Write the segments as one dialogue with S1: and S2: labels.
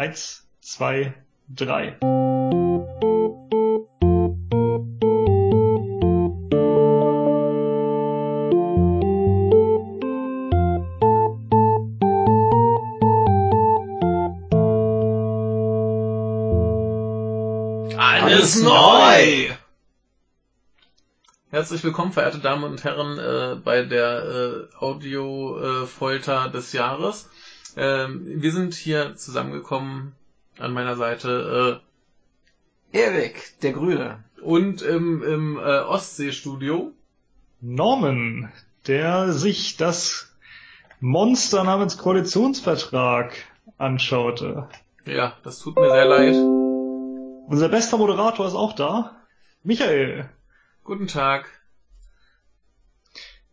S1: Eins, zwei, drei.
S2: Alles neu! Herzlich willkommen, verehrte Damen und Herren, äh, bei der äh, Audio-Folter äh, des Jahres. Ähm, wir sind hier zusammengekommen an meiner Seite
S3: äh, Erik, der Grüne.
S2: Und im, im äh, Ostseestudio
S1: Norman, der sich das Monster namens Koalitionsvertrag anschaute.
S2: Ja, das tut mir sehr leid.
S1: Unser bester Moderator ist auch da. Michael.
S2: Guten Tag.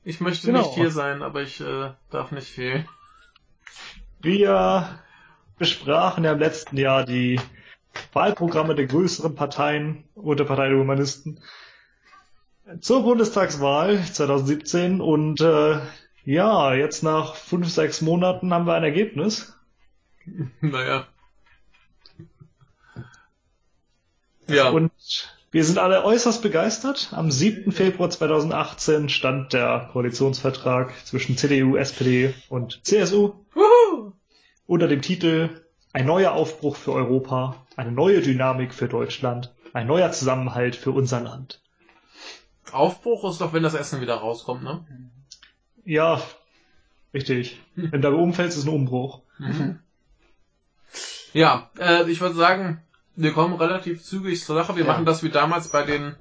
S2: Ich möchte genau. nicht hier sein, aber ich äh, darf nicht fehlen.
S1: Wir besprachen ja im letzten Jahr die Wahlprogramme der größeren Parteien und der Partei der Humanisten zur Bundestagswahl 2017 und äh, ja, jetzt nach fünf, sechs Monaten haben wir ein Ergebnis.
S2: Naja.
S1: Ja. Und wir sind alle äußerst begeistert. Am 7. Februar 2018 stand der Koalitionsvertrag zwischen CDU, SPD und CSU Woohoo! Unter dem Titel Ein neuer Aufbruch für Europa, eine neue Dynamik für Deutschland, ein neuer Zusammenhalt für unser Land.
S2: Aufbruch ist doch, wenn das Essen wieder rauskommt, ne?
S1: Ja, richtig. Hm. Wenn da umfällst, ist ein Umbruch. Mhm.
S2: Ja, äh, ich würde sagen, wir kommen relativ zügig zur Sache. Wir ja. machen das wie damals bei den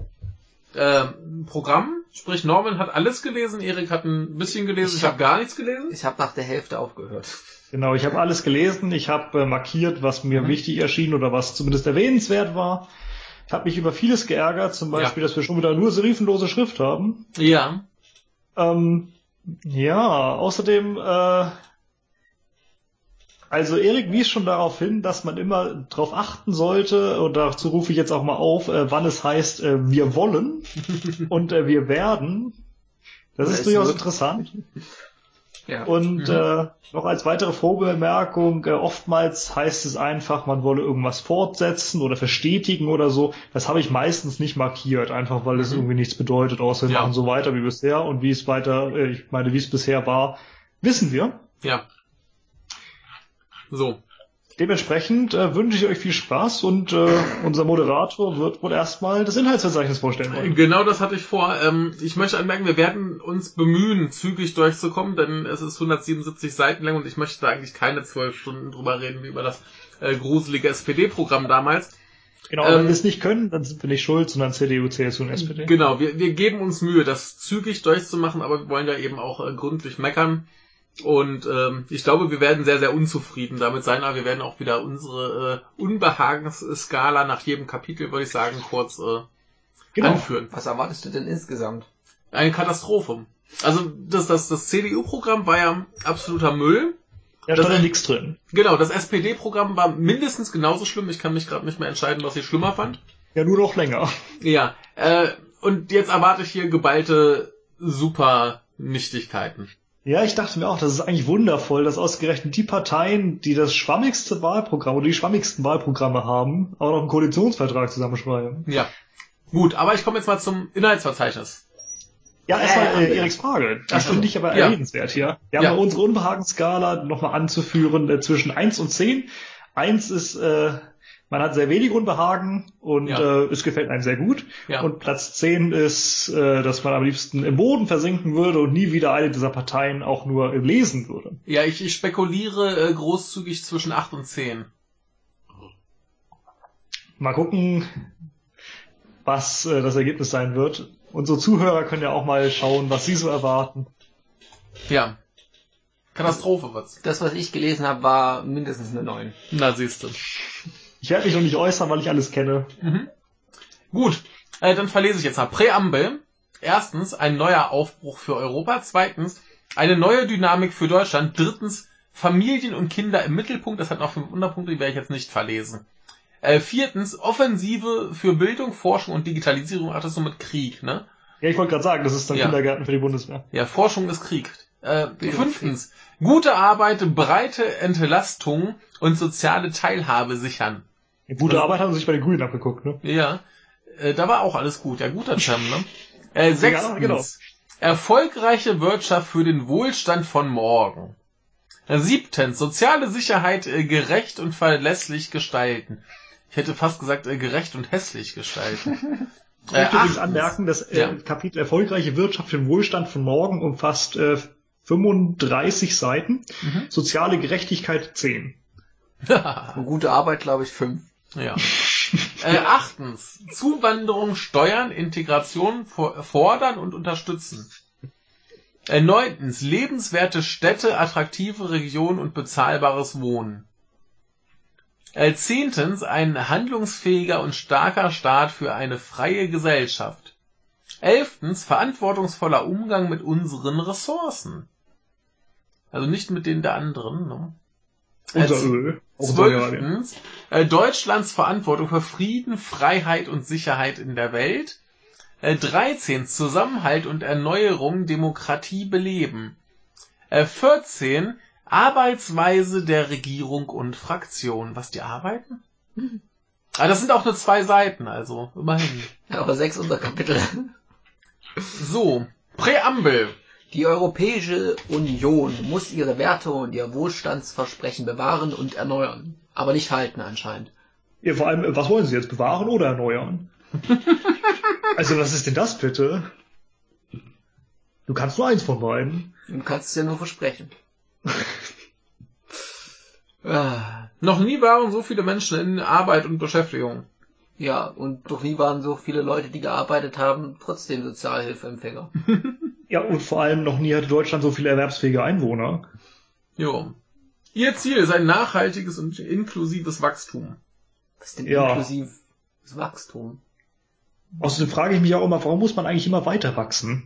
S2: äh, Programmen. Sprich, Norman hat alles gelesen, Erik hat ein bisschen gelesen, ich, ich habe hab gar nichts gelesen.
S3: Ich habe nach der Hälfte aufgehört.
S1: Genau, ich habe alles gelesen, ich habe äh, markiert, was mir mhm. wichtig erschien oder was zumindest erwähnenswert war. Ich habe mich über vieles geärgert, zum Beispiel, ja. dass wir schon wieder nur serifenlose Schrift haben.
S2: Ja.
S1: Ähm, ja, außerdem äh, also Erik wies schon darauf hin, dass man immer darauf achten sollte, und dazu rufe ich jetzt auch mal auf, äh, wann es heißt, äh, wir wollen und äh, wir werden. Das ist durchaus wird. interessant. Ja. Und mhm. äh, noch als weitere Vorbemerkung, äh, oftmals heißt es einfach, man wolle irgendwas fortsetzen oder verstetigen oder so. Das habe ich meistens nicht markiert, einfach weil es mhm. irgendwie nichts bedeutet, außer wir ja. machen so weiter wie bisher und wie es weiter, äh, ich meine, wie es bisher war, wissen wir.
S2: Ja. So.
S1: Dementsprechend äh, wünsche ich euch viel Spaß und äh, unser Moderator wird wohl erstmal das Inhaltsverzeichnis vorstellen wollen.
S2: Genau das hatte ich vor. Ähm, ich möchte anmerken, wir werden uns bemühen, zügig durchzukommen, denn es ist 177 Seiten lang und ich möchte da eigentlich keine zwölf Stunden drüber reden wie über das äh, gruselige SPD-Programm damals.
S1: Genau, ähm, wenn wir es nicht können, dann sind wir nicht schuld, sondern CDU, CSU und SPD.
S2: Genau, wir, wir geben uns Mühe, das zügig durchzumachen, aber wir wollen ja eben auch äh, gründlich meckern. Und ähm, ich glaube, wir werden sehr, sehr unzufrieden damit sein, aber wir werden auch wieder unsere äh, Unbehagensskala nach jedem Kapitel, würde ich sagen, kurz äh, genau. anführen.
S3: Was erwartest du denn insgesamt?
S2: Eine Katastrophe. Also das, das, das CDU-Programm war ja absoluter Müll.
S1: Ja, da stand ja nichts drin.
S2: Genau, das SPD-Programm war mindestens genauso schlimm. Ich kann mich gerade nicht mehr entscheiden, was ich schlimmer fand.
S1: Ja, nur noch länger.
S2: Ja, äh, und jetzt erwarte ich hier geballte Super-Nichtigkeiten.
S1: Ja, ich dachte mir auch, das ist eigentlich wundervoll, dass ausgerechnet die Parteien, die das schwammigste Wahlprogramm oder die schwammigsten Wahlprogramme haben, auch noch einen Koalitionsvertrag zusammenschreiben.
S2: Ja. Gut, aber ich komme jetzt mal zum Inhaltsverzeichnis.
S1: Ja, erstmal äh, Eriks Frage. Das finde ich aber ja. erwähnenswert hier. Wir haben ja. mal unsere Unbehagensskala nochmal anzuführen äh, zwischen eins und zehn. Eins ist äh, man hat sehr wenig Unbehagen und ja. äh, es gefällt einem sehr gut. Ja. Und Platz 10 ist, äh, dass man am liebsten im Boden versinken würde und nie wieder eine dieser Parteien auch nur lesen würde.
S2: Ja, ich, ich spekuliere äh, großzügig zwischen 8 und 10.
S1: Mal gucken, was äh, das Ergebnis sein wird. Unsere Zuhörer können ja auch mal schauen, was sie so erwarten.
S2: Ja. Katastrophe wird's.
S3: Das, was ich gelesen habe, war mindestens eine 9.
S2: Na, siehst du.
S1: Ich werde mich noch nicht äußern, weil ich alles kenne.
S2: Mhm. Gut, äh, dann verlese ich jetzt mal. Präambel. Erstens, ein neuer Aufbruch für Europa. Zweitens, eine neue Dynamik für Deutschland. Drittens, Familien und Kinder im Mittelpunkt. Das hat noch fünf Unterpunkte, die werde ich jetzt nicht verlesen. Äh, viertens, Offensive für Bildung, Forschung und Digitalisierung. Ach, das ist so mit Krieg, ne?
S1: Ja, ich wollte gerade sagen, das ist dann ja. Kindergärten für die Bundeswehr.
S2: Ja, Forschung ist Krieg. Äh, fünftens, gute Arbeit, breite Entlastung und soziale Teilhabe sichern.
S1: Gute Arbeit haben sie sich bei den Grünen abgeguckt, ne?
S2: Ja, äh, da war auch alles gut. Ja, guter Term, ne? Äh, sechstens,
S1: Ja, genau.
S2: erfolgreiche Wirtschaft für den Wohlstand von morgen. Äh, siebtens, soziale Sicherheit äh, gerecht und verlässlich gestalten. Ich hätte fast gesagt, äh, gerecht und hässlich gestalten.
S1: Ich möchte übrigens
S2: achtens,
S1: anmerken, das äh,
S2: Ja.
S1: Kapitel Erfolgreiche Wirtschaft für den Wohlstand von morgen umfasst äh, 35 Seiten,
S2: Mhm.
S1: soziale Gerechtigkeit 10.
S3: Und gute Arbeit, glaube ich, fünf.
S2: Ja. Äh, achtens, Zuwanderung, Steuern, Integration for- fordern und unterstützen. Äh, neuntens, lebenswerte Städte, attraktive Regionen und bezahlbares Wohnen. Äh, zehntens, ein handlungsfähiger und starker Staat für eine freie Gesellschaft. Elftens, verantwortungsvoller Umgang mit unseren Ressourcen. Also nicht mit denen der anderen. Ne?
S1: Unser
S2: Als-
S1: Öl.
S2: Zwölftens, äh, Deutschlands Verantwortung für Frieden, Freiheit und Sicherheit in der Welt. Äh, 13. Zusammenhalt und Erneuerung, Demokratie beleben. Äh, 14. Arbeitsweise der Regierung und Fraktion. Was die arbeiten? Ah, das sind auch nur zwei Seiten, also immerhin.
S3: Aber sechs Unterkapitel.
S2: So, Präambel.
S3: Die Europäische Union muss ihre Werte und ihr Wohlstandsversprechen bewahren und erneuern. Aber nicht halten anscheinend.
S1: Ja, vor allem, was wollen sie jetzt, bewahren oder erneuern? also, was ist denn das bitte? Du kannst nur eins von beiden.
S3: Du kannst es ja nur versprechen. ah,
S2: Noch nie waren so viele Menschen in Arbeit und Beschäftigung.
S3: ja, und doch nie waren so viele Leute, die gearbeitet haben, trotzdem Sozialhilfeempfänger.
S1: Ja, und vor allem noch nie hatte Deutschland so viele erwerbsfähige Einwohner.
S2: Jo. Ihr Ziel ist ein nachhaltiges und inklusives Wachstum.
S3: Was ist denn
S1: Ja.
S3: inklusiv das Wachstum?
S1: Außerdem frage ich mich auch immer, warum muss man eigentlich immer weiter wachsen?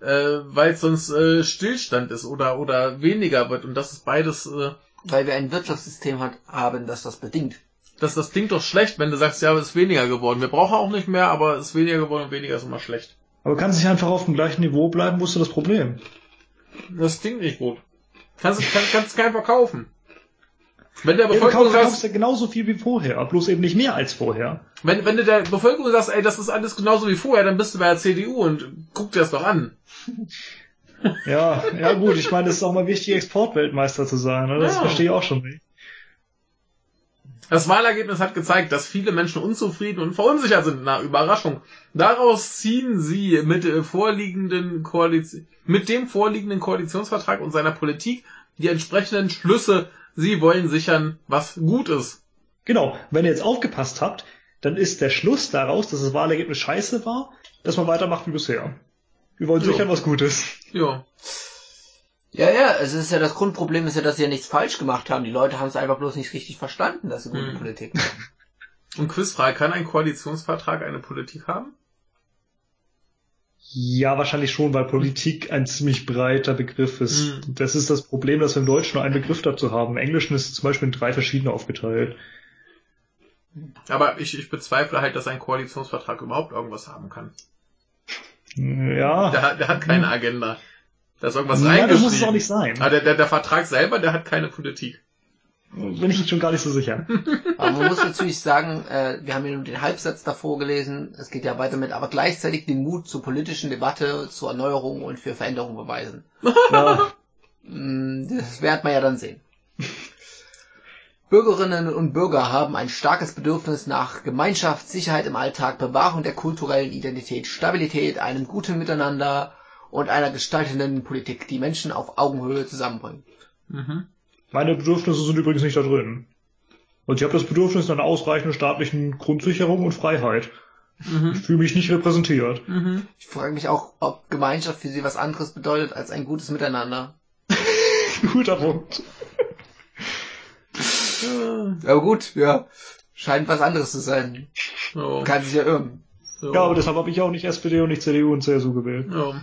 S2: Äh, weil es sonst äh, Stillstand ist oder, oder weniger wird. Und das ist beides, äh,
S3: Weil wir ein Wirtschaftssystem hat, haben, das das bedingt.
S2: das, das klingt doch schlecht, wenn du sagst, ja, es ist weniger geworden. Wir brauchen auch nicht mehr, aber es ist weniger geworden und weniger ist immer schlecht.
S1: Aber kann sich einfach auf dem gleichen Niveau bleiben, wo ist denn das Problem?
S2: Das klingt nicht gut. Kannst, kann, kannst keinen verkaufen. Wenn der
S1: Ja, du
S2: Bevölkerung
S1: kaufst, ja genauso viel wie vorher, bloß eben nicht mehr als vorher.
S2: wenn, wenn du der Bevölkerung sagst, ey, das ist alles genauso wie vorher, dann bist du bei der CDU und guck dir das doch an.
S1: Ja, ja gut, ich meine, es ist auch mal wichtig, Exportweltmeister zu sein, ne? das
S2: Ja.
S1: verstehe ich auch schon nicht.
S2: Das Wahlergebnis hat gezeigt, dass viele Menschen unzufrieden und verunsichert sind. Na, Überraschung. Daraus ziehen sie mit, äh, vorliegenden Koalition, mit dem vorliegenden Koalitionsvertrag und seiner Politik die entsprechenden Schlüsse. Sie wollen sichern, was gut ist.
S1: Genau, wenn ihr jetzt aufgepasst habt, dann ist der Schluss daraus, dass das Wahlergebnis scheiße war, dass man weitermacht wie bisher. Wir wollen
S2: Jo.
S1: sichern, was gut ist.
S2: Ja.
S3: Ja, ja, es ist ja das Grundproblem ist ja, dass sie ja nichts falsch gemacht haben. Die Leute haben es einfach bloß nicht richtig verstanden, dass sie gute
S2: Hm.
S3: Politik machen.
S2: Und Quizfrage, kann ein Koalitionsvertrag eine Politik haben?
S1: Ja, wahrscheinlich schon, weil Politik ein ziemlich breiter Begriff ist.
S2: Mhm.
S1: Das ist das Problem, dass wir im Deutschen nur einen Begriff dazu haben. Im Englischen ist es zum Beispiel in drei verschiedene aufgeteilt.
S2: Aber ich, ich bezweifle halt, dass ein Koalitionsvertrag überhaupt irgendwas haben kann.
S1: Ja,
S2: Der, hat- der hat keine Agenda. Da ist irgendwas
S1: ja das
S2: reingeschrieben.
S1: muss es auch nicht sein.
S2: Ah, der, der, der Vertrag selber, der hat keine Politik.
S1: Bin ich schon gar nicht so sicher.
S3: Aber man muss natürlich sagen, äh, wir haben ja nur den Halbsatz davor gelesen, es geht ja weiter mit, aber gleichzeitig den Mut zur politischen Debatte, zur Erneuerung und für Veränderung beweisen.
S1: Ja,
S3: Mm, Das wird man ja dann sehen. Bürgerinnen und Bürger haben ein starkes Bedürfnis nach Gemeinschaft, Sicherheit im Alltag, Bewahrung der kulturellen Identität, Stabilität, einem guten Miteinander und einer gestaltenden Politik, die Menschen auf Augenhöhe zusammenbringt.
S2: Mhm.
S1: meine Bedürfnisse sind übrigens nicht da drin. Und ich habe das Bedürfnis nach einer ausreichenden staatlichen Grundsicherung und Freiheit. Ich
S2: Mhm.
S1: fühle mich nicht repräsentiert.
S2: Mhm.
S3: Ich frage mich auch, ob Gemeinschaft für sie was anderes bedeutet als ein gutes Miteinander.
S1: Guter Punkt.
S3: Aber gut, ja. Scheint was anderes zu sein.
S2: So,
S3: Kann sich ja irren.
S2: so.
S1: Ja, aber deshalb habe ich auch nicht SPD und nicht CDU und CSU gewählt.
S2: Ja.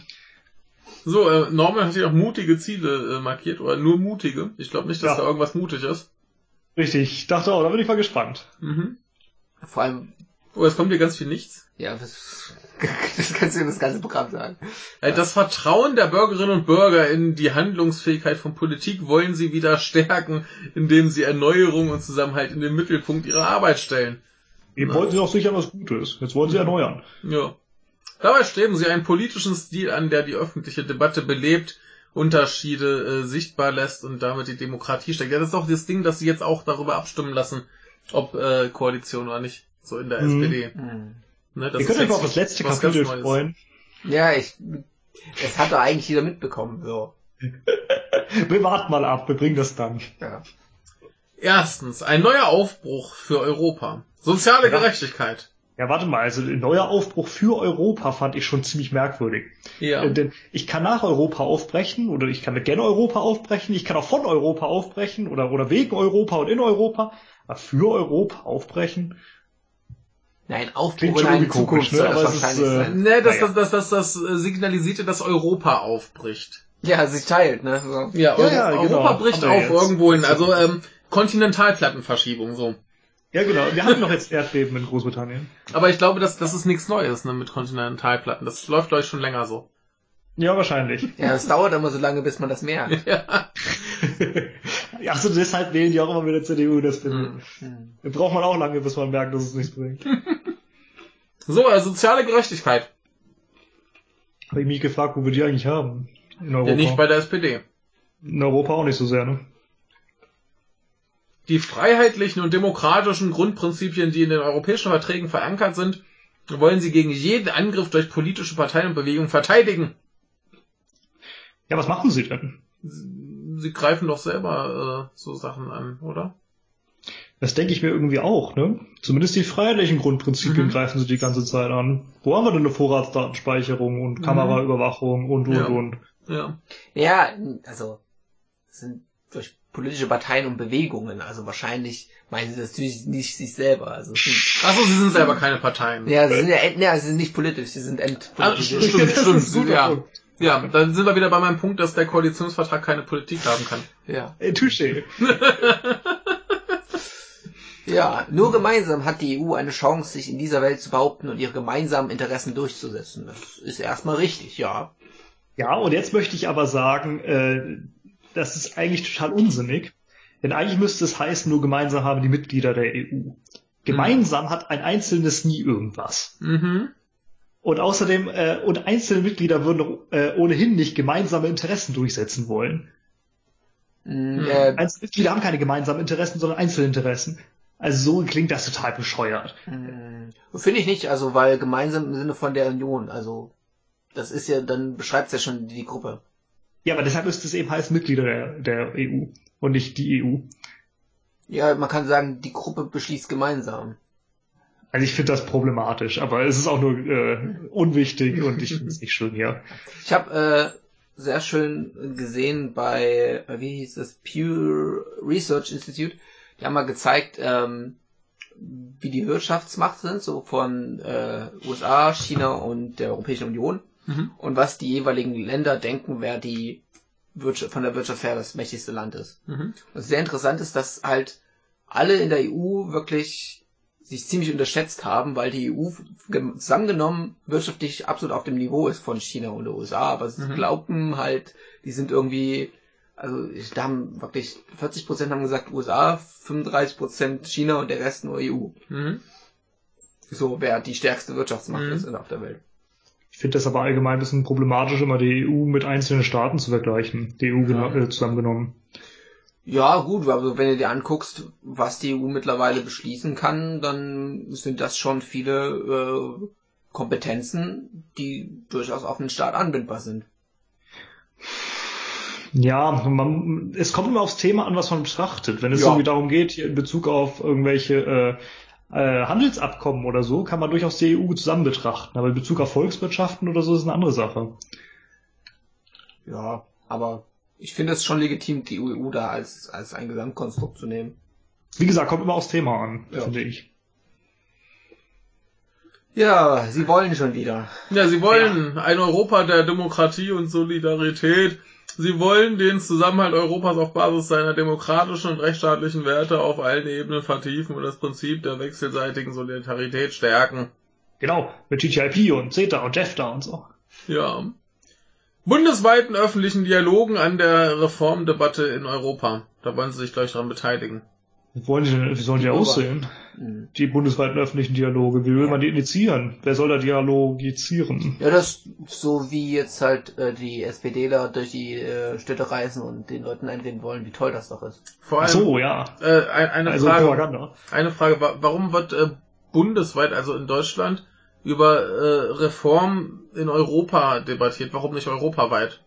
S2: So, äh, Norman hat hier auch mutige Ziele äh, markiert, oder nur mutige. Ich glaube nicht, dass
S1: Ja.
S2: da irgendwas mutig ist.
S1: Richtig, ich dachte auch, da bin ich mal gespannt.
S2: Mhm.
S3: Vor allem,
S2: Oh, es kommt hier ganz viel nichts.
S3: Ja, das, das kannst du in das ganze Programm sagen.
S2: Äh, Das Vertrauen der Bürgerinnen und Bürger in die Handlungsfähigkeit von Politik wollen sie wieder stärken, indem sie Erneuerung und Zusammenhalt in den Mittelpunkt ihrer Arbeit stellen.
S1: Eben wollten sie auch sicher was Gutes. Jetzt wollen sie erneuern.
S2: Ja. Dabei streben sie einen politischen Stil an, der die öffentliche Debatte belebt, Unterschiede äh, sichtbar lässt und damit die Demokratie stärkt. Ja, das ist auch das Ding, dass sie jetzt auch darüber abstimmen lassen, ob äh, Koalition oder nicht. So in der
S1: Mhm.
S2: SPD.
S3: Hm.
S2: Ne, das
S1: Ihr
S2: ist
S1: könnt euch
S2: jetzt
S1: mal auf das letzte Kapitel freuen.
S3: Ja, ich, es hat doch eigentlich jeder mitbekommen, so.
S1: Wir warten mal ab, wir bringen das dann.
S3: Ja.
S2: Erstens, ein neuer Aufbruch für Europa. Soziale
S1: Ja.
S2: Gerechtigkeit.
S1: Ja, warte mal, also ein neuer Aufbruch für Europa fand ich schon ziemlich merkwürdig.
S2: Ja.
S1: Äh, Denn ich kann nach Europa aufbrechen oder ich kann mit gen Europa aufbrechen, ich kann auch von Europa aufbrechen oder, oder wegen Europa und in Europa, aber für Europa aufbrechen.
S3: Nein, Aufbruch in
S1: schon
S3: eine
S1: komisch,
S3: Zukunft
S1: ne?
S3: soll das
S1: es ist,
S3: wahrscheinlich
S1: äh,
S3: sein.
S2: Ne, das,
S1: Naja.
S2: das, das, das, das äh, signalisierte, dass Europa aufbricht.
S3: Ja, sich teilt, ne? So.
S2: Ja,
S1: Ja, ja,
S2: Euro-
S1: genau.
S2: Europa bricht auf irgendwo hin. Also ähm, Kontinentalplattenverschiebung, so.
S1: Ja, genau. Wir hatten doch jetzt Erdbeben in Großbritannien.
S2: Aber ich glaube, das, das ist nichts Neues ne, mit Kontinentalplatten. Das läuft, glaube ich, schon länger so.
S1: Ja, wahrscheinlich.
S3: Ja, es dauert immer so lange, bis man das merkt.
S2: Ja.
S1: ja, also deshalb wählen die auch immer wieder CDU, das finde ich.
S3: Hm.
S1: Da braucht man auch lange, bis man merkt, dass es nichts bringt.
S2: So, äh, soziale Gerechtigkeit.
S1: Habe ich mich gefragt, wo wir die eigentlich haben. In Europa.
S2: Ja, nicht bei der SPD.
S1: in Europa auch nicht so sehr, ne?
S2: Die freiheitlichen und demokratischen Grundprinzipien, die in den europäischen Verträgen verankert sind, wollen sie gegen jeden Angriff durch politische Parteien und Bewegungen verteidigen.
S1: Ja, was machen sie denn?
S2: Sie greifen doch selber äh, so Sachen an, oder?
S1: Das denke ich mir irgendwie auch, ne? Zumindest die freiheitlichen Grundprinzipien
S2: Mhm.
S1: greifen sie die ganze Zeit an. Wo haben wir denn eine Vorratsdatenspeicherung und Kameraüberwachung und, und,
S2: Ja.
S1: und?
S2: Ja.
S3: Ja, also, sind durch politische Parteien und Bewegungen, also wahrscheinlich meinen sie das natürlich nicht sich selber. Also,
S2: Achso, sie sind selber keine Parteien.
S3: ja, sie sind ja, ja, sie sind nicht politisch, sie sind
S2: Ah,
S3: entpolitisiert.
S2: stimmt, stimmt,
S1: guter
S2: ja.
S1: Punkt.
S2: Ja, dann sind wir wieder bei meinem Punkt, dass der Koalitionsvertrag keine Politik haben kann.
S3: Ja.
S1: Äh, Touché.
S3: Ja, nur gemeinsam hat die EU eine Chance, sich in dieser Welt zu behaupten und ihre gemeinsamen Interessen durchzusetzen. Das ist erstmal richtig, ja.
S1: Ja, und jetzt möchte ich aber sagen, äh, das ist eigentlich total unsinnig. Denn eigentlich müsste es heißen, nur gemeinsam haben die Mitglieder der EU. Gemeinsam hat ein Einzelnes nie irgendwas.
S2: Mhm.
S1: Und außerdem, äh, und einzelne Mitglieder würden doch, äh, ohnehin nicht gemeinsame Interessen durchsetzen wollen.
S3: Mm,
S2: Hm.
S3: Äh,
S1: Einzelne Mitglieder haben keine gemeinsamen Interessen, sondern Einzelinteressen. Also so klingt das total bescheuert.
S3: mm, Finde ich nicht, also weil gemeinsam im Sinne von der Union, also das ist ja, dann beschreibt es ja schon die Gruppe.
S1: Ja, aber deshalb müsste es eben heißen Mitglieder der, der EU und nicht die EU.
S3: Ja, man kann sagen, die Gruppe beschließt gemeinsam.
S1: Also ich finde das problematisch, aber es ist auch nur äh, unwichtig und ich finde es nicht schön hier.
S3: Ich habe äh, sehr schön gesehen bei, äh, wie hieß das, Pew Research Institute, die haben mal gezeigt, ähm, wie die Wirtschaftsmacht sind, so von äh, USA, China und der Europäischen Union
S2: Mhm.
S3: und was die jeweiligen Länder denken, wer die Wirtschaft, von der Wirtschaft her das mächtigste Land ist.
S2: Mhm.
S3: Was sehr interessant ist, dass halt alle in der EU wirklich sich ziemlich unterschätzt haben, weil die EU zusammengenommen wirtschaftlich absolut auf dem Niveau ist von China und den USA, aber sie
S2: Mhm.
S3: glauben halt, die sind irgendwie, also da haben wirklich 40 Prozent haben gesagt USA, 35 Prozent China und der Rest nur EU.
S2: Mhm.
S3: So wer die stärkste Wirtschaftsmacht
S2: Mhm.
S3: ist auf der Welt.
S1: Ich finde das aber allgemein ein bisschen problematisch, immer die EU mit einzelnen Staaten zu vergleichen. Die EU
S2: Ja.
S1: äh, zusammengenommen.
S3: Ja, gut, aber wenn du dir anguckst, was die EU mittlerweile beschließen kann, dann sind das schon viele äh, Kompetenzen, die durchaus auf einen Staat anbindbar sind.
S1: Ja, man, es kommt immer aufs Thema an, was man betrachtet. Wenn es
S3: Ja.
S1: irgendwie darum geht, hier in Bezug auf irgendwelche äh, äh, Handelsabkommen oder so, kann man durchaus die EU zusammen betrachten. Aber in Bezug auf Volkswirtschaften oder so ist eine andere Sache.
S3: Ja, aber ich finde es schon legitim, die EU da als, als ein Gesamtkonstrukt zu nehmen.
S1: Wie gesagt, kommt immer aufs Thema an,
S3: Ja.
S1: finde ich.
S3: Ja, sie wollen schon wieder.
S2: Ja, sie wollen ein Europa der Demokratie und Solidarität. Sie wollen den Zusammenhalt Europas auf Basis seiner demokratischen und rechtsstaatlichen Werte auf allen Ebenen vertiefen und das Prinzip der wechselseitigen Solidarität stärken.
S1: Genau, mit TTIP und CETA und JEFTA und so.
S2: Ja. Bundesweiten öffentlichen Dialogen an der Reformdebatte in Europa. Da wollen Sie sich gleich dran beteiligen.
S1: Wie wollen die denn, wie sollen die aussehen? Mhm. Die bundesweiten öffentlichen Dialoge. Wie will ja. man die initiieren? Wer soll da dialogizieren?
S3: Ja, das so wie jetzt halt äh, die SPDler durch die äh, Städte reisen und den Leuten einreden wollen, wie toll das doch ist.
S2: Vor allem, Ach so, ja. Äh, eine also Frage. Propaganda. Eine Frage, warum wird äh, bundesweit, also in Deutschland, über äh, Reform in Europa debattiert? Warum nicht europaweit?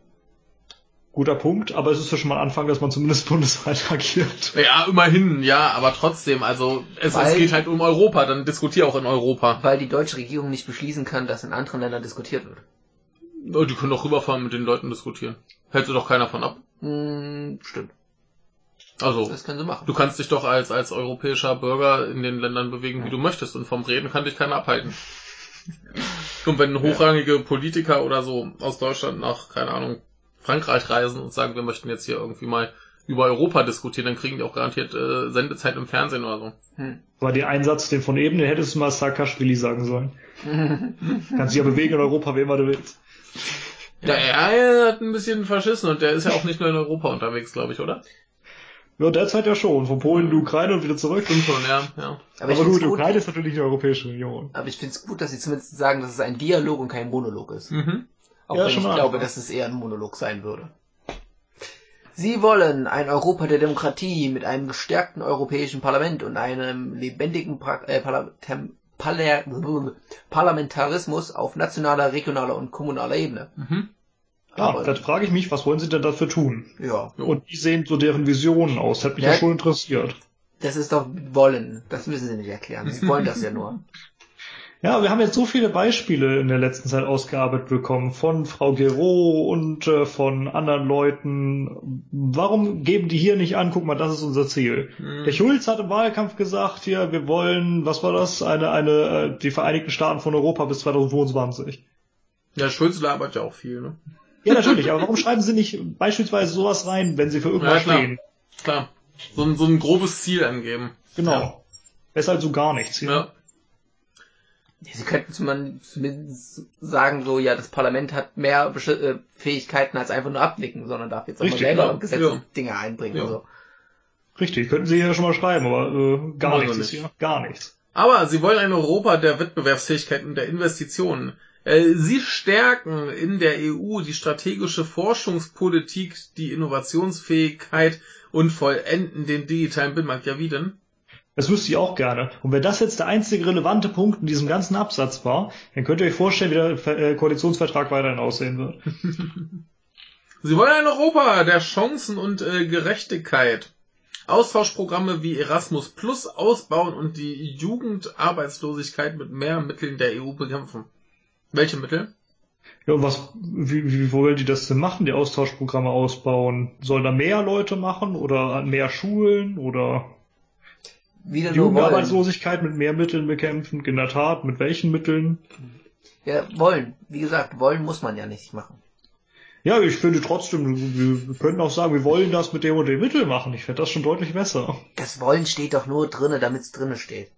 S1: Guter Punkt, aber es ist ja schon mal Anfang, dass man zumindest bundesweit agiert.
S2: Ja, immerhin, ja, aber trotzdem, also es, weil, es geht halt um Europa, dann diskutier auch in Europa.
S3: Weil die deutsche Regierung nicht beschließen kann, dass in anderen Ländern diskutiert wird.
S2: Oh, die können doch rüberfahren mit den Leuten diskutieren. Hält sie doch keiner von ab.
S3: Hm, stimmt.
S2: Also, das können sie machen. du kannst dich doch als, als europäischer Bürger in den Ländern bewegen, wie du möchtest und vom Reden kann dich keiner abhalten. und wenn hochrangige Politiker oder so aus Deutschland nach, keine Ahnung, Frankreich reisen und sagen, wir möchten jetzt hier irgendwie mal über Europa diskutieren, dann kriegen die auch garantiert äh, Sendezeit im Fernsehen oder so.
S1: Hm. Aber den Einsatz, den von eben, den hättest du mal Saakashvili sagen sollen. Kannst dich ja bewegen in Europa, wie immer du willst.
S2: Ja, er hat ein bisschen verschissen und der ist ja auch nicht nur in Europa unterwegs, glaube ich, oder?
S1: Ja, derzeit ja schon. Von Polen in die Ukraine und wieder zurück.
S2: Stimmt schon, ja. ja.
S1: Aber, aber gut, die Ukraine ist natürlich die Europäische Union.
S3: Aber ich finde es gut, dass sie zumindest sagen, dass es ein Dialog und kein Monolog ist. Mhm. Auch ja, wenn ich glaube, dass es eher ein Monolog sein würde. Sie wollen ein Europa der Demokratie mit einem gestärkten Europäischen Parlament und einem lebendigen pra äh, Parla Parla Parlamentarismus auf nationaler, regionaler und kommunaler Ebene. Mhm.
S1: Ja, Aber, dann frage ich mich, was wollen Sie denn dafür tun?
S3: Ja.
S1: Und wie sehen so deren Visionen aus? Hat mich ja, ja schon interessiert.
S3: Das ist doch wollen. Das müssen Sie nicht erklären. Sie wollen das ja nur.
S1: Ja, wir haben jetzt so viele Beispiele in der letzten Zeit ausgearbeitet bekommen von Frau Gero und äh, von anderen Leuten. Warum geben die hier nicht an? Guck mal, das ist unser Ziel. Mhm. Der Schulz hat im Wahlkampf gesagt, hier, wir wollen, was war das? Eine, eine, äh, die Vereinigten Staaten von Europa bis 2025.
S2: Ja, Schulz labert ja auch viel, ne?
S1: Ja, natürlich, aber warum schreiben sie nicht beispielsweise sowas rein, wenn sie für irgendwas ja, klar. stehen?
S2: Klar. So ein, so ein grobes Ziel angeben.
S1: Genau. Ja. Besser als so gar nichts hier. Ja.
S3: Sie könnten zumindest sagen, so, ja, das Parlament hat mehr äh, Fähigkeiten als einfach nur abnicken, sondern darf jetzt auch Richtig, mal selber ja, Gesetze ja. Dinge einbringen. Ja. So.
S1: Richtig, könnten Sie ja schon mal schreiben, aber äh, gar nichts nicht. hier. Gar nichts.
S2: Aber Sie wollen ein Europa der Wettbewerbsfähigkeit und der Investitionen. Äh, Sie stärken in der EU die strategische Forschungspolitik, die Innovationsfähigkeit und vollenden den digitalen Binnenmarkt. Ja, wie denn?
S1: Das wüsste ich auch gerne. Und wenn das jetzt der einzige relevante Punkt in diesem ganzen Absatz war, dann könnt ihr euch vorstellen, wie der äh, Koalitionsvertrag weiterhin aussehen wird.
S2: Sie wollen ein Europa der Chancen und äh, Gerechtigkeit. Austauschprogramme wie Erasmus Plus ausbauen und die Jugendarbeitslosigkeit mit mehr Mitteln der EU bekämpfen. Welche Mittel?
S1: Ja, und was, wie, wie wollen die das denn machen, die Austauschprogramme ausbauen? Sollen da mehr Leute machen oder mehr Schulen oder? Wieder nur wollen. Arbeitslosigkeit mit mehr Mitteln bekämpfen, in der Tat, mit welchen Mitteln?
S3: Ja, wollen. Wie gesagt, wollen muss man ja nicht machen.
S1: Ja, ich finde trotzdem, wir können auch sagen, wir wollen das mit dem und dem Mittel machen. Ich finde das schon deutlich besser.
S3: Das Wollen steht doch nur drinne, damit es drinne steht.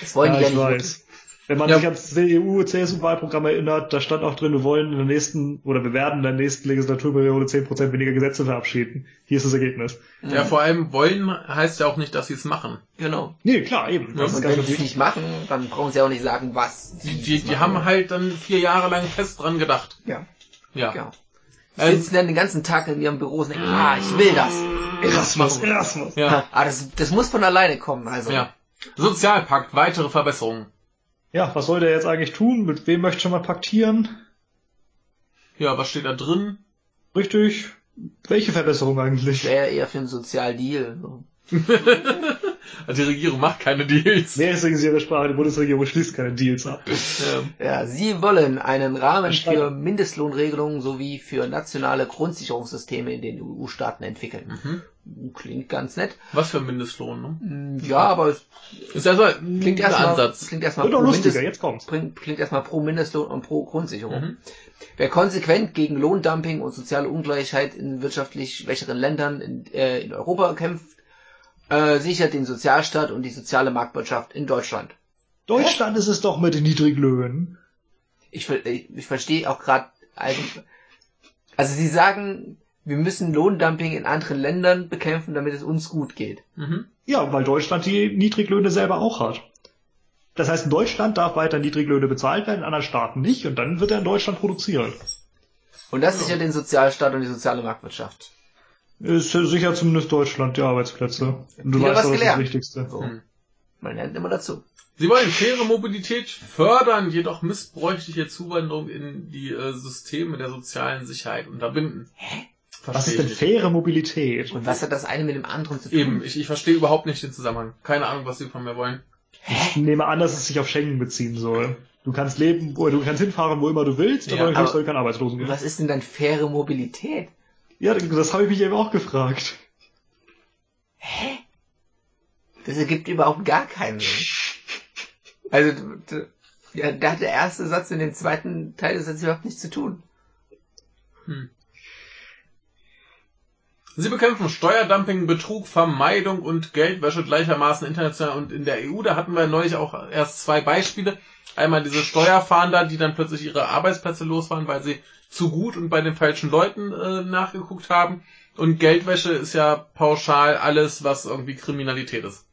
S3: Das wollen ja, die ja nicht. Weiß.
S1: Wenn man ja. sich ans CDU-CSU-Wahlprogramm erinnert, da stand auch drin, wir wollen in der nächsten, oder wir werden in der nächsten Legislaturperiode 10% weniger Gesetze verabschieden. Hier ist das Ergebnis.
S2: Ja, vor allem wollen heißt ja auch nicht, dass sie es machen.
S3: Genau.
S1: Nee, klar, eben.
S3: Das und wenn sie es nicht machen, dann brauchen sie auch nicht sagen, was.
S2: Die, die, die haben halt dann vier Jahre lang fest dran gedacht.
S3: Ja. Ja. ja. Die ähm, sitzen dann den ganzen Tag in ihrem Büro und denken, ah, ich will das.
S1: Erasmus, Erasmus.
S3: Ja. Ah, das, das muss von alleine kommen, also.
S2: Ja. Sozialpakt, weitere Verbesserungen
S1: ja, was soll der jetzt eigentlich tun? Mit wem möchte man paktieren?
S2: Ja, was steht da drin?
S1: Richtig. Welche Verbesserung eigentlich?
S3: Wäre eher für einen Sozialdeal. So.
S2: Also die Regierung macht keine Deals.
S1: Mehr ist ihre Sprache, die Bundesregierung schließt keine Deals ab.
S2: Ja.
S3: Ja, Sie wollen einen Rahmen für Mindestlohnregelungen sowie für nationale Grundsicherungssysteme in den EU-Staaten entwickeln.
S2: Mhm.
S3: Klingt ganz nett.
S2: Was für ein Mindestlohn, ne?
S3: Mm, Ja, aber es
S2: Ist erstmal
S3: klingt erstmal,
S2: Ansatz.
S3: klingt erstmal pro
S1: lustiger,
S3: Mindest,
S1: jetzt kommt's.
S3: bringt- klingt erstmal pro Mindestlohn und pro Grundsicherung.
S2: Mhm.
S3: Wer konsequent gegen Lohndumping und soziale Ungleichheit in wirtschaftlich schwächeren Ländern in, äh, in Europa kämpft, äh, sichert den Sozialstaat und die soziale Marktwirtschaft in Deutschland.
S1: Deutschland ist es doch mit den Niedriglöhnen.
S3: Ich, ver- ich, ich verstehe auch gerade, also, also sie sagen, wir müssen Lohndumping in anderen Ländern bekämpfen, damit es uns gut geht.
S2: Mhm.
S1: Ja, weil Deutschland die Niedriglöhne selber auch hat. Das heißt, in Deutschland darf weiter Niedriglöhne bezahlt werden, in anderen Staaten nicht, und dann wird er in Deutschland produziert.
S3: Und das sichert den Sozialstaat und die soziale Marktwirtschaft.
S1: Ist sicher zumindest Deutschland die Arbeitsplätze. Und du
S3: Wieder
S1: weißt
S3: was
S1: das ist das
S3: gelernt.
S1: Wichtigste.
S3: So.
S2: Hm.
S3: Man lernt immer dazu.
S2: Sie wollen faire Mobilität fördern, jedoch missbräuchliche Zuwanderung in die äh, Systeme der sozialen Sicherheit unterbinden. Hä?
S1: Was ist denn faire Mobilität?
S3: Und was hat das eine mit dem anderen zu tun?
S2: Eben, ich, ich verstehe überhaupt nicht den Zusammenhang. Keine Ahnung, was Sie von mir wollen.
S1: Ich nehme an, dass es sich auf Schengen beziehen soll. Du kannst leben, du kannst hinfahren, wo immer du willst,
S2: Ja,
S1: aber
S3: aber-
S1: soll kein Arbeitslosen geben.
S3: Was ist denn dann faire Mobilität?
S1: Ja, das habe ich mich eben auch gefragt.
S3: Das ergibt überhaupt gar keinen Sinn. Also, ja, da hat der erste Satz in dem zweiten Teil des Satzes überhaupt nichts zu tun.
S2: Sie bekämpfen Steuerdumping, Betrug, Vermeidung und Geldwäsche gleichermaßen international und in der EU. Da hatten wir neulich auch erst zwei Beispiele. Einmal diese Steuerfahnder, die dann plötzlich ihre Arbeitsplätze los waren, weil sie zu gut und bei den falschen Leuten äh, nachgeguckt haben. Und Geldwäsche ist ja pauschal alles, was irgendwie Kriminalität ist.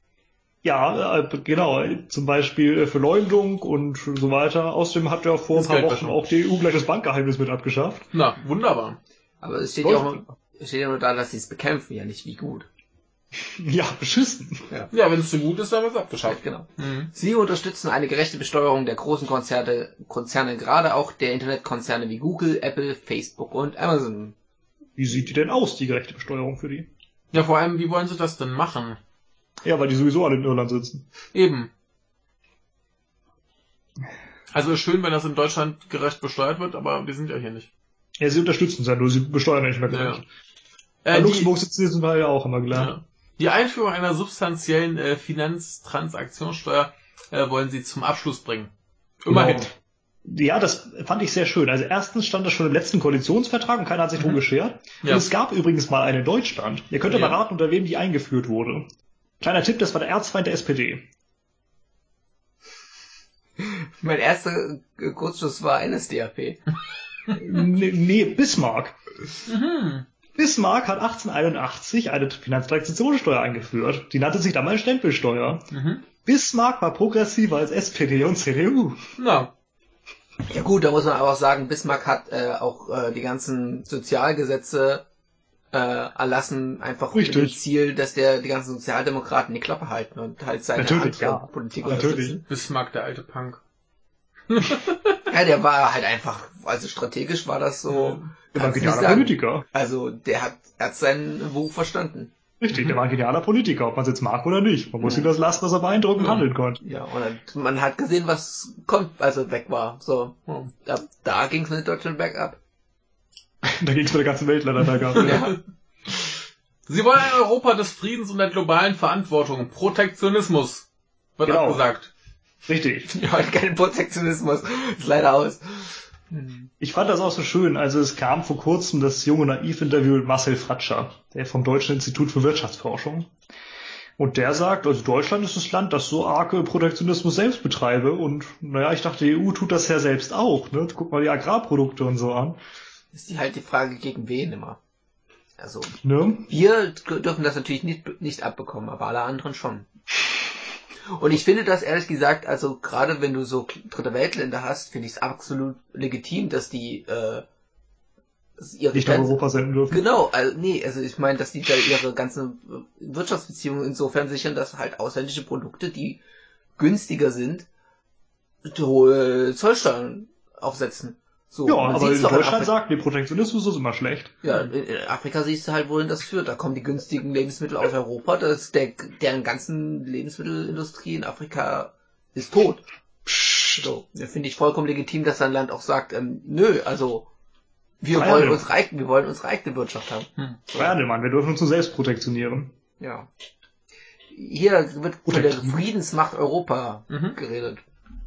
S1: Ja, äh, genau. Zum Beispiel äh, Verleumdung und so weiter. Außerdem hat ja vor ein paar
S2: Geldwäsche.
S1: Wochen auch die EU gleich das Bankgeheimnis mit abgeschafft.
S2: Na, wunderbar.
S3: Aber es steht ja auch steht ja nur da, dass sie es bekämpfen, ja nicht wie gut.
S1: Ja, beschissen.
S2: Ja, wenn es zu gut ist, dann wird es abgeschafft.
S3: Genau.
S2: Mhm.
S3: Sie unterstützen eine gerechte Besteuerung der großen Konzerne, Konzerne, gerade auch der Internetkonzerne wie Google, Apple, Facebook und Amazon.
S1: Wie sieht die denn aus, die gerechte Besteuerung für die?
S2: Ja, vor allem, wie wollen sie das denn machen?
S1: Ja, weil die sowieso alle in Irland sitzen.
S2: Eben. Also ist schön, wenn das in Deutschland gerecht besteuert wird, aber wir sind ja hier nicht.
S1: Ja, sie unterstützen es ja nur, sie besteuern ja nicht mehr gerecht. Bei
S2: Äh,
S1: Luxemburg sitzen sie ja auch immer klar.
S2: ja. die Einführung einer substanziellen äh, Finanztransaktionssteuer äh, wollen sie zum Abschluss bringen. Immerhin.
S1: Genau. Ja, das fand ich sehr schön. Also erstens stand das schon im letzten Koalitionsvertrag und keiner hat sich drum geschert.
S2: Ja.
S1: Und es gab übrigens mal eine in Deutschland. Ihr könnt ja
S2: Ja.
S1: mal raten, unter wem die eingeführt wurde. Kleiner Tipp, das war der Erzfeind der SPD.
S3: Mein erster äh, Kurzschluss war NSDAP.
S1: nee, nee, Bismarck.
S2: Mhm.
S1: Bismarck hat 1881 eine Finanztransaktionssteuer eingeführt. Die nannte sich damals Stempelsteuer.
S2: Mhm.
S1: Bismarck war progressiver als SPD und CDU.
S2: Na,
S3: Ja gut, da muss man aber auch sagen, Bismarck hat äh, auch äh, die ganzen Sozialgesetze äh, erlassen, einfach mit dem
S1: Richtig.
S3: Ziel, dass der die ganzen Sozialdemokraten die Klappe halten und halt seine
S1: Natürlich,
S3: andere
S1: ja.
S3: Politik
S1: Natürlich.
S3: unterstützen.
S2: Bismarck, der alte Punk.
S3: Ja, der war halt einfach, also strategisch war das so,
S1: Der war ein genialer. Politiker.
S3: Also der hat, hat seinen Buch verstanden.
S1: Richtig, der war ein genialer Politiker, ob man es jetzt mag oder nicht. Man muss
S3: Ja.
S1: ihm das lassen, dass er beeindruckend
S2: Ja.
S1: handeln konnte.
S3: Ja, und man hat gesehen, was kommt, als er weg war. So,
S2: Oh.
S3: da, da ging es mit Deutschland bergab.
S1: Da ging es mit der ganzen Welt leider bergab.
S3: Ja.
S2: Sie wollen ein Europa des Friedens und der globalen Verantwortung. Protektionismus. Wird
S1: Genau.
S2: abgesagt.
S1: Richtig.
S3: ja, und kein Protektionismus. Ist leider aus. Hm.
S1: Ich fand das auch so schön. Also es kam vor kurzem das junge Naiv-Interview mit Marcel Fratscher, der vom Deutschen Institut für Wirtschaftsforschung. Und der sagt, also Deutschland ist das Land, das so arge Protektionismus selbst betreibe. Und naja, ich dachte, die EU tut das ja selbst auch. Ne? Guck mal die Agrarprodukte und so an.
S3: Ist die halt die Frage, gegen wen immer. Also,
S1: Ne?
S3: wir dürfen das natürlich nicht, nicht abbekommen, aber alle anderen schon. Und ich finde das ehrlich gesagt, also gerade wenn du so dritte Weltländer hast, finde ich es absolut legitim, dass die äh, ihre
S1: Nicht nach Europa senden dürfen.
S3: Genau, also nee, also ich meine, dass die da ihre ganzen Wirtschaftsbeziehungen insofern sichern, dass halt ausländische Produkte, die günstiger sind, hohe Zollsteuern aufsetzen. So,
S1: ja, aber
S3: in
S1: Deutschland sagt, nee, Protektionismus ist immer schlecht.
S3: Ja, in Afrika siehst du halt, wohin das führt. Da kommen die günstigen Lebensmittel aus Europa, das, der, deren ganzen Lebensmittelindustrie in Afrika ist tot. So, da finde ich vollkommen legitim, dass ein Land auch sagt, ähm, nö, also wir
S1: Freihandel.
S3: wollen unsere eigene, wir wollen unsere eigene Wirtschaft haben.
S2: Hm.
S1: Freihandel, Mann, wir dürfen uns nur selbst protektionieren.
S3: Ja. Hier wird von der Friedensmacht Europa
S2: Mhm.
S3: geredet.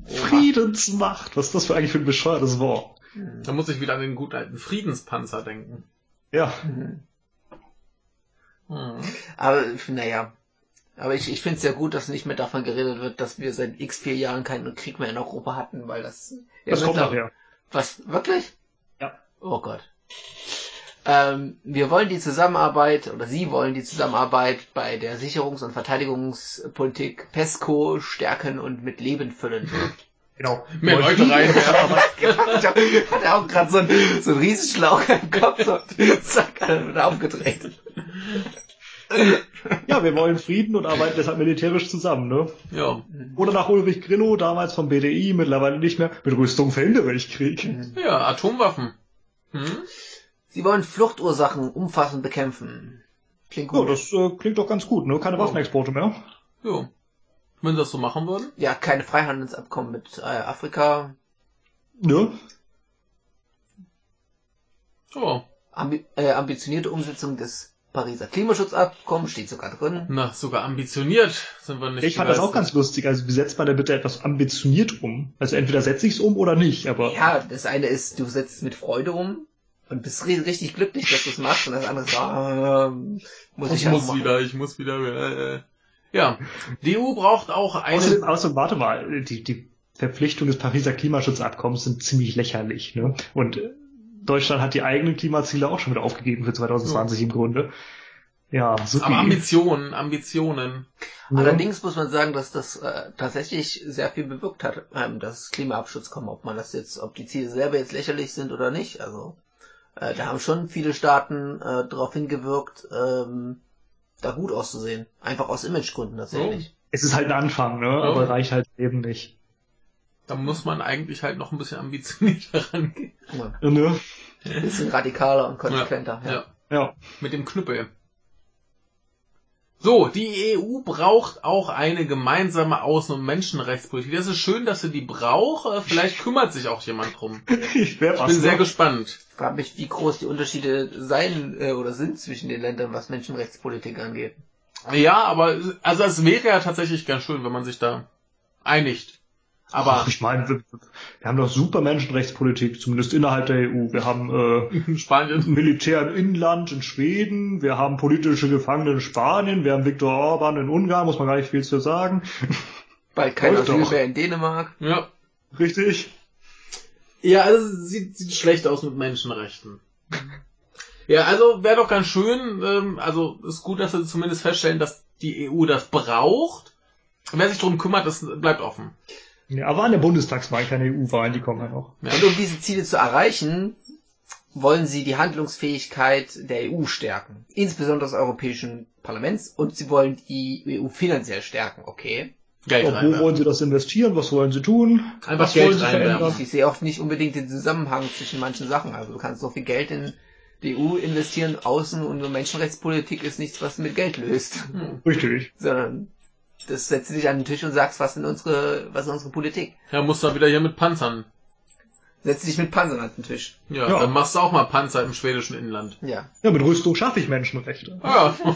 S1: Friedensmacht, was ist das für eigentlich für ein bescheuertes Wort?
S2: Da muss ich wieder an den guten alten Friedenspanzer denken.
S1: Ja,
S3: Mhm.
S2: Mhm.
S3: Aber naja. Aber ich, ich finde es ja gut, dass nicht mehr davon geredet wird, dass wir seit x vier Jahren keinen Krieg mehr in Europa hatten, weil das. ja,
S1: das kommt nachher.
S3: Was? Wirklich?
S1: Ja.
S3: Oh Gott. Ähm, wir wollen die Zusammenarbeit, oder Sie wollen die Zusammenarbeit bei der Sicherungs- und Verteidigungspolitik PESCO stärken und mit Leben füllen.
S1: Genau.
S2: Mehr Leute reinwerfen.
S3: ich hab- hatte auch gerade so, einen- so einen Riesenschlauch im Kopf, so, zack, wird aufgedreht.
S1: Ja, wir wollen Frieden und arbeiten deshalb militärisch zusammen, ne?
S2: Ja.
S1: Oder nach Ulrich Grillo, damals vom BDI, mittlerweile nicht mehr, mit Rüstung verhindere ich Krieg.
S2: Ja, Atomwaffen. Hm?
S3: Sie wollen Fluchtursachen umfassend bekämpfen. Klingt
S1: Ja,
S3: gut.
S1: das äh, klingt doch ganz gut, ne? Keine Waffenexporte mehr.
S2: Ja. Wenn sie das so machen würden?
S3: Ja, keine Freihandelsabkommen mit äh, Afrika.
S1: Ne?
S2: Ja.
S3: Ambi äh, ambitionierte Umsetzung des Pariser Klimaschutzabkommens steht sogar drin.
S2: Na, sogar ambitioniert sind wir nicht.
S1: Ich fand das auch ganz lustig. Also, wie setzt man denn bitte etwas ambitioniert um? Also, entweder setze ich es um oder nicht, aber.
S3: Ja, das eine ist, du setzt es mit Freude um und bist ri- richtig glücklich, dass du es machst. Und das andere ist, ähm, muss ich,
S2: Ich
S3: auch
S2: muss
S3: machen.
S2: wieder, ich muss wieder. Äh, ja. Die EU braucht auch
S1: Außerdem,
S2: eine.
S1: außerdem, warte mal, die, die Verpflichtung des Pariser Klimaschutzabkommens sind ziemlich lächerlich, ne? Und Deutschland hat die eigenen Klimaziele auch schon wieder aufgegeben für 2020 im Grunde. Ja, super.
S2: Aber Ambitionen, Ambitionen.
S3: Allerdings muss man sagen, dass das äh, tatsächlich sehr viel bewirkt hat, ähm, dass Klimaabschutz-Kommen, ob man das jetzt, ob die Ziele selber jetzt lächerlich sind oder nicht. Also äh, da haben schon viele Staaten äh, darauf hingewirkt, ähm, da gut auszusehen. Einfach aus Imagegründen tatsächlich.
S1: Es ist halt ein Anfang, ne?
S2: Ja.
S1: Aber reicht halt eben nicht.
S2: Da muss man eigentlich halt noch ein bisschen ambitionierter rangehen.
S3: Ja.
S1: Ne?
S3: Ein bisschen radikaler und konsequenter. Ja.
S2: Ja.
S1: Ja.
S2: Mit dem Knüppel. So, die EU braucht auch eine gemeinsame Außen- und Menschenrechtspolitik. Das ist schön, dass sie die braucht. Vielleicht kümmert sich auch jemand drum.
S1: Ich
S2: Ich bin sehr
S1: ne?
S2: gespannt.
S3: Ich frage mich, wie groß die Unterschiede sein äh, oder sind zwischen den Ländern, was Menschenrechtspolitik angeht.
S2: Ja, aber also es wäre ja tatsächlich ganz schön, wenn man sich da einigt. Aber
S1: Ach, ich meine, wir, wir haben doch super Menschenrechtspolitik, zumindest innerhalb der EU. Wir haben äh,
S2: Spanien.
S1: Militär im Inland in Schweden, wir haben politische Gefangene in Spanien, wir haben Viktor Orban in Ungarn, muss man gar nicht viel zu sagen.
S3: Bald kein
S1: Läuft
S3: Asyl
S1: doch.
S3: mehr in Dänemark.
S2: Ja.
S1: Richtig?
S2: Ja, also es sieht, sieht schlecht aus mit Menschenrechten. Ja, also wäre doch ganz schön, ähm, also ist gut, dass wir zumindest feststellen, dass die EU das braucht. Wer sich darum kümmert, das bleibt offen.
S1: Ja, aber an der Bundestagswahl keine EU-Wahlen, die kommen ja noch.
S3: Und um diese Ziele zu erreichen, wollen sie die Handlungsfähigkeit der EU stärken. Insbesondere des Europäischen Parlaments. Und sie wollen die EU finanziell stärken. Okay.
S2: Geld
S1: Ob, wo wollen sie das investieren? Was wollen sie tun?
S2: Einfach
S1: was
S2: Geld
S1: wollen sie verändern?
S3: Ich sehe auch nicht unbedingt den Zusammenhang zwischen manchen Sachen. Also du kannst so viel Geld in die EU investieren, Außen- und Menschenrechtspolitik ist nichts, was mit Geld löst.
S1: Richtig.
S3: Sondern das setzt dich an den Tisch und sagst, was sind unsere, was ist unsere Politik?
S2: Ja, musst du wieder hier mit Panzern.
S3: Setz dich mit Panzern an den Tisch.
S2: Ja,
S1: Ja.
S2: dann machst du auch mal Panzer im schwedischen Inland.
S3: Ja.
S1: Ja, mit Rüstung schaffe ich Menschenrechte.
S2: Ja.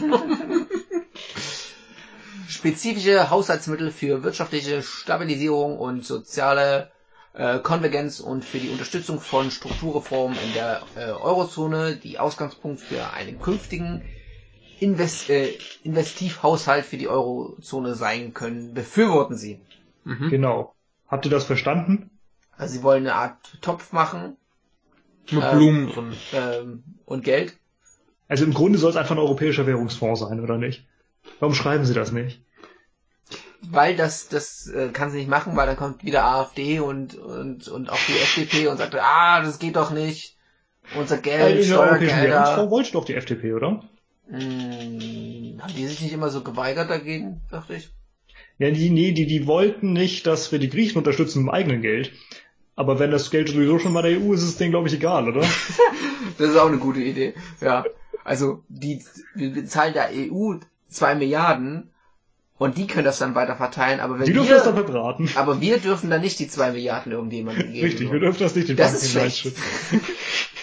S3: spezifische Haushaltsmittel für wirtschaftliche Stabilisierung und soziale äh, Konvergenz und für die Unterstützung von Strukturreformen in der äh, Eurozone, die Ausgangspunkt für einen künftigen Invest äh, Investivhaushalt für die Eurozone sein können, befürworten sie.
S2: Mhm.
S1: Genau. Habt ihr das verstanden?
S3: Also sie wollen eine Art Topf machen
S2: Mit
S3: Ähm,
S2: Blumen drin.
S3: ähm, und Geld.
S1: Also im Grunde soll es einfach ein europäischer Währungsfonds sein, oder nicht? Warum schreiben sie das nicht?
S3: Weil das, das äh, kann sie nicht machen, weil dann kommt wieder AfD und, und, und auch die FDP und sagt, ah, das geht doch nicht. Unser
S1: Äh,
S3: Geld, Steuergelder.
S1: Währungsfonds wollte doch die FDP, oder?
S3: Hm, haben die sich nicht immer so geweigert dagegen, dachte ich?
S1: Ja, die, nee, die, die wollten nicht, dass wir die Griechen unterstützen mit dem eigenen Geld. Aber wenn das Geld sowieso schon bei der EU ist, ist es denen, glaube ich, egal, oder?
S3: das ist auch eine gute Idee. Ja. Also, die, wir bezahlen der EU zwei Milliarden und die können das dann weiter verteilen, aber wenn
S1: die dürfen
S3: wir,
S1: das dann verbraten.
S3: aber wir dürfen dann nicht die zwei Milliarden irgendjemandem geben.
S1: Richtig, wir dürfen das nicht den
S3: Das
S1: Banken
S3: ist schlecht.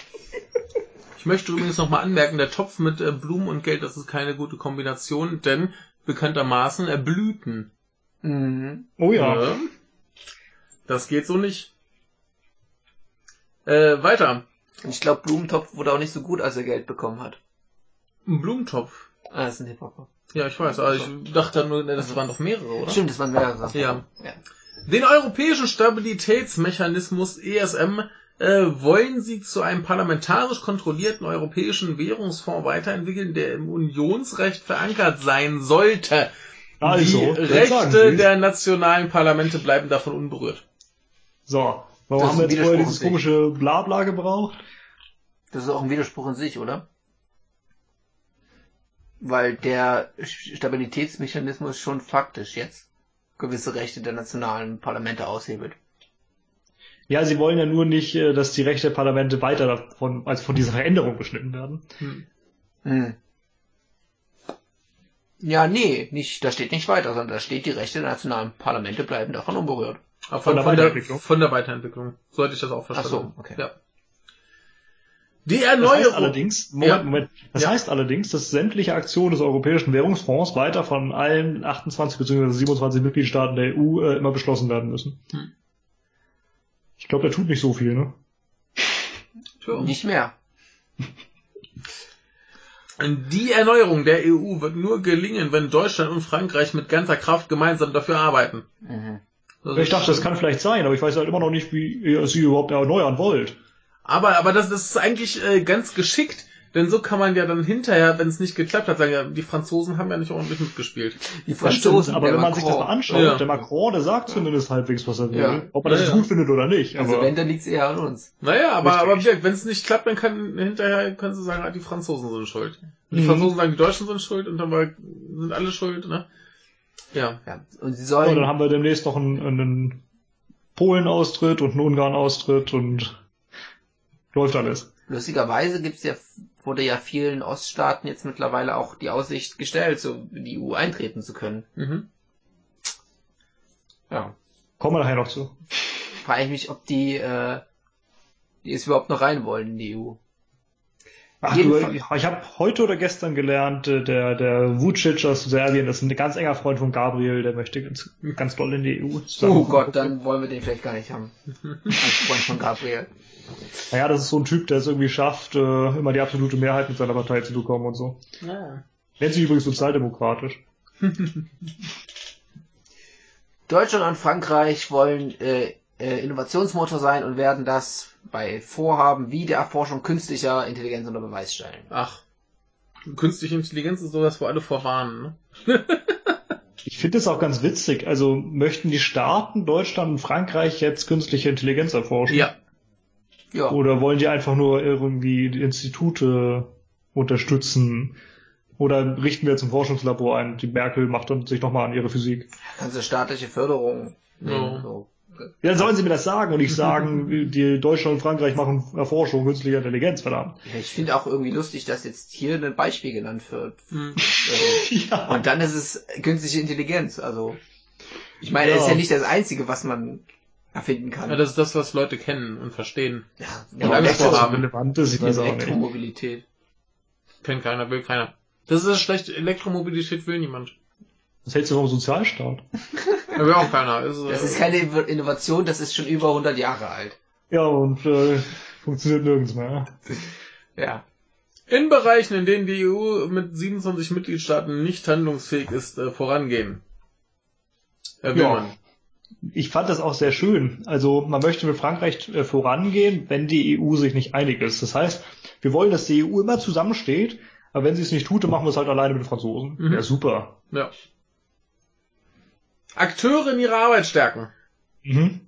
S2: Ich möchte übrigens nochmal anmerken, der Topf mit äh, Blumen und Geld, das ist keine gute Kombination, denn bekanntermaßen äh, Blüten.
S3: Mhm.
S1: Oh ja.
S2: Ja. Das geht so nicht. Äh, weiter.
S3: Ich glaube, Blumentopf wurde auch nicht so gut, als er Geld bekommen hat.
S2: Ein Blumentopf.
S3: Ah, das ist ein Hip-Hopper.
S2: Ja, ich weiß, aber ich dachte nur, das waren doch mehrere, oder?
S3: Stimmt, das waren mehrere.
S2: Ja.
S3: ja.
S2: Den europäischen Stabilitätsmechanismus ESM äh, wollen sie zu einem parlamentarisch kontrollierten europäischen Währungsfonds weiterentwickeln, der im Unionsrecht verankert sein sollte.
S1: Also,
S2: Die Rechte der nationalen Parlamente bleiben davon unberührt.
S1: So, warum
S3: Das
S1: haben wir jetzt vorher dieses komische Blabla gebraucht?
S3: Das ist auch ein Widerspruch in sich, oder? Weil der Stabilitätsmechanismus schon faktisch jetzt gewisse Rechte der nationalen Parlamente aushebelt.
S1: Ja, sie wollen ja nur nicht, äh, dass die Rechte der Parlamente weiter davon, als von dieser Veränderung beschnitten werden.
S2: Hm.
S3: Hm. Ja, nee, nicht, da steht nicht weiter, sondern da steht, die Rechte der nationalen Parlamente bleiben davon unberührt.
S2: Aber
S1: Von der Weiterentwicklung?
S2: Von der Weiterentwicklung. So hätte ich das auch
S3: Ach
S2: verstanden.
S3: so, okay.
S2: Ja. Die
S1: Das heißt
S2: Erneuerung.
S1: allerdings, Moment,
S2: Ja.
S1: Moment, das
S2: Ja.
S1: heißt allerdings, dass sämtliche Aktionen des Europäischen Währungsfonds weiter von allen 28 bzw. 27 Mitgliedstaaten der EU äh, immer beschlossen werden müssen.
S2: Hm.
S1: Ich glaube, der tut nicht so viel, ne?
S2: Tja.
S3: Nicht mehr.
S2: Die Erneuerung der EU wird nur gelingen, wenn Deutschland und Frankreich mit ganzer Kraft gemeinsam dafür arbeiten.
S3: Mhm.
S2: Das
S1: Ich dachte, das kann vielleicht sein, aber ich weiß halt immer noch nicht, wie ihr sie überhaupt erneuern wollt.
S2: Aber, aber das, das ist eigentlich äh, ganz geschickt, denn so kann man ja dann hinterher, wenn es nicht geklappt hat, sagen, ja, die Franzosen haben ja nicht ordentlich mitgespielt.
S3: Die
S1: stimmt, aber wenn man sich das
S3: Macron.
S1: mal anschaut,
S2: Ja.
S1: der Macron, der sagt zumindest halbwegs, was er will.
S3: Ja.
S1: Ob man das
S2: Ja,
S1: gut findet oder nicht.
S3: Also
S1: aber
S3: wenn, dann liegt's eher an uns.
S2: Naja, aber, aber wenn es nicht klappt, dann kann hinterher können sie sagen, ah, die Franzosen sind schuld. Und die
S1: Mhm.
S2: Franzosen sagen, die Deutschen sind schuld und dann war, sind alle schuld, ne? Ja.
S3: Ja. Und sie sollen,
S1: dann haben wir demnächst noch einen, einen Polen-Austritt und einen Ungarn-Austritt und läuft alles.
S3: Lustigerweise gibt's ja, wurde ja vielen Oststaaten jetzt mittlerweile auch die Aussicht gestellt, so in die EU eintreten zu können.
S2: Mhm.
S3: Ja.
S1: Kommen wir nachher noch zu.
S3: Frage ich mich, ob die, äh, die es überhaupt noch rein wollen in die EU.
S1: Ach, du, ich habe heute oder gestern gelernt, äh, der, der Vucic aus Serbien ist ein ganz enger Freund von Gabriel, der möchte ganz, ganz doll in die EU.
S3: Oh Gott, dann wollen wir den vielleicht gar nicht haben. Als Freund von Gabriel.
S1: Naja, das ist so ein Typ, der es irgendwie schafft, äh, immer die absolute Mehrheit mit seiner Partei zu bekommen und so.
S2: Ja.
S1: Nennt sich übrigens sozialdemokratisch.
S3: Deutschland und Frankreich wollen äh, Innovationsmotor sein und werden das bei Vorhaben wie der Erforschung künstlicher Intelligenz unter Beweis stellen.
S2: Ach. Künstliche Intelligenz ist sowas, wo alle vorwarnen, ne?
S1: Ich finde es auch ganz witzig. Also möchten die Staaten, Deutschland und Frankreich jetzt künstliche Intelligenz erforschen?
S2: Ja.
S3: Ja.
S1: Oder wollen die einfach nur irgendwie die Institute unterstützen? Oder richten wir jetzt ein Forschungslabor ein? Die Merkel macht dann sich nochmal an ihre Physik.
S3: Kannst du staatliche Förderung nehmen.
S2: Ja.
S3: So.
S1: Ja, dann sollen sie mir das sagen und nicht sagen, die Deutschland und Frankreich machen Erforschung künstlicher Intelligenz, verdammt.
S3: Ja, ich finde auch irgendwie lustig, dass jetzt hier ein Beispiel genannt wird.
S2: Hm.
S3: Äh,
S1: Ja.
S3: und dann ist es künstliche Intelligenz. Also ich meine,
S1: Ja.
S3: das ist ja nicht das Einzige, was man erfinden kann.
S2: ja, das ist das, was Leute kennen und verstehen.
S3: ja,
S2: Und
S3: ja,
S2: Angst
S3: Elektro-
S2: vor haben.
S1: relevant ist, ich weiß auch nicht.
S3: Elektromobilität.
S2: Kennt keiner, will keiner. Das ist schlecht, Elektromobilität will niemand.
S1: Was hältst du vom Sozialstaat?
S2: Ja, will auch keiner. Ist,
S3: Das ist keine Innovation, das ist schon über 100 Jahre alt.
S1: Ja, und äh, funktioniert nirgends mehr.
S3: Ja.
S2: in Bereichen, in denen die EU mit 27 Mitgliedstaaten nicht handlungsfähig ist, äh, vorangehen. Äh, will
S1: Ja.
S2: man.
S1: Ich fand das auch sehr schön. Also man möchte mit Frankreich äh, vorangehen, wenn die EU sich nicht einig ist. Das heißt, wir wollen, dass die EU immer zusammensteht, aber wenn sie es nicht tut, dann machen wir es halt alleine mit den Franzosen.
S2: Mhm.
S1: Ja, super.
S2: Ja. Akteure in ihrer Arbeit stärken.
S1: Mhm.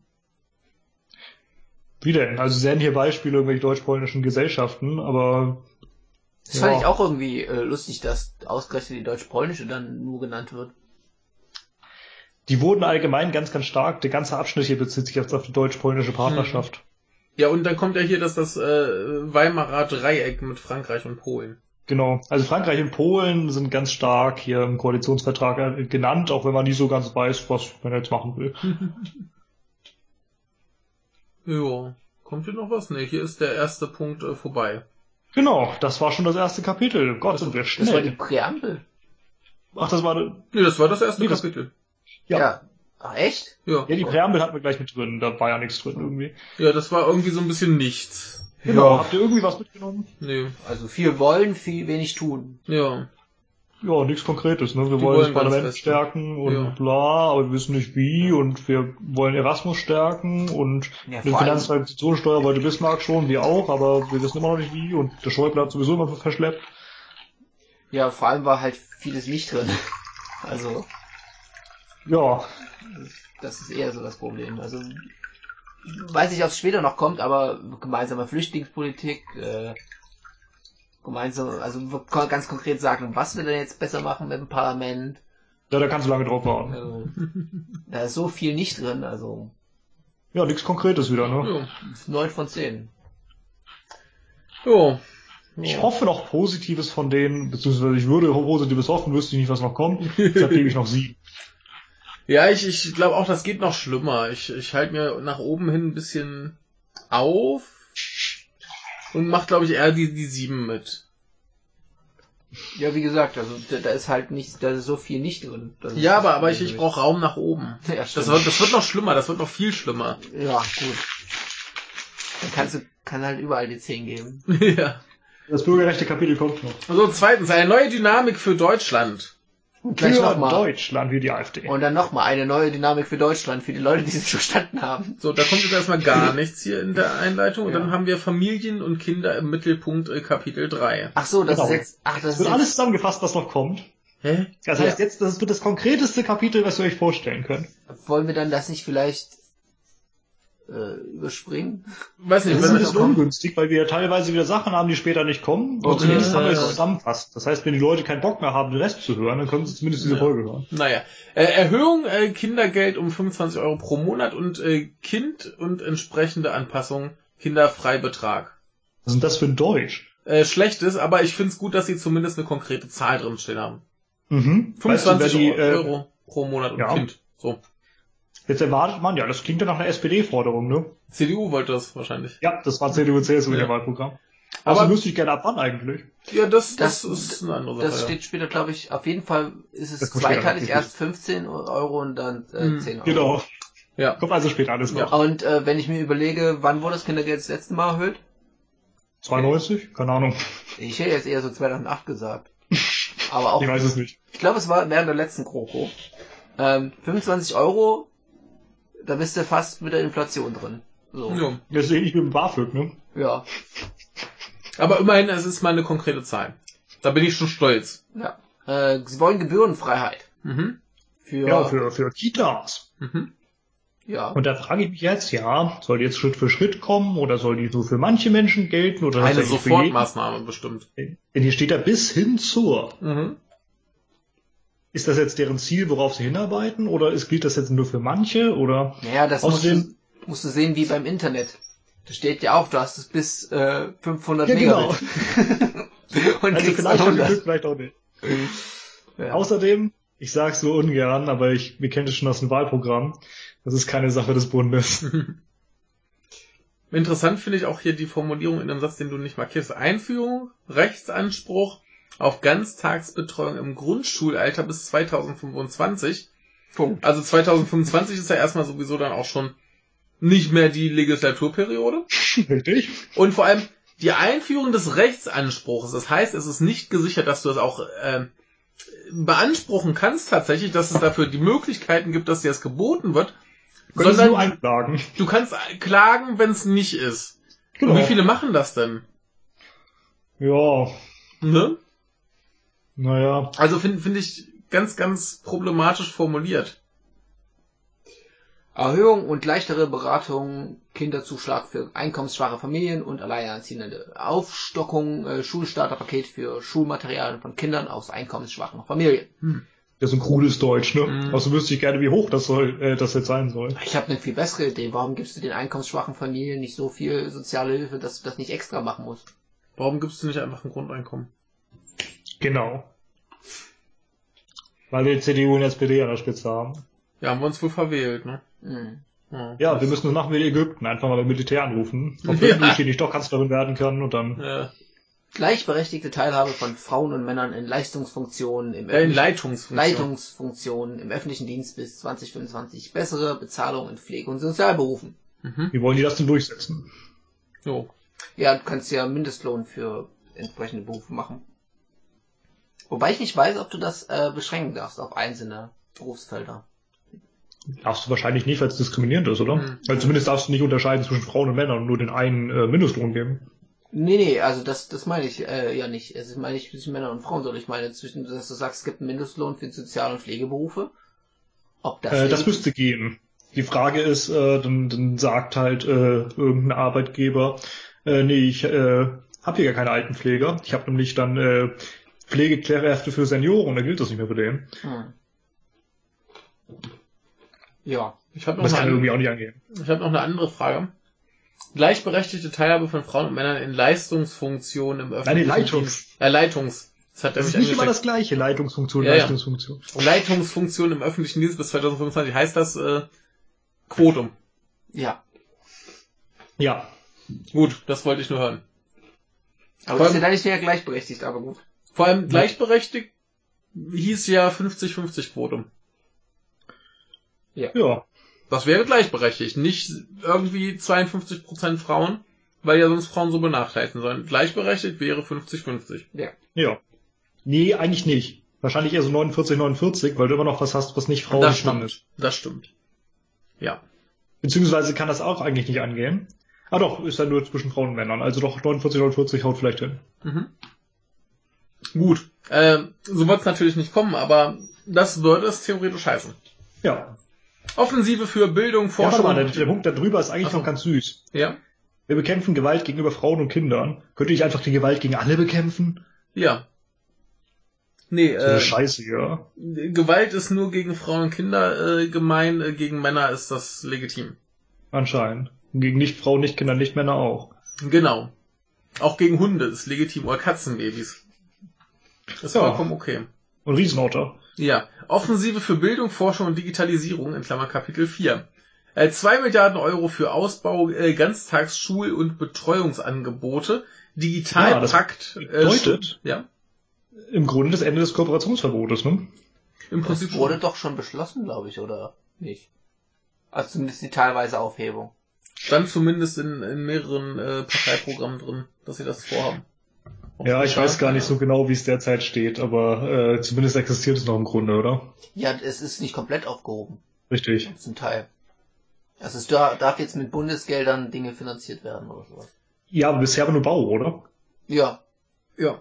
S1: Wie denn? Also sie nennen hier Beispiele irgendwelche deutsch-polnischen Gesellschaften, aber
S3: Das fand
S1: Ja.
S3: ich auch irgendwie äh, lustig, dass ausgerechnet die deutsch-polnische dann nur genannt wird.
S1: Die wurden allgemein ganz, ganz stark. Der ganze Abschnitt hier bezieht sich jetzt auf die deutsch-polnische Partnerschaft.
S2: Ja, und dann kommt ja hier das, das äh, Weimarer Dreieck mit Frankreich und Polen.
S1: Genau. Also Frankreich und Polen sind ganz stark hier im Koalitionsvertrag genannt, auch wenn man nie so ganz weiß, was man jetzt machen will.
S2: ja. Kommt hier noch was? Ne, hier ist der erste Punkt äh, vorbei.
S1: Genau, das war schon das erste Kapitel. Gott, sind wir schnell.
S3: Das war die Präambel.
S1: Ach, das war...
S2: Nee, das war das erste
S1: Nee, das-
S2: Kapitel.
S1: Ja.
S3: Ja. Ach, echt?
S2: Ja.
S1: Ja, die Präambel hatten wir gleich mit drin. Da war ja nichts drin irgendwie.
S2: Ja, das war irgendwie so ein bisschen nichts.
S1: Genau.
S3: Ja.
S1: Habt ihr irgendwie was mitgenommen?
S2: Nee.
S3: Also viel wollen, viel wenig tun.
S2: Ja.
S1: Ja, nichts Konkretes. Ne? Wir
S2: Die
S1: wollen,
S2: wollen
S1: das Parlament
S2: fest.
S1: stärken und
S2: Ja.
S1: bla, aber wir wissen nicht wie und wir wollen Erasmus stärken und
S3: Ja, allem-
S1: Finanztransaktionssteuer wollte Bismarck schon, wir auch, aber wir wissen immer noch nicht wie und der Schäuble hat sowieso immer verschleppt.
S3: Ja, vor allem war halt vieles nicht drin. Also,
S1: Ja,
S3: das ist eher so das Problem. Also, weiß nicht, ob es später noch kommt, aber gemeinsame Flüchtlingspolitik, äh, gemeinsam, also wir können ganz konkret sagen, was wir denn jetzt besser machen mit dem Parlament.
S1: ja, da kannst du lange drauf warten.
S3: Also, da ist so viel nicht drin, also
S1: Ja, nichts Konkretes wieder, ne?
S2: Ja.
S3: neun von zehn.
S2: Ja.
S1: Ich hoffe noch Positives von denen, beziehungsweise ich würde Positives hoffen, wüsste ich nicht, was noch kommt. Deshalb gebe ich noch sieben.
S2: Ja, ich, ich glaube auch, das geht noch schlimmer. Ich, ich halte mir nach oben hin ein bisschen auf und mach, glaube ich, eher die, die sieben mit.
S3: Ja, wie gesagt, also da, da ist halt nicht, da ist so viel nicht drin. Das
S2: Ja, aber,
S3: das
S2: aber ich, ich brauche Raum nach oben.
S3: Ja,
S2: Das
S3: stimmt.
S2: wird, das wird noch schlimmer, das wird noch viel schlimmer.
S3: Ja, gut. Dann kannst du, kann halt überall die 10 geben.
S2: ja.
S1: Das bürgerrechte Kapitel kommt noch.
S2: So, zweitens, eine neue Dynamik für Deutschland.
S3: Gleich
S1: Für
S3: nochmal.
S1: Deutschland wie die AfD.
S3: Und dann nochmal eine neue Dynamik für Deutschland, für die Leute, die es verstanden haben.
S2: So, da kommt jetzt erstmal gar nichts hier in der Einleitung. Und
S3: Ja.
S2: dann haben wir Familien und Kinder im Mittelpunkt äh, Kapitel 3.
S3: Ach so, das
S1: Genau.
S3: ist jetzt, ach, das
S1: wird
S3: jetzt,
S1: alles zusammengefasst, was noch kommt.
S2: Hä?
S1: Das
S3: Ja.
S1: heißt jetzt, das wird das konkreteste Kapitel, was ihr euch vorstellen könnt.
S3: wollen wir dann das nicht vielleicht, äh, überspringen?
S2: Weiß nicht,
S1: Das ist ein
S2: wenn,
S1: bisschen ungünstig, weil wir ja teilweise wieder Sachen haben, die später nicht kommen. Und
S3: Okay.
S1: zumindest haben wir es zusammenfasst. Das heißt, wenn die Leute keinen Bock mehr haben, den Rest zu hören, dann können sie zumindest diese
S2: Ja.
S1: Folge hören.
S2: naja. Äh, Erhöhung äh, Kindergeld um 25 Euro pro Monat und äh, Kind und entsprechende Anpassung Kinderfreibetrag.
S1: Was ist denn das für ein Deutsch?
S2: Äh, schlecht ist, aber ich find's gut, dass sie zumindest eine konkrete Zahl drinstehen haben.
S1: Mhm.
S2: 25
S1: weißt du, die, äh,
S2: Euro pro Monat und
S1: ja.
S2: Kind. So.
S1: Jetzt erwartet man, ja, das klingt ja nach einer SPD-Forderung, ne?
S2: CDU wollte das wahrscheinlich.
S1: Ja, das war CDU, CSU in
S2: Ja.
S1: der Wahlprogramm.
S2: Aber-
S1: Aber wüsste ich gerne ab wann eigentlich.
S2: Ja, das, das,
S3: Das-
S2: ist eine andere Sache.
S3: Das
S2: ja.
S3: steht später, glaube ich, auf jeden Fall ist es zweiteilig, erst 15 Euro und dann äh,
S2: Hm,
S3: 10 Euro.
S1: Genau.
S2: Ja.
S1: Kommt also später alles
S2: Ja.
S1: noch.
S3: Und äh, wenn ich mir überlege, wann wurde das Kindergeld das letzte Mal erhöht?
S1: 92? Keine Ahnung.
S3: Ich hätte jetzt eher so 2008 gesagt. Aber auch,
S1: Ich weiß es nicht.
S3: ich glaube, es war während der letzten GroKo. Ähm, 25 Euro, da bist du fast mit der Inflation drin. So.
S2: Ja.
S1: Das ist ähnlich wie mit dem BAföG, ne?
S3: Ja.
S2: Aber immerhin, es ist mal eine konkrete Zahl. Da bin ich schon stolz.
S3: ja. Äh, sie wollen Gebührenfreiheit.
S2: Mhm.
S3: Für,
S1: Ja, für, für Kitas.
S2: Mhm.
S3: ja.
S1: Und da frage ich mich jetzt, ja, soll die jetzt Schritt für Schritt kommen oder soll die nur für manche Menschen gelten oder
S2: Eine? Sofortmaßnahme bestimmt.
S1: Denn hier steht da bis hin zur.
S2: Mhm.
S1: Ist das jetzt deren Ziel, worauf sie hinarbeiten? Oder ist, gilt das jetzt nur für manche? Oder
S3: Naja, das musst du,
S1: außerdem,
S3: musst du sehen wie beim Internet. Da steht ja auch, du hast es bis äh, 500
S1: Ja, genau.
S3: Megabit. Und
S1: also vielleicht haben die
S3: 100.
S1: Glück, vielleicht auch nicht.
S3: Ja.
S1: Außerdem, ich sag's so ungern, aber ich, wir kennen es schon aus dem Wahlprogramm, das ist keine Sache des Bundes.
S2: Interessant finde ich auch hier die Formulierung in dem Satz, den du nicht markierst. Einführung, Rechtsanspruch auf Ganztagsbetreuung im Grundschulalter bis 2025.
S3: Punkt.
S2: Also 2025 ist ja erstmal sowieso dann auch schon nicht mehr die Legislaturperiode.
S1: Richtig?
S2: Und vor allem die Einführung des Rechtsanspruchs. Das heißt, es ist nicht gesichert, dass du das auch ähm, beanspruchen kannst tatsächlich, dass es dafür die Möglichkeiten gibt, dass dir das geboten wird.
S1: Können sie
S2: sondern
S1: nur einklagen.
S2: du kannst klagen, wenn es nicht ist.
S1: Genau.
S2: Und wie viele machen das denn?
S1: Ja,
S2: Ne?
S1: Naja.
S2: Also finde find ich ganz, ganz problematisch formuliert.
S3: Erhöhung und leichtere Beratung, Kinderzuschlag für einkommensschwache Familien und Alleinerziehende. Aufstockung, äh, Schulstarterpaket für Schulmaterialien von Kindern aus einkommensschwachen Familien.
S2: Hm.
S1: Das ist ein krudes Deutsch, ne? Mhm. Also wüsste ich gerne, wie hoch das soll, äh, das jetzt sein soll.
S3: Ich habe eine viel bessere Idee. Warum gibst du den einkommensschwachen Familien nicht so viel soziale Hilfe, dass du das nicht extra machen musst?
S2: Warum gibst du nicht einfach ein Grundeinkommen?
S1: Genau. Weil wir CDU und SPD an der Spitze haben.
S2: Ja, haben wir uns wohl verwählt, ne?
S1: Mhm. Ja, ja wir müssen das machen wie Ägypten, einfach mal beim Militär anrufen, ob ja. nicht doch Kanzlerin werden kann und dann. Ja.
S3: Gleichberechtigte Teilhabe von Frauen und Männern in Leistungsfunktionen, im
S2: äh, in Leitungsfunktionen.
S3: Leitungsfunktionen im öffentlichen Dienst bis 2025, bessere Bezahlung in Pflege- und Sozialberufen.
S1: Mhm. Wie wollen die das denn durchsetzen?
S3: So. Ja, du kannst ja Mindestlohn für entsprechende Berufe machen. Wobei ich nicht weiß, ob du das äh, beschränken darfst auf einzelne Berufsfelder.
S1: Darfst du wahrscheinlich nicht, weil es diskriminierend ist, oder? Mhm. Also zumindest darfst du nicht unterscheiden zwischen Frauen und Männern und nur den einen äh, Mindestlohn geben.
S3: Nee, nee, also das, das meine ich äh, ja nicht. Es meine ich zwischen Männern und Frauen, sondern ich meine zwischen, dass du sagst, es gibt einen Mindestlohn für Sozial- und Pflegeberufe.
S1: Ob das. Äh, das müsste gehen. Die Frage ist, äh, dann, dann sagt halt äh, irgendein Arbeitgeber, äh, nee, ich äh, habe hier gar keine Altenpfleger. Ich habe nämlich dann äh, Pflegekräfte für Senioren, da gilt das nicht mehr für den. Hm.
S2: Ja.
S1: Ich habe noch, das kann irgendwie auch nicht angehen.
S2: Ich habe noch eine andere Frage. Gleichberechtigte Teilhabe von Frauen und Männern in Leistungsfunktionen im öffentlichen
S1: Nein, Leitungs.
S2: Äh, Leitungs.
S1: Das, hat das ist nicht immer das gleiche, Leitungsfunktion, ja, Leistungsfunktion.
S2: Ja. Leitungsfunktion im öffentlichen Dienst bis 2025 heißt das äh, Quotum.
S3: Ja.
S1: Ja.
S2: Gut, das wollte ich nur hören.
S3: Aber das ist ja nicht mehr gleichberechtigt, aber gut.
S2: Vor allem gleichberechtigt hieß ja 50-50 Quotum.
S1: Ja. ja.
S2: Das wäre gleichberechtigt. Nicht irgendwie 52% Frauen, weil ja sonst Frauen so benachteiligt sind, sondern gleichberechtigt wäre 50-50.
S1: Ja. Ja. Nee, eigentlich nicht. Wahrscheinlich eher so 49, 49, weil du immer noch was hast, was nicht Frauen
S2: das stimmt. Das stimmt. Ja.
S1: Beziehungsweise kann das auch eigentlich nicht angehen. Ah doch, ist ja nur zwischen Frauen und Männern. Also doch 49, 49 haut vielleicht hin. Mhm.
S2: Gut. Äh, so wird es natürlich nicht kommen, aber das würde es theoretisch heißen.
S1: Ja.
S2: Offensive für Bildung, Forschung.
S1: Ja, mal, der, der Punkt da drüber ist eigentlich Achso. noch ganz süß.
S2: Ja.
S1: Wir bekämpfen Gewalt gegenüber Frauen und Kindern. Könnte ich einfach die Gewalt gegen alle bekämpfen?
S2: Ja. Nee,
S1: so äh, Scheiße, ja.
S2: Gewalt ist nur gegen Frauen und Kinder äh, gemein, äh, gegen Männer ist das legitim.
S1: Anscheinend. Gegen nicht Frauen, nicht Kinder, nicht Männer auch.
S2: Genau. Auch gegen Hunde ist legitim oder Katzenbabys. Das ist ja. vollkommen okay.
S1: Und Riesenotter.
S2: Ja. Offensive für Bildung, Forschung und Digitalisierung in Klammer Kapitel 4. Äh, 2 Milliarden Euro für Ausbau äh, Ganztagsschul- und Betreuungsangebote. Digitalpakt.
S1: Ja, das äh, bedeutet äh, ja? im Grunde das Ende des Kooperationsverbotes, ne?
S3: Im Prinzip das wurde schon. doch schon beschlossen, glaube ich, oder nicht? Also zumindest die teilweise Aufhebung.
S2: Stand zumindest in, in mehreren äh, Parteiprogrammen drin, dass sie das vorhaben.
S1: Ja, ich weiß gar nicht so genau, wie es derzeit steht, aber äh, zumindest existiert es noch im Grunde, oder?
S3: Ja, es ist nicht komplett aufgehoben.
S1: Richtig.
S3: Zum Teil. Also es darf jetzt mit Bundesgeldern Dinge finanziert werden oder sowas.
S1: Ja, aber bisher aber nur Bau, oder?
S3: Ja.
S2: Ja.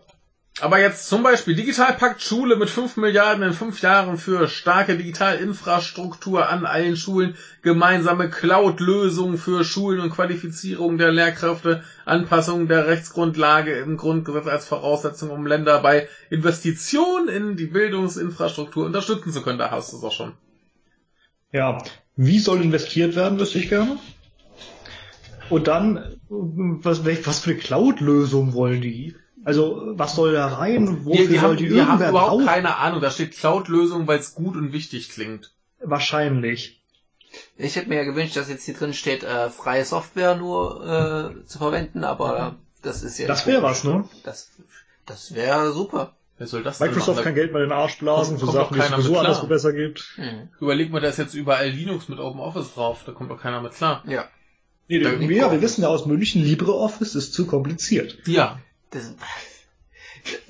S2: Aber jetzt zum Beispiel Digitalpakt Schule mit 5 Milliarden in 5 Jahren für starke Digitalinfrastruktur an allen Schulen, gemeinsame Cloud-Lösungen für Schulen und Qualifizierung der Lehrkräfte, Anpassung der Rechtsgrundlage im Grundgesetz als Voraussetzung, um Länder bei Investitionen in die Bildungsinfrastruktur unterstützen zu können. Da hast du es auch schon.
S1: Ja, wie soll investiert werden, wüsste ich gerne. Und dann, was, was für eine Cloud-Lösung wollen die? Also, was soll da rein?
S2: Wofür wir, wir soll die haben, Wir haben überhaupt brauchen? keine Ahnung. Da steht Cloud-Lösung, weil es gut und wichtig klingt.
S1: Wahrscheinlich.
S3: Ich hätte mir ja gewünscht, dass jetzt hier drin steht, äh, freie Software nur äh, zu verwenden, aber das ist ja.
S1: Das wäre was, ne?
S3: Das, das wäre super.
S2: Wer soll das
S1: Microsoft kann Geld mal in den Arsch blasen für Sachen, die es sowieso anders besser gibt.
S2: Hm. Überleg mal, da ist jetzt überall Linux mit OpenOffice drauf, da kommt doch keiner mit klar.
S3: Ja.
S1: Nee, wir, wir wissen ja aus München, LibreOffice ist zu kompliziert.
S2: Ja.
S3: Das,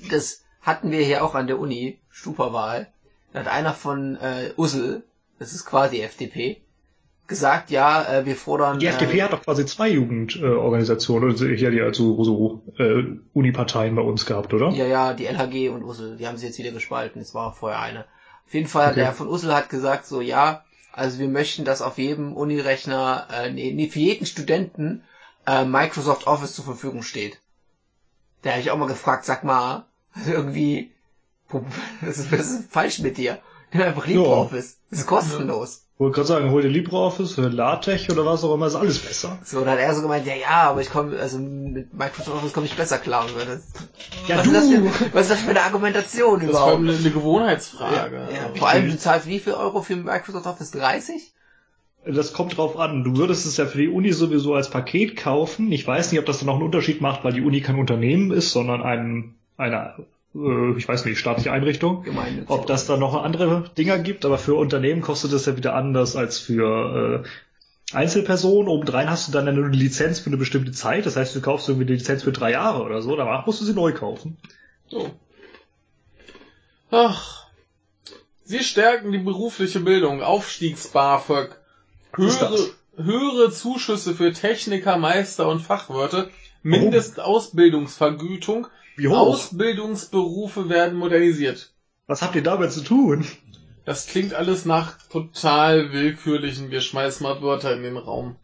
S3: das hatten wir hier auch an der Uni, Stupawahl. Da hat einer von äh, Ussel, das ist quasi FDP, gesagt, ja, äh, wir fordern.
S1: Die FDP äh, hat doch quasi zwei Jugendorganisationen, äh, hier die also so äh, Uniparteien bei uns gehabt, oder?
S3: Ja, ja, die LHG und Ussel, die haben sie jetzt wieder gespalten. Es war vorher eine. Auf jeden Fall, okay. der von Ussel hat gesagt, so ja, also wir möchten, dass auf jedem Unirechner, äh, nee, nee, für jeden Studenten äh, Microsoft Office zur Verfügung steht. Da habe ich auch mal gefragt, sag mal, irgendwie, was ist, was ist falsch mit dir? Nimm einfach LibreOffice. Das ist kostenlos.
S1: Ich wollte gerade sagen, hol dir LibreOffice oder LaTeX oder was auch immer, ist alles besser.
S3: So, dann hat er so gemeint, ja, ja, aber ich komme, also mit Microsoft Office komme ich besser klar. Und das,
S1: Ja,
S3: was,
S1: du!
S3: Ist das für, was ist das für eine Argumentation
S2: Das ist
S3: überhaupt?
S2: eine, eine Gewohnheitsfrage.
S3: Ja, vor allem, du zahlst wie viel Euro für Microsoft Office? 30?
S1: Das kommt drauf an. Du würdest es ja für die Uni sowieso als Paket kaufen. Ich weiß nicht, ob das dann noch einen Unterschied macht, weil die Uni kein Unternehmen ist, sondern ein, eine, äh, ich weiß nicht, staatliche Einrichtung.
S3: Gemeinnützig.
S1: Ob das dann noch andere Dinger gibt, aber für Unternehmen kostet das ja wieder anders als für äh, Einzelpersonen. Obendrein hast du dann eine Lizenz für eine bestimmte Zeit. Das heißt, du kaufst irgendwie die Lizenz für drei Jahre oder so. Danach musst du sie neu kaufen.
S2: So. Ach. Sie stärken die berufliche Bildung. Aufstiegs-BAföG. Höhere, höhere Zuschüsse für Techniker, Meister und Fachwörter. Mindestausbildungsvergütung.
S1: Wie hoch?
S2: Ausbildungsberufe werden modernisiert.
S1: Was habt ihr damit zu tun?
S2: Das klingt alles nach total willkürlichen, wir schmeißen mal Wörter in den Raum.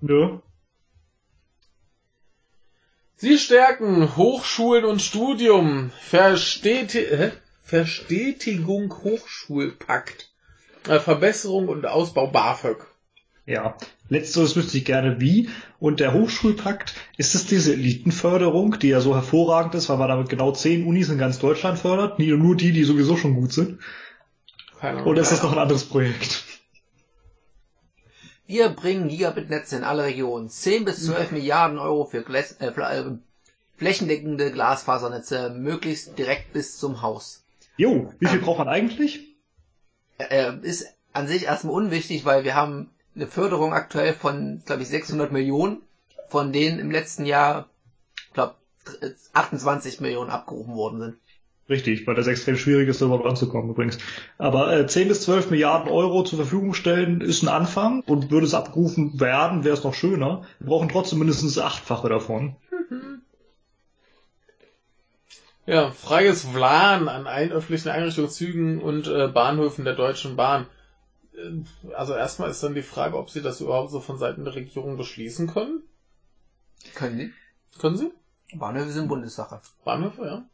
S1: Ne?
S2: Sie stärken Hochschulen und Studium. Versteti hä? Verstetigung Hochschulpakt. Äh, Verbesserung und Ausbau BAföG.
S1: Ja, letzteres wüsste ich gerne wie. Und der Hochschulpakt, ist es diese Elitenförderung, die ja so hervorragend ist, weil man damit genau zehn Unis in ganz Deutschland fördert, nur die, die sowieso schon gut sind?
S2: Keine.
S1: Oder ist das noch ein anderes Projekt?
S3: Wir bringen Gigabit-Netze in alle Regionen. 10 bis 12 Milliarden Euro für Glas äh, äh, flächendeckende Glasfasernetze, möglichst direkt bis zum Haus.
S1: Jo, wie viel braucht man eigentlich?
S3: Äh, ist an sich erstmal unwichtig, weil wir haben eine Förderung aktuell von, glaube ich, 600 Millionen, von denen im letzten Jahr, glaube 28 Millionen abgerufen worden sind.
S1: Richtig, weil das extrem schwierig ist, da überhaupt ranzukommen übrigens. Aber äh, 10 bis 12 Milliarden Euro zur Verfügung stellen ist ein Anfang und würde es abgerufen werden, wäre es noch schöner. Wir brauchen trotzdem mindestens das achtfache davon.
S2: Ja, freies WLAN an allen öffentlichen Einrichtungen, Zügen und äh, Bahnhöfen der Deutschen Bahn. Äh, Also erstmal ist dann die Frage, ob sie das überhaupt so von Seiten der Regierung beschließen können.
S3: Können Sie?
S2: Können sie?
S3: Bahnhöfe sind Bundessache.
S2: Bahnhöfe, ja.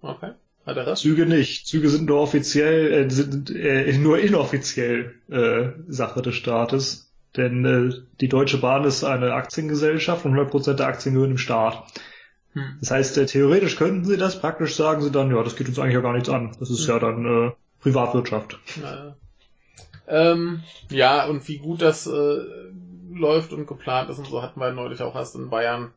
S2: Okay. Hat er das?
S1: Züge nicht. Züge sind nur offiziell, äh, sind äh, nur inoffiziell äh, Sache des Staates. Denn äh, die Deutsche Bahn ist eine Aktiengesellschaft und 100% der Aktien gehören dem Staat.
S2: Hm.
S1: Das heißt, äh, theoretisch könnten sie das, praktisch sagen sie dann, ja, das geht uns eigentlich ja gar nichts an. Das ist ja dann äh, Privatwirtschaft.
S2: Naja. Ähm, ja, und wie gut das äh, läuft und geplant ist und so hatten wir neulich auch erst in Bayern,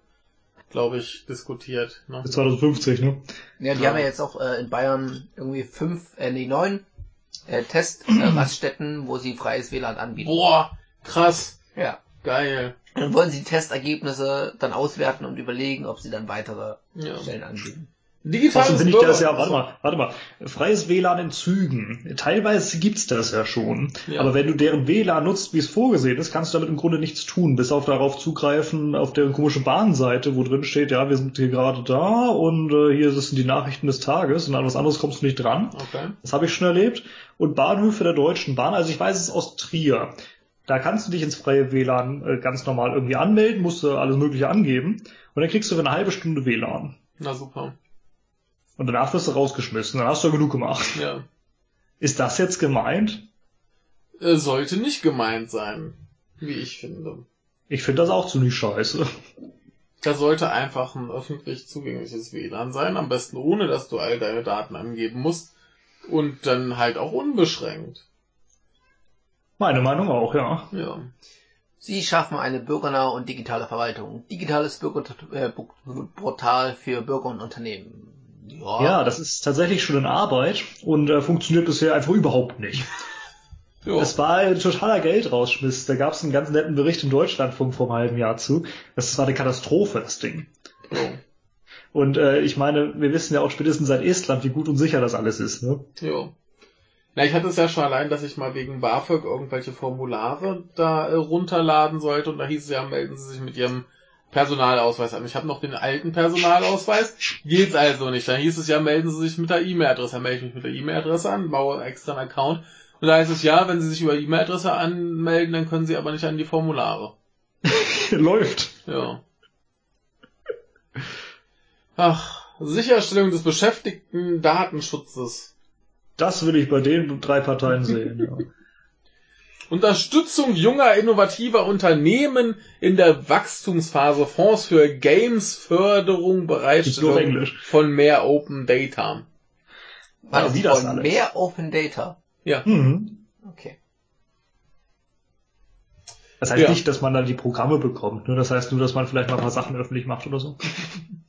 S2: glaube ich, diskutiert. Ne?
S1: Bis 2050, ne?
S3: Ja, die
S2: Ja.
S3: haben ja jetzt auch äh, in Bayern irgendwie fünf, äh, nee, neun äh, Test-Raststätten, wo sie freies WLAN anbieten.
S2: Boah, krass,
S3: Ja.
S2: geil.
S3: Dann wollen sie die Testergebnisse dann auswerten und überlegen, ob sie dann weitere
S2: Ja.
S3: Stellen anbieten.
S2: Digitales
S1: Trotzdem finde ich das ja, warte mal, warte mal, freies WLAN in Zügen. Teilweise gibt's das ja schon.
S2: Ja.
S1: Aber wenn du deren WLAN nutzt, wie es vorgesehen ist, kannst du damit im Grunde nichts tun, bis auf darauf zugreifen auf deren komische Bahnseite, wo drin steht, ja, wir sind hier gerade da und äh, hier sind die Nachrichten des Tages und an was anderes kommst du nicht dran.
S2: Okay.
S1: Das habe ich schon erlebt. Und Bahnhöfe der Deutschen Bahn, also ich weiß es aus Trier. Da kannst du dich ins freie WLAN äh, ganz normal irgendwie anmelden, musst du alles Mögliche angeben und dann kriegst du für eine halbe Stunde WLAN.
S2: Na super.
S1: Und danach wirst du rausgeschmissen. Dann hast du ja genug gemacht.
S2: Ja.
S1: Ist das jetzt gemeint?
S2: Äh, sollte nicht gemeint sein, wie ich finde.
S1: Ich finde das auch ziemlich scheiße.
S2: Da sollte einfach ein öffentlich zugängliches WLAN sein, am besten ohne, dass du all deine Daten angeben musst. Und dann halt auch unbeschränkt.
S1: Meine Meinung auch, ja.
S2: Ja.
S3: Sie schaffen eine bürgernahe und digitale Verwaltung. Digitales Bürgerportal für Bürger und Unternehmen. Ja,
S1: Ja, das ist tatsächlich schon in Arbeit und äh, funktioniert bisher einfach überhaupt nicht.
S2: Jo.
S1: Es war ein totaler Geldrausschmiss. Da gab es einen ganz netten Bericht im Deutschlandfunk vor einem halben Jahr zu. Das war eine Katastrophe, das Ding.
S2: Jo.
S1: Und äh, ich meine, wir wissen ja auch spätestens seit Estland, wie gut und sicher das alles ist. Ne?
S2: Jo. Na, ich hatte es ja schon allein, dass ich mal wegen BAföG irgendwelche Formulare da äh, runterladen sollte und da hieß es ja, melden Sie sich mit Ihrem Personalausweis an. Ich habe noch den alten Personalausweis, geht's also nicht. Dann hieß es ja, melden Sie sich mit der E-Mail-Adresse. Dann melde ich mich mit der E-Mail-Adresse an, baue extra einen Account. Und da heißt es ja, wenn Sie sich über E-Mail-Adresse anmelden, dann können Sie aber nicht an die Formulare.
S1: Läuft.
S2: Ja. Ach, Sicherstellung des Beschäftigten Datenschutzes.
S1: Das will ich bei den drei Parteien sehen. Ja.
S2: Unterstützung junger, innovativer Unternehmen in der Wachstumsphase, Fonds für Games-Förderung, Bereitstellung von mehr Open Data.
S3: Also wie das von mehr Open Data?
S2: Ja. Mhm.
S3: Okay.
S1: Das heißt ja. nicht, dass man da die Programme bekommt, nur das heißt nur, dass man vielleicht mal ein paar Sachen öffentlich macht oder so.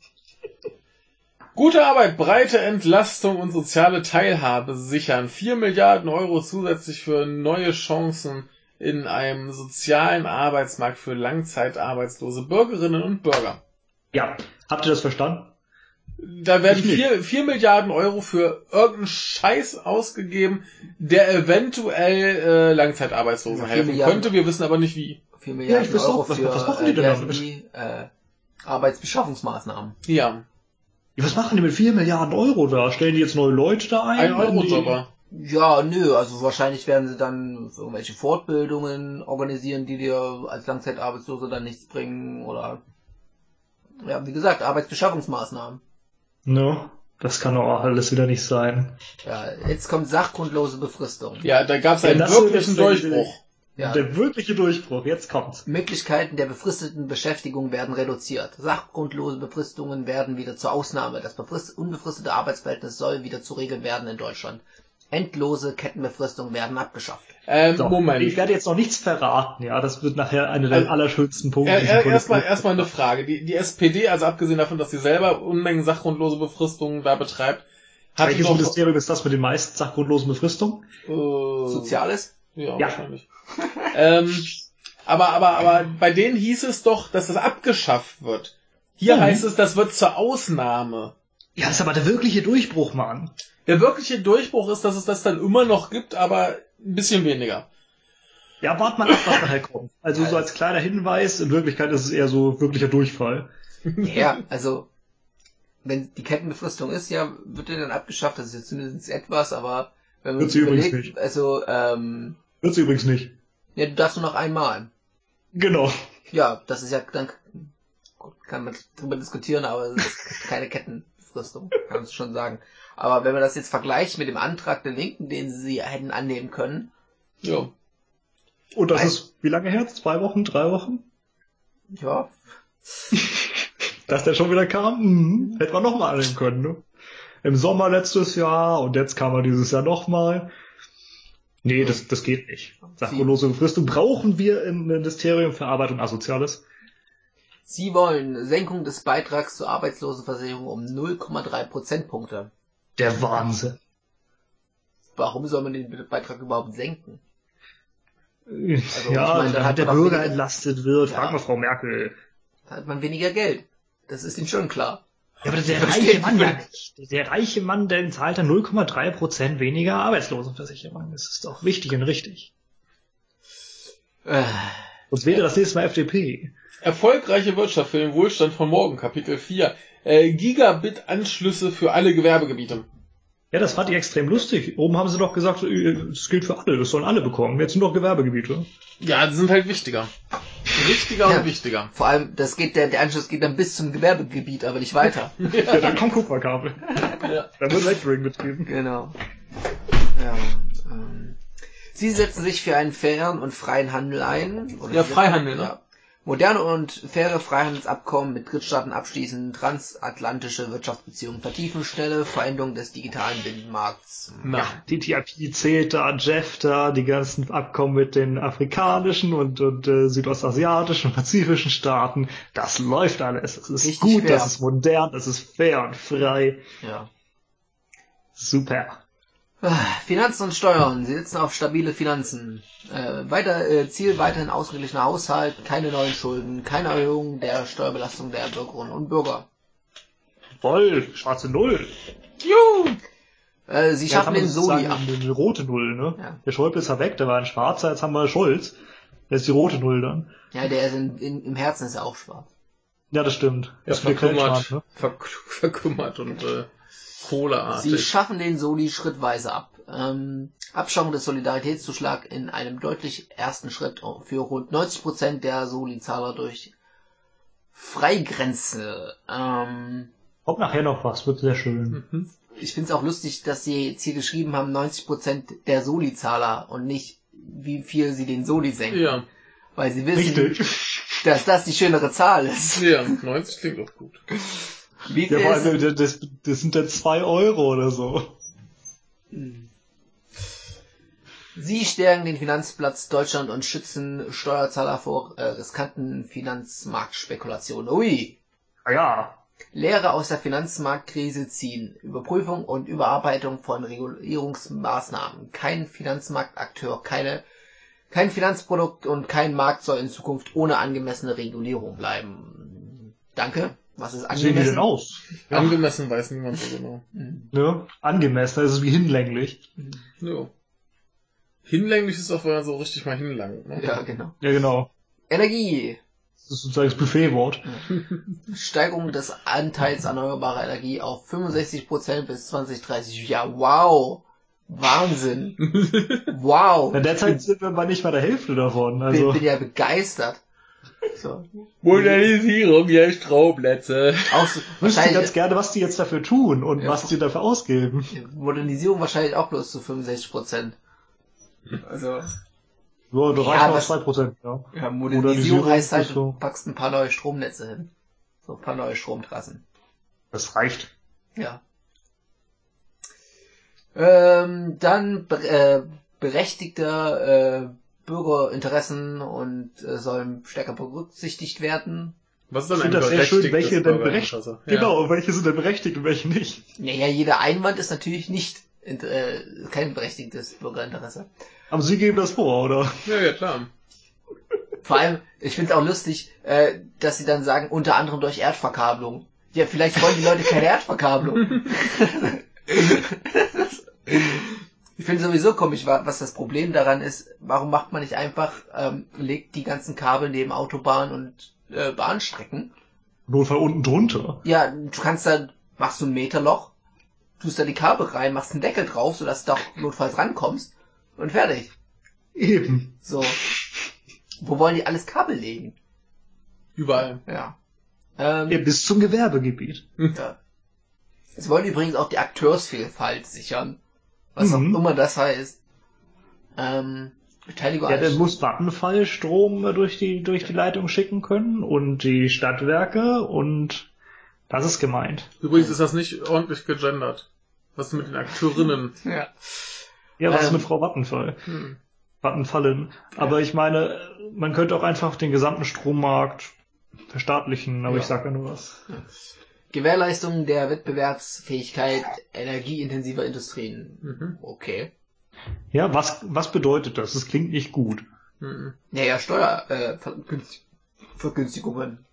S2: Gute Arbeit, breite Entlastung und soziale Teilhabe sichern. 4 Milliarden Euro zusätzlich für neue Chancen in einem sozialen Arbeitsmarkt für langzeitarbeitslose Bürgerinnen und Bürger.
S1: Ja, habt ihr das verstanden?
S2: Da werden 4, 4 Milliarden Euro für irgendeinen Scheiß ausgegeben, der eventuell äh, Langzeitarbeitslosen ja, helfen Milliarden. könnte. Wir wissen aber nicht wie.
S3: 4 Milliarden ja, Euro für was, was machen die denn äh, die, äh, Arbeitsbeschaffungsmaßnahmen.
S2: Ja.
S1: Was machen die mit 4 Milliarden Euro da? Stellen die jetzt neue Leute da ein?
S2: Ein Euro-Jobber.
S3: Ja, nö, also wahrscheinlich werden sie dann irgendwelche Fortbildungen organisieren, die dir als Langzeitarbeitslose dann nichts bringen oder ja, wie gesagt, Arbeitsbeschaffungsmaßnahmen.
S1: No, das kann doch auch alles wieder nicht sein.
S3: Ja, jetzt kommt sachgrundlose Befristung.
S2: Ja, da gab es einen wirklichen Durchbruch.
S1: Ja. Der wirkliche Durchbruch, jetzt kommt's.
S3: Möglichkeiten der befristeten Beschäftigung werden reduziert. Sachgrundlose Befristungen werden wieder zur Ausnahme. Das unbefristete Arbeitsverhältnis soll wieder zu regeln werden in Deutschland. Endlose Kettenbefristungen werden abgeschafft.
S2: Ähm, so, Moment.
S1: Ich werde jetzt noch nichts verraten, ja. Das wird nachher einer der also, allerschönsten Punkte.
S2: Äh, erstmal erstmal eine Frage. Die, die SPD, also abgesehen davon, dass sie selber Unmengen sachgrundlose Befristungen da betreibt,
S1: hat Welches Ministerium ist das mit den meisten sachgrundlosen Befristungen?
S3: Äh, Soziales?
S2: Ja, ja. wahrscheinlich. ähm, aber, aber, aber bei denen hieß es doch, dass das abgeschafft wird. Hier mhm. heißt es, das wird zur Ausnahme.
S1: Ja, das ist aber der wirkliche Durchbruch, Mann.
S2: Der wirkliche Durchbruch ist, dass es das dann immer noch gibt, aber ein bisschen weniger.
S1: Ja, wart mal ab, was da halt kommt. Also so als kleiner Hinweis, in Wirklichkeit ist es eher so wirklicher Durchfall.
S3: Ja, also wenn die Kettenbefristung ist, ja, wird der dann abgeschafft, das ist jetzt zumindest etwas, aber wenn man
S1: wird sie überlegt, übrigens nicht.
S3: also ähm,
S1: wird sie übrigens nicht.
S3: Ja, du darfst nur noch einmal.
S1: Genau.
S3: Ja, das ist ja dann kann man drüber diskutieren, aber es ist keine Kettenbefristung, kann man schon sagen. Aber wenn man das jetzt vergleicht mit dem Antrag der Linken, den sie hätten annehmen können.
S2: Ja.
S1: Und das ist wie lange her? Zwei Wochen, drei Wochen?
S3: Ja.
S1: Dass der schon wieder kam, hm, hätte man nochmal annehmen können, ne? Im Sommer letztes Jahr und jetzt kam er dieses Jahr nochmal. Nee, das, das geht nicht. Sachlose Befristung brauchen wir im Ministerium für Arbeit und Asoziales.
S3: Sie wollen Senkung des Beitrags zur Arbeitslosenversicherung um 0,3 Prozentpunkte.
S1: Der Wahnsinn.
S3: Warum soll man den Beitrag überhaupt senken?
S1: Also, ja, ich meine, dann hat der Bürger weniger... entlastet wird. Ja. Frag mal Frau Merkel.
S3: Da hat man weniger Geld. Das ist Ihnen schon klar.
S1: Ja, aber der reiche Mann ja. Der reiche Mann, der zahlt dann 0,3% weniger Arbeitslosenversicherung. Das ist doch wichtig und richtig. Äh, Sonst wäre das nächste Mal FDP.
S2: Erfolgreiche Wirtschaft für den Wohlstand von morgen, Kapitel 4. Äh, Gigabit-Anschlüsse für alle Gewerbegebiete.
S1: Ja, das fand ich extrem lustig. Oben haben sie doch gesagt, es gilt für alle, das sollen alle bekommen. Jetzt sind doch Gewerbegebiete.
S2: Ja, die sind halt wichtiger. Wichtiger ja, und wichtiger.
S3: Vor allem, das geht, der, der Anschluss geht dann bis zum Gewerbegebiet, aber nicht weiter.
S1: ja, dann kommt Kupferkabel. ja. Dann wird Lecturing betrieben.
S3: Genau. Ja, ähm. Sie setzen sich für einen fairen und freien Handel ein.
S2: Oder ja, Freihandel, ne? Ja.
S3: Moderne und faire Freihandelsabkommen mit Drittstaaten abschließen, transatlantische Wirtschaftsbeziehungen vertiefen, schnelle Veränderung des digitalen Binnenmarkts.
S1: Na, ja, die TIP zählt da, Jeff da, die ganzen Abkommen mit den afrikanischen und, und äh, südostasiatischen, pazifischen Staaten, das läuft alles. Es ist Richtig gut, fair. das ist modern, das ist fair und frei.
S3: Ja.
S1: Super.
S3: Finanzen und Steuern. Sie sitzen auf stabile Finanzen. Äh, weiter, äh, Ziel weiterhin ausgeglichener Haushalt, keine neuen Schulden, keine Erhöhung der Steuerbelastung der Bürgerinnen und Bürger.
S1: Voll, schwarze Null.
S3: Juhu! Äh, sie ja, schaffen den Soli
S1: ab. Eine rote Null, ne? Ja. Der Schäuble ist ja weg, der war ein schwarzer, jetzt haben wir Scholz. Der ist die rote Null dann.
S3: Ja, der ist in, in, im Herzen ist er auch schwarz.
S1: Ja, das stimmt.
S2: Er ist verkümmert, ne? verkümmert und äh, Kohleartig.
S3: Sie schaffen den Soli schrittweise ab. Ähm, Abschaffung des Solidaritätszuschlag in einem deutlich ersten Schritt für rund 90 Prozent der Soli-Zahler durch Freigrenze. Ähm,
S1: Kommt nachher noch was, wird sehr schön. Mhm.
S3: ich finde es auch lustig, dass sie jetzt hier geschrieben haben, 90% der Soli-Zahler und nicht, wie viel sie den Soli senken.
S2: Ja.
S3: Weil sie wissen,
S1: Richtig.
S3: dass das die schönere Zahl ist.
S2: Ja, 90 klingt doch gut.
S3: Wie
S1: Ja, vor
S3: ist,
S1: allem, das, das sind dann zwei Euro oder so.
S3: Sie stärken den Finanzplatz Deutschland und schützen Steuerzahler vor äh, riskanten Finanzmarktspekulationen. Ui!
S1: Ah ja.
S3: Lehre aus der Finanzmarktkrise ziehen. Überprüfung und Überarbeitung von Regulierungsmaßnahmen. Kein Finanzmarktakteur, keine, kein Finanzprodukt und kein Markt soll in Zukunft ohne angemessene Regulierung bleiben. Danke. Was ist
S1: Wie sehen die denn
S3: angemessen?
S1: aus? Ja,
S2: Angemessen weiß niemand so genau.
S1: ne? Angemessen, das ist wie hinlänglich.
S2: Ja. Hinlänglich ist auch, wenn man so richtig mal hinlangt. Ne?
S3: Ja, genau.
S1: Ja, genau.
S3: Energie.
S1: Das ist sozusagen das Buffetwort.
S3: Steigerung des Anteils erneuerbarer Energie auf 65% bis 2030. Ja, wow. Wahnsinn. Wow.
S1: Ja, derzeit sind wir mal nicht mal der Hälfte davon.
S3: bin,
S1: Also,
S3: bin ja begeistert. So.
S2: Modernisierung der Stromplätze.
S3: Auch so,
S1: wüsste ganz gerne, was die jetzt dafür tun und
S3: Ja.
S1: was die dafür ausgeben.
S3: Modernisierung wahrscheinlich auch bloß zu 65%. Also,
S1: So, du
S3: Ja,
S1: reicht noch
S3: was-
S1: 2%, ja.
S3: ja, Modernisierung
S1: Modernisierung
S3: heißt halt, du packst ein paar neue Stromnetze hin. So ein paar neue Stromtrassen.
S1: Das reicht.
S3: Ja. Ähm, dann äh, berechtigte äh, Bürgerinteressen und äh, sollen stärker berücksichtigt werden.
S2: Was ist dann
S1: Ich
S2: ein
S1: finde das sehr schön,
S2: berechtigtes
S1: welche denn berechtigt.
S2: Ja.
S1: Genau, welche sind denn berechtigt und welche nicht.
S3: Naja, jeder Einwand ist natürlich nicht äh, kein berechtigtes Bürgerinteresse.
S1: Aber sie geben das vor, oder?
S2: Ja, ja, klar.
S3: Vor allem, ich finde es auch lustig, äh, dass sie dann sagen, unter anderem durch Erdverkabelung. Ja, vielleicht wollen die Leute keine Erdverkabelung. ich finde sowieso komisch, wa- was das Problem daran ist. Warum macht man nicht einfach, ähm, legt die ganzen Kabel neben Autobahn und äh, Bahnstrecken?
S1: Notfall unten drunter.
S3: Ja, du kannst da, machst du ein Meterloch, tust da die Kabel rein, machst einen Deckel drauf, sodass du doch notfalls rankommst und fertig.
S1: Eben.
S3: So. Wo wollen die alles Kabel legen?
S2: Überall.
S3: Ja. Ähm,
S1: Ja, bis zum Gewerbegebiet.
S3: Ja. Es wollen übrigens auch die Akteursvielfalt sichern. Was
S1: Mhm.
S3: auch immer das heißt. Ähm, Beteiligung
S1: Ja,
S3: an-
S1: der muss Vattenfall Strom durch die, durch die Leitung schicken können und die Stadtwerke und das ist gemeint.
S2: Übrigens ist das nicht ordentlich gegendert. Was ist mit den Akteurinnen?
S3: ja.
S1: Ja, was ist
S3: Ähm.
S1: mit Frau Vattenfall?
S2: Hm.
S1: Vattenfallen. Aber ich meine, man könnte auch einfach den gesamten Strommarkt verstaatlichen, aber
S3: Ja.
S1: ich sag ja nur was.
S3: Gewährleistung der Wettbewerbsfähigkeit energieintensiver Industrien.
S2: Mhm.
S3: Okay.
S1: Ja, was, was bedeutet das? Das klingt nicht gut.
S2: Mhm.
S3: Naja, Steuer, äh.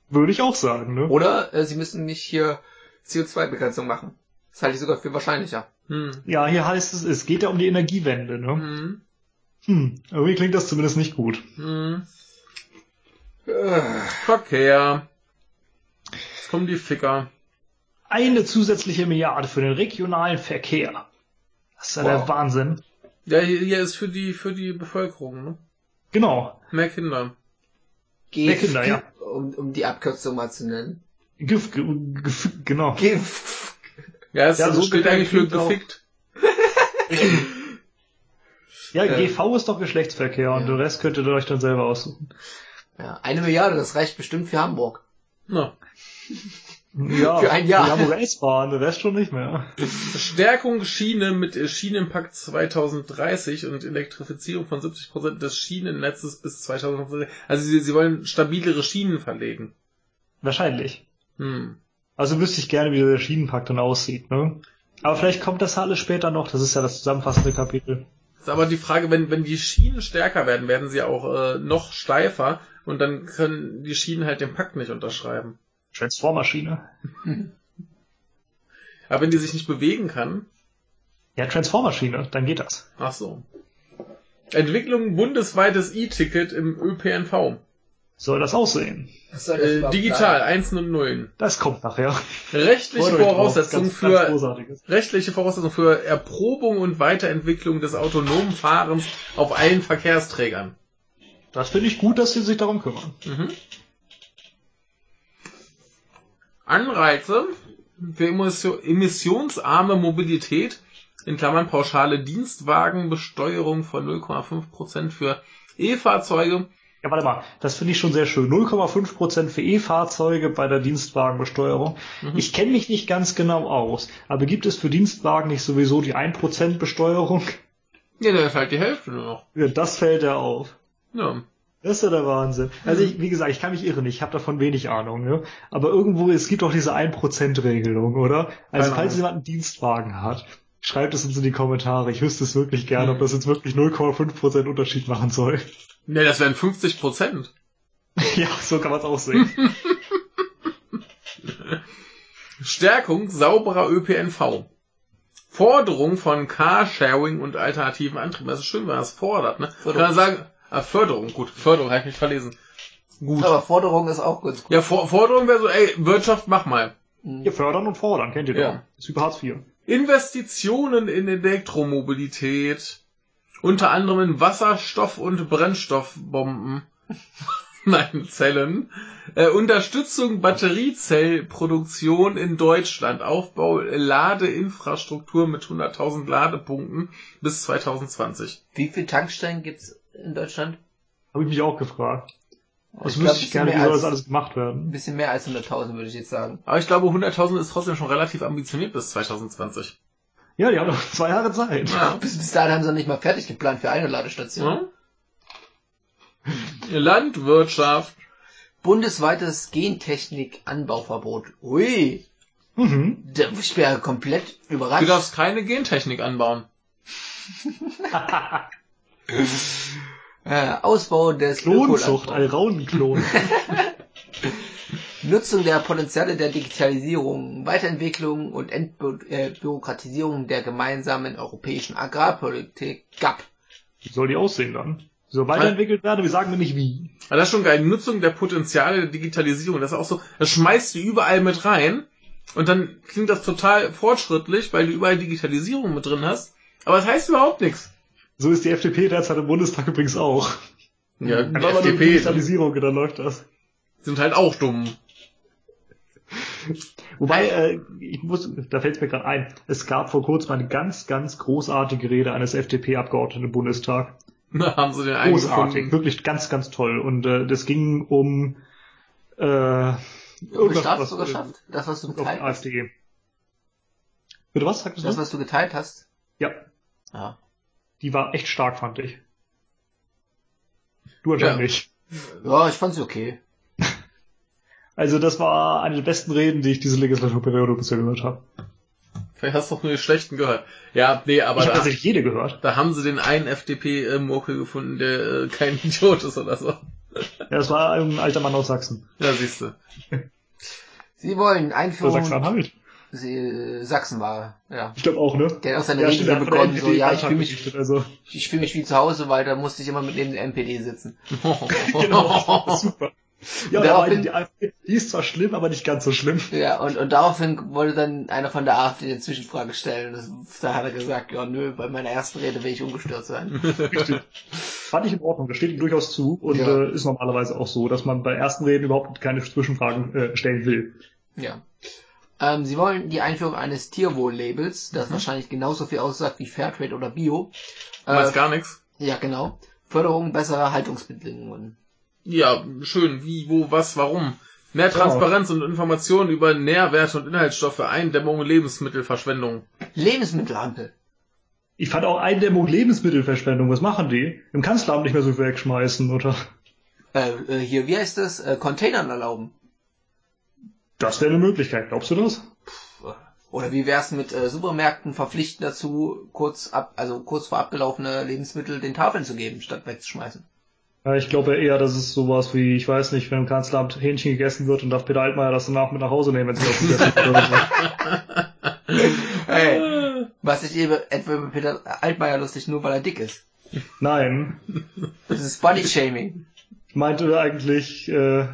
S1: Würde ich auch sagen, ne?
S3: Oder äh, sie müssen nicht hier CO2-Begrenzung machen. Das halte ich sogar für wahrscheinlicher.
S2: Hm.
S1: Ja, hier heißt es, es geht ja um die Energiewende, ne?
S2: Hm.
S1: Hm, irgendwie klingt das zumindest nicht gut.
S2: Hm.
S3: Äh,
S2: Verkehr. Jetzt kommen die Ficker.
S1: Eine zusätzliche Milliarde für den regionalen Verkehr. Das ist ja
S3: Wow.
S1: der Wahnsinn.
S2: Ja, hier, ist für die, für die Bevölkerung, ne?
S1: Genau.
S2: Mehr Kinder.
S3: GIF,
S1: Kinder, ja.
S3: um, um die Abkürzung mal zu nennen.
S1: Gif, gef, genau.
S3: GIF.
S2: Ja, es
S1: Ja, so
S2: steht eigentlich für gefickt.
S1: Ja,
S3: Äh.
S1: GV ist doch Geschlechtsverkehr und
S3: Ja.
S1: den Rest könnt ihr euch dann selber aussuchen.
S3: Ja, eine Milliarde, das reicht bestimmt für Hamburg.
S2: Na.
S1: Ja,
S3: Für ein Jahr.
S1: Die Hamburger S-Bahn, der Rest schon nicht mehr.
S2: Stärkung Schiene mit äh, Schienenpakt 2030 und Elektrifizierung von 70% des Schienennetzes bis 2030. Also sie, sie wollen stabilere Schienen verlegen.
S1: Wahrscheinlich.
S2: Hm.
S1: Also wüsste ich gerne, wie der Schienenpakt dann aussieht, ne? Aber vielleicht kommt das alles später noch, das ist ja das zusammenfassende Kapitel.
S2: Ist aber die Frage, wenn, wenn die Schienen stärker werden, werden sie auch äh, noch steifer und dann können die Schienen halt den Pakt nicht unterschreiben.
S1: Transformerschiene.
S2: Aber wenn die sich nicht bewegen kann,
S1: Ja, Transformerschiene, dann geht das.
S2: ach so. Entwicklung bundesweites E-Ticket im ÖPNV.
S1: Soll das aussehen?
S3: Soll
S2: Äh, digital, Einsen und Nullen.
S1: Das kommt nachher.
S2: Rechtliche Voraussetzungen
S1: ganz, ganz
S2: für
S1: großartiges.
S2: rechtliche Voraussetzungen für Erprobung und Weiterentwicklung des autonomen Fahrens auf allen Verkehrsträgern.
S1: Das finde ich gut, dass sie sich darum kümmern.
S2: Mhm. Anreize für emissionsarme Mobilität, in Klammern pauschale Dienstwagenbesteuerung von 0,5% für E-Fahrzeuge.
S1: Ja, warte mal, das finde ich schon sehr schön. 0,5% für E-Fahrzeuge bei der Dienstwagenbesteuerung. Mhm. Ich kenne mich nicht ganz genau aus, aber gibt es für Dienstwagen nicht sowieso die 1% Besteuerung?
S2: Ja, da ist halt die Hälfte nur noch.
S1: Ja, das fällt ja auf.
S2: Ja.
S1: Das ist ja der Wahnsinn. Also ich, wie gesagt, ich kann mich irren, ich habe davon wenig Ahnung, ne? Aber irgendwo, es gibt doch diese 1%-Regelung, oder? Also Keine falls jemand einen Dienstwagen hat, schreibt es uns in die Kommentare. Ich wüsste es wirklich gerne, ob das jetzt wirklich 0,5% Unterschied machen soll.
S2: Ne, das wären 50%.
S1: ja, so kann man es auch sehen.
S2: Stärkung sauberer ÖPNV. Forderung von Carsharing und alternativen Antrieben. Das ist schön, wenn man das fordert, ne? Kann man sagen, Ah, Förderung, gut. Förderung, habe ich mich verlesen.
S3: Gut. Aber Forderung ist auch ganz
S2: gut. Ja, For Forderung wäre so, ey, Wirtschaft, mach mal.
S1: Ja, fördern und fordern, kennt ihr ja. doch. Das ist über Hartz IV.
S2: Investitionen in Elektromobilität. Unter anderem in Wasserstoff- und Brennstoffbomben. Nein, Zellen. Äh, Unterstützung Batteriezellproduktion in Deutschland. Aufbau Ladeinfrastruktur mit 100.000 Ladepunkten bis 2020.
S3: Wie viele Tankstellen gibt's in Deutschland?
S1: Habe ich mich auch gefragt. Das wüsste ich gerne, wie soll das alles gemacht werden.
S3: Ein bisschen mehr als 100.000 würde ich jetzt sagen.
S2: Aber ich glaube, 100.000 ist trotzdem schon relativ ambitioniert bis 2020.
S1: Ja, die haben noch zwei Jahre Zeit.
S3: Ja. Bis, bis dahin haben sie noch nicht mal fertig geplant für eine Ladestation.
S2: Ja. Landwirtschaft.
S3: Bundesweites Gentechnik-Anbauverbot. Ui. Mhm. Da, ich bin ja komplett überrascht. Du
S2: darfst keine Gentechnik anbauen.
S3: äh, Ausbau des
S1: Klonzucht, Alraunenklon.
S3: Nutzung der Potenziale der Digitalisierung, Weiterentwicklung und Entbürokratisierung der gemeinsamen europäischen Agrarpolitik GAP.
S1: Wie soll die aussehen dann? So weiterentwickelt werden, wir sagen wir nicht wie.
S2: Aber das ist schon geil. Nutzung der Potenziale der Digitalisierung. Das ist auch so, das schmeißt du überall mit rein. Und dann klingt das total fortschrittlich, weil du überall Digitalisierung mit drin hast. Aber das heißt überhaupt nichts.
S1: So ist die FDP derzeit im Bundestag übrigens auch.
S2: Ja, die FDP.
S1: Digitalisierung, dann läuft das.
S2: Sind halt auch dumm.
S1: Wobei, äh, ich muss, da fällt es mir gerade ein, es gab vor kurzem eine ganz, ganz großartige Rede eines FDP-Abgeordneten im Bundestag.
S2: Da haben sie den
S1: Großartig, wirklich ganz, ganz toll. Und äh, das ging um äh,
S3: irgendwas, was du geschafft? Das, was du geteilt hast? AfD.
S1: Bitte was? Sagtest
S3: das, du? was du geteilt hast?
S1: Ja. Ja die war echt stark, fand ich. Du anscheinend ja. nicht.
S3: Ja, ich fand sie okay.
S1: Also das war eine der besten Reden, die ich diese Legislaturperiode bisher gehört habe.
S2: Vielleicht hast du doch nur die schlechten gehört. Ja, nee, aber
S1: ich habe tatsächlich jede gehört.
S2: Da haben sie den einen FDP-Murkel gefunden, der äh, kein Idiot ist oder so. Ja,
S1: das war ein alter Mann aus Sachsen.
S2: Ja, siehst du.
S3: Sie wollen Einführung...
S1: Sachsen-Anhalt.
S3: Sachsen war, ja.
S1: Ich glaube auch, ne?
S3: Der hat auch seine ja, Rede so begonnen, so, ja, ich fühle mich, also. ich fühle mich wie zu Hause, weil da musste ich immer mit neben der MPD sitzen.
S1: genau, super. Ja, daraufhin, die, AfD, die ist zwar schlimm, aber nicht ganz so schlimm.
S3: Ja, und, und daraufhin wollte dann einer von der AfD eine Zwischenfrage stellen. Das, da hat er gesagt, ja, nö, bei meiner ersten Rede will ich ungestört sein.
S1: Richtig. Fand ich in Ordnung, das steht ihm durchaus zu und ja. äh, ist normalerweise auch so, dass man bei ersten Reden überhaupt keine Zwischenfragen äh, stellen will.
S3: Ja. Ähm, sie wollen die Einführung eines Tierwohl-Labels, das mhm. wahrscheinlich genauso viel aussagt wie Fairtrade oder Bio.
S2: Äh, Weiß gar nichts.
S3: Ja, genau. Förderung besserer Haltungsbedingungen.
S2: Ja, schön. Wie, wo, was, warum? Mehr Transparenz ja. und Informationen über Nährwerte und Inhaltsstoffe, Eindämmung und Lebensmittelverschwendung.
S3: Lebensmittelampel.
S1: Ich fand auch Eindämmung Lebensmittelverschwendung. Was machen die? Im Kanzleramt nicht mehr so wegschmeißen, oder?
S3: Äh, äh, hier, wie heißt das? Äh, Containern erlauben.
S1: Das wäre eine Möglichkeit, glaubst du das?
S3: Oder wie wär's mit äh, Supermärkten verpflichten dazu, kurz ab, also kurz vor abgelaufene Lebensmittel den Tafeln zu geben, statt wegzuschmeißen?
S1: Ja, ich glaube eher, dass es sowas wie, ich weiß nicht, wenn im Kanzleramt Hähnchen gegessen wird und darf Peter Altmaier das danach mit nach Hause nehmen, wenn sie das gegessen
S3: wird. hey, was ich eben etwa über Peter Altmaier lustig, nur weil er dick ist.
S1: Nein.
S3: Das ist Body Shaming.
S1: Ich meinte eigentlich, äh,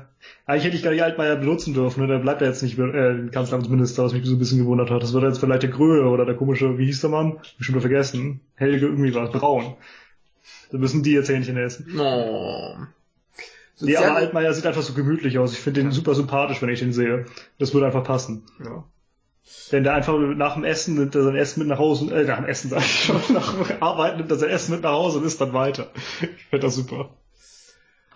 S1: eigentlich hätte ich gar nicht Altmaier benutzen dürfen, ne? Der bleibt ja jetzt nicht äh, Kanzleramtsminister, was mich so ein bisschen gewundert hat. Das wird jetzt vielleicht der Gröhe oder der komische, wie hieß der Mann? Schon wieder vergessen. Helge irgendwie war es, Braun. Da müssen die jetzt Hähnchen essen.
S2: Oh.
S1: Nee, aber Altmaier sieht einfach so gemütlich aus. Ich finde den super sympathisch, wenn ich den sehe. Das würde einfach passen. Ja. Wenn der einfach nach dem Essen nimmt er sein Essen mit nach Hause, äh, nach dem Essen sag ich schon, nach dem Arbeiten nimmt er sein Essen mit nach Hause und isst dann weiter. Ich finde das super.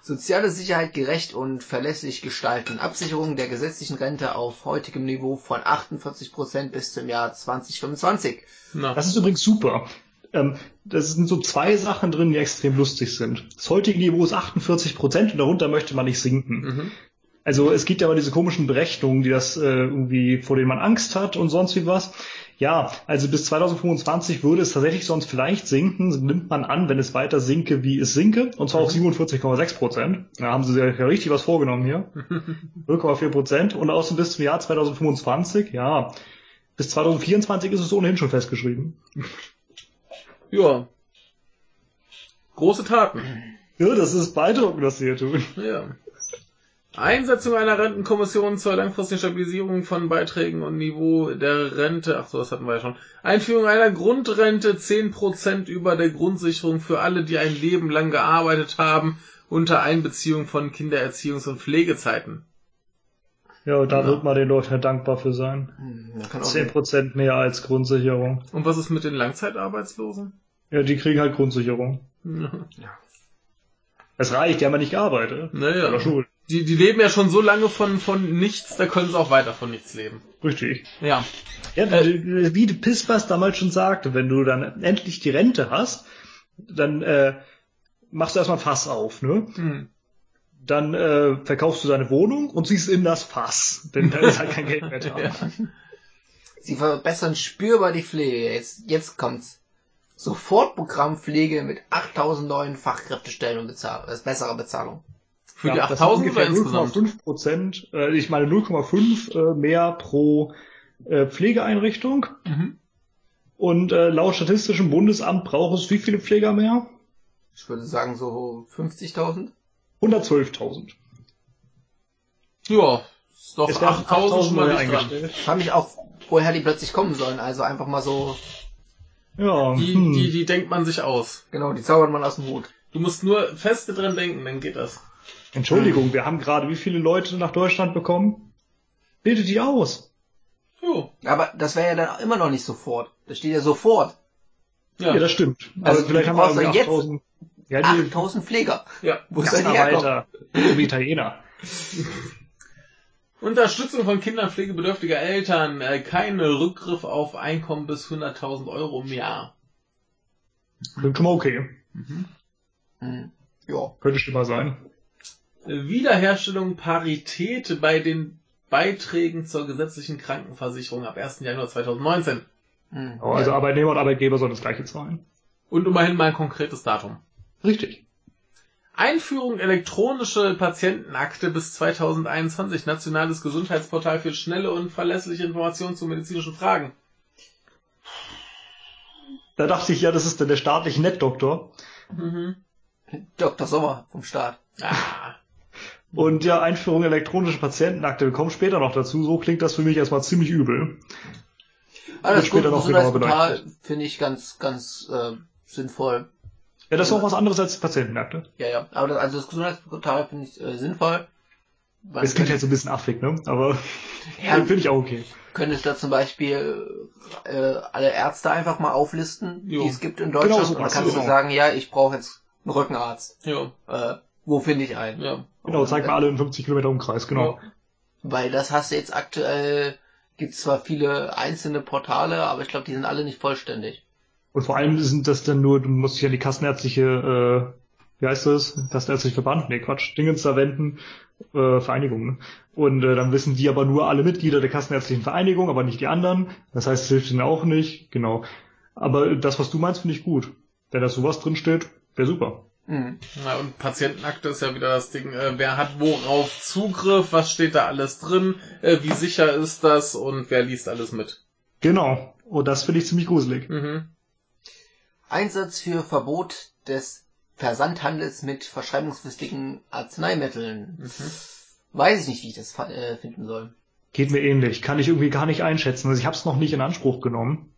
S3: Soziale Sicherheit gerecht und verlässlich gestalten. Absicherung der gesetzlichen Rente auf heutigem Niveau von 48% bis zum Jahr 2025.
S1: Na. Das ist übrigens super. Ähm, das sind so zwei Sachen drin, die extrem lustig sind. Das heutige Niveau ist 48 Prozent und darunter möchte man nicht sinken. Mhm. Also es gibt ja aber diese komischen Berechnungen, die das äh, irgendwie, vor denen man Angst hat und sonst wie was. Ja, also bis 2025 würde es tatsächlich sonst vielleicht sinken, nimmt man an, wenn es weiter sinke, wie es sinke, und zwar mhm. auf 47,6 Prozent. Da haben sie ja richtig was vorgenommen hier. 0,4 Prozent. Und außerdem bis zum Jahr 2025, ja, bis 2024 ist es ohnehin schon festgeschrieben.
S2: Ja. Große Taten.
S1: Ja, das ist beeindruckend, was sie hier tun.
S2: Ja. Einsetzung einer Rentenkommission zur langfristigen Stabilisierung von Beiträgen und Niveau der Rente. Ach so, das hatten wir ja schon. Einführung einer Grundrente 10% über der Grundsicherung für alle, die ein Leben lang gearbeitet haben, unter Einbeziehung von Kindererziehungs- und Pflegezeiten.
S1: Ja, da ja. wird man den Leuten dankbar für sein. Hm, 10% mehr als Grundsicherung.
S2: Und was ist mit den Langzeitarbeitslosen?
S1: Ja, die kriegen halt Grundsicherung. Ja. Es reicht, die haben ja nicht gearbeitet.
S2: Naja. Oder Schule. Die, die leben ja schon so lange von, von nichts, da können sie auch weiter von nichts leben.
S1: Richtig.
S2: Ja.
S1: Ja, äh, wie Pispas damals schon sagte, wenn du dann endlich die Rente hast, dann äh, machst du erstmal Fass auf, ne? Mhm. Dann äh, verkaufst du deine Wohnung und ziehst in das Fass, denn da ist halt kein Geld mehr da. ja.
S3: Sie verbessern spürbar die Pflege. Jetzt, jetzt kommt's. Sofortprogrampflege mit 8000 neuen Fachkräftestellen und Bezahl äh, bessere Bezahlung.
S1: Für ja, die 8000 oder insgesamt? 0,5 Prozent, äh, ich meine 0,5 äh, mehr pro äh, Pflegeeinrichtung. Mhm. Und äh, laut Statistischem Bundesamt braucht es wie viele Pfleger mehr?
S3: Ich würde sagen so 50.000.
S1: 112.000.
S2: Ja, ist doch
S3: 8.000 neu eingestellt. Ich frage mich auch, woher die plötzlich kommen sollen. Also einfach mal so.
S2: Ja. Die, hm. die, die denkt man sich aus.
S3: Genau, die zaubert man aus dem Hut.
S2: Du musst nur feste dran denken, dann geht das.
S1: Entschuldigung, hm. wir haben gerade wie viele Leute nach Deutschland bekommen? Bildet die aus.
S3: Jo. Aber das wäre ja dann immer noch nicht sofort. Das steht ja sofort.
S1: Ja, ja das stimmt. Also Aber vielleicht haben wir
S3: also 8000. Ja, 8000 Pfleger.
S1: Ja. Wo ist denn weiter? Wie Italiener.
S2: Unterstützung von Kindern pflegebedürftiger Eltern. Äh, keine Rückgriff auf Einkommen bis 100.000 Euro im Jahr.
S1: Klingt schon mal okay. Mhm. Ja. Könnte schlimmer sein.
S2: Wiederherstellung Parität bei den Beiträgen zur gesetzlichen Krankenversicherung ab 1. Januar 2019.
S1: Mhm. Also Arbeitnehmer und Arbeitgeber sollen das gleiche zahlen.
S2: Und immerhin mal ein konkretes Datum.
S1: Richtig.
S2: Einführung elektronische Patientenakte bis 2021, nationales Gesundheitsportal für schnelle und verlässliche Informationen zu medizinischen Fragen.
S1: Da dachte ich ja, das ist dann der staatliche Nettdoktor. Mhm.
S3: Dr. Sommer vom Staat.
S1: Ah. Und ja, Einführung elektronische Patientenakte, wir kommen später noch dazu. So klingt das für mich erstmal ziemlich übel.
S3: Ah, das später noch genauer beleuchtet. finde ich ganz, ganz äh, sinnvoll.
S1: Ja, das ist auch was anderes als Patientenakte.
S3: Ja, ja. Aber das, also das Gesundheitsportal finde ich äh, sinnvoll.
S1: Es klingt halt so ein bisschen affig, ne? Aber ja, finde ich auch okay.
S3: Könntest da zum Beispiel äh, alle Ärzte einfach mal auflisten, jo. die es gibt in Deutschland. Genau, so und dann kannst du genau. sagen, ja, ich brauche jetzt einen Rückenarzt.
S2: Ja.
S3: Äh, wo finde ich einen?
S1: Ja. Genau, zeig mal alle in 50 Kilometer Umkreis, genau.
S3: Weil das hast du jetzt aktuell, gibt zwar viele einzelne Portale, aber ich glaube, die sind alle nicht vollständig.
S1: Und vor allem sind das dann nur, du musst dich an die kassenärztliche, äh, wie heißt das? Kassenärztliche Verband? Nee, Quatsch, Dingens da wenden, äh, Vereinigung. Ne? Und äh, dann wissen die aber nur alle Mitglieder der kassenärztlichen Vereinigung, aber nicht die anderen. Das heißt, es hilft ihnen auch nicht, genau. Aber das, was du meinst, finde ich gut. Wenn da sowas drin steht, wäre super.
S2: Mhm. Ja, und Patientenakte ist ja wieder das Ding, äh, wer hat worauf Zugriff, was steht da alles drin, äh, wie sicher ist das und wer liest alles mit.
S1: Genau. Und das finde ich ziemlich gruselig. Mhm.
S3: Einsatz für Verbot des Versandhandels mit verschreibungspflichtigen Arzneimitteln. Mhm. Weiß ich nicht, wie ich das äh, finden soll.
S1: Geht mir ähnlich. Kann ich irgendwie gar nicht einschätzen. Also ich habe es noch nicht in Anspruch genommen.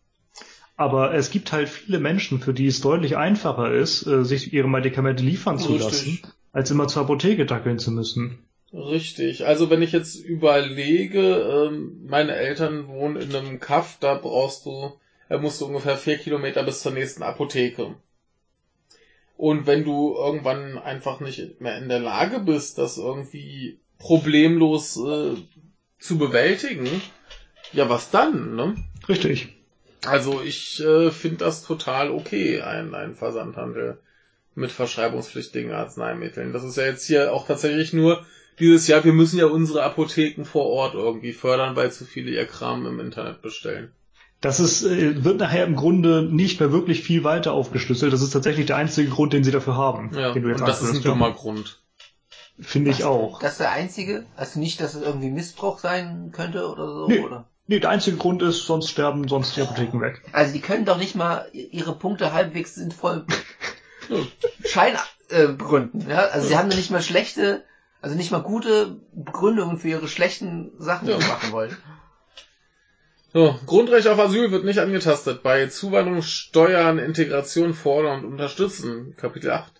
S1: Aber es gibt halt viele Menschen, für die es deutlich einfacher ist, äh, sich ihre Medikamente liefern zu Richtig. lassen, als immer zur Apotheke dackeln zu müssen.
S2: Richtig. Also wenn ich jetzt überlege, ähm, meine Eltern wohnen in einem Kaff, da brauchst du, äh, musst du ungefähr vier Kilometer bis zur nächsten Apotheke. Und wenn du irgendwann einfach nicht mehr in der Lage bist, das irgendwie problemlos äh, zu bewältigen, ja, was dann, ne?
S1: Richtig.
S2: Also ich äh, finde das total okay, ein, ein Versandhandel mit verschreibungspflichtigen Arzneimitteln. Das ist ja jetzt hier auch tatsächlich nur dieses Jahr, wir müssen ja unsere Apotheken vor Ort irgendwie fördern, weil zu viele ihr Kram im Internet bestellen.
S1: Das ist, äh, wird nachher im Grunde nicht mehr wirklich viel weiter aufgeschlüsselt. Das ist tatsächlich der einzige Grund, den sie dafür haben.
S2: Ja,
S1: den du jetzt
S2: und das ist ein dummer Grund.
S1: Finde ich auch.
S3: Das ist der einzige? Also nicht, dass es irgendwie Missbrauch sein könnte oder so?
S1: Nee.
S3: Oder?
S1: Nee, der einzige Grund ist, sonst sterben sonst die Apotheken weg.
S3: Also die können doch nicht mal ihre Punkte halbwegs sinnvoll Schein äh, begründen. Ja? Also sie haben doch nicht mal schlechte, also nicht mal gute Begründungen für ihre schlechten Sachen, die
S2: Ja.
S3: sie machen wollen.
S2: So, Grundrecht auf Asyl wird nicht angetastet. Bei Zuwanderung, Steuern, Integration fordern und unterstützen. Kapitel 8.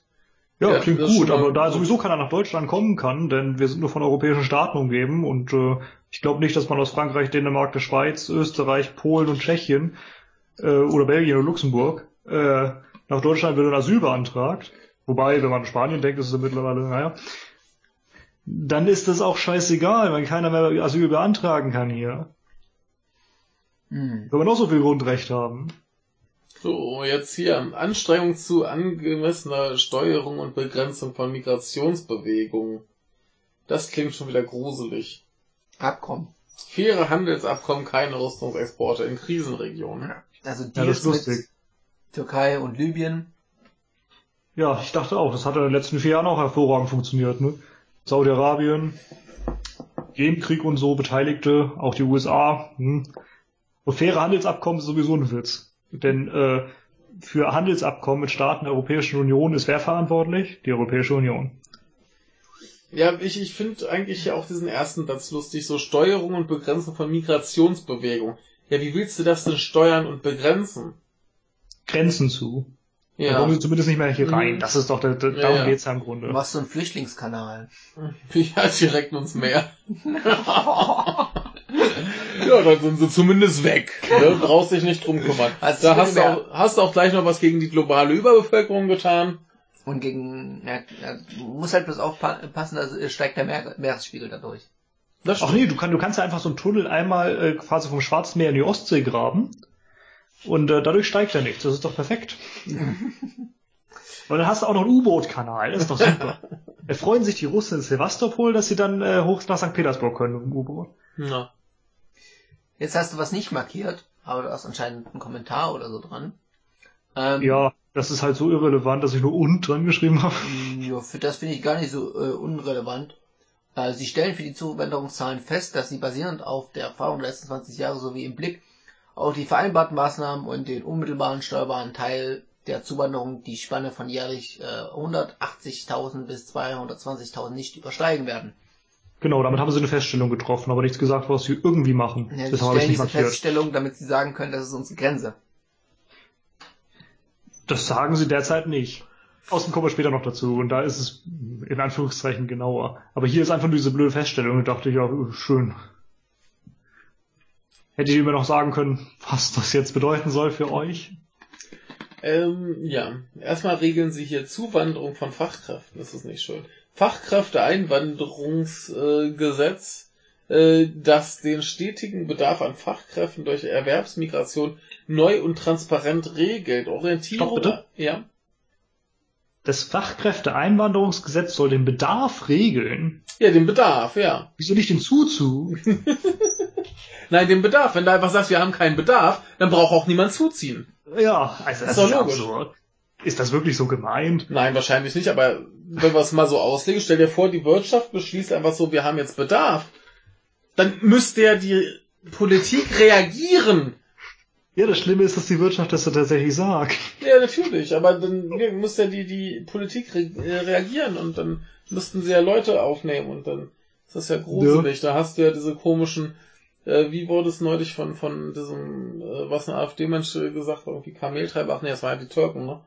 S1: Ja,
S2: Ja,
S1: klingt gut, aber da sowieso keiner nach Deutschland kommen kann, denn wir sind nur von europäischen Staaten umgeben und äh, ich glaube nicht, dass man aus Frankreich, Dänemark, der Schweiz, Österreich, Polen und Tschechien äh, oder Belgien oder Luxemburg äh, nach Deutschland wird ein Asyl beantragt. Wobei, wenn man an Spanien denkt, ist es mittlerweile, naja. Dann ist das auch scheißegal, weil keiner mehr Asyl beantragen kann hier.
S3: Hm.
S1: Wenn wir noch so viel Grundrecht haben.
S2: So, jetzt hier. Anstrengung zu angemessener Steuerung und Begrenzung von Migrationsbewegungen. Das klingt schon wieder gruselig.
S3: Abkommen.
S2: Faire Handelsabkommen, keine Rüstungsexporte in Krisenregionen.
S3: Also
S1: Ja,
S3: Deals
S1: ist lustig.
S3: mit Türkei und Libyen.
S1: Ja, ich dachte auch, das hat in den letzten vier Jahren auch hervorragend funktioniert. Ne? Saudi-Arabien, Jemenkrieg und so Beteiligte, auch die USA. Hm. Und faire Handelsabkommen ist sowieso ein Witz. Denn äh, für Handelsabkommen mit Staaten der Europäischen Union ist wer verantwortlich? Die Europäische Union.
S2: Ja, ich, ich finde eigentlich auch diesen ersten Satz lustig, so Steuerung und Begrenzung von Migrationsbewegung. Ja, wie willst du das denn steuern und begrenzen?
S1: Grenzen zu. Da
S2: Ja,
S1: kommen sie zumindest nicht mehr hier rein.
S2: Mhm.
S1: Das ist doch der, der
S2: Ja,
S1: darum
S2: ja.
S1: geht's ja im
S3: Du
S1: Grunde.
S3: machst so einen Flüchtlingskanal.
S2: ja direkt ins Meer. ja, dann sind sie zumindest weg. Ne? Brauchst dich nicht drum kümmern.
S3: Also
S2: da hast du, auch, hast du auch gleich noch was gegen die globale Überbevölkerung getan.
S3: Und gegen, ja, ja, muss halt bloß aufpassen, da steigt der Meer, Meeresspiegel dadurch.
S2: Das
S1: Ach nee, du, kann, du kannst ja einfach so einen Tunnel einmal äh, quasi vom Schwarzen Meer in die Ostsee graben und äh, dadurch steigt ja nichts. Das ist doch perfekt. und dann hast du auch noch einen U-Boot-Kanal. Das ist doch super. Da freuen sich die Russen in Sevastopol, dass sie dann äh, hoch nach St. Petersburg können mit dem U-Boot.
S2: Ja.
S3: Jetzt hast du was nicht markiert, aber du hast anscheinend einen Kommentar oder so dran. Ähm,
S1: Ja, das ist halt so irrelevant, dass ich nur und dran geschrieben habe.
S3: Ja, für das finde ich gar nicht so äh, unrelevant. Äh, sie stellen für die Zuwanderungszahlen fest, dass sie basierend auf der Erfahrung der letzten 20 Jahre sowie im Blick auf die vereinbarten Maßnahmen und den unmittelbaren steuerbaren Teil der Zuwanderung die Spanne von jährlich äh, 180.000 bis 220.000 nicht übersteigen werden.
S1: Genau, damit haben sie eine Feststellung getroffen, aber nichts gesagt, was sie irgendwie machen.
S3: Ja,
S1: das habe ich nicht
S3: diese
S1: markiert.
S3: Feststellung, damit sie sagen können, das ist unsere Grenze.
S1: Das sagen sie derzeit nicht. Außen kommen wir später noch dazu und da ist es in Anführungszeichen genauer. Aber hier ist einfach nur diese blöde Feststellung und dachte ich, ja, schön. Hätte ich mir noch sagen können, was das jetzt bedeuten soll für euch?
S2: Ähm, ja. Erstmal regeln sie hier Zuwanderung von Fachkräften. Das ist nicht schön. Fachkräfteeinwanderungsgesetz, äh, das den stetigen Bedarf an Fachkräften durch Erwerbsmigration neu und transparent regelt. Orientierung.
S1: Stopp, bitte.
S2: Ja.
S1: Das Fachkräfteeinwanderungsgesetz soll den Bedarf regeln.
S2: Ja, den Bedarf, ja.
S1: Wieso nicht den Zuzug?
S2: Nein, den Bedarf. Wenn du einfach sagst, wir haben keinen Bedarf, dann braucht auch niemand zuziehen.
S1: Ja, also
S2: Das
S1: das,
S2: ist
S1: ist
S2: doch logisch.
S1: absurd. Ist das wirklich so gemeint?
S2: Nein, wahrscheinlich nicht, aber wenn wir es mal so auslegen, stell dir vor, die Wirtschaft beschließt einfach so, wir haben jetzt Bedarf. Dann müsste ja die Politik reagieren.
S1: Ja, das Schlimme ist, dass die Wirtschaft das tatsächlich sagt.
S2: Ja, natürlich, aber dann muss ja die, die Politik re äh, reagieren und dann müssten sie ja Leute aufnehmen und dann ist das ja gruselig. Da hast du ja diese komischen, äh, wie wurde es neulich von, von diesem, äh, was ein AfD-Mensch gesagt hat, irgendwie Kameltreiber, ach nee, das waren ja die Türken, ne?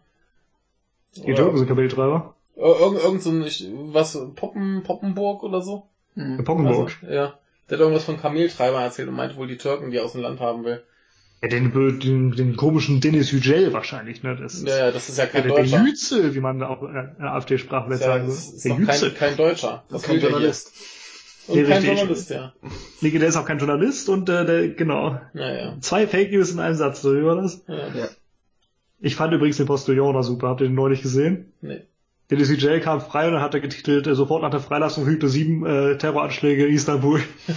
S1: Die Türken sind Kameltreiber.
S2: Irgend, irgend so ein, ich, was, Poppen, Poppenburg oder so?
S1: Mhm. Poppenburg.
S2: Also, ja. Der hat irgendwas von Kameltreibern erzählt und meinte wohl die Türken, die aus dem Land haben will.
S1: Ja, den, den, den komischen Dennis Yücel wahrscheinlich, ne?
S2: Das ja, ja, das ist ja kein
S1: der,
S2: Deutscher.
S1: Der Yücel, wie man auch in der AfD-Sprache
S2: ja, sagen würde. Das ist der kein, kein Deutscher.
S3: Das kein Journalist.
S2: Und nee, kein richtig. Journalist, ja.
S1: Nee, der ist auch kein Journalist und äh, der, genau.
S2: Ja, ja.
S1: Zwei Fake News in einem Satz, so wie war das?
S2: Ja. ja.
S1: Ich fand übrigens den Postillon da super. Habt ihr den neulich gesehen?
S2: Nee.
S1: Der DCJ kam frei und dann hat er getitelt, äh, sofort nach der Freilassung hüte sieben äh, Terroranschläge in Istanbul.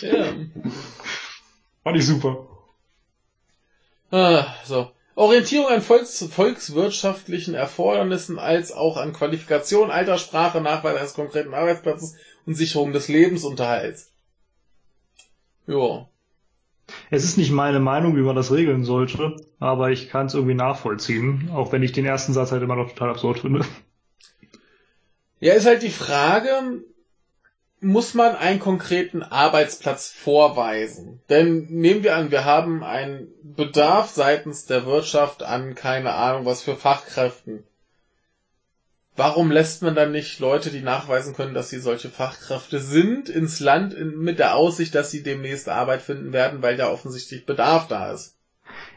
S2: ja.
S1: Fand ich super.
S2: Ah, so. Orientierung an Volks volkswirtschaftlichen Erfordernissen als auch an Qualifikation, Alter, Sprache, Nachweis eines konkreten Arbeitsplatzes und Sicherung des Lebensunterhalts. Ja.
S1: Es ist nicht meine Meinung, wie man das regeln sollte, aber ich kann es irgendwie nachvollziehen, auch wenn ich den ersten Satz halt immer noch total absurd finde.
S2: Ja, ist halt die Frage, muss man einen konkreten Arbeitsplatz vorweisen? Denn nehmen wir an, wir haben einen Bedarf seitens der Wirtschaft an keine Ahnung was für Fachkräften. Warum lässt man dann nicht Leute, die nachweisen können, dass sie solche Fachkräfte sind, ins Land in, mit der Aussicht, dass sie demnächst Arbeit finden werden, weil da offensichtlich Bedarf da ist?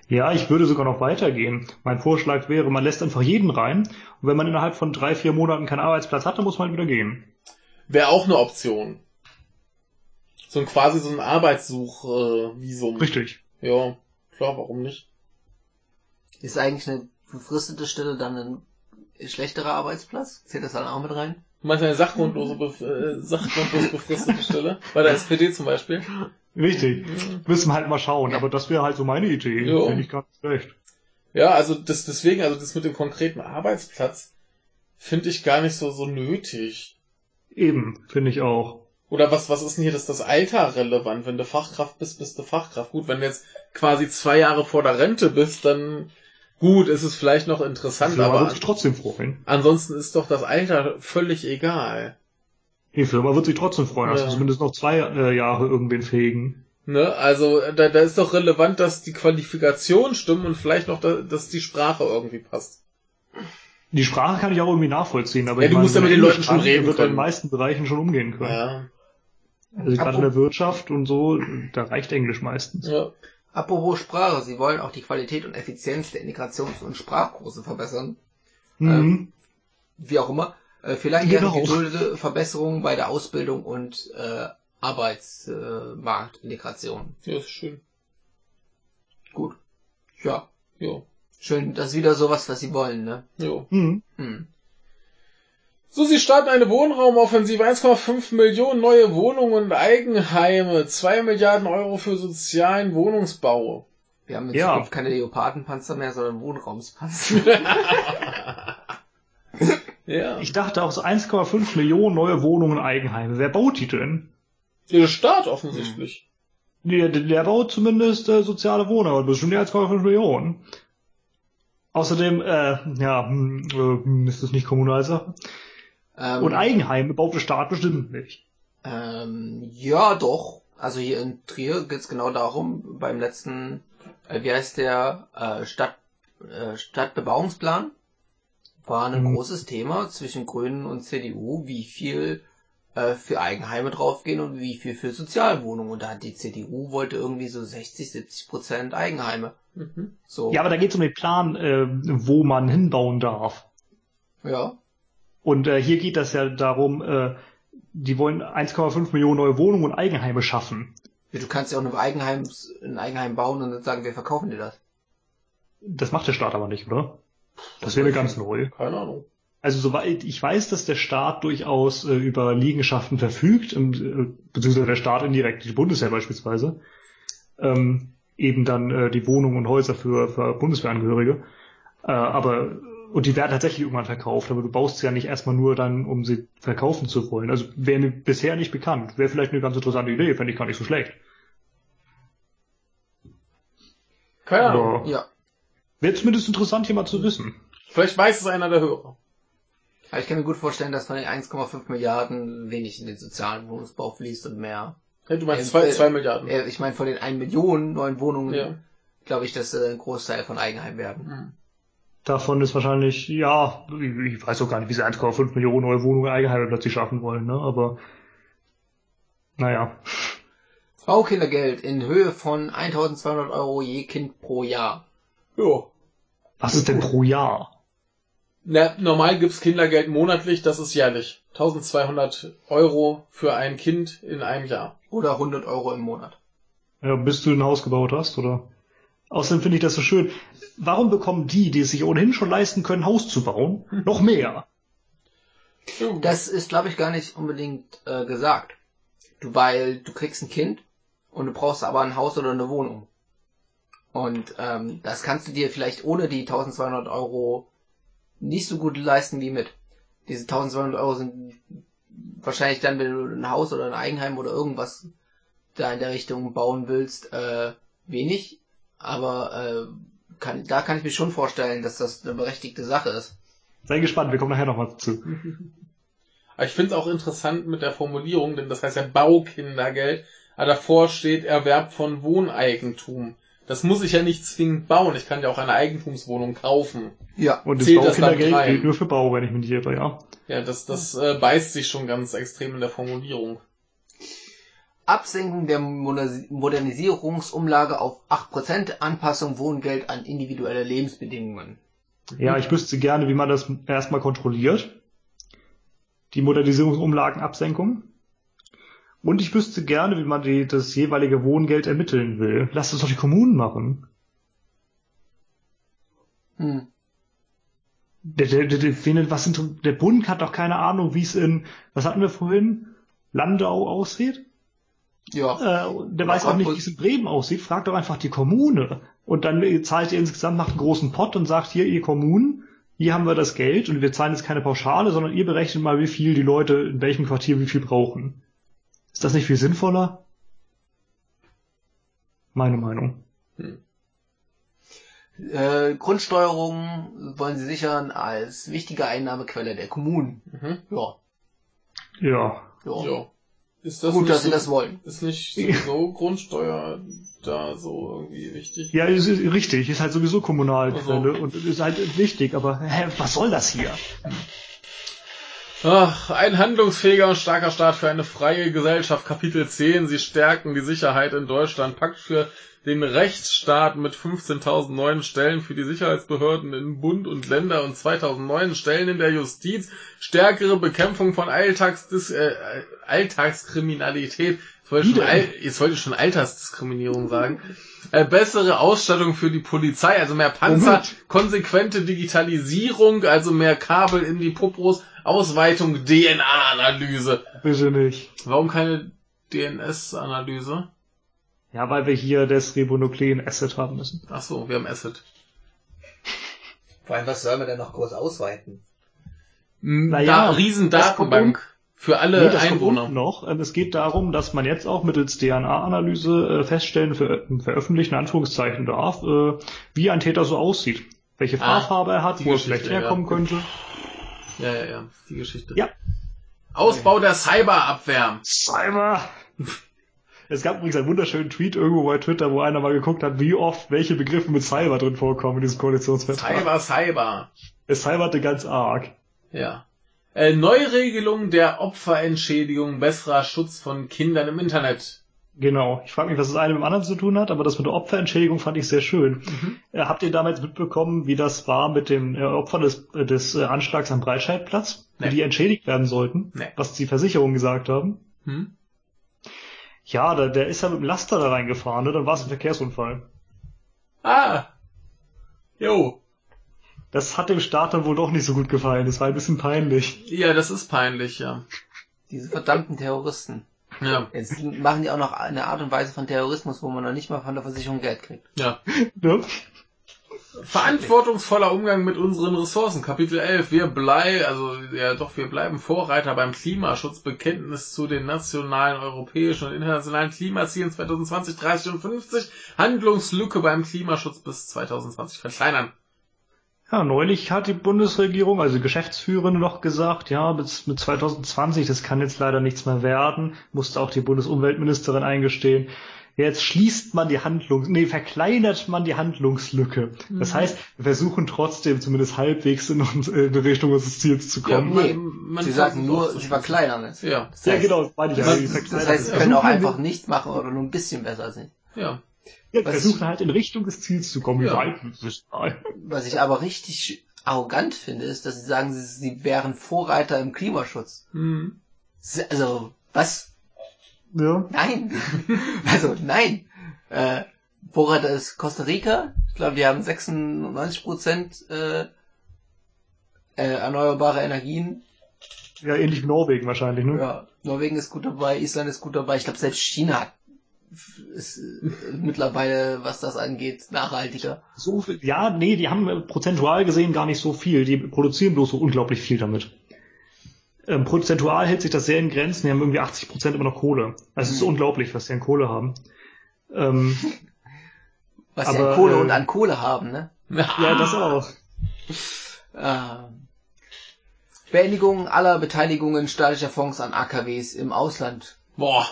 S1: Ja, ich würde sogar noch weitergehen. Mein Vorschlag wäre, man lässt einfach jeden rein und wenn man innerhalb von drei, vier Monaten keinen Arbeitsplatz hat, dann muss man wieder gehen.
S2: Wäre auch eine Option. So ein quasi so ein Arbeitssuchvisum.
S1: Äh, Richtig.
S2: Ja, klar, warum nicht?
S3: Ist eigentlich eine befristete Stelle dann ein schlechterer Arbeitsplatz? Zählt das dann auch mit rein?
S2: Du meinst eine sachgrundlose, äh, sachgrundlos befristete Stelle? Bei der SPD zum Beispiel?
S1: Richtig. Müssen wir halt mal schauen, aber das wäre halt so meine Idee. Finde ich gar nicht schlecht.
S2: Ja, also das, deswegen, also das mit dem konkreten Arbeitsplatz finde ich gar nicht so, so nötig.
S1: Eben, finde ich auch.
S2: Oder was, was ist denn hier das, das Alter relevant? Wenn du Fachkraft bist, bist du Fachkraft. Gut, wenn du jetzt quasi zwei Jahre vor der Rente bist, dann Gut, ist es vielleicht noch interessant,
S1: Firma
S2: aber
S1: wird sich trotzdem freuen.
S2: ansonsten ist doch das Alter völlig egal.
S1: Die Firma wird sich trotzdem freuen, dass ja. zumindest noch zwei äh, Jahre irgendwen fähigen.
S2: Ne, also da, da ist doch relevant, dass die Qualifikationen stimmen und vielleicht noch, da, dass die Sprache irgendwie passt.
S1: Die Sprache kann ich auch irgendwie nachvollziehen, aber
S2: ja,
S1: ich
S2: du
S1: meine,
S2: musst ja mit den Leuten schon reden
S1: wird
S2: können.
S1: in den meisten Bereichen schon umgehen können.
S2: Ja.
S1: Also gerade in der Wirtschaft und so, da reicht Englisch meistens.
S2: Ja.
S3: Apropos Sprache, Sie wollen auch die Qualität und Effizienz der Integrations- und Sprachkurse verbessern.
S1: Mhm.
S3: Ähm, wie auch immer. Äh, vielleicht
S1: Genau.
S3: eine geduldete Verbesserung bei der Ausbildung und äh, Arbeitsmarktintegration.
S2: Ja, ist schön.
S3: Gut. Ja.
S2: Jo.
S3: Schön, das ist wieder sowas, was Sie wollen, ne?
S2: Jo.
S1: Mhm.
S3: Hm.
S2: So, sie starten eine Wohnraumoffensive, 1,5 Millionen neue Wohnungen und Eigenheime, 2 Milliarden Euro für sozialen Wohnungsbau.
S3: Wir haben in
S1: Ja.
S3: Zukunft keine Leopardenpanzer mehr, sondern Wohnraumspanzer.
S2: Ja.
S1: Ich dachte auch so 1,5 Millionen neue Wohnungen und Eigenheime. Wer baut die denn?
S2: Der Staat offensichtlich.
S1: Der, der, der baut zumindest äh, soziale Wohnungen, bestimmt die 1,5 Millionen. Außerdem, äh, ja, hm, äh, hm, ist das nicht Kommunalsache?
S3: Ähm,
S1: Und Eigenheime baut der Staat bestimmt nicht.
S3: Ähm, ja, doch. Also hier in Trier geht's genau darum, beim letzten, äh, wie heißt der, äh, Stadt, äh, Stadtbebauungsplan, war ein
S1: Mhm.
S3: großes Thema zwischen Grünen und CDU, wie viel äh, für Eigenheime draufgehen und wie viel für Sozialwohnungen. Und da hat die CDU wollte irgendwie so 60, 70 Prozent Eigenheime.
S2: Mhm.
S3: So.
S1: Ja, aber da geht es um den Plan, äh, wo man hinbauen darf.
S3: Ja.
S1: Und äh, hier geht das ja darum, äh, die wollen 1,5 Millionen neue Wohnungen und Eigenheime schaffen.
S3: Du kannst ja auch ein Eigenheim, ein Eigenheim bauen und dann sagen, wir verkaufen dir das.
S1: Das macht der Staat aber nicht, oder? Das wäre ganz neu.
S2: Keine Ahnung.
S1: Also soweit ich weiß, dass der Staat durchaus äh, über Liegenschaften verfügt, im, äh, beziehungsweise der Staat indirekt, die Bundeswehr beispielsweise, ähm, eben dann äh, die Wohnungen und Häuser für, für Bundeswehrangehörige. Äh, aber und die werden tatsächlich irgendwann verkauft, aber du baust sie ja nicht erstmal nur dann, um sie verkaufen zu wollen. Also wäre mir bisher nicht bekannt. Wäre vielleicht eine ganz interessante Idee, fände ich gar nicht so schlecht.
S2: Keine Ahnung.
S1: Aber
S3: Ja.
S1: wäre zumindest interessant, hier mal zu wissen.
S2: Vielleicht weiß es einer der Hörer.
S3: Aber ich kann mir gut vorstellen, dass von den 1,5 Milliarden wenig in den sozialen Wohnungsbau fließt und mehr.
S2: Ja, du meinst
S3: Ähm,
S2: zwei,
S3: äh,
S2: zwei Milliarden.
S3: Äh, Ich meine, von den 1 Million neuen Wohnungen,
S2: Ja.
S3: glaube ich, dass äh, ein Großteil von Eigenheim werden.
S2: Hm.
S1: Davon ist wahrscheinlich, ja, ich weiß auch gar nicht, wie sie 1,5 Millionen neue Wohnungen Eigenheime plötzlich schaffen wollen, ne? Aber naja.
S3: Baukindergeld in Höhe von 1200 Euro je Kind pro Jahr.
S2: Jo.
S1: Was ist denn pro Jahr?
S2: Na, normal gibt's Kindergeld monatlich, das ist jährlich. 1200 Euro für ein Kind in einem Jahr.
S3: Oder 100 Euro im Monat.
S1: Ja, bis du ein Haus gebaut hast, oder? Außerdem finde ich das so schön. Warum bekommen die, die es sich ohnehin schon leisten können, Haus zu bauen, noch mehr?
S3: Das ist, glaube ich, gar nicht unbedingt äh, gesagt. Du, weil du kriegst ein Kind und du brauchst aber ein Haus oder eine Wohnung. Und ähm, das kannst du dir vielleicht ohne die 1200 Euro nicht so gut leisten wie mit. Diese 1200 Euro sind wahrscheinlich dann, wenn du ein Haus oder ein Eigenheim oder irgendwas da in der Richtung bauen willst, äh, wenig. Aber äh, kann, da kann ich mir schon vorstellen, dass das eine berechtigte Sache ist.
S1: Sei gespannt, wir kommen nachher nochmal zu.
S2: Aber ich finde es auch interessant mit der Formulierung, denn das heißt ja Baukindergeld, aber davor steht Erwerb von Wohneigentum. Das muss ich ja nicht zwingend bauen. Ich kann ja auch eine Eigentumswohnung kaufen.
S3: Ja.
S1: Und das
S2: Zählt das
S1: Baukindergeld
S2: rein?
S1: gilt nur für Bau, wenn ich mich nicht irre, ja.
S2: Ja, das, das äh, beißt sich schon ganz extrem in der Formulierung.
S3: Absenkung der Moder- Modernisierungsumlage auf 8%, Anpassung Wohngeld an individuelle Lebensbedingungen.
S1: Ja, ich wüsste gerne, wie man das erstmal kontrolliert. Die Modernisierungsumlagenabsenkung. Und ich wüsste gerne, wie man die, das jeweilige Wohngeld ermitteln will. Lass das doch die Kommunen machen.
S3: Hm.
S1: Der, der, der, der, was sind, der Bund hat doch keine Ahnung, wie es in, was hatten wir vorhin? Landau aussieht?
S3: Ja.
S1: Äh, der weiß auch nicht, wie es in Bremen aussieht. Fragt doch einfach die Kommune. Und dann zahlt ihr insgesamt, macht einen großen Pott und sagt, hier, ihr Kommunen, hier haben wir das Geld und wir zahlen jetzt keine Pauschale, sondern ihr berechnet mal, wie viel die Leute in welchem Quartier wie viel brauchen. Ist das nicht viel sinnvoller? Meine Meinung.
S3: Äh, Grundsteuerung wollen sie sichern als wichtige Einnahmequelle der Kommunen.
S2: Mhm.
S3: Ja.
S1: Ja.
S3: ja.
S2: Ja. Ist das
S3: Gut,
S2: nicht
S3: dass sie
S2: so,
S3: das wollen.
S2: Ist nicht sowieso Grundsteuer da so irgendwie wichtig?
S1: Ja, ist, ist richtig, ist halt sowieso Kommunalquelle
S2: Also.
S1: und ist halt wichtig, aber hä, was soll das hier?
S2: Ach, ein handlungsfähiger und starker Staat für eine freie Gesellschaft. Kapitel 10. Sie stärken die Sicherheit in Deutschland. Pakt für den Rechtsstaat mit 15.000 neuen Stellen für die Sicherheitsbehörden in Bund und Länder und 2.000 neuen Stellen in der Justiz. Stärkere Bekämpfung von Alltagsdis äh, Alltagskriminalität. Jetzt wollte, ich schon? Al jetzt wollte ich schon Altersdiskriminierung sagen. Äh, bessere Ausstattung für die Polizei, also mehr Panzer,
S1: Womit?
S2: konsequente Digitalisierung, also mehr Kabel in die Popos, Ausweitung DNA-Analyse.
S1: Bitte nicht.
S2: Warum keine DNS-Analyse?
S1: Ja, weil wir hier das Ribonuklein-Acid haben müssen.
S2: Ach so, wir haben Acid.
S3: Vor allem, was soll man denn noch groß ausweiten?
S2: Na
S1: ja,
S2: da, Riesendatenbank für alle
S1: Nee, das kommt
S2: Einwohner.
S1: noch. Ähm, Es geht darum, dass man jetzt auch mittels DNA-Analyse äh, feststellen, ver veröffentlichen, in Anführungszeichen darf, äh, wie ein Täter so aussieht. Welche
S2: Ah,
S1: Haarfarbe er hat, wo er vielleicht herkommen
S2: ja.
S1: könnte.
S2: Ja, ja, ja, die Geschichte.
S1: Ja.
S2: Ausbau der Cyberabwehr.
S1: Cyber! Es gab übrigens einen wunderschönen Tweet irgendwo bei Twitter, wo einer mal geguckt hat, wie oft welche Begriffe mit Cyber drin vorkommen in diesem Koalitionsvertrag.
S2: Cyber, Cyber.
S1: Es cyberte ganz arg.
S2: Ja. Äh, Neuregelung der Opferentschädigung, besserer Schutz von Kindern im Internet.
S1: Genau. Ich frage mich, was das eine mit dem anderen zu tun hat, aber das mit der Opferentschädigung fand ich sehr schön. Äh, habt ihr damals mitbekommen, wie das war mit dem äh, Opfer des, des äh, Anschlags am Breitscheidplatz,
S2: Nee.
S1: wie die entschädigt werden sollten,
S2: Nee.
S1: was die Versicherungen gesagt haben?
S2: Hm?
S1: Ja, der, der ist ja mit dem Laster da reingefahren, ne? dann war es ein Verkehrsunfall.
S2: Ah. Jo.
S1: Das hat dem Staat dann wohl doch nicht so gut gefallen. Das war ein bisschen peinlich.
S2: Ja, das ist peinlich, ja.
S3: Diese verdammten Terroristen.
S2: Ja,
S3: Jetzt machen die auch noch eine Art und Weise von Terrorismus, wo man noch nicht mal von der Versicherung Geld kriegt.
S2: ja.
S1: Ne?
S2: Verantwortungsvoller Umgang mit unseren Ressourcen. Kapitel 11. Wir bleiben, also, ja doch, wir bleiben Vorreiter beim Klimaschutz. Bekenntnis zu den nationalen, europäischen und internationalen Klimazielen 2020, 30 und 50. Handlungslücke beim Klimaschutz bis 2020 verkleinern.
S1: Ja, neulich hat die Bundesregierung, also die Geschäftsführende, noch gesagt, ja, bis mit 2020, das kann jetzt leider nichts mehr werden, musste auch die Bundesumweltministerin eingestehen. Jetzt schließt man die Handlung, nee, verkleinert man die Handlungslücke. Das
S2: Mhm.
S1: heißt, wir versuchen trotzdem zumindest halbwegs in, uns, in die Richtung unseres Ziels zu kommen.
S2: Ja,
S3: Nee,
S2: man
S3: sie sagen nur, sie verkleinern es.
S2: Ja,
S3: Das
S1: Ja,
S3: heißt,
S1: genau, das meine ich.
S3: Das,
S1: die
S3: das
S1: verkleinern
S3: heißt, sie können auch einfach nichts machen oder nur ein bisschen besser sind.
S2: ja.
S1: Ja, wir
S3: was
S1: versuchen halt in Richtung des Ziels zu kommen.
S2: Ja.
S1: Weit.
S3: Was ich aber richtig arrogant finde, ist, dass sie sagen, sie, sie wären Vorreiter im Klimaschutz.
S2: Hm.
S3: Sie- Also, was?
S1: Ja.
S3: Nein. also, nein. Äh, Vorreiter ist Costa Rica. Ich glaube, die haben 96 Prozent äh, äh, erneuerbare Energien.
S1: ja, ähnlich wie Norwegen wahrscheinlich, ne?
S3: Ja, Norwegen ist gut dabei, Island ist gut dabei. Ich glaube, selbst China hat ist äh, mittlerweile, was das angeht, nachhaltiger.
S1: So viel, ja, nee, die haben prozentual gesehen gar nicht so viel. Die produzieren bloß so unglaublich viel damit. Ähm, prozentual hält sich das sehr in Grenzen. Die haben irgendwie 80 Prozent immer noch Kohle. Also es ist
S3: Mhm.
S1: unglaublich, was die an Kohle haben. Ähm,
S3: Was sie
S1: Aber,
S3: an Kohle
S1: äh,
S3: und an Kohle haben, ne?
S1: ja, das auch.
S3: Ähm, Beendigung aller Beteiligungen staatlicher Fonds an AKWs im Ausland.
S2: Boah.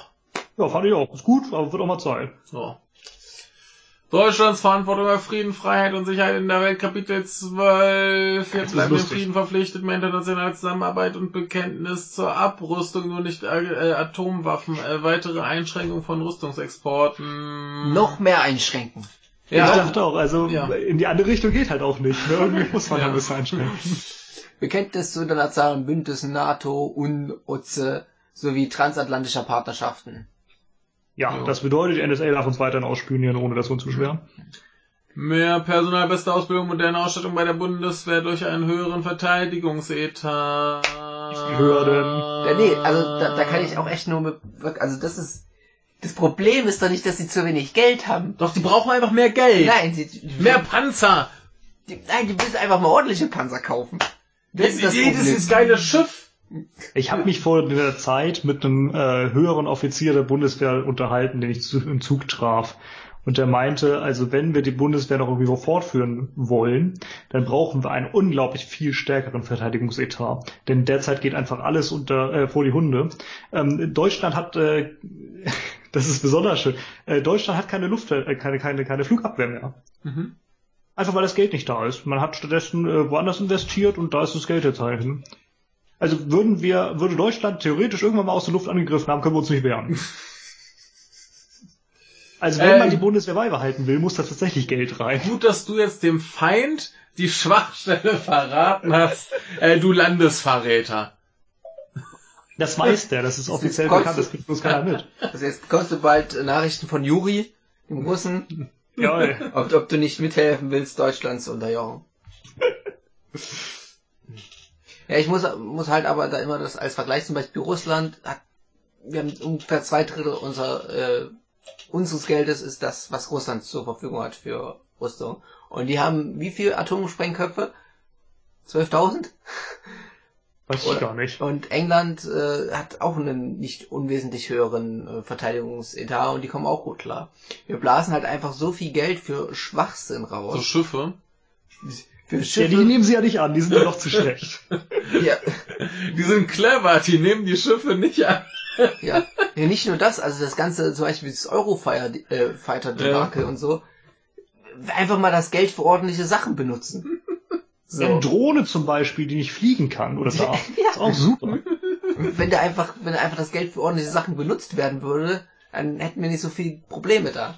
S1: Ja, fand ich auch. Ist gut, aber wird auch mal Zeit.
S2: So. Deutschlands Verantwortung über Frieden, Freiheit und Sicherheit in der Welt, Kapitel 12. Wir bleiben dem. Frieden verpflichtet, mehr internationale Zusammenarbeit und Bekenntnis zur Abrüstung, nur nicht äh, Atomwaffen, äh, weitere Einschränkung von Rüstungsexporten.
S3: Noch mehr einschränken.
S1: ich
S2: Ja,
S1: dachte auch, also
S2: Ja.
S1: in die andere Richtung geht halt auch nicht. Ne? Irgendwie muss man
S2: Ja.
S1: ein bisschen einschränken.
S3: Bekenntnis zu internationalen Bündnissen NATO, UN, OTSE sowie transatlantischer Partnerschaften.
S1: Ja,
S2: Ja.
S1: das bedeutet, die NSA darf uns weiterhin ausspionieren, ohne dass wir uns beschweren.
S2: mehr Personal, beste Ausbildung, moderne Ausstattung bei der Bundeswehr durch einen höheren Verteidigungsetat.
S1: Hürden.
S3: Ja, nee, also da, da kann ich auch echt nur mit, also das ist, das Problem ist doch nicht, dass sie zu wenig Geld haben.
S2: Doch, die brauchen einfach mehr Geld.
S3: Nein, sie,
S2: Mehr Panzer.
S3: die, nein, die müssen einfach mal ordentliche Panzer kaufen. Das ist das
S2: jedes
S3: Problem.
S2: ist geile Schiff.
S1: Ich habe mich vor der Zeit mit einem äh, höheren Offizier der Bundeswehr unterhalten, den ich zu, im Zug traf. Und der meinte, also wenn wir die Bundeswehr noch irgendwie so fortführen wollen, dann brauchen wir einen unglaublich viel stärkeren Verteidigungsetat. Denn derzeit geht einfach alles unter äh, vor die Hunde. Ähm, Deutschland hat, äh, das ist besonders schön, äh, Deutschland hat keine Luft, äh, keine, keine, keine Flugabwehr mehr.
S2: Mhm.
S1: Einfach weil das Geld nicht da ist. Man hat stattdessen äh, woanders investiert und da ist das Geld jetzt halt. Also würden wir, würde Deutschland theoretisch irgendwann mal aus der Luft angegriffen haben, können wir uns nicht wehren. Also wenn
S2: Ähm.
S1: man die Bundeswehr beibehalten will, muss da tatsächlich Geld rein.
S2: Gut, dass du jetzt dem Feind die Schwachstelle verraten hast, äh, du Landesverräter.
S1: Das weiß der, das ist offiziell
S3: Konst-
S1: bekannt, das kriegt bloß keiner mit.
S3: Also jetzt bekommst du bald äh, Nachrichten von Juri, dem Russen,
S1: Ja,
S3: ob, ob du nicht mithelfen willst, Deutschland zu unterjochen. Ja, ich muss, muss halt aber da immer das als Vergleich, zum Beispiel Russland hat, wir haben ungefähr zwei Drittel unser, äh, unseres Geldes ist das, was Russland zur Verfügung hat für Rüstung. Und die haben wie viel Atomsprengköpfe? 12.000?
S1: weiß ich gar nicht.
S3: Und England äh, hat auch einen nicht unwesentlich höheren äh, Verteidigungsetat und die kommen auch gut klar. Wir blasen halt einfach so viel Geld für Schwachsinn raus.
S2: So Schiffe.
S3: Für
S1: Ja, die nehmen sie ja nicht an, die sind ja noch zu schlecht.
S3: ja,
S2: Die sind clever, die nehmen die Schiffe nicht an.
S3: ja. ja, nicht nur das, also das ganze, zum Beispiel das Eurofighter äh, Fighter Debakel und so. Einfach mal das Geld für ordentliche Sachen benutzen. So.
S1: Eine Drohne zum Beispiel, die nicht fliegen kann oder darf.
S3: Ja.
S1: Ist auch super.
S3: Wenn da einfach, wenn da einfach das Geld für ordentliche Sachen benutzt werden würde, dann hätten wir nicht so viele Probleme da.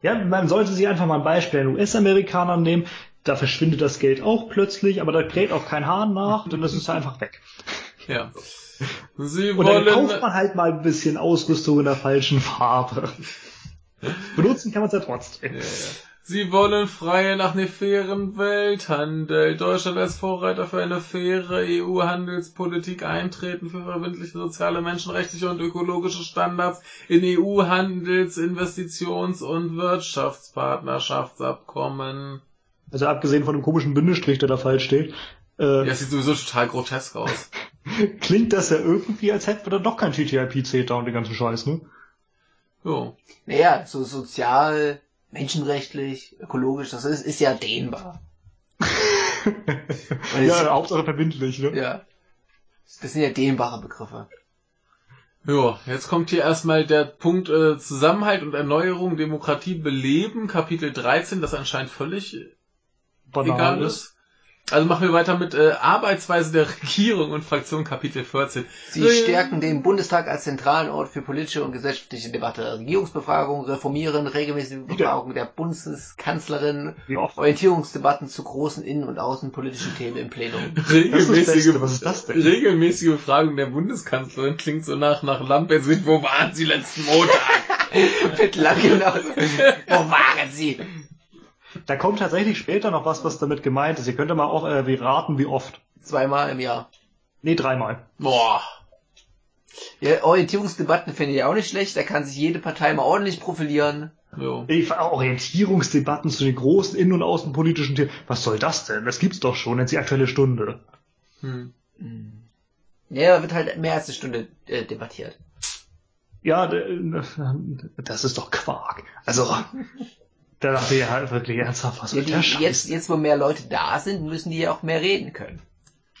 S1: Ja, man sollte sich einfach mal ein Beispiel an US-Amerikanern nehmen. Da verschwindet das Geld auch plötzlich, aber da kräht auch kein Hahn nach, denn das ist einfach weg.
S2: Ja. Sie
S1: Und dann
S2: wollen,
S1: kauft man halt mal ein bisschen Ausrüstung in der falschen Farbe. Benutzen kann man es ja trotzdem.
S2: Ja, ja. Sie wollen freie nach einem fairen Welthandel. Deutschland als Vorreiter für eine faire EU-Handelspolitik eintreten für verbindliche soziale, menschenrechtliche und ökologische Standards in EU-Handels-, Investitions- und Wirtschaftspartnerschaftsabkommen.
S1: Also abgesehen von dem komischen Bindestrich, der da falsch steht, äh,
S2: Ja, sieht sowieso total grotesk aus.
S1: klingt das ja irgendwie, als hätten wir dann doch kein TTIP, CETA und den ganzen Scheiß, ne?
S2: Jo.
S3: Naja, so sozial, menschenrechtlich, ökologisch, das ist, ist ja dehnbar.
S1: Ja, Hauptsache verbindlich, ne?
S3: ja. Das sind ja dehnbare Begriffe.
S2: Ja, jetzt kommt hier erstmal der Punkt äh, Zusammenhalt und Erneuerung, Demokratie beleben, Kapitel 13, das anscheinend völlig
S1: Banal
S2: ist. Also machen wir weiter mit äh, Arbeitsweise der Regierung und Fraktion Kapitel 14.
S3: Sie stärken den Bundestag als zentralen Ort für politische und gesellschaftliche Debatte. Regierungsbefragung, reformieren, regelmäßige Befragung der Bundeskanzlerin,
S1: Wie oft?
S3: Orientierungsdebatten zu großen innen- und außenpolitischen Themen im Plenum.
S2: Regelmäßige,
S1: Beste. Was ist das denn?
S2: regelmäßige Befragung der Bundeskanzlerin klingt so nach, nach Lampe. Wo waren Sie letzten Montag?
S3: Mit lang genauso. Wo waren Sie?
S1: Da kommt tatsächlich später noch was, was damit gemeint ist. Ihr könnt ja mal auch äh, wie raten, wie oft.
S3: Zweimal im Jahr.
S1: Nee, dreimal.
S2: Boah.
S3: Ja, Orientierungsdebatten finde ich auch nicht schlecht. Da kann sich jede Partei mal ordentlich profilieren.
S2: Jo.
S1: Ich, Orientierungsdebatten zu den großen innen- und außenpolitischen Themen. Was soll das denn? Das gibt's doch schon, jetzt die aktuelle Stunde.
S2: Hm.
S3: Ja, da wird halt mehr als eine Stunde äh, debattiert.
S1: Ja, d- das ist doch Quark. Also, da dachte ich halt wirklich ernsthaft, was
S3: Ja,
S1: soll
S3: die,
S1: der Scheiß?
S3: jetzt, jetzt, wo mehr Leute da sind, müssen die ja auch mehr reden können.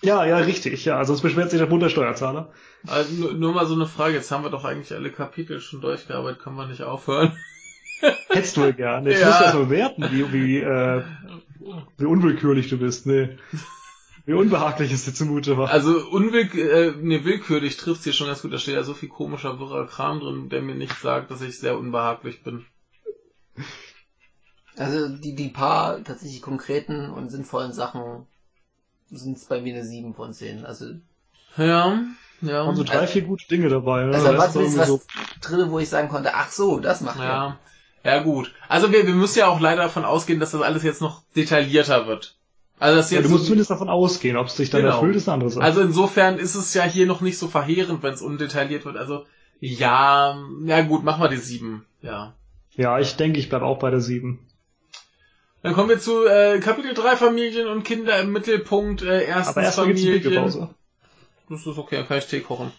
S1: Ja, ja, richtig, ja, sonst beschwert sich der Bund der Steuerzahler.
S2: Also nur, nur mal so eine Frage. Jetzt haben wir doch eigentlich alle Kapitel schon durchgearbeitet. Können wir nicht aufhören?
S1: Hättest du ja gerne. Jetzt
S2: Ja.
S1: erst mal bewerten, wie, wie, äh, wie unwillkürlich du bist. Nee. Wie unbehaglich es dir zumute war.
S2: Also unwill äh, nee, willkürlich trifft hier schon ganz gut. Da steht ja so viel komischer, wirrer Kram drin, der mir nicht sagt, dass ich sehr unbehaglich bin.
S3: Also die, die paar tatsächlich konkreten und sinnvollen Sachen sind bei mir eine 7 von 10. Also,
S2: Ja, ja.
S1: waren so drei, vier gute Dinge dabei. Ne?
S3: also da war zumindest was drin, wo ich sagen konnte, ach so, das macht er.
S2: Ja. Ja, gut. Also wir, wir müssen ja auch leider davon ausgehen, dass das alles jetzt noch detaillierter wird. Also das
S1: Ja,
S2: jetzt
S1: du musst
S2: so,
S1: zumindest davon ausgehen, ob es dich dann
S2: Genau.
S1: erfüllt, ist eine andere Sache.
S2: also insofern ist es ja hier noch nicht so verheerend, wenn es undetailliert wird. Also ja, ja gut, machen wir die sieben. Ja.
S1: ja, ich denke, ich bleib auch bei der sieben.
S2: Dann kommen wir zu äh, Kapitel 3 Familien und Kinder im Mittelpunkt. Äh, erstens
S1: Aber erstmal gibt's
S2: Familien.
S1: Pause.
S2: Das ist okay, dann kann ich Tee kochen.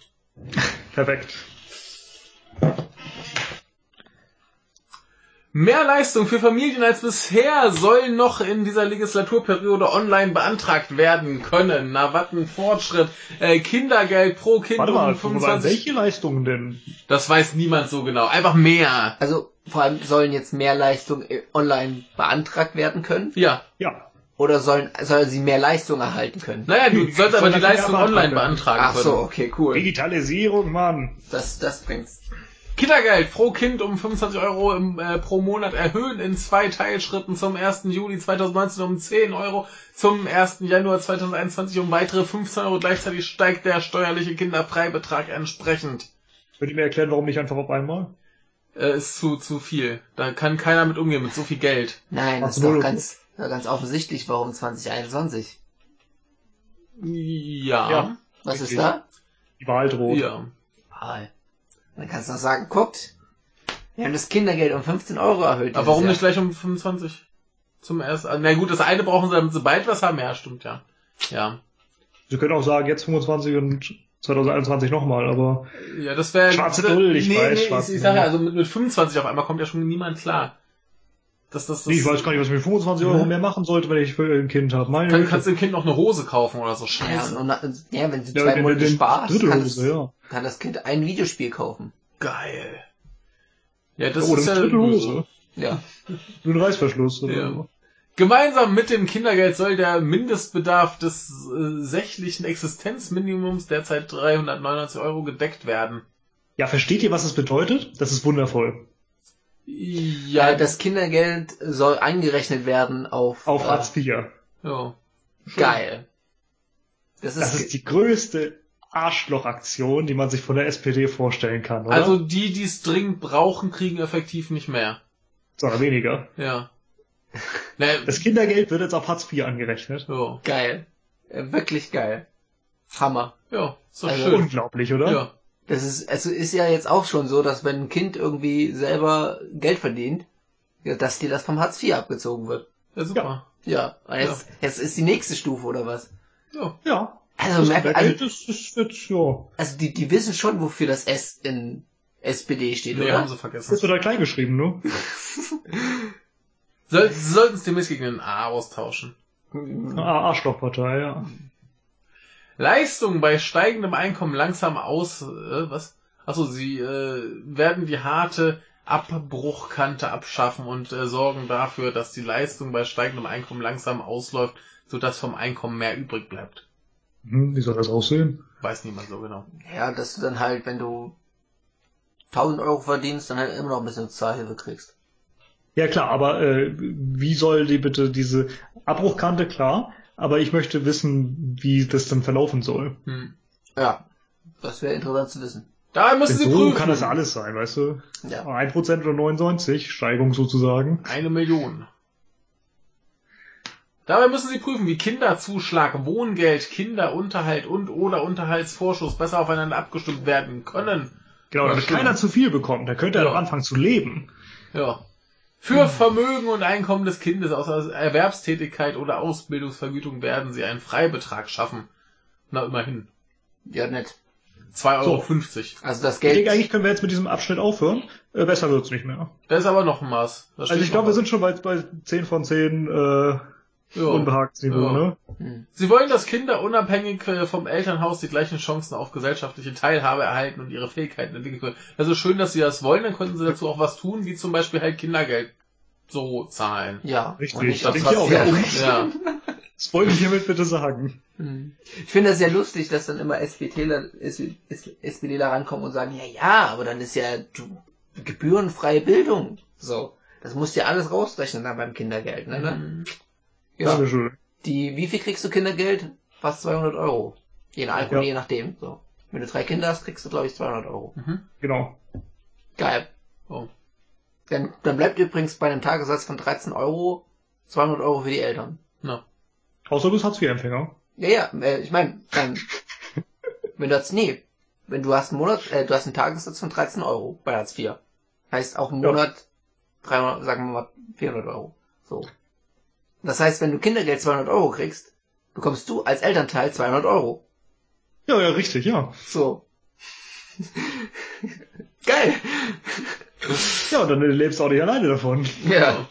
S1: Perfekt.
S2: Mehr Leistung für Familien als bisher soll noch in dieser Legislaturperiode online beantragt werden können. Na, was ein Fortschritt. Äh, Kindergeld pro Kind
S1: Warte
S2: um
S1: mal,
S2: 25.
S1: welche Leistungen denn?
S2: Das weiß niemand so genau. Einfach mehr.
S3: Also vor allem sollen jetzt mehr Leistungen äh, online beantragt werden können
S2: Ja.
S1: Ja.
S3: oder sollen sollen sie mehr Leistung erhalten können?
S2: Naja, du sollst aber die Leistung online
S1: beantragt
S2: beantragen
S3: Ach
S2: können.
S3: so, okay, cool.
S1: Digitalisierung, Mann.
S3: Das das bringt's.
S2: Kindergeld pro Kind um 25 Euro im, äh, pro Monat erhöhen in zwei Teilschritten zum 1. Juli 2019 um 10 Euro, zum 1. Januar 2021 um weitere 15 Euro. Gleichzeitig steigt der steuerliche Kinderfreibetrag entsprechend.
S1: Könnt ihr mir erklären, warum nicht einfach auf einmal?
S2: Äh, ist zu, zu viel. Da kann keiner mit umgehen, mit so viel Geld.
S3: Nein, das ist doch ganz ganz offensichtlich, warum 2021.
S2: Ja.
S1: Ja.
S3: Was ist
S1: Richtig.
S3: da?
S1: Die Wahl droht.
S2: Ja.
S3: Wahl. Dann kannst du doch sagen, guckt, wir haben das Kindergeld um 15 Euro erhöht.
S2: Aber warum
S3: Jahr.
S2: nicht gleich um 25? Zum ersten. Na gut, das eine brauchen sie, damit sie bald was haben. Ja, stimmt, ja. Ja.
S1: Sie können auch sagen, jetzt 25 und 2021 nochmal, aber
S2: Ja, das wäre.
S1: Schwarze Null, ich
S2: nee,
S1: weiß,
S2: Nee,
S1: schwarze
S2: ich, ich sage ja, also mit, mit 25 auf einmal kommt ja schon niemand klar. Das, das, das,
S1: nee, ich weiß gar nicht, was ich mit 25 Euro
S3: Mhm.
S1: mehr machen sollte, wenn ich für ein Kind habe. Meine
S2: Kann, kannst du dem Kind noch eine Hose kaufen oder so?
S3: Ja,
S2: Scheiße.
S3: und, und, ja, wenn du
S1: Ja,
S3: zwei
S1: den-
S3: Monate
S1: den
S3: sparst,
S1: dritte
S3: kann,
S1: Hose,
S3: das,
S1: ja.
S3: kann das Kind ein Videospiel kaufen.
S2: Geil. Ja, das
S1: oh,
S2: ist ja
S1: dritte. Hose.
S3: Ja.
S1: Nur ein Reißverschluss oder
S2: Ja. Gemeinsam mit dem Kindergeld soll der Mindestbedarf des äh, sächlichen Existenzminimums derzeit 399 Euro gedeckt werden.
S1: Ja, versteht ihr, was es bedeutet? Das ist wundervoll.
S2: Ja,
S3: Ja, das Kindergeld soll eingerechnet werden auf,
S1: Auf
S3: äh,
S1: Hartz IV.
S2: ja.
S3: geil. Das ist,
S1: Das ist die größte Arschlochaktion, die man sich von der SPD vorstellen kann, oder?
S2: Also die, die es dringend brauchen, kriegen effektiv nicht mehr.
S1: Sondern weniger.
S2: Ja.
S1: Das Kindergeld wird jetzt auf Hartz IV angerechnet.
S2: ja.
S3: geil. Äh, wirklich geil. Hammer.
S2: Ja, ist doch
S3: Also
S2: schön.
S1: Unglaublich, oder?
S2: Ja.
S3: Das ist, es ist ja jetzt auch schon so, dass wenn ein Kind irgendwie selber Geld verdient, ja, dass dir das vom Hartz IV abgezogen wird.
S2: Ja, super.
S3: Ja, und jetzt, jetzt ist die nächste Stufe oder was?
S2: Ja.
S1: Ja.
S3: Also,
S1: Das
S3: merkt, also,
S1: ist, ist jetzt, ja.
S3: also die, die wissen schon, wofür das S in SPD steht,
S2: Nee,
S3: oder?
S2: haben sie
S1: Das
S2: vergessen.
S1: ist total klein geschrieben, ne?
S2: Soll, sie sollten es demnächst gegen ein A austauschen.
S1: Arschlochpartei, ja.
S2: Leistung bei steigendem Einkommen langsam aus, äh, was? Achso, sie äh, werden die harte Abbruchkante abschaffen und äh, sorgen dafür, dass die Leistung bei steigendem Einkommen langsam ausläuft, sodass vom Einkommen mehr übrig bleibt.
S1: Hm, wie soll das aussehen?
S2: Weiß niemand so genau.
S3: Ja, dass du dann halt, wenn du 1000 Euro verdienst, dann halt immer noch ein bisschen Sozialhilfe kriegst.
S1: Ja klar, aber äh, wie soll die bitte diese Abbruchkante klar, aber ich möchte wissen, wie das dann verlaufen soll.
S2: Hm.
S3: Ja, das wäre interessant zu wissen.
S2: Da müssen
S1: Denn
S2: sie
S1: so
S2: prüfen.
S1: kann das alles sein, weißt du?
S3: Ja.
S1: 1% oder 99, Steigung sozusagen.
S2: Eine Million. Dabei müssen Sie prüfen, wie Kinderzuschlag, Wohngeld, Kinderunterhalt und oder Unterhaltsvorschuss besser aufeinander abgestimmt werden können.
S1: Genau, damit keiner zu viel bekommt, da könnte er
S2: Ja.
S1: doch anfangen zu leben.
S2: Ja. Für Vermögen und Einkommen des Kindes aus Erwerbstätigkeit oder Ausbildungsvergütung werden Sie einen Freibetrag schaffen. Na, immerhin.
S3: Ja, nett.
S2: 2,50 Euro.
S3: Also das
S1: Ich denke,
S3: Geld,
S1: eigentlich können wir jetzt mit diesem Abschnitt aufhören. Äh, besser wird's nicht mehr.
S2: Da ist aber noch ein Maß.
S1: Also ich glaube, wir sind schon bei, bei 10 von 10 äh.
S2: Ja.
S1: Unbehagsniveau,
S2: Ja.
S1: ne?
S3: hm.
S2: Sie wollen, dass Kinder unabhängig äh, vom Elternhaus die gleichen Chancen auf gesellschaftliche Teilhabe erhalten und ihre Fähigkeiten entwickeln können. Also schön, dass Sie das wollen, dann könnten Sie dazu auch was tun, wie zum Beispiel halt Kindergeld so zahlen.
S3: ja.
S1: Richtig,
S3: Und nicht
S1: das ich auch, ja.
S2: Ja.
S1: Das wollte ich hiermit bitte sagen.
S3: Hm. Ich finde das sehr lustig, dass dann immer SPDler, SPDler rankommen und sagen, ja, ja, aber dann ist ja du, gebührenfreie Bildung. So. Das musst du ja alles rausrechnen dann beim Kindergeld, ne? ne?
S2: Mhm.
S3: Ja.
S1: Dankeschön.
S3: Die, wie viel kriegst du Kindergeld? Fast 200 Euro. Je nach Alkohol,
S1: Ja.
S3: je nachdem. So. Wenn du drei Kinder hast, kriegst du, glaube ich, 200 Euro.
S2: Mhm.
S1: Genau.
S3: Geil.
S2: Oh.
S3: Dann, dann bleibt übrigens bei einem Tagessatz von 13 Euro 200 Euro für die Eltern.
S2: Na.
S1: Außer du bist Hartz-IV-Empfänger.
S3: Ja, ja, äh, ich meine, ähm, wenn du hast, nee, wenn du hast einen Monat, äh, du hast einen Tagessatz von 13 Euro bei Hartz IV. Heißt auch im
S1: Ja.
S3: Monat 300, sagen wir mal 400 Euro. So. Das heißt, wenn du Kindergeld 200 Euro kriegst, bekommst du als Elternteil 200 Euro.
S1: Ja, ja, richtig, ja.
S3: So. Geil.
S1: Ja, und dann lebst du auch nicht alleine davon.
S3: Ja.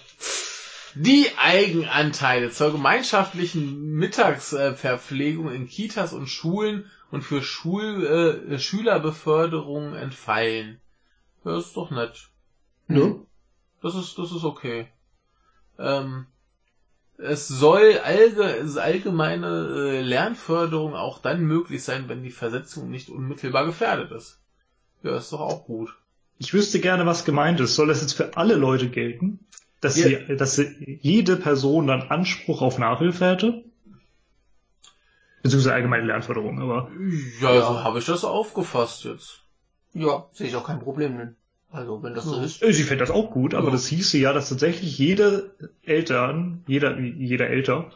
S2: Die Eigenanteile zur gemeinschaftlichen Mittagsverpflegung in Kitas und Schulen und für Schul äh, Schülerbeförderung entfallen. Ja, ist doch nett.
S3: Ja.
S2: Das ist, das ist okay. Ähm, es soll allge allgemeine äh, Lernförderung auch dann möglich sein, wenn die Versetzung nicht unmittelbar gefährdet ist. Ja, ist doch auch gut.
S1: Ich wüsste gerne, was gemeint ist. Soll das jetzt für alle Leute gelten? Dass,
S2: Ja.
S1: sie, dass sie, jede Person dann Anspruch auf Nachhilfe hätte? Beziehungsweise allgemeine Lernförderung, aber
S2: Ja,
S3: Ja.
S2: so habe ich das aufgefasst jetzt.
S3: Ja, sehe ich auch kein Problem mit. Also, wenn das so ist.
S1: äh, sie fände das auch gut, aber
S2: Ja.
S1: das hieße ja, dass tatsächlich jeder Eltern, jeder, jeder Elter,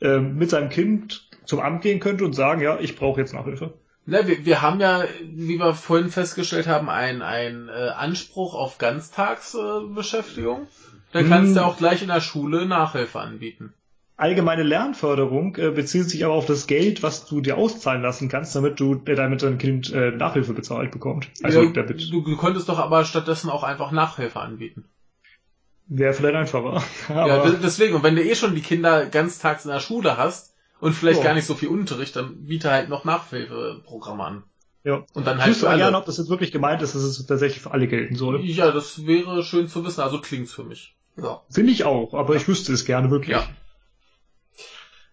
S1: äh, mit seinem Kind zum Amt gehen könnte und sagen, ja, ich brauche jetzt Nachhilfe.
S2: Na, wir, wir haben ja, wie wir vorhin festgestellt haben, einen einen äh, Anspruch auf Ganztagsbeschäftigung. Äh. Dann kannst
S1: Hm.
S2: du auch gleich in der Schule Nachhilfe anbieten.
S1: Allgemeine Lernförderung äh, bezieht sich aber auf das Geld, was du dir auszahlen lassen kannst, damit du äh, damit dein Kind äh, Nachhilfe bezahlt bekommt. Also
S2: ja,
S1: damit
S2: du, du könntest doch aber stattdessen auch einfach Nachhilfe anbieten.
S1: wäre vielleicht einfacher.
S2: ja, deswegen, und wenn du eh schon die Kinder ganztags in der Schule hast und vielleicht
S1: Ja.
S2: gar nicht so viel Unterricht, dann biete halt noch Nachhilfeprogramme an.
S1: ja.
S2: Und dann
S1: Ich
S2: halt
S1: aber
S2: alle.
S1: gerne, ob das jetzt wirklich gemeint ist, dass es tatsächlich für alle gelten soll.
S2: Ja, das wäre schön zu wissen, also klingt's für mich.
S3: Ja.
S1: Finde ich auch, aber ich wüsste es gerne wirklich.
S2: Ja.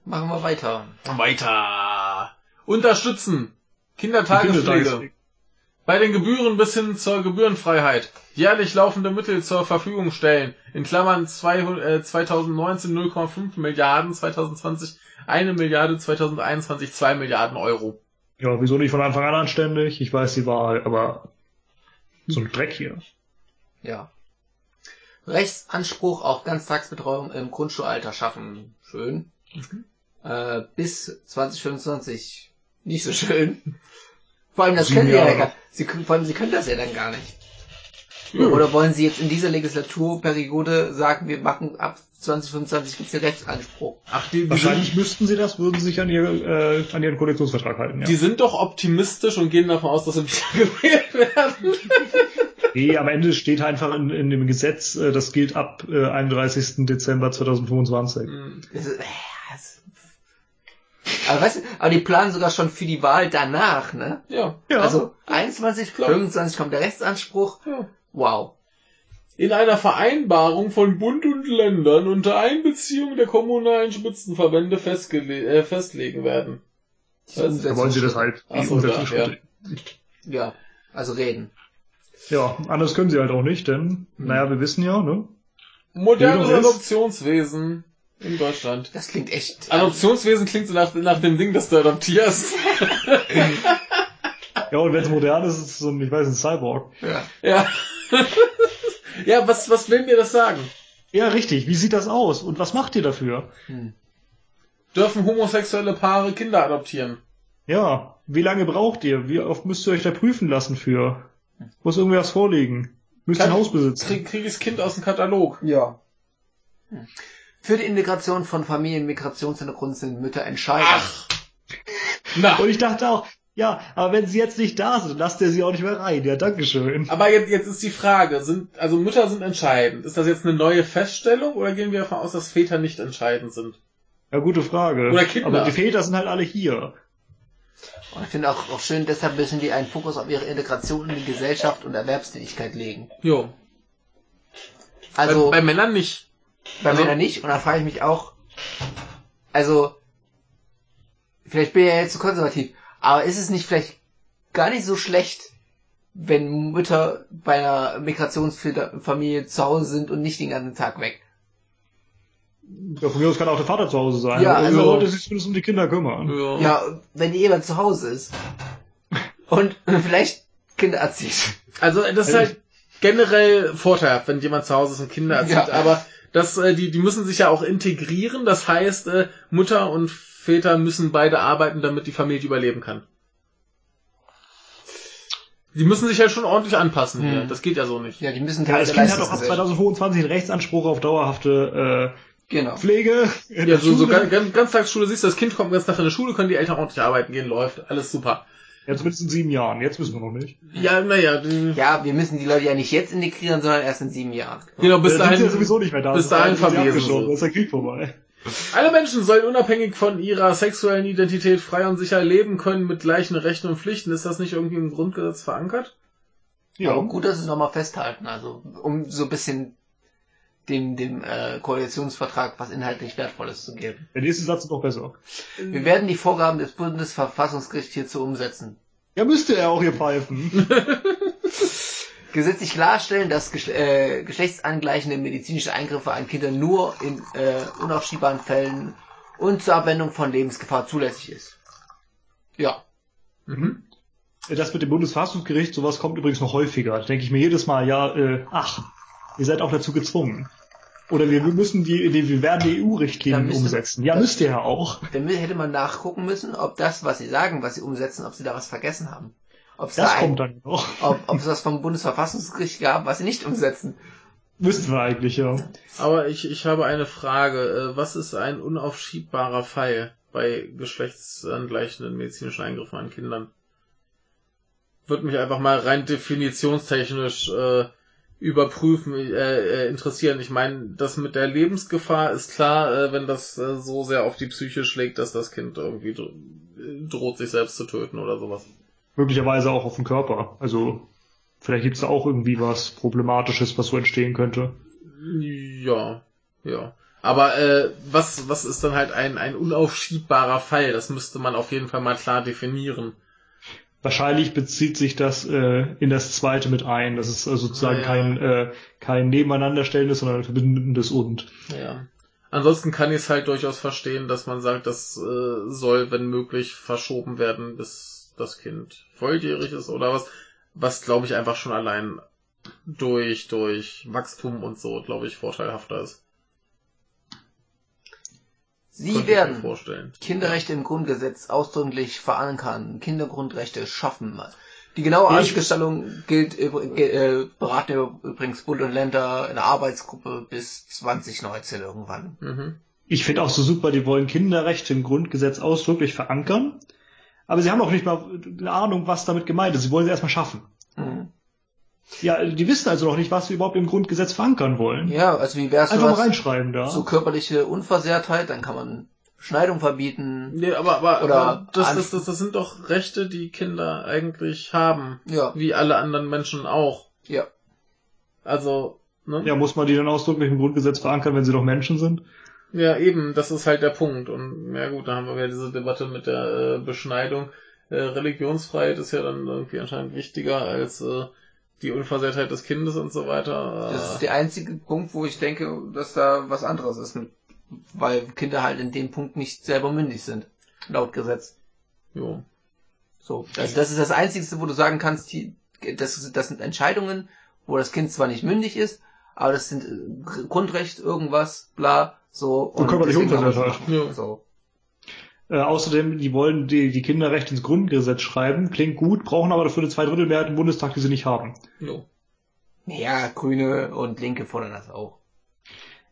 S3: Machen wir weiter.
S2: Weiter. Unterstützen. Kindertagespflege. Bei den Gebühren bis hin zur Gebührenfreiheit. Jährlich laufende Mittel zur Verfügung stellen. In Klammern 200, äh, 2019 0,5 Milliarden, 2020 1 Milliarde, 2021 2 Milliarden Euro.
S1: Ja, wieso nicht von Anfang an anständig? Ich weiß die Wahl, aber so ein Dreck hier.
S3: Ja. Rechtsanspruch auf Ganztagsbetreuung im Grundschulalter schaffen. Schön. Äh, bis 2025. Nicht so schön. Vor allem, das
S1: Sieben
S3: können sie ja
S1: Jahre.
S3: gar sie, können- Vor allem, sie können das ja dann gar nicht.
S2: Ja.
S3: Oder wollen sie jetzt in dieser Legislaturperiode sagen, wir machen ab 2025 gibt's den Rechtsanspruch?
S2: Ach, die, die,
S1: Wahrscheinlich
S2: sind,
S1: müssten sie das, würden sie sich an, ihr, äh, an ihren Koalitionsvertrag halten. Ja.
S2: die sind doch optimistisch und gehen davon aus, dass sie wieder gewählt werden.
S1: Nee, am Ende steht einfach in, in dem Gesetz, äh, das gilt ab äh, 31. Dezember 2025.
S2: Hm.
S3: Das ist, äh, das Aber weißt du, aber die planen sogar schon für die Wahl danach, ne?
S2: Ja.
S1: Ja.
S3: Also 21,
S2: Klar.
S3: 25 kommt der Rechtsanspruch.
S2: ja.
S3: Wow.
S2: In einer Vereinbarung von Bund und Ländern unter Einbeziehung der kommunalen Spitzenverbände festgele äh, festlegen werden. Was?
S1: Da wollen sie das halt.
S2: So,
S1: Umsetzungsschritte.
S3: Ja, also reden.
S1: Ja, anders können sie halt auch nicht, denn, naja, wir wissen ja, ne?
S2: Modernes Adoptionswesen in Deutschland.
S3: Das klingt echt.
S2: Adoptionswesen klingt so nach, nach dem Ding, das du adoptierst.
S1: Ja, und wenn es modern ist, ist es so ein, ich weiß, ein Cyborg.
S3: Ja.
S2: ja. ja, was, was will mir das sagen?
S1: Ja, richtig. Wie sieht das aus? Und was macht ihr dafür?
S3: Hm.
S2: Dürfen homosexuelle Paare Kinder adoptieren?
S1: Ja, wie lange braucht ihr? Wie oft müsst ihr euch da prüfen lassen für? Muss irgendwas vorliegen? Müsst ihr ein Haus besitzen?
S2: Krieg, krieg ich das Kind aus dem Katalog?
S3: Ja. Für die Integration von Familien mit Migrationshintergrund sind Mütter entscheidend.
S2: Ach. Na,
S1: Und ich dachte auch, ja, aber wenn sie jetzt nicht da sind, lasst ihr sie auch nicht mehr rein. Ja, dankeschön.
S2: aber jetzt, jetzt ist die Frage, sind, also Mütter sind entscheidend. Ist das jetzt eine neue Feststellung oder gehen wir davon aus, dass Väter nicht entscheidend sind?
S1: Ja, gute Frage.
S2: Oder Kinder.
S1: Aber die Väter sind halt alle hier.
S3: Und ich finde auch, auch schön, deshalb müssen die einen Fokus auf ihre Integration in die Gesellschaft und Erwerbstätigkeit legen.
S2: Jo.
S3: Also
S2: bei, bei Männern nicht.
S3: Bei
S2: also-
S3: Männern nicht. Und da frage ich mich auch, also vielleicht bin ich ja jetzt zu konservativ, aber ist es nicht vielleicht gar nicht so schlecht, wenn Mütter bei einer Migrationsfamilie zu Hause sind und nicht den ganzen Tag weg?
S1: Ja, von mir aus kann auch der Vater zu Hause sein.
S3: Ja, also-
S1: sollte sich zumindest um die Kinder kümmern.
S2: Ja.
S3: Ja, wenn jemand zu Hause ist und vielleicht Kinder erzieht.
S2: Also das ist halt generell vorteilhaft, wenn jemand zu Hause ist und Kinder erzieht,
S3: Ja.
S2: aber das, äh, die, die müssen sich ja auch integrieren, das heißt, äh, Mutter und Väter müssen beide arbeiten, damit die Familie überleben kann. Die müssen sich halt schon ordentlich anpassen hier.
S3: Hm.
S2: Das geht ja so nicht.
S3: Ja, die müssen
S1: Ja, das
S3: der
S1: Kind hat doch ab
S3: Leistungsgesellschaft.
S1: 2025 einen Rechtsanspruch auf dauerhafte
S3: Genau.
S1: äh, Pflege. in
S2: Ja,
S1: der
S2: so, so
S1: Schule.
S2: ganz, ganz, Ganztagsschule siehst du, das Kind kommt ganz Tag in die Schule, können die Eltern ordentlich arbeiten gehen, läuft, alles super.
S1: Ja, zumindest in sieben Jahren. Jetzt wissen wir noch nicht.
S2: Ja, naja,
S3: Ja, wir müssen die Leute ja nicht jetzt integrieren, sondern erst in sieben Jahren.
S2: genau, bis
S1: Bis da sind sie ja
S2: dahin,
S1: sowieso nicht mehr da.
S2: bis dahin verwesen.
S1: Da ist der Krieg vorbei.
S2: Alle Menschen sollen unabhängig von ihrer sexuellen Identität frei und sicher leben können mit gleichen Rechten und Pflichten. Ist das nicht irgendwie im Grundgesetz verankert?
S3: Ja.
S1: Ja.
S3: Aber gut, dass sie es nochmal festhalten, also um so ein bisschen dem, dem äh, Koalitionsvertrag was inhaltlich Wertvolles zu geben.
S1: Der nächste Satz ist noch besser.
S3: Wir werden die Vorgaben des Bundesverfassungsgerichts hierzu umsetzen.
S1: Ja, müsste er auch hier pfeifen.
S3: Gesetzlich klarstellen, dass geschle äh, geschlechtsangleichende medizinische Eingriffe an Kindern nur in äh, unaufschiebbaren Fällen und zur Abwendung von Lebensgefahr zulässig ist. Ja.
S2: Mhm.
S1: Das mit dem Bundesverfassungsgericht, sowas kommt übrigens noch häufiger. Da denke ich mir jedes Mal, ja, äh, ach, ihr seid auch dazu gezwungen. Oder wir müssen die, die wir werden die EU-Richtlinien umsetzen. Ja, müsst ihr ja auch.
S3: Dann hätte man nachgucken müssen, ob das, was sie sagen, was sie umsetzen, ob sie da was vergessen haben. Ob es
S1: Das
S3: da ein,
S1: kommt dann noch.
S3: ob, ob es was vom Bundesverfassungsgericht gab, was sie nicht umsetzen.
S1: Müssten wir eigentlich, ja.
S2: Aber ich, ich habe eine Frage. Äh, Was ist ein unaufschiebbarer Fall bei geschlechtsangleichenden medizinischen Eingriffen an Kindern? Würde mich einfach mal rein definitionstechnisch äh, überprüfen, äh, äh, interessieren. Ich meine, das mit der Lebensgefahr ist klar, äh, wenn das äh, so sehr auf die Psyche schlägt, dass das Kind irgendwie dro droht, sich selbst zu töten oder sowas.
S1: Möglicherweise auch auf den Körper. Also, vielleicht gibt's da auch irgendwie was Problematisches, was so entstehen könnte.
S2: Ja, ja. Aber äh, was, was ist dann halt ein, ein unaufschiebbarer Fall? Das müsste man auf jeden Fall mal klar definieren.
S1: Wahrscheinlich bezieht sich das äh, in das zweite mit ein. Das ist also sozusagen
S2: Ja, ja.
S1: kein, äh, kein Nebeneinanderstellendes, sondern ein verbindendes und.
S2: Ja. Ansonsten kann ich es halt durchaus verstehen, dass man sagt, das äh, soll, wenn möglich, verschoben werden, bis das Kind volljährig ist oder was. Was, glaube ich, einfach schon allein durch, durch Wachstum und so, glaube ich, vorteilhafter ist.
S3: Sie werden
S2: vorstellen.
S3: Kinderrechte im Grundgesetz ausdrücklich verankern, Kindergrundrechte schaffen. Die genaue Ausgestaltung gilt äh, beraten übrigens Bund und Länder in der Arbeitsgruppe bis 2019 irgendwann.
S2: Mhm.
S1: Ich finde auch so super, die wollen Kinderrechte im Grundgesetz ausdrücklich verankern. Aber sie haben auch nicht mal eine Ahnung, was damit gemeint ist. Sie wollen sie erstmal schaffen.
S3: Mhm.
S1: Ja, die wissen also noch nicht, was sie überhaupt im Grundgesetz verankern wollen.
S3: Ja, also wie wär's
S1: Einfach mal reinschreiben da.
S3: so körperliche Unversehrtheit, dann kann man Beschneidung verbieten.
S2: Nee, aber, aber,
S3: Oder
S2: aber das, das, das, das sind doch Rechte, die Kinder eigentlich haben.
S3: Ja,
S2: Wie alle anderen Menschen auch.
S3: ja.
S2: Also, ne?
S1: Ja, muss man die dann ausdrücklich im Grundgesetz verankern, wenn sie doch Menschen sind?
S2: Ja, eben, das ist halt der Punkt. Und ja gut, da haben wir wieder diese Debatte mit der äh, Beschneidung. Äh, Religionsfreiheit ist ja dann irgendwie anscheinend wichtiger als äh, die Unversehrtheit des Kindes und so weiter.
S3: Das ist der einzige Punkt, wo ich denke, dass da was anderes ist. Weil Kinder halt in dem Punkt nicht selber mündig sind. Laut Gesetz.
S2: jo.
S3: So. Also das ist das Einzige, wo du sagen kannst, die, das, das sind Entscheidungen, wo das Kind zwar nicht mündig ist, aber das sind Grundrecht, irgendwas, bla, so.
S1: Und körperliche
S3: man das
S1: Unversehrtheit.
S3: machen.
S2: Ja.
S3: So.
S1: Äh, außerdem, die wollen die, die Kinderrechte ins Grundgesetz schreiben, klingt gut, brauchen aber dafür eine Zweidrittelmehrheit im Bundestag, die sie nicht haben.
S2: jo.
S3: Ja, Grüne und Linke fordern das auch.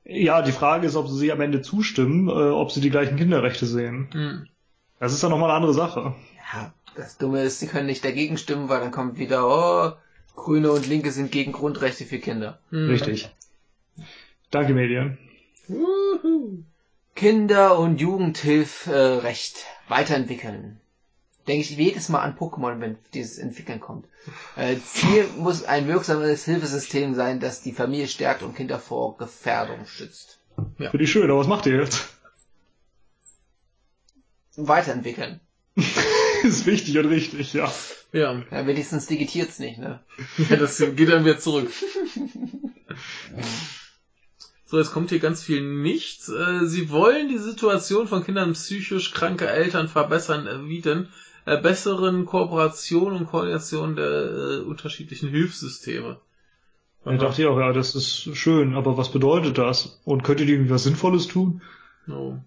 S1: Ja, die Frage ist, ob sie am Ende zustimmen, äh, ob sie die gleichen Kinderrechte sehen.
S2: Hm.
S1: Das ist dann nochmal eine andere Sache.
S3: Ja, das Dumme ist, sie können nicht dagegen stimmen, weil dann kommt wieder, oh, Grüne und Linke sind gegen Grundrechte für Kinder.
S2: Hm.
S1: Richtig. Danke, Medien.
S2: Wuhu.
S3: Kinder- und Jugendhilfrecht weiterentwickeln. Denke ich jedes Mal an Pokémon, wenn dieses Entwickeln kommt. Äh, Ziel muss ein wirksames Hilfesystem sein, das die Familie stärkt und Kinder vor Gefährdung schützt.
S1: Für die schön, aber was macht ihr jetzt?
S3: Weiterentwickeln.
S1: ist wichtig und richtig, ja.
S2: Ja.
S3: Ja, wenigstens digitiert's nicht, ne?
S2: ja, das geht dann wieder zurück. So, jetzt kommt hier ganz viel nichts. Äh, Sie wollen die Situation von Kindern psychisch kranker Eltern verbessern, äh, wie denn? Äh, besseren Kooperation und Koordination der äh, unterschiedlichen Hilfssysteme.
S1: Da dachte ich auch, ja, das ist schön, aber was bedeutet das? Und könnt ihr irgendwie was Sinnvolles tun?
S2: So.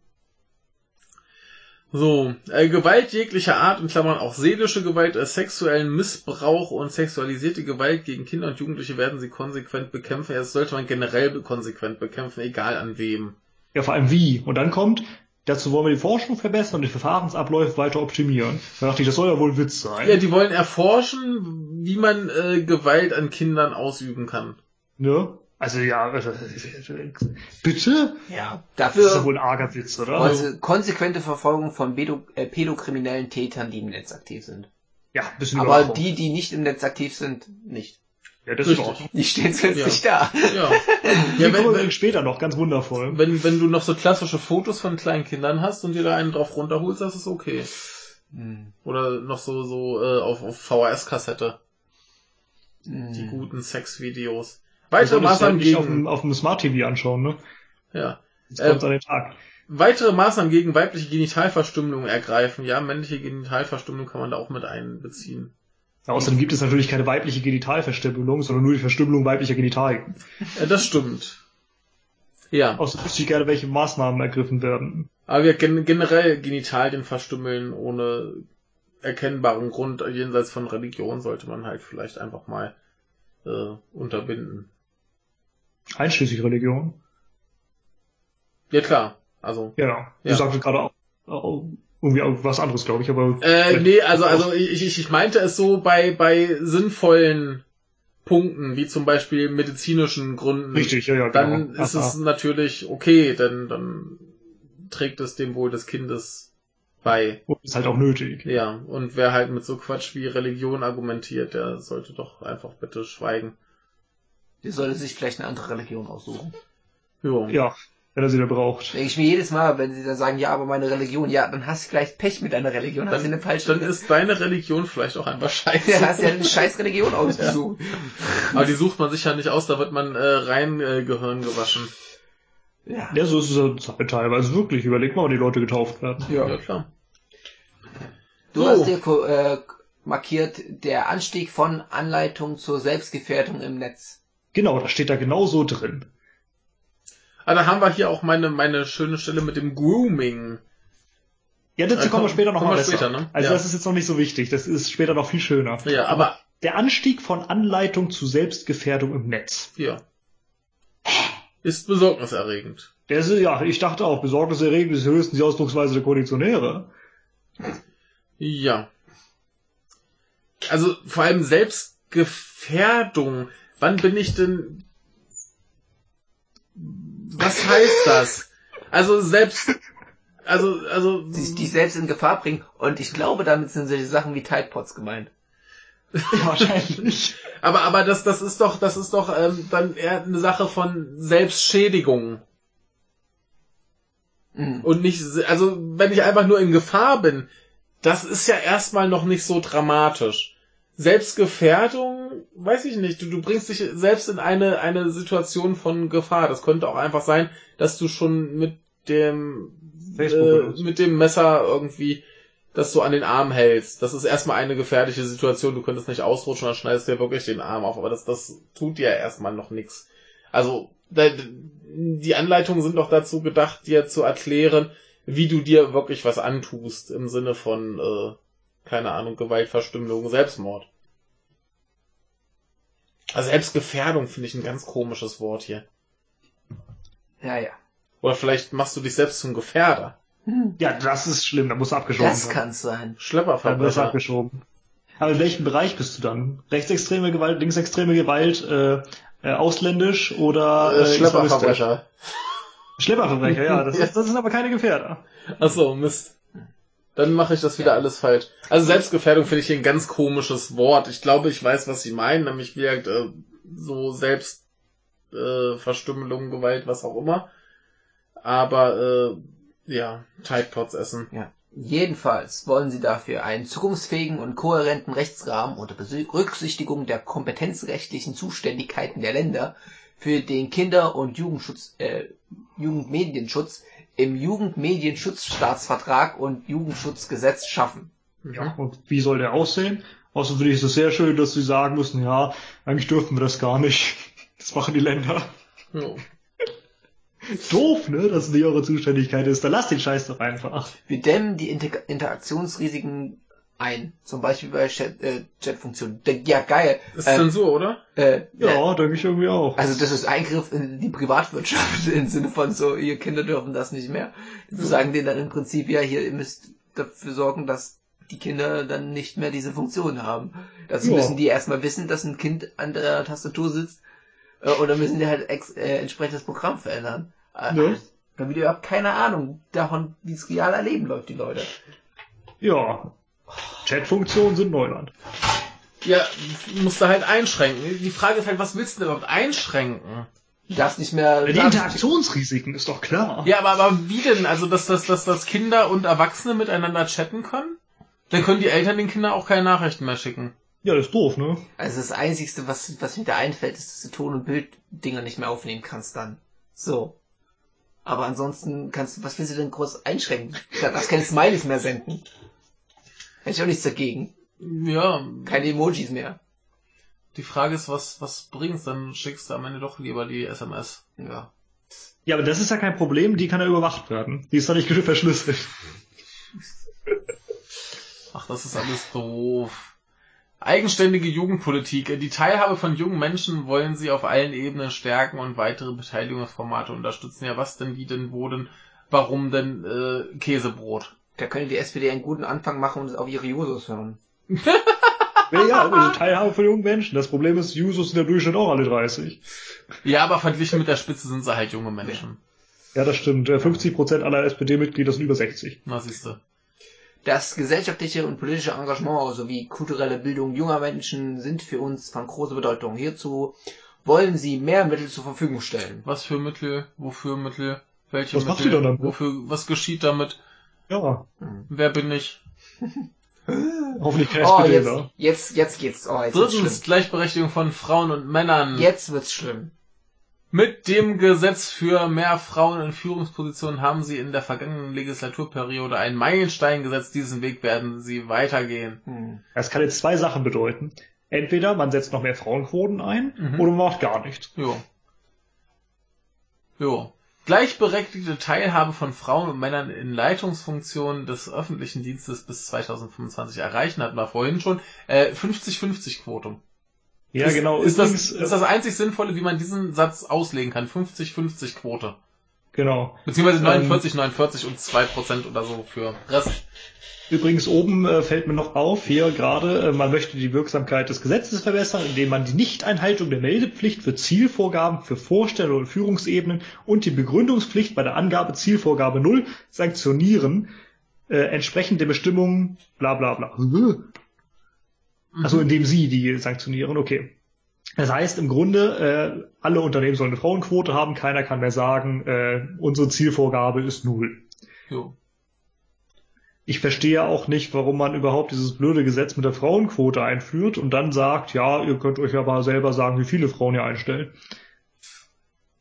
S2: So, äh, Gewalt jeglicher Art, in Klammern auch seelische Gewalt, äh, sexuellen Missbrauch und sexualisierte Gewalt gegen Kinder und Jugendliche werden sie konsequent bekämpfen. Das sollte man generell konsequent bekämpfen, egal an wem.
S1: Ja, vor allem wie. Und dann kommt, dazu wollen wir die Forschung verbessern und die Verfahrensabläufe weiter optimieren. Da dachte ich, das soll ja wohl Witz sein.
S2: Ja, die wollen erforschen, wie man äh, Gewalt an Kindern ausüben kann.
S1: ne? Also ja, also, bitte?
S3: Ja.
S1: Das ist ja
S3: Dafür
S1: wohl ein arger Witz, oder?
S3: sie konsequente Verfolgung von Pedo äh, pädokriminellen Tätern, die im Netz aktiv sind.
S1: ja, ein bisschen
S3: Aber
S1: Überwachung.
S3: die, die nicht im Netz aktiv sind, nicht.
S1: Ja, das ist
S2: Richtig.
S1: in Ordnung.
S3: Die stehen jetzt
S2: Ja.
S3: nicht da.
S2: Ja. Ja wenn,
S1: wir
S2: wenn,
S1: später noch, ganz wundervoll.
S2: wenn, wenn du noch so klassische Fotos von kleinen Kindern hast und dir da einen drauf runterholst, das ist okay.
S3: Hm.
S2: Oder noch so, so äh, auf, auf VHS-Kassette.
S3: Hm.
S2: Die guten Sexvideos. Weitere
S1: ja
S2: Maßnahmen
S1: nicht auf dem,
S2: gegen,
S1: auf dem Smart TV anschauen, ne?
S2: ja.
S1: Jetzt
S2: Äh,
S1: kommt's an den Tag.
S2: Weitere Maßnahmen gegen weibliche Genitalverstümmelung ergreifen. Ja, männliche Genitalverstümmelung kann man da auch mit einbeziehen.
S1: Ja, außerdem gibt es natürlich keine weibliche Genitalverstümmelung, sondern nur die Verstümmelung weiblicher Genitalien.
S2: Äh, das stimmt. Ja,
S1: Außerdem wüsste ich gerne, welche Maßnahmen ergriffen werden.
S2: aber wir gen generell Genitalien verstümmeln ohne erkennbaren Grund jenseits von Religion sollte man halt vielleicht einfach mal äh, unterbinden.
S1: Einschließlich Religion.
S2: Ja klar, also
S1: Genau. Du
S2: Ja.
S1: sagtest gerade auch, auch irgendwie auch was anderes, glaube ich, aber
S2: Äh, nee, also, also ich, ich, ich meinte es so bei, bei sinnvollen Punkten, wie zum Beispiel medizinischen Gründen.
S1: richtig, ja, ja,
S2: Dann
S1: genau.
S2: ist
S1: Aha.
S2: es natürlich okay, denn dann trägt es dem Wohl des Kindes bei.
S1: Und ist halt auch nötig.
S2: Ja, und wer halt mit so Quatsch wie Religion argumentiert, der sollte doch einfach bitte schweigen.
S3: Die sollte sich vielleicht eine andere Religion aussuchen.
S2: Jo.
S1: Ja, wenn er sie da braucht.
S3: Denke ich mir jedes Mal, wenn sie da sagen, ja, aber meine Religion, ja, dann hast du vielleicht Pech mit deiner Religion, hast du
S2: Dann,
S3: eine falsche
S2: dann ist deine Religion vielleicht auch einfach scheiße.
S3: ja, hast ja eine scheiß Religion ausgesucht.
S2: Aber die sucht man sich ja nicht aus, da wird man äh, rein äh, Gehirn gewaschen.
S3: Ja.
S1: Ja, so ist es ja teilweise wirklich. Überleg mal, wann die Leute getauft werden.
S2: Ja, klar.
S3: Du
S2: So.
S3: hast dir äh, markiert, der Anstieg von Anleitung zur Selbstgefährdung im Netz.
S1: Genau, das steht da genau so drin.
S2: Ah, da haben wir hier auch meine, meine schöne Stelle mit dem Grooming.
S1: Ja, dazu
S2: Äh,
S1: kommen wir später noch
S2: kommen
S1: mal
S2: wir
S1: besser.
S2: später, ne?
S1: Also
S2: Ja.
S1: das ist jetzt noch nicht so wichtig. Das ist später noch viel schöner.
S2: Ja, aber
S1: Der Anstieg von Anleitung zu Selbstgefährdung im Netz.
S2: ja. Ist besorgniserregend.
S1: Der ist, ja, ich dachte auch, besorgniserregend ist höchstens die Ausdrucksweise der Konditionäre.
S2: Ja. Also vor allem Selbstgefährdung. Wann bin ich denn. Was heißt das? Also selbst. Also, also.
S3: Die dich selbst in Gefahr bringen. Und ich glaube, damit sind solche Sachen wie Tide Pods gemeint.
S1: Ja, wahrscheinlich.
S2: aber, aber das, das ist doch, das ist doch ähm, dann eher eine Sache von Selbstschädigung. Mhm. Und nicht, also wenn ich einfach nur in Gefahr bin, das ist ja erstmal noch nicht so dramatisch. Selbstgefährdung, weiß ich nicht, du, du bringst dich selbst in eine, eine Situation von Gefahr. Das könnte auch einfach sein, dass du schon mit dem, äh, mit dem Messer irgendwie das so an den Arm hältst. Das ist erstmal eine gefährliche Situation. Du könntest nicht ausrutschen, dann schneidest du dir wirklich den Arm auf. Aber das, das tut dir erstmal noch nichts. Also, die Anleitungen sind doch dazu gedacht, dir zu erklären, wie du dir wirklich was antust. Im Sinne von, äh, keine Ahnung, Gewaltverstümmelung, Selbstmord. Also Selbstgefährdung finde ich ein ganz komisches Wort hier.
S3: Ja, ja.
S2: Oder vielleicht machst du dich selbst zum Gefährder.
S1: Ja, das ist schlimm, da muss abgeschoben
S3: Das kann sein.
S2: Schlepperverbrecher.
S1: Da muss abgeschoben. Aber in welchem Bereich bist du dann? Rechtsextreme Gewalt, linksextreme Gewalt, äh, äh, ausländisch oder
S2: äh, Schlepperverbrecher?
S1: Schlepperverbrecher, ja, das, Ist, das sind aber keine Gefährder.
S2: Ach so, Mist. Dann mache ich das wieder ja. alles falsch. Also Selbstgefährdung finde ich ein ganz komisches Wort. Ich glaube, ich weiß, was sie meinen, nämlich wie halt, äh, so Selbstverstümmelung, äh, Gewalt, was auch immer. Aber äh, ja, Tide Pods essen.
S3: Ja. Jedenfalls wollen sie dafür einen zukunftsfähigen und kohärenten Rechtsrahmen unter Berücksichtigung der kompetenzrechtlichen Zuständigkeiten der Länder für den Kinder- und Jugendschutz, äh, Jugendmedienschutz im Jugendmedienschutzstaatsvertrag und Jugendschutzgesetz schaffen.
S1: Ja, und wie soll der aussehen? Außerdem finde ich es sehr schön, dass sie sagen müssen, ja, eigentlich dürfen wir das gar nicht. Das machen die Länder. Ja. Doof, ne, dass es nicht eure Zuständigkeit ist. Dann lasst den Scheiß doch einfach.
S3: Wir dämmen die Inter Interaktionsrisiken ein. Zum Beispiel bei Chat-Funktionen. Äh, Chat ja, geil.
S2: Das ist ähm, Zensur, oder?
S1: Äh, ja, äh, denke ich irgendwie auch.
S3: Also das ist Eingriff in die Privatwirtschaft im Sinne von so, ihr Kinder dürfen das nicht mehr. Wir sagen denen dann im Prinzip, ja, hier, ihr müsst dafür sorgen, dass die Kinder dann nicht mehr diese Funktion haben. Dazu ja. müssen die erstmal wissen, dass ein Kind an der Tastatur sitzt äh, und dann müssen die halt ex äh, entsprechend das Programm verändern. Äh, ne? Damit ihr habt keine Ahnung davon, wie es real erleben läuft, die Leute.
S1: Ja. Chatfunktionen sind Neuland.
S2: Ja, musst du halt einschränken. Die Frage ist halt, was willst du denn überhaupt einschränken?
S3: Du darfst nicht mehr.
S1: Die Interaktionsrisiken ist doch klar.
S2: Ja, aber, aber wie denn? Also, dass, dass, dass, dass Kinder und Erwachsene miteinander chatten können? Dann können die Eltern den Kindern auch keine Nachrichten mehr schicken.
S1: Ja, das ist doof, ne?
S3: Also das Einzige, was, was mir da einfällt, ist, dass du Ton- und Bilddinger nicht mehr aufnehmen kannst dann. So. Aber ansonsten kannst du, was willst du denn groß einschränken? Du darfst keine Smileys mehr senden. Hätte ich auch nichts dagegen.
S2: Ja.
S3: Keine Emojis mehr.
S2: Die Frage ist, was, was bringt's? Dann schickst du am Ende doch lieber die SMS.
S3: Ja.
S1: Ja, aber das ist ja kein Problem, die kann ja überwacht werden. Die ist doch nicht verschlüsselt.
S2: Ach, das ist alles doof. Eigenständige Jugendpolitik. Die Teilhabe von jungen Menschen wollen sie auf allen Ebenen stärken und weitere Beteiligungsformate unterstützen. Ja, was denn, wie denn, wo denn, warum denn äh, Käsebrot?
S3: Da könnte die SPD einen guten Anfang machen und auf ihre Jusos hören.
S1: ja, ja, also Teilhabe von jungen Menschen. Das Problem ist, Jusos sind ja Durchschnitt auch alle 30.
S2: Ja, aber verglichen mit der Spitze sind sie halt junge Menschen.
S1: Ja, das stimmt. 50% aller SPD-Mitglieder sind über 60.
S2: Na, siehste.
S3: Das gesellschaftliche und politische Engagement sowie kulturelle Bildung junger Menschen sind für uns von großer Bedeutung. Hierzu wollen sie mehr Mittel zur Verfügung stellen.
S2: Was für Mittel? Wofür Mittel? Welche
S1: was
S2: Mittel?
S1: macht ihr dann damit?
S2: Wofür, was geschieht damit?
S1: Ja.
S2: Wer bin ich?
S1: Hoffentlich kein
S3: oh,
S1: SPD,
S3: jetzt,
S1: da.
S3: jetzt, jetzt geht's. Oh, jetzt
S2: Drittens, Gleichberechtigung von Frauen und Männern.
S3: Jetzt wird's schlimm.
S2: Mit dem Gesetz für mehr Frauen in Führungspositionen haben sie in der vergangenen Legislaturperiode einen Meilenstein gesetzt. Diesen Weg werden sie weitergehen.
S1: Hm. Das kann jetzt zwei Sachen bedeuten. Entweder man setzt noch mehr Frauenquoten ein mhm. oder man macht gar nichts.
S2: Jo. Jo. Gleichberechtigte Teilhabe von Frauen und Männern in Leitungsfunktionen des öffentlichen Dienstes bis 2025 erreichen, hatten wir vorhin schon. Äh, 50-50 Quotum.
S1: Ja,
S2: ist,
S1: genau.
S2: Ist das, ist das einzig Sinnvolle, wie man diesen Satz auslegen kann. 50-50 Quote.
S1: Genau.
S2: Beziehungsweise 49, ähm, 49 und 2% oder so für Rest.
S1: Übrigens oben äh, fällt mir noch auf, hier gerade, äh, man möchte die Wirksamkeit des Gesetzes verbessern, indem man die Nichteinhaltung der Meldepflicht für Zielvorgaben für Vorstände und Führungsebenen und die Begründungspflicht bei der Angabe Zielvorgabe 0 sanktionieren, äh, entsprechend der Bestimmungen bla bla bla. Mhm. Also indem sie die sanktionieren, okay. Das heißt im Grunde, äh, alle Unternehmen sollen eine Frauenquote haben, keiner kann mehr sagen, äh, unsere Zielvorgabe ist null. Jo ich verstehe auch nicht, warum man überhaupt dieses blöde Gesetz mit der Frauenquote einführt und dann sagt, ja, ihr könnt euch aber selber sagen, wie viele Frauen ihr einstellt.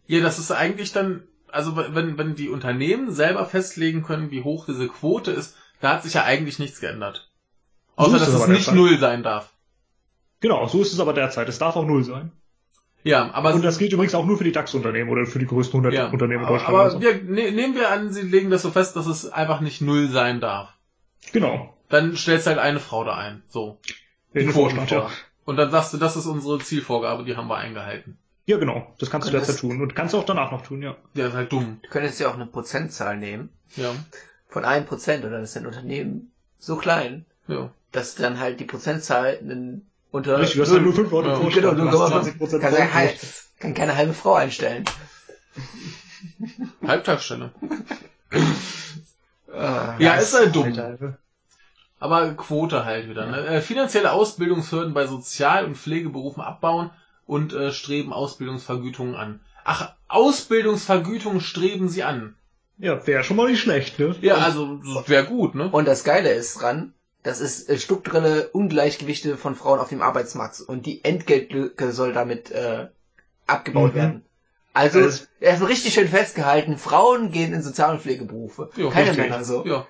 S2: Ja, das ist eigentlich dann, also wenn, wenn die Unternehmen selber festlegen können, wie hoch diese Quote ist, da hat sich ja eigentlich nichts geändert. Außer, so dass es, es nicht null sein darf.
S1: Genau, so ist es aber derzeit. Es darf auch null sein.
S2: Ja, aber
S1: und das gilt übrigens auch nur für die DAX-Unternehmen oder für die größten 100 ja, Unternehmen in Deutschland.
S2: Aber so. wir, ne, nehmen wir an, Sie legen das so fest, dass es einfach nicht null sein darf.
S1: Genau.
S2: Dann stellst du halt eine Frau da ein. So.
S1: In den Vorstand, ja.
S2: Und dann sagst du, das ist unsere Zielvorgabe, die haben wir eingehalten.
S1: Ja, genau. Das kannst du derzeit tun. Und kannst du auch danach noch tun, ja.
S2: Ja, ist halt dumm.
S3: Du könntest ja auch eine Prozentzahl nehmen.
S2: Ja.
S3: Von einem Prozent oder das ist ein Unternehmen so klein,
S2: ja.
S3: dass dann halt die Prozentzahl einen unter...
S1: Richtig, du hast halt nur fünf Leute ja.
S3: Genau, nur 20 kann, kann, kann keine halbe Frau einstellen.
S2: Halbtagsstelle. Ah, ja, ist halt dumm. Alter. Aber Quote halt wieder. Ne? Äh, finanzielle Ausbildungshürden bei Sozial- und Pflegeberufen abbauen und äh, streben Ausbildungsvergütungen an. Ach, Ausbildungsvergütungen streben sie an.
S1: Ja, wäre schon mal nicht schlecht, ne?
S2: Ja, also wäre gut, ne?
S3: Und das Geile ist dran, das ist äh, strukturelle Ungleichgewichte von Frauen auf dem Arbeitsmarkt und die Entgeltlücke soll damit äh, abgebaut mhm. werden. Also, also er ist richtig schön festgehalten, Frauen gehen in Sozial- und Pflegeberufe. Jo, keine richtig. Männer so.
S2: Ja.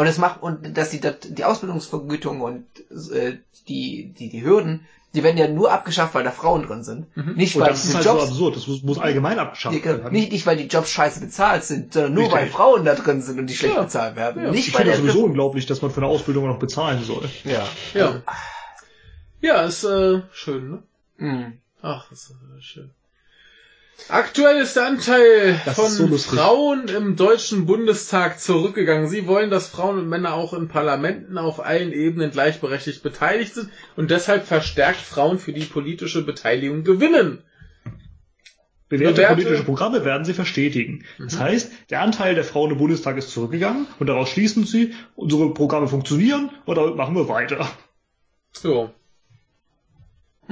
S3: Und es macht, und dass die, die Ausbildungsvergütung und äh, die, die, die Hürden, die werden ja nur abgeschafft, weil da Frauen drin sind.
S1: Mhm. Nicht, weil das ist halt Jobs, so absurd, das muss, muss allgemein abgeschafft
S3: die, werden. Nicht, nicht, weil die Jobs scheiße bezahlt sind, sondern nur Richtig. weil Frauen da drin sind und die schlecht ja. bezahlt werden. Ja. Nicht,
S1: ich finde das sowieso unglaublich, dass man für eine Ausbildung noch bezahlen soll.
S3: Ja.
S2: Ja. Ja, ist äh, schön, ne? Mhm. Ach, ist äh, schön. Aktuell ist der Anteil das von so Frauen im Deutschen Bundestag zurückgegangen. Sie wollen, dass Frauen und Männer auch in Parlamenten auf allen Ebenen gleichberechtigt beteiligt sind und deshalb verstärkt Frauen für die politische Beteiligung gewinnen.
S1: Bewährte, politische Programme werden sie verstetigen. Das mhm. heißt, der Anteil der Frauen im Bundestag ist zurückgegangen und daraus schließen sie, unsere Programme funktionieren und damit machen wir weiter.
S2: Jo.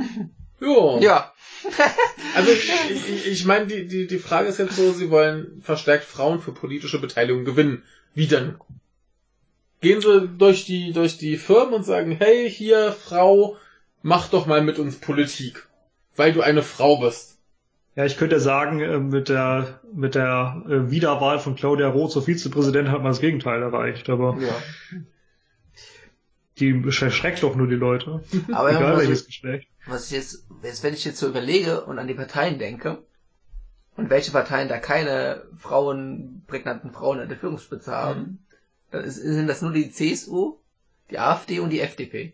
S2: Jo.
S3: Ja.
S2: Also ich, ich, ich meine, die, die, die Frage ist jetzt so, sie wollen verstärkt Frauen für politische Beteiligung gewinnen. Wie denn? Gehen sie durch die, durch die Firmen und sagen, hey, hier, Frau, mach doch mal mit uns Politik. Weil du eine Frau bist.
S1: Ja, ich könnte sagen, äh, mit der, mit der äh, Wiederwahl von Claudia Roth zur Vizepräsidentin hat man das Gegenteil erreicht, aber. Ja. Die verschreckt doch nur die Leute.
S3: Aber Egal welches Geschlecht was ich jetzt, jetzt, wenn ich jetzt so überlege und an die Parteien denke, und welche Parteien da keine Frauen, prägnanten Frauen in der Führungsspitze haben, mhm. dann ist, sind das nur die CSU, die AfD und die FDP.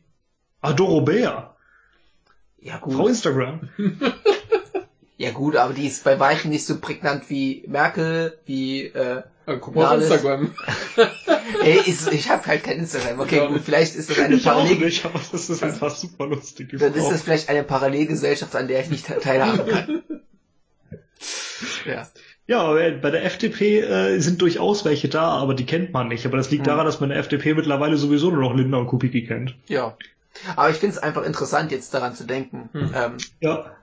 S1: Ah, Dorobert.
S3: Ja, gut.
S1: Frau Instagram.
S3: ja, gut, aber die ist bei weitem nicht so prägnant wie Merkel, wie, äh,
S2: guck mal auf Instagram.
S3: Ey, ist, ich habe halt kein Instagram. Okay, ja, gut, vielleicht ist das eine Parallel.
S1: Ich aber das ist einfach super lustig.
S3: Dann ist das vielleicht eine Parallelgesellschaft, an der ich nicht teilhaben kann.
S1: ja. Ja, aber bei der FDP äh, sind durchaus welche da, aber die kennt man nicht. Aber das liegt hm. daran, dass man der FDP mittlerweile sowieso nur noch Lindner und Kupicki kennt.
S3: Ja. Aber ich finde es einfach interessant, jetzt daran zu denken. Hm. Ähm,
S1: ja.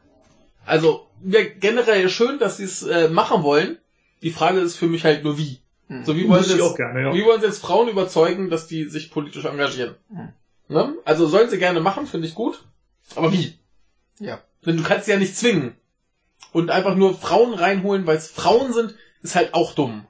S2: Also, ja, generell schön, dass sie es äh, machen wollen. Die Frage ist für mich halt nur wie.
S1: Hm. So wie wollen, sie jetzt, gerne, ja.
S2: wie wollen sie jetzt Frauen überzeugen, dass die sich politisch engagieren? Hm. Ne? Also sollen sie gerne machen, finde ich gut. Aber wie?
S3: Ja.
S2: Denn du kannst sie ja nicht zwingen. Und einfach nur Frauen reinholen, weil es Frauen sind, ist halt auch dumm.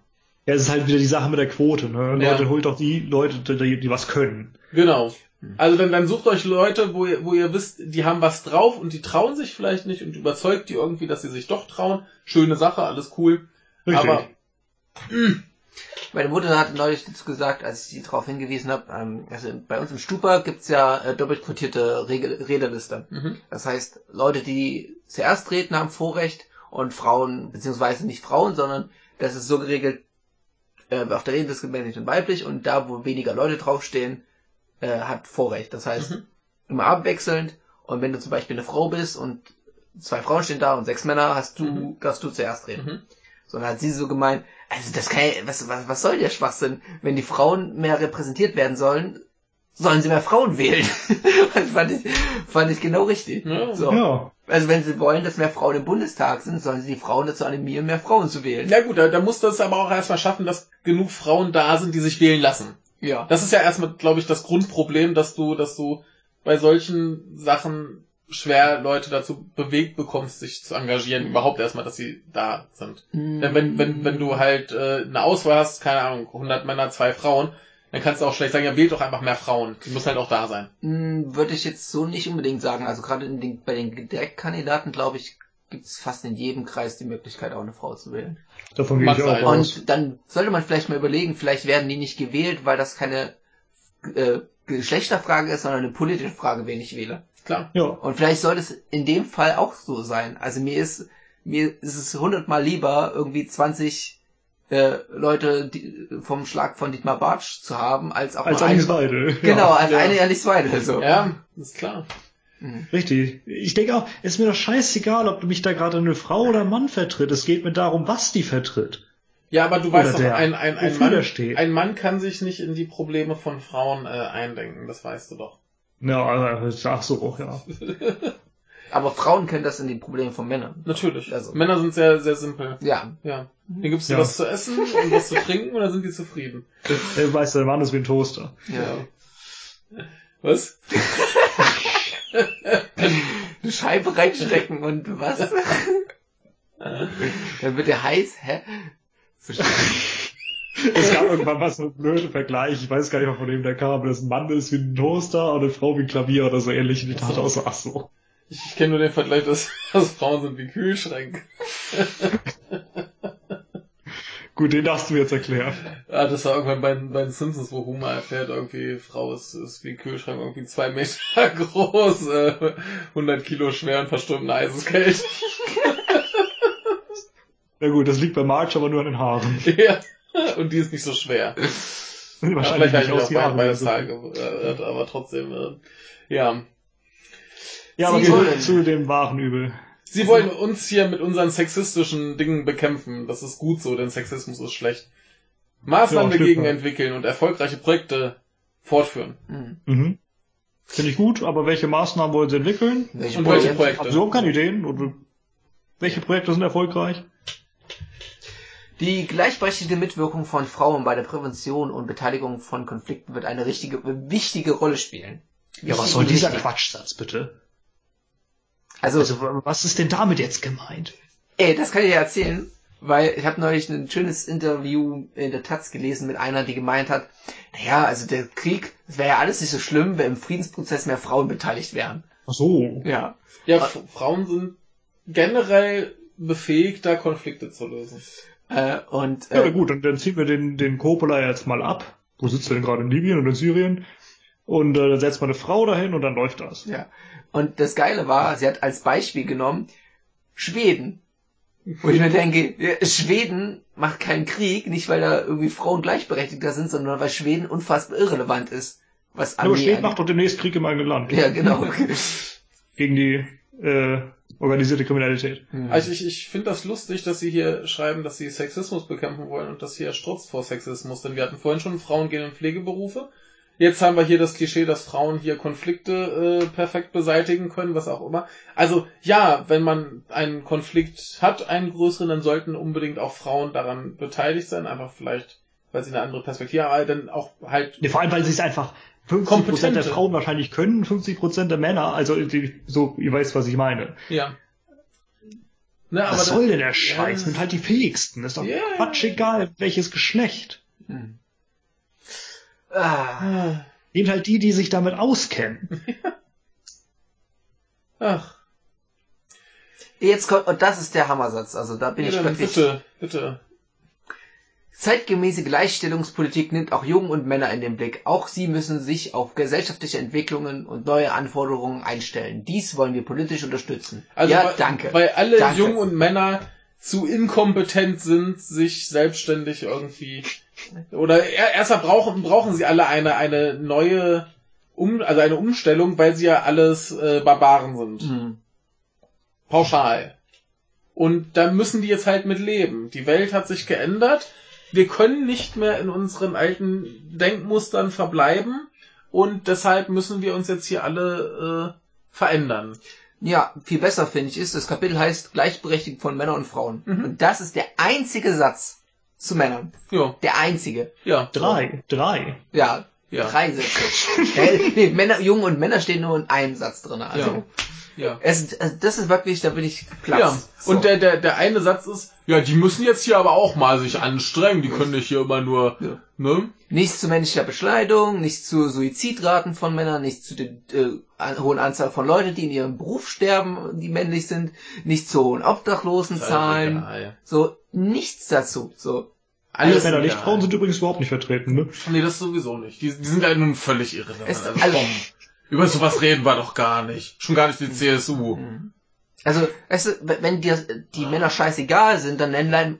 S1: Ja, es ist halt wieder die Sache mit der Quote, ne? Ja. Leute, holt doch die Leute, die, die was können.
S2: Genau. Hm. Also dann, dann sucht euch Leute, wo ihr, wo ihr wisst, die haben was drauf und die trauen sich vielleicht nicht und überzeugt die irgendwie, dass sie sich doch trauen. Schöne Sache, alles cool. Richtig. Aber
S3: mh. meine Mutter hat neulich dazu gesagt, als ich sie darauf hingewiesen habe, ähm, also bei uns im Stupa gibt's ja äh, doppelt quotierte Regel Rednerliste. Mhm. Das heißt, Leute, die zuerst reden, haben Vorrecht und Frauen, beziehungsweise nicht Frauen, sondern das ist so geregelt, äh, auf der ist männlich und weiblich und da, wo weniger Leute draufstehen, äh, hat Vorrecht. Das heißt,
S2: Mhm.
S3: immer abwechselnd und wenn du zum Beispiel eine Frau bist und zwei Frauen stehen da und sechs Männer, hast du,
S2: Mhm.
S3: darfst du zuerst reden.
S2: Mhm.
S3: So, dann hat sie so gemeint, also das kann ja, was, was, was soll der Schwachsinn? Wenn die Frauen mehr repräsentiert werden sollen, sollen sie mehr Frauen wählen. das fand ich, fand ich genau richtig.
S2: Ja.
S3: So.
S1: Ja.
S3: Also wenn sie wollen, dass mehr Frauen im Bundestag sind, sollen sie die Frauen dazu animieren, mehr Frauen zu wählen.
S2: Ja gut, da, da musst du es aber auch erstmal schaffen, dass genug Frauen da sind, die sich wählen lassen.
S3: Ja.
S2: Das ist ja erstmal, glaube ich, das Grundproblem, dass du, dass du bei solchen Sachen schwer Leute dazu bewegt bekommst, sich zu engagieren, überhaupt erstmal, dass sie da sind. Denn wenn, wenn, wenn du halt äh, eine Auswahl hast, keine Ahnung, 100 Männer, zwei Frauen, dann kannst du auch schlecht sagen, ja, wählt doch einfach mehr Frauen. Die müssen halt auch da sein.
S3: Hm, Würde ich jetzt so nicht unbedingt sagen. Also gerade in den, bei den Direktkandidaten, glaube ich, gibt es fast in jedem Kreis die Möglichkeit, auch eine Frau zu wählen.
S1: Davon gehe ich auch aus.
S3: Und dann sollte man vielleicht mal überlegen, vielleicht werden die nicht gewählt, weil das keine äh, Geschlechterfrage ist, sondern eine politische Frage, wen ich wähle.
S2: Klar.
S1: Ja.
S3: Und vielleicht sollte es in dem Fall auch so sein. Also mir ist mir ist es hundertmal lieber, irgendwie 20 äh, Leute die, vom Schlag von Dietmar Bartsch zu haben, als auch
S1: Als Alice
S3: eine,
S1: Weidel.
S3: Genau, als
S2: Ja.
S3: eine Alice Weidel. So.
S2: Ja, ist klar.
S3: Mhm.
S1: Richtig. Ich denke auch, ist mir doch scheißegal, ob du mich da gerade eine Frau oder ein Mann vertritt. Es geht mir darum, was die vertritt.
S2: Ja, aber du weißt doch, ein, ein, ein, Mann,
S1: steht.
S2: ein Mann kann sich nicht in die Probleme von Frauen äh, eindenken, das weißt du doch.
S1: Ja, äh, ach so, ja.
S3: Aber Frauen können das in die Probleme von Männern.
S2: Natürlich.
S3: Also.
S2: Männer sind sehr, sehr simpel.
S3: Ja.
S2: Ja. Denen gibst du
S1: Ja.
S2: was zu essen und was zu trinken und dann sind die zufrieden.
S1: Äh, weißt du, der Mann ist wie ein Toaster.
S3: ja.
S2: Was?
S3: Eine Scheibe reinstecken und was? Dann wird der heiß, hä? Verstehe.
S1: Es gab irgendwann mal so einen blöden Vergleich, ich weiß gar nicht mehr, von wem der kam, dass ein Mann ist wie ein Toaster und eine Frau wie ein Klavier oder so ähnlich. Und ich dachte auch so, ach so.
S2: Ich, ich kenne nur den Vergleich, dass, dass Frauen sind wie Kühlschränke.
S1: Gut, den darfst du mir jetzt erklären.
S2: Ah, das war irgendwann bei, bei den Simpsons, wo Homer erfährt, irgendwie, Frau ist, ist wie ein Kühlschrank, irgendwie zwei Meter groß, äh, 100 Kilo schwer und verstummt eiskalt.
S1: Na gut, das liegt bei Marge aber nur an den Haaren.
S2: ja. Und die ist nicht so schwer. Ja,
S1: Wahrscheinlich
S2: vielleicht habe
S1: nicht
S2: ich auch der
S1: so.
S2: Zahl geirrt, aber trotzdem, äh, ja.
S1: Ja, aber
S3: Sie
S1: zurück
S3: wollen-
S1: zu dem wahren Übel.
S2: Sie wollen uns hier mit unseren sexistischen Dingen bekämpfen. Das ist gut so, denn Sexismus ist schlecht. Maßnahmen
S1: Ja,
S2: dagegen entwickeln und erfolgreiche Projekte fortführen.
S3: Hm.
S1: Mhm. Finde ich gut, aber welche Maßnahmen wollen sie entwickeln?
S3: Welche
S2: Und welche
S3: Projekte?
S2: Projekte?
S1: Haben sie überhaupt keine Ideen? Und welche Projekte sind erfolgreich?
S3: Die gleichberechtigte Mitwirkung von Frauen bei der Prävention und Beteiligung von Konflikten wird eine richtige, wichtige Rolle spielen.
S1: Ja, was
S3: Wichtig
S1: soll dieser
S3: wichtig.
S1: Quatschsatz bitte?
S3: Also,
S1: Also, was ist denn damit jetzt gemeint?
S3: ey, das kann ich dir erzählen, weil ich habe neulich ein schönes Interview in der Taz gelesen mit einer, die gemeint hat, naja, also der Krieg, es wäre ja alles nicht so schlimm, wenn im Friedensprozess mehr Frauen beteiligt wären.
S1: Ach so.
S3: Ja.
S2: Ja. F- Frauen sind generell befähigt, da Konflikte zu lösen.
S3: Äh, und
S1: Ja,
S3: äh,
S1: gut, dann, dann ziehen wir den, den Coppola jetzt mal ab. Wo sitzt er denn gerade? In Libyen oder in Syrien? Und äh, dann setzt man eine Frau dahin und dann läuft das.
S3: Ja. Und das Geile war, sie hat als Beispiel genommen Schweden. Wo ich mir denke, ja, Schweden macht keinen Krieg, nicht weil da irgendwie Frauen gleichberechtigter sind, sondern weil Schweden unfassbar irrelevant ist. Was
S1: Aber
S3: Armee
S1: Schweden macht doch demnächst Krieg im eigenen Land.
S3: Ja, genau.
S1: Gegen die äh, organisierte Kriminalität.
S2: Also ich, ich finde das lustig, dass sie hier schreiben, dass sie Sexismus bekämpfen wollen und dass hier strotzt vor Sexismus. Denn wir hatten vorhin schon Frauen gehen in Pflegeberufe. Jetzt haben wir hier das Klischee, dass Frauen hier Konflikte äh, perfekt beseitigen können, was auch immer. Also ja, wenn man einen Konflikt hat, einen größeren, dann sollten unbedingt auch Frauen daran beteiligt sein. Einfach vielleicht, weil sie eine andere Perspektive haben, aber dann auch halt
S1: Nee, vor allem, weil sie es einfach 50% der
S2: Kompetente.
S1: Frauen wahrscheinlich können, 50% der Männer. Also die, so, ihr weißt, was ich meine.
S2: Ja. Ne,
S1: Was
S2: das-
S1: soll denn der Scheiß?
S2: Ja.
S1: Nimmt halt die fähigsten. Ist doch
S2: Ja.
S1: Quatsch egal, welches Geschlecht.
S3: Hm. Ah,
S2: Ah,
S1: Nehmt halt die, die sich damit auskennen.
S2: Ach,
S3: jetzt kommt, und das ist der Hammersatz, also da bin
S2: ja,
S3: ich wirklich.
S2: bitte, bitte.
S3: Zeitgemäße Gleichstellungspolitik nimmt auch Jungen und Männer in den Blick. Auch sie müssen sich auf gesellschaftliche Entwicklungen und neue Anforderungen einstellen. Dies wollen wir politisch unterstützen.
S2: Also
S3: ja,
S2: weil,
S3: danke.
S2: Weil alle
S3: Danke.
S2: Jungen und Männer zu inkompetent sind, sich selbstständig irgendwie oder erstmal brauchen brauchen sie alle eine eine neue um also eine Umstellung, weil sie ja alles äh, Barbaren sind.
S3: Mhm.
S2: Pauschal. Und da müssen die jetzt halt mit leben. Die Welt hat sich geändert. Wir können nicht mehr in unseren alten Denkmustern verbleiben und deshalb müssen wir uns jetzt hier alle äh, verändern.
S3: Ja, viel besser finde ich ist, das Kapitel heißt Gleichberechtigung von Männern und Frauen.
S2: Mhm.
S3: Und das ist der einzige Satz zu Männern.
S2: Ja,
S3: Der einzige.
S2: ja,
S1: Drei, drei.
S3: Ja,
S2: ja,
S3: drei Sätze. Nee, Männer, Jungen und Männer stehen nur in einem Satz drin. Also,
S2: ja, ja.
S3: es, also das ist wirklich, da bin ich Platz.
S2: Ja,
S3: So.
S2: und der, der, der eine Satz ist, ja, die müssen jetzt hier aber auch mal sich anstrengen, die können nicht hier immer nur,
S3: Ja.
S2: ne?
S3: Nichts zu männlicher Beschneidung, nichts zu Suizidraten von Männern, nichts zu der äh, hohen Anzahl von Leuten, die in ihrem Beruf sterben, die männlich sind, nichts zu hohen Obdachlosenzahlen, so nichts dazu. So
S2: Alles
S1: Männer, nicht. Frauen sind übrigens überhaupt nicht vertreten, ne?
S2: Nee, das sowieso nicht. Die, die sind ja nun völlig irrelevant.
S3: Es-
S2: Also,
S3: also-
S2: komm, über sowas reden wir doch gar nicht. Schon gar nicht die CSU.
S3: Also, weißt du, wenn dir die Männer scheißegal sind, dann nenn dein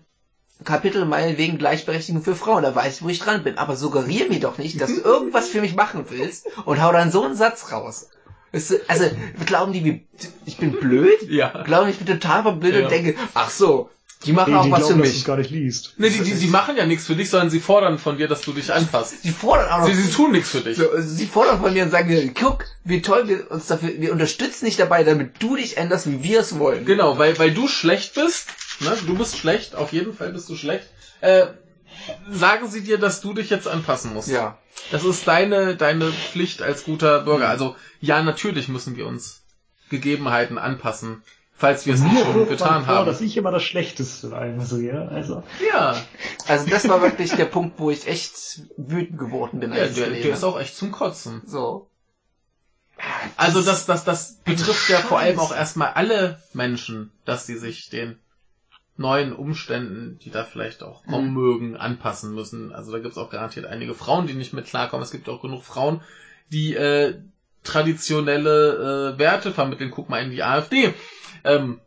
S3: Kapitel meinetwegen Gleichberechtigung für Frauen, da weiß ich, wo ich dran bin. Aber suggerier mir doch nicht, dass du irgendwas für mich machen willst und hau dann so einen Satz raus. Weißt du, also, glauben die, wie, ich bin blöd?
S2: Ja.
S3: Glauben ich bin total verblödet
S2: Ja.
S3: und denke, ach so, die machen
S1: Die,
S3: auch
S1: die
S3: was für
S1: glauben, dass
S3: mich.
S1: gar nicht liest.
S2: Nee, die, die, die machen ja nichts für dich, sondern sie fordern von dir, dass du dich anpasst.
S3: Sie fordern auch noch,
S2: Sie, sie tun nichts für dich.
S3: so, sie fordern von mir und sagen mir, guck, wie toll wir uns dafür, wir unterstützen dich dabei, damit du dich änderst, wie wir es wollen.
S2: Genau, weil, weil du schlecht bist, ne? Du bist schlecht, auf jeden Fall bist du schlecht. Äh, sagen sie dir, dass du dich jetzt anpassen musst.
S3: Ja.
S2: Das ist deine, deine Pflicht als guter Bürger. Also, ja, natürlich müssen wir uns Gegebenheiten anpassen, falls wir es nicht schon getan
S1: vor,
S2: haben.
S1: dass ich immer das Schlechteste in allem sehe. Also,
S2: Ja,
S3: Also das war wirklich der Punkt, wo ich echt wütend geworden bin.
S2: ja
S3: als ich
S2: der, der ist auch echt zum Kotzen.
S3: so.
S2: Also das, das, das betrifft ja vor allem auch erstmal alle Menschen, dass sie sich den neuen Umständen, die da vielleicht auch kommen
S3: Mhm.
S2: mögen, anpassen müssen. Also da gibt's auch garantiert einige Frauen, die nicht mit klarkommen. Es gibt auch genug Frauen, die äh, traditionelle äh, Werte vermitteln. Guck mal in die AfD. Ähm,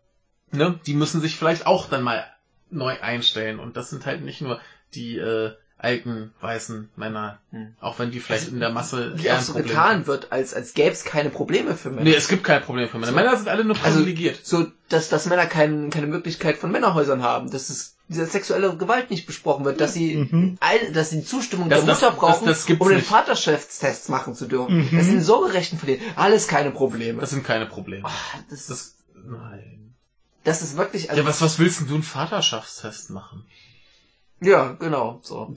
S2: ne? Die müssen sich vielleicht auch dann mal neu einstellen. Und das sind halt nicht nur die äh, alten weißen Männer,
S3: Mhm.
S2: auch wenn die vielleicht in der Masse eher
S3: auch so
S2: Problem
S3: getan wird, als, als gäbe es keine Probleme für Männer.
S2: Nee, es gibt kein Problem für Männer.
S3: So.
S2: Männer sind alle nur
S3: Also-
S2: privilegiert.
S3: So, dass, dass Männer kein, keine Möglichkeit von Männerhäusern haben, dass es diese sexuelle Gewalt nicht besprochen wird, dass sie,
S1: Mhm.
S3: all, dass sie die Zustimmung
S2: Das-
S3: der
S2: das-
S3: Mutter brauchen,
S2: das- das gibt's
S3: um den
S2: nicht.
S3: Vaterschaftstests machen zu dürfen.
S1: Mhm.
S3: Das sind Sorgerechten von denen. Alles keine Probleme.
S2: das sind keine Probleme.
S3: Ah, das,
S2: Das, nein.
S3: das ist wirklich, also,
S2: Ja, was, was willst denn du einen Vaterschaftstest machen?
S3: ja, genau, so.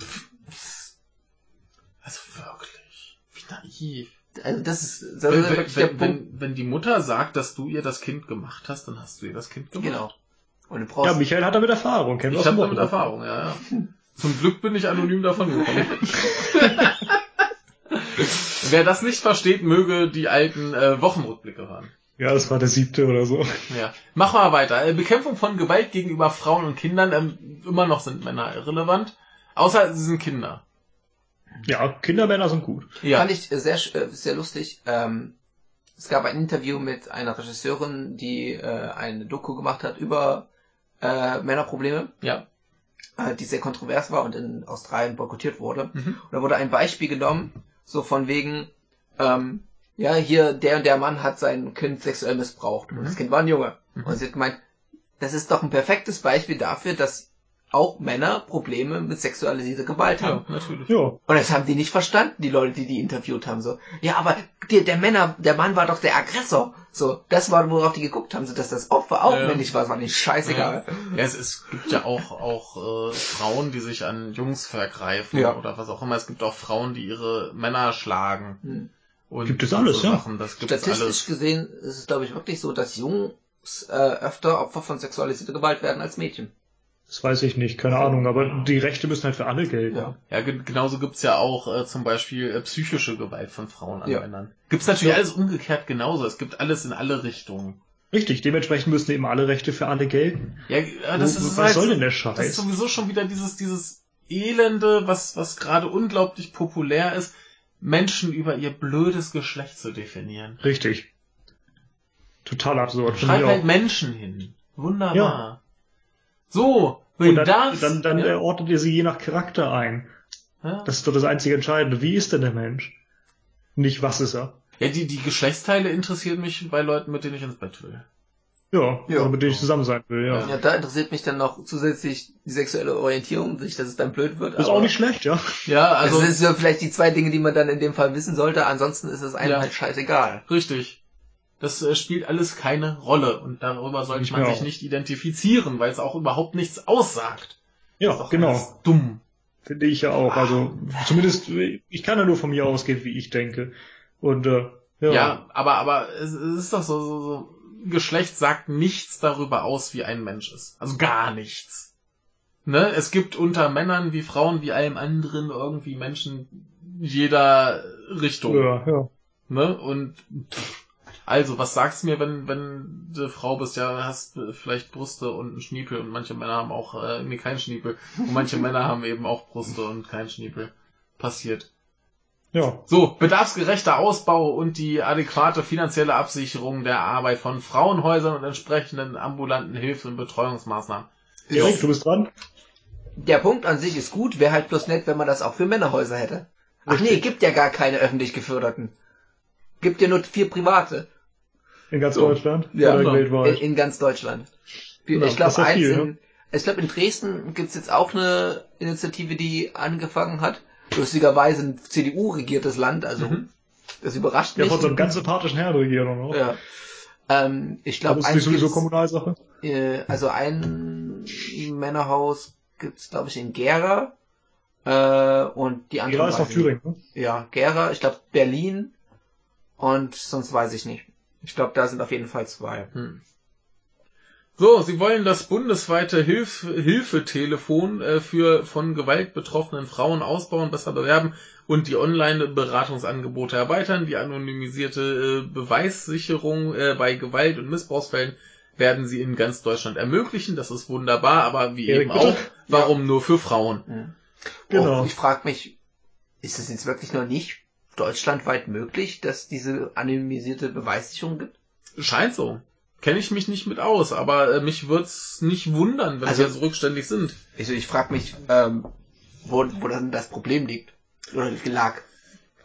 S2: Also wirklich. Wie naiv.
S3: Also das ist, das
S2: Wenn,
S3: ist
S2: wenn,
S3: wirklich der
S2: wenn,
S3: Punkt.
S2: wenn, wenn die Mutter sagt, dass du ihr das Kind gemacht hast, dann hast du ihr das Kind gemacht.
S3: Genau. Und du brauchst,
S1: ja, Michael hat damit Erfahrung. Wir
S2: Ich habe damit. Erfahrung, ja, ja. Zum Glück bin ich anonym davon gekommen. Wer das nicht versteht, möge die alten äh, Wochenrückblicke hören.
S1: Ja, das war der siebte oder so.
S2: Ja, mach mal weiter. Äh, Bekämpfung von Gewalt gegenüber Frauen und Kindern, ähm, immer noch sind Männer irrelevant. Außer sie sind Kinder.
S1: Ja, Kindermänner sind gut.
S2: Ja.
S3: Fand ich äh, sehr, äh, sehr lustig. Ähm, es gab ein Interview mit einer Regisseurin, die äh, eine Doku gemacht hat über äh, Männerprobleme,
S2: Ja.
S3: äh, die sehr kontrovers war und in Australien boykottiert wurde.
S2: Mhm.
S3: Und da wurde ein Beispiel genommen, so von wegen, ähm, ja, hier, der und der Mann hat sein Kind sexuell missbraucht. Und
S2: Mhm.
S3: das Kind war ein Junge.
S2: Mhm.
S3: Und sie hat gemeint, das ist doch ein perfektes Beispiel dafür, dass auch Männer Probleme mit sexualisierter Gewalt haben.
S2: Ja, natürlich.
S1: Ja.
S3: Und das haben die nicht verstanden, die Leute, die die interviewt haben. So, ja, aber der, der Männer, der Mann war doch der Aggressor. So, das war, worauf die geguckt haben, so dass das Opfer auch
S2: Ja.
S3: männlich war, war nicht scheißegal.
S2: Ja, es, es gibt ja auch, auch äh, Frauen, die sich an Jungs vergreifen
S3: Ja.
S2: oder was auch immer. Es gibt auch Frauen, die ihre Männer schlagen.
S3: Hm.
S2: Und
S1: Gibt es alles,
S2: so
S1: ja.
S2: Sachen. Das gibt es
S3: Statistisch
S2: alles.
S3: gesehen ist es, glaube ich, wirklich so, dass Jungs äh, öfter Opfer von sexualisierter Gewalt werden als Mädchen.
S1: Das weiß ich nicht, keine Ahnung, aber die Rechte müssen halt für alle gelten.
S3: Ja.
S2: Ja, ge genauso gibt's ja auch äh, zum Beispiel äh, psychische Gewalt von Frauen an
S3: Ja.
S2: Männern. Gibt's natürlich
S1: Ja.
S2: alles umgekehrt genauso. Es gibt alles in alle Richtungen.
S1: Richtig, dementsprechend müssen eben alle Rechte für alle gelten.
S2: Ja, ja das
S1: Wo-
S2: ist
S1: was
S2: halt,
S1: soll denn der
S2: Das ist
S1: Scheiß?
S2: sowieso schon wieder dieses, dieses Elende, was, was gerade unglaublich populär ist, Menschen über ihr blödes Geschlecht zu definieren.
S1: Richtig. Total absurd.
S2: Schreib halt. Menschen hin. Wunderbar. So,
S1: Und
S2: wenn
S1: dann,
S2: das...
S1: dann, dann
S2: ja,
S1: äh, ordnet ihr sie je nach Charakter ein.
S2: ja.
S1: Das ist doch das einzige Entscheidende. Wie ist denn der Mensch? Nicht, was ist er?
S2: ja, die, die Geschlechtsteile interessieren mich bei Leuten, mit denen ich ins Bett will.
S1: Ja,
S3: Ja.
S1: oder mit denen ich zusammen sein will, ja.
S2: Ja.
S3: Da interessiert mich dann noch zusätzlich die sexuelle Orientierung, nicht, dass es dann blöd wird.
S1: Das ist
S3: aber
S1: auch nicht schlecht, ja.
S2: Ja, also...
S3: das sind ja vielleicht die zwei Dinge, die man dann in dem Fall wissen sollte. Ansonsten ist es einem
S2: Ja.
S3: halt scheißegal.
S2: Richtig. Das äh, spielt alles keine Rolle und darüber sollte man sich nicht identifizieren, weil es auch überhaupt nichts aussagt. Ist
S1: Ja,
S2: doch
S1: genau.
S2: alles Dumm.
S1: Finde ich ja auch. Also, zumindest, ich kann ja nur von mir ausgehen, wie ich denke. Und, äh, ja.
S2: Ja, aber, aber es, es ist doch so, so, so, Geschlecht sagt nichts darüber aus, wie ein Mensch ist. Also gar nichts. Ne? Es gibt unter Männern wie Frauen wie allem anderen irgendwie Menschen jeder Richtung.
S1: Ja, ja.
S2: Ne? Und pff, also, was sagst du mir, wenn, wenn du Frau bist, ja, hast vielleicht Brüste und einen Schniepel und manche Männer haben auch, äh, nee, keinen Schniepel. Und manche Männer haben eben auch Brüste und keinen Schniepel. Passiert.
S1: Ja.
S2: So, bedarfsgerechter Ausbau und die adäquate finanzielle Absicherung der Arbeit von Frauenhäusern und entsprechenden ambulanten Hilfe- und Betreuungsmaßnahmen.
S1: Erik, du bist dran?
S3: Der Punkt an sich ist gut, wäre halt bloß nett, wenn man das auch für Männerhäuser hätte. Ach nee, gibt ja gar keine öffentlich geförderten. Gibt ja nur vier private.
S1: In ganz
S2: So.
S1: Deutschland?
S3: Ja.
S1: Oder
S2: Genau.
S3: In,
S1: weltweit?
S3: in ganz Deutschland.
S1: Ja,
S3: ich glaube,
S1: ja
S3: eins
S1: viel,
S3: in, ich glaube, in Dresden gibt's jetzt auch eine Initiative, die angefangen hat. Lustigerweise ein CDU-regiertes Land, also
S2: Mhm.
S3: das überrascht
S1: Ja,
S3: mich.
S1: von so einem ganz sympathischen auch noch.
S3: ja. Ähm, ich glaube,
S1: ist nicht sowieso Kommunalsache?
S3: äh, also ein Männerhaus gibt's, glaube ich, in Gera. Äh, und die anderen.
S1: Ja, ist
S3: nicht.
S1: Thüringen, ne?
S3: Ja, Gera, ich glaube Berlin und sonst weiß ich nicht. Ich glaube, da sind auf jeden Fall zwei.
S2: Hm. So, Sie wollen das bundesweite Hilf Hilfetelefon äh, für von Gewalt betroffenen Frauen ausbauen, besser bewerben und die Online-Beratungsangebote erweitern. Die anonymisierte äh, Beweissicherung äh, bei Gewalt- und Missbrauchsfällen werden Sie in ganz Deutschland ermöglichen. Das ist wunderbar, aber wie
S1: Erik,
S2: eben
S1: bitte?
S2: auch, warum nur für Frauen?
S3: Mhm.
S1: Genau.
S3: Oh, ich frage mich, ist es jetzt wirklich noch nicht deutschlandweit möglich, dass diese anonymisierte Beweissicherung gibt?
S2: Scheint so. Kenne ich mich nicht mit aus, aber äh, mich wird's nicht wundern, wenn
S3: Also-
S2: wir so rückständig sind.
S3: Also ich frage mich, ähm, wo, wo dann das Problem liegt. Oder lag.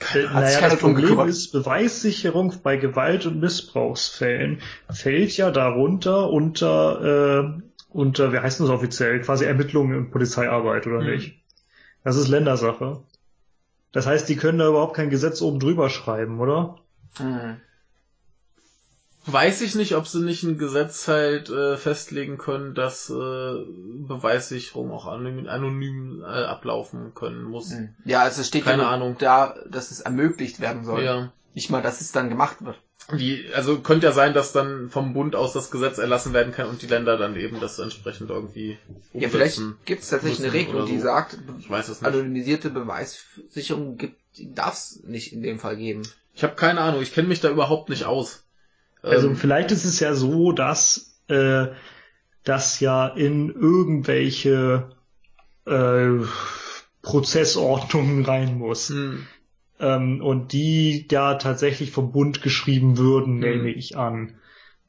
S3: Hat
S1: Naja, das Problem
S3: gekümmert.
S1: ist, Beweissicherung bei Gewalt- und Missbrauchsfällen fällt ja darunter unter, äh, unter, wie heißt das offiziell, quasi Ermittlungen und Polizeiarbeit, oder
S2: Hm.
S1: nicht? Das ist Ländersache. Das heißt, die können da überhaupt kein Gesetz oben drüber schreiben, oder?
S3: Hm.
S2: Weiß ich nicht, ob sie nicht ein Gesetz halt äh, festlegen können, dass äh, Beweissicherung auch anonym, anonym äh, ablaufen können muss.
S3: Hm. Ja, also es steht
S2: Keine
S3: ja
S2: Ahnung.
S3: da, dass es ermöglicht werden soll.
S2: Ja.
S3: Nicht mal, dass es dann gemacht wird.
S2: Wie, also könnte ja sein, dass dann vom Bund aus das Gesetz erlassen werden kann und die Länder dann eben das entsprechend irgendwie
S3: Ja, vielleicht
S2: umsetzen.
S3: gibt es tatsächlich eine Regelung,
S2: oder
S3: die
S2: so.
S3: sagt,
S2: Ich weiß nicht.
S3: anonymisierte Beweissicherung gibt, darf es nicht in dem Fall geben.
S2: Ich habe keine Ahnung, ich kenne mich da überhaupt nicht aus.
S1: Also
S2: Ähm,
S1: vielleicht ist es ja so, dass äh, das ja in irgendwelche äh, Prozessordnungen rein muss.
S2: hm,
S1: Ähm, und die ja tatsächlich vom Bund geschrieben würden,
S2: Hm.
S1: nehme ich an.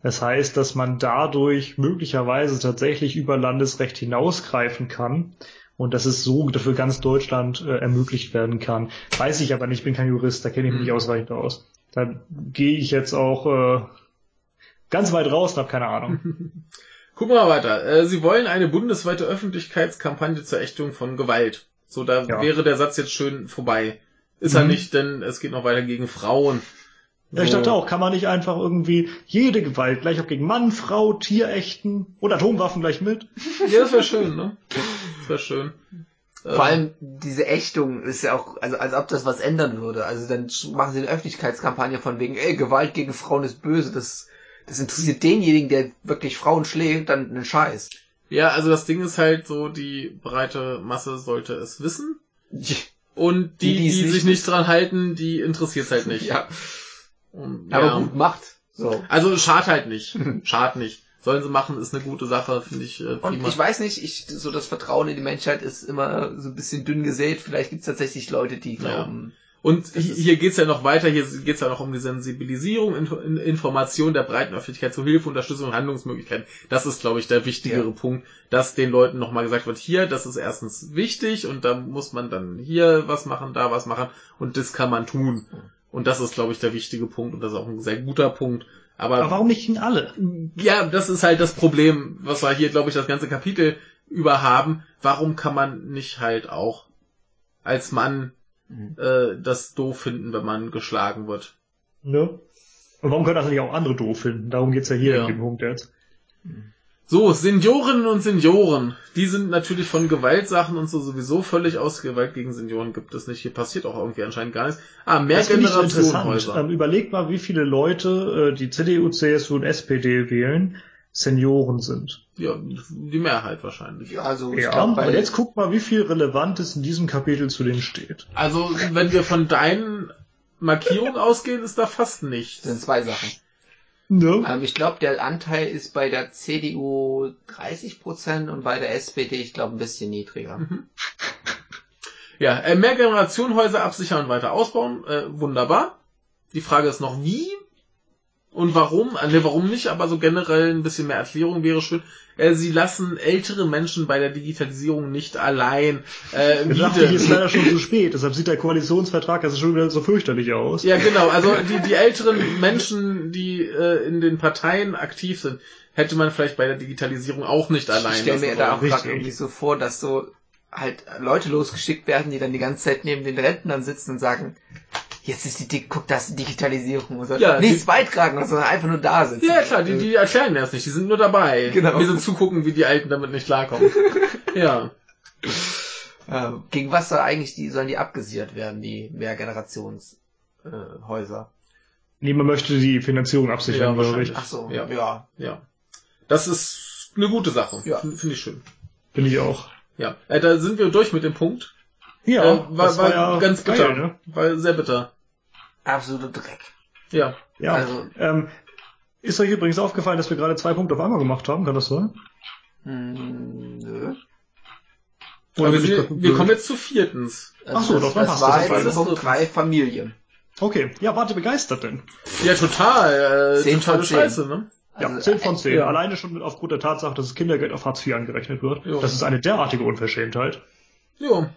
S1: Das heißt, dass man dadurch möglicherweise tatsächlich über Landesrecht hinausgreifen kann und dass es so für ganz Deutschland äh, ermöglicht werden kann. Weiß ich aber nicht, ich bin kein Jurist, da kenne ich mich
S2: Hm.
S1: nicht ausreichend aus. Da gehe ich jetzt auch äh, ganz weit raus und habe keine Ahnung.
S2: Gucken wir mal weiter. Äh, Sie wollen eine bundesweite Öffentlichkeitskampagne zur Ächtung von Gewalt. So, da
S1: Ja.
S2: wäre der Satz jetzt schön vorbei. Ist er
S1: Mhm.
S2: nicht, denn es geht noch weiter gegen Frauen.
S1: Ja, ich dachte auch, kann man nicht einfach irgendwie jede Gewalt, gleich ob gegen Mann, Frau, Tier ächten und Atomwaffen gleich mit?
S2: Ja, das wäre schön, ne? Das wäre schön. Ähm,
S3: Vor allem diese Ächtung ist ja auch, also als ob das was ändern würde. Also dann machen sie eine Öffentlichkeitskampagne von wegen, ey, Gewalt gegen Frauen ist böse. Das, das interessiert denjenigen, der wirklich Frauen schlägt, dann einen Scheiß.
S2: Ja, also das Ding ist halt so, die breite Masse sollte es wissen. Und die,
S3: Die,
S2: die,
S3: es nicht
S2: sich nicht dran halten, die interessiert halt nicht.
S3: Ja,
S2: Und,
S3: aber
S2: ja.
S3: gut, macht. So.
S2: Also schad halt nicht. Schad nicht. Sollen sie machen, ist eine gute Sache, finde ich äh,
S3: Und
S2: prima.
S3: ich weiß nicht, ich, so das Vertrauen in die Menschheit ist immer so ein bisschen dünn gesät. Vielleicht gibt es tatsächlich Leute, die
S2: Ja. Und hier, geht's ja noch weiter, hier geht's ja noch um die Sensibilisierung, Info Information der breiten Öffentlichkeit zu Hilfe, Unterstützung und Handlungsmöglichkeiten. Das ist, glaube ich, der wichtigere ja. Punkt, dass den Leuten nochmal gesagt wird, hier, das ist erstens wichtig und da muss man dann hier was machen, da was machen und das kann man tun. Und das ist, glaube ich, der wichtige Punkt und das ist auch ein sehr guter Punkt. Aber,
S1: Aber warum nicht in alle?
S2: Ja, das ist halt das Problem, was wir hier, glaube ich, das ganze Kapitel über haben. Warum kann man nicht halt auch als Mann mhm. äh, das doof finden, wenn man geschlagen wird.
S1: Ne? Und warum können das nicht auch andere doof finden? Darum geht's ja hier ja. in dem Punkt jetzt.
S2: So, Seniorinnen und Senioren, die sind natürlich von Gewaltsachen und so sowieso völlig aus. Gewalt gegen Senioren gibt es nicht. Hier passiert auch irgendwie anscheinend gar nichts. Ah, mehr Generationenhäuser.
S1: Ähm, überleg mal, wie viele Leute äh, die CDU, CSU und SPD wählen, Senioren sind.
S2: Ja, die Mehrheit wahrscheinlich.
S1: Ja, also ja, glaub, und jetzt guck mal, wie viel Relevantes in diesem Kapitel zu denen steht.
S2: Also, wenn wir von deinen Markierungen ausgehen, ist da fast nichts.
S3: Das sind zwei Sachen. No. Ähm, ich glaube, der Anteil ist bei der CDU 30% und bei der SPD, ich glaube, ein bisschen niedriger. Mhm.
S2: Ja, äh, mehr Generationenhäuser absichern und weiter ausbauen, äh, wunderbar. Die Frage ist noch, wie? Und warum? Ne, warum nicht, aber so generell ein bisschen mehr Erklärung wäre schön. Äh, sie lassen ältere Menschen bei der Digitalisierung nicht allein.
S1: Äh, ich dachte, ist leider schon zu spät, deshalb sieht der Koalitionsvertrag das schon wieder so fürchterlich aus.
S2: Ja, genau. Also die, die älteren Menschen, die äh, in den Parteien aktiv sind, hätte man vielleicht bei der Digitalisierung auch nicht allein. Ich
S3: stelle mir da auch gerade irgendwie so vor, dass so halt Leute losgeschickt werden, die dann die ganze Zeit neben den Rentnern sitzen und sagen, jetzt ist die, guck, das Digitalisierung und so. Ja, Nichts die, beitragen, sondern einfach nur da sitzen.
S2: Ja, klar, die, die erklären das nicht, die sind nur dabei. Genau. Wir sind zugucken, wie die Alten damit nicht klarkommen. ja.
S3: Ähm, gegen was soll eigentlich die, sollen die abgesichert werden, die Mehrgenerationshäuser? Äh,
S1: nee, man möchte die Finanzierung absichern,
S2: ja, glaube ich. Ach so, ja. ja. Ja. Das ist eine gute Sache. Ja. Finde ich schön.
S1: Finde ich auch.
S2: Ja. Äh, da sind wir durch mit dem Punkt.
S1: Ja, äh, war, das war, war ja
S2: ganz bitter. Geil, ne? War sehr bitter.
S3: Absoluter Dreck.
S2: Ja.
S1: Ja. Also, ähm, ist euch übrigens aufgefallen, dass wir gerade zwei Punkte auf einmal gemacht haben? Kann das sein?
S2: Hm, nö. Oder wir, wir kommen jetzt zu viertens.
S3: Also Ach so, das, das, das war jetzt Punkt drei Familien.
S1: Okay. Ja, warte begeistert denn?
S2: Ja, total.
S3: Äh, 10 totale
S1: Scheiße, ne? Ja, also, 10 von 10. Ja. Alleine schon aufgrund der Tatsache, dass das Kindergeld auf Hartz IV angerechnet wird. Jo. Das ist eine derartige Unverschämtheit.
S2: Jo.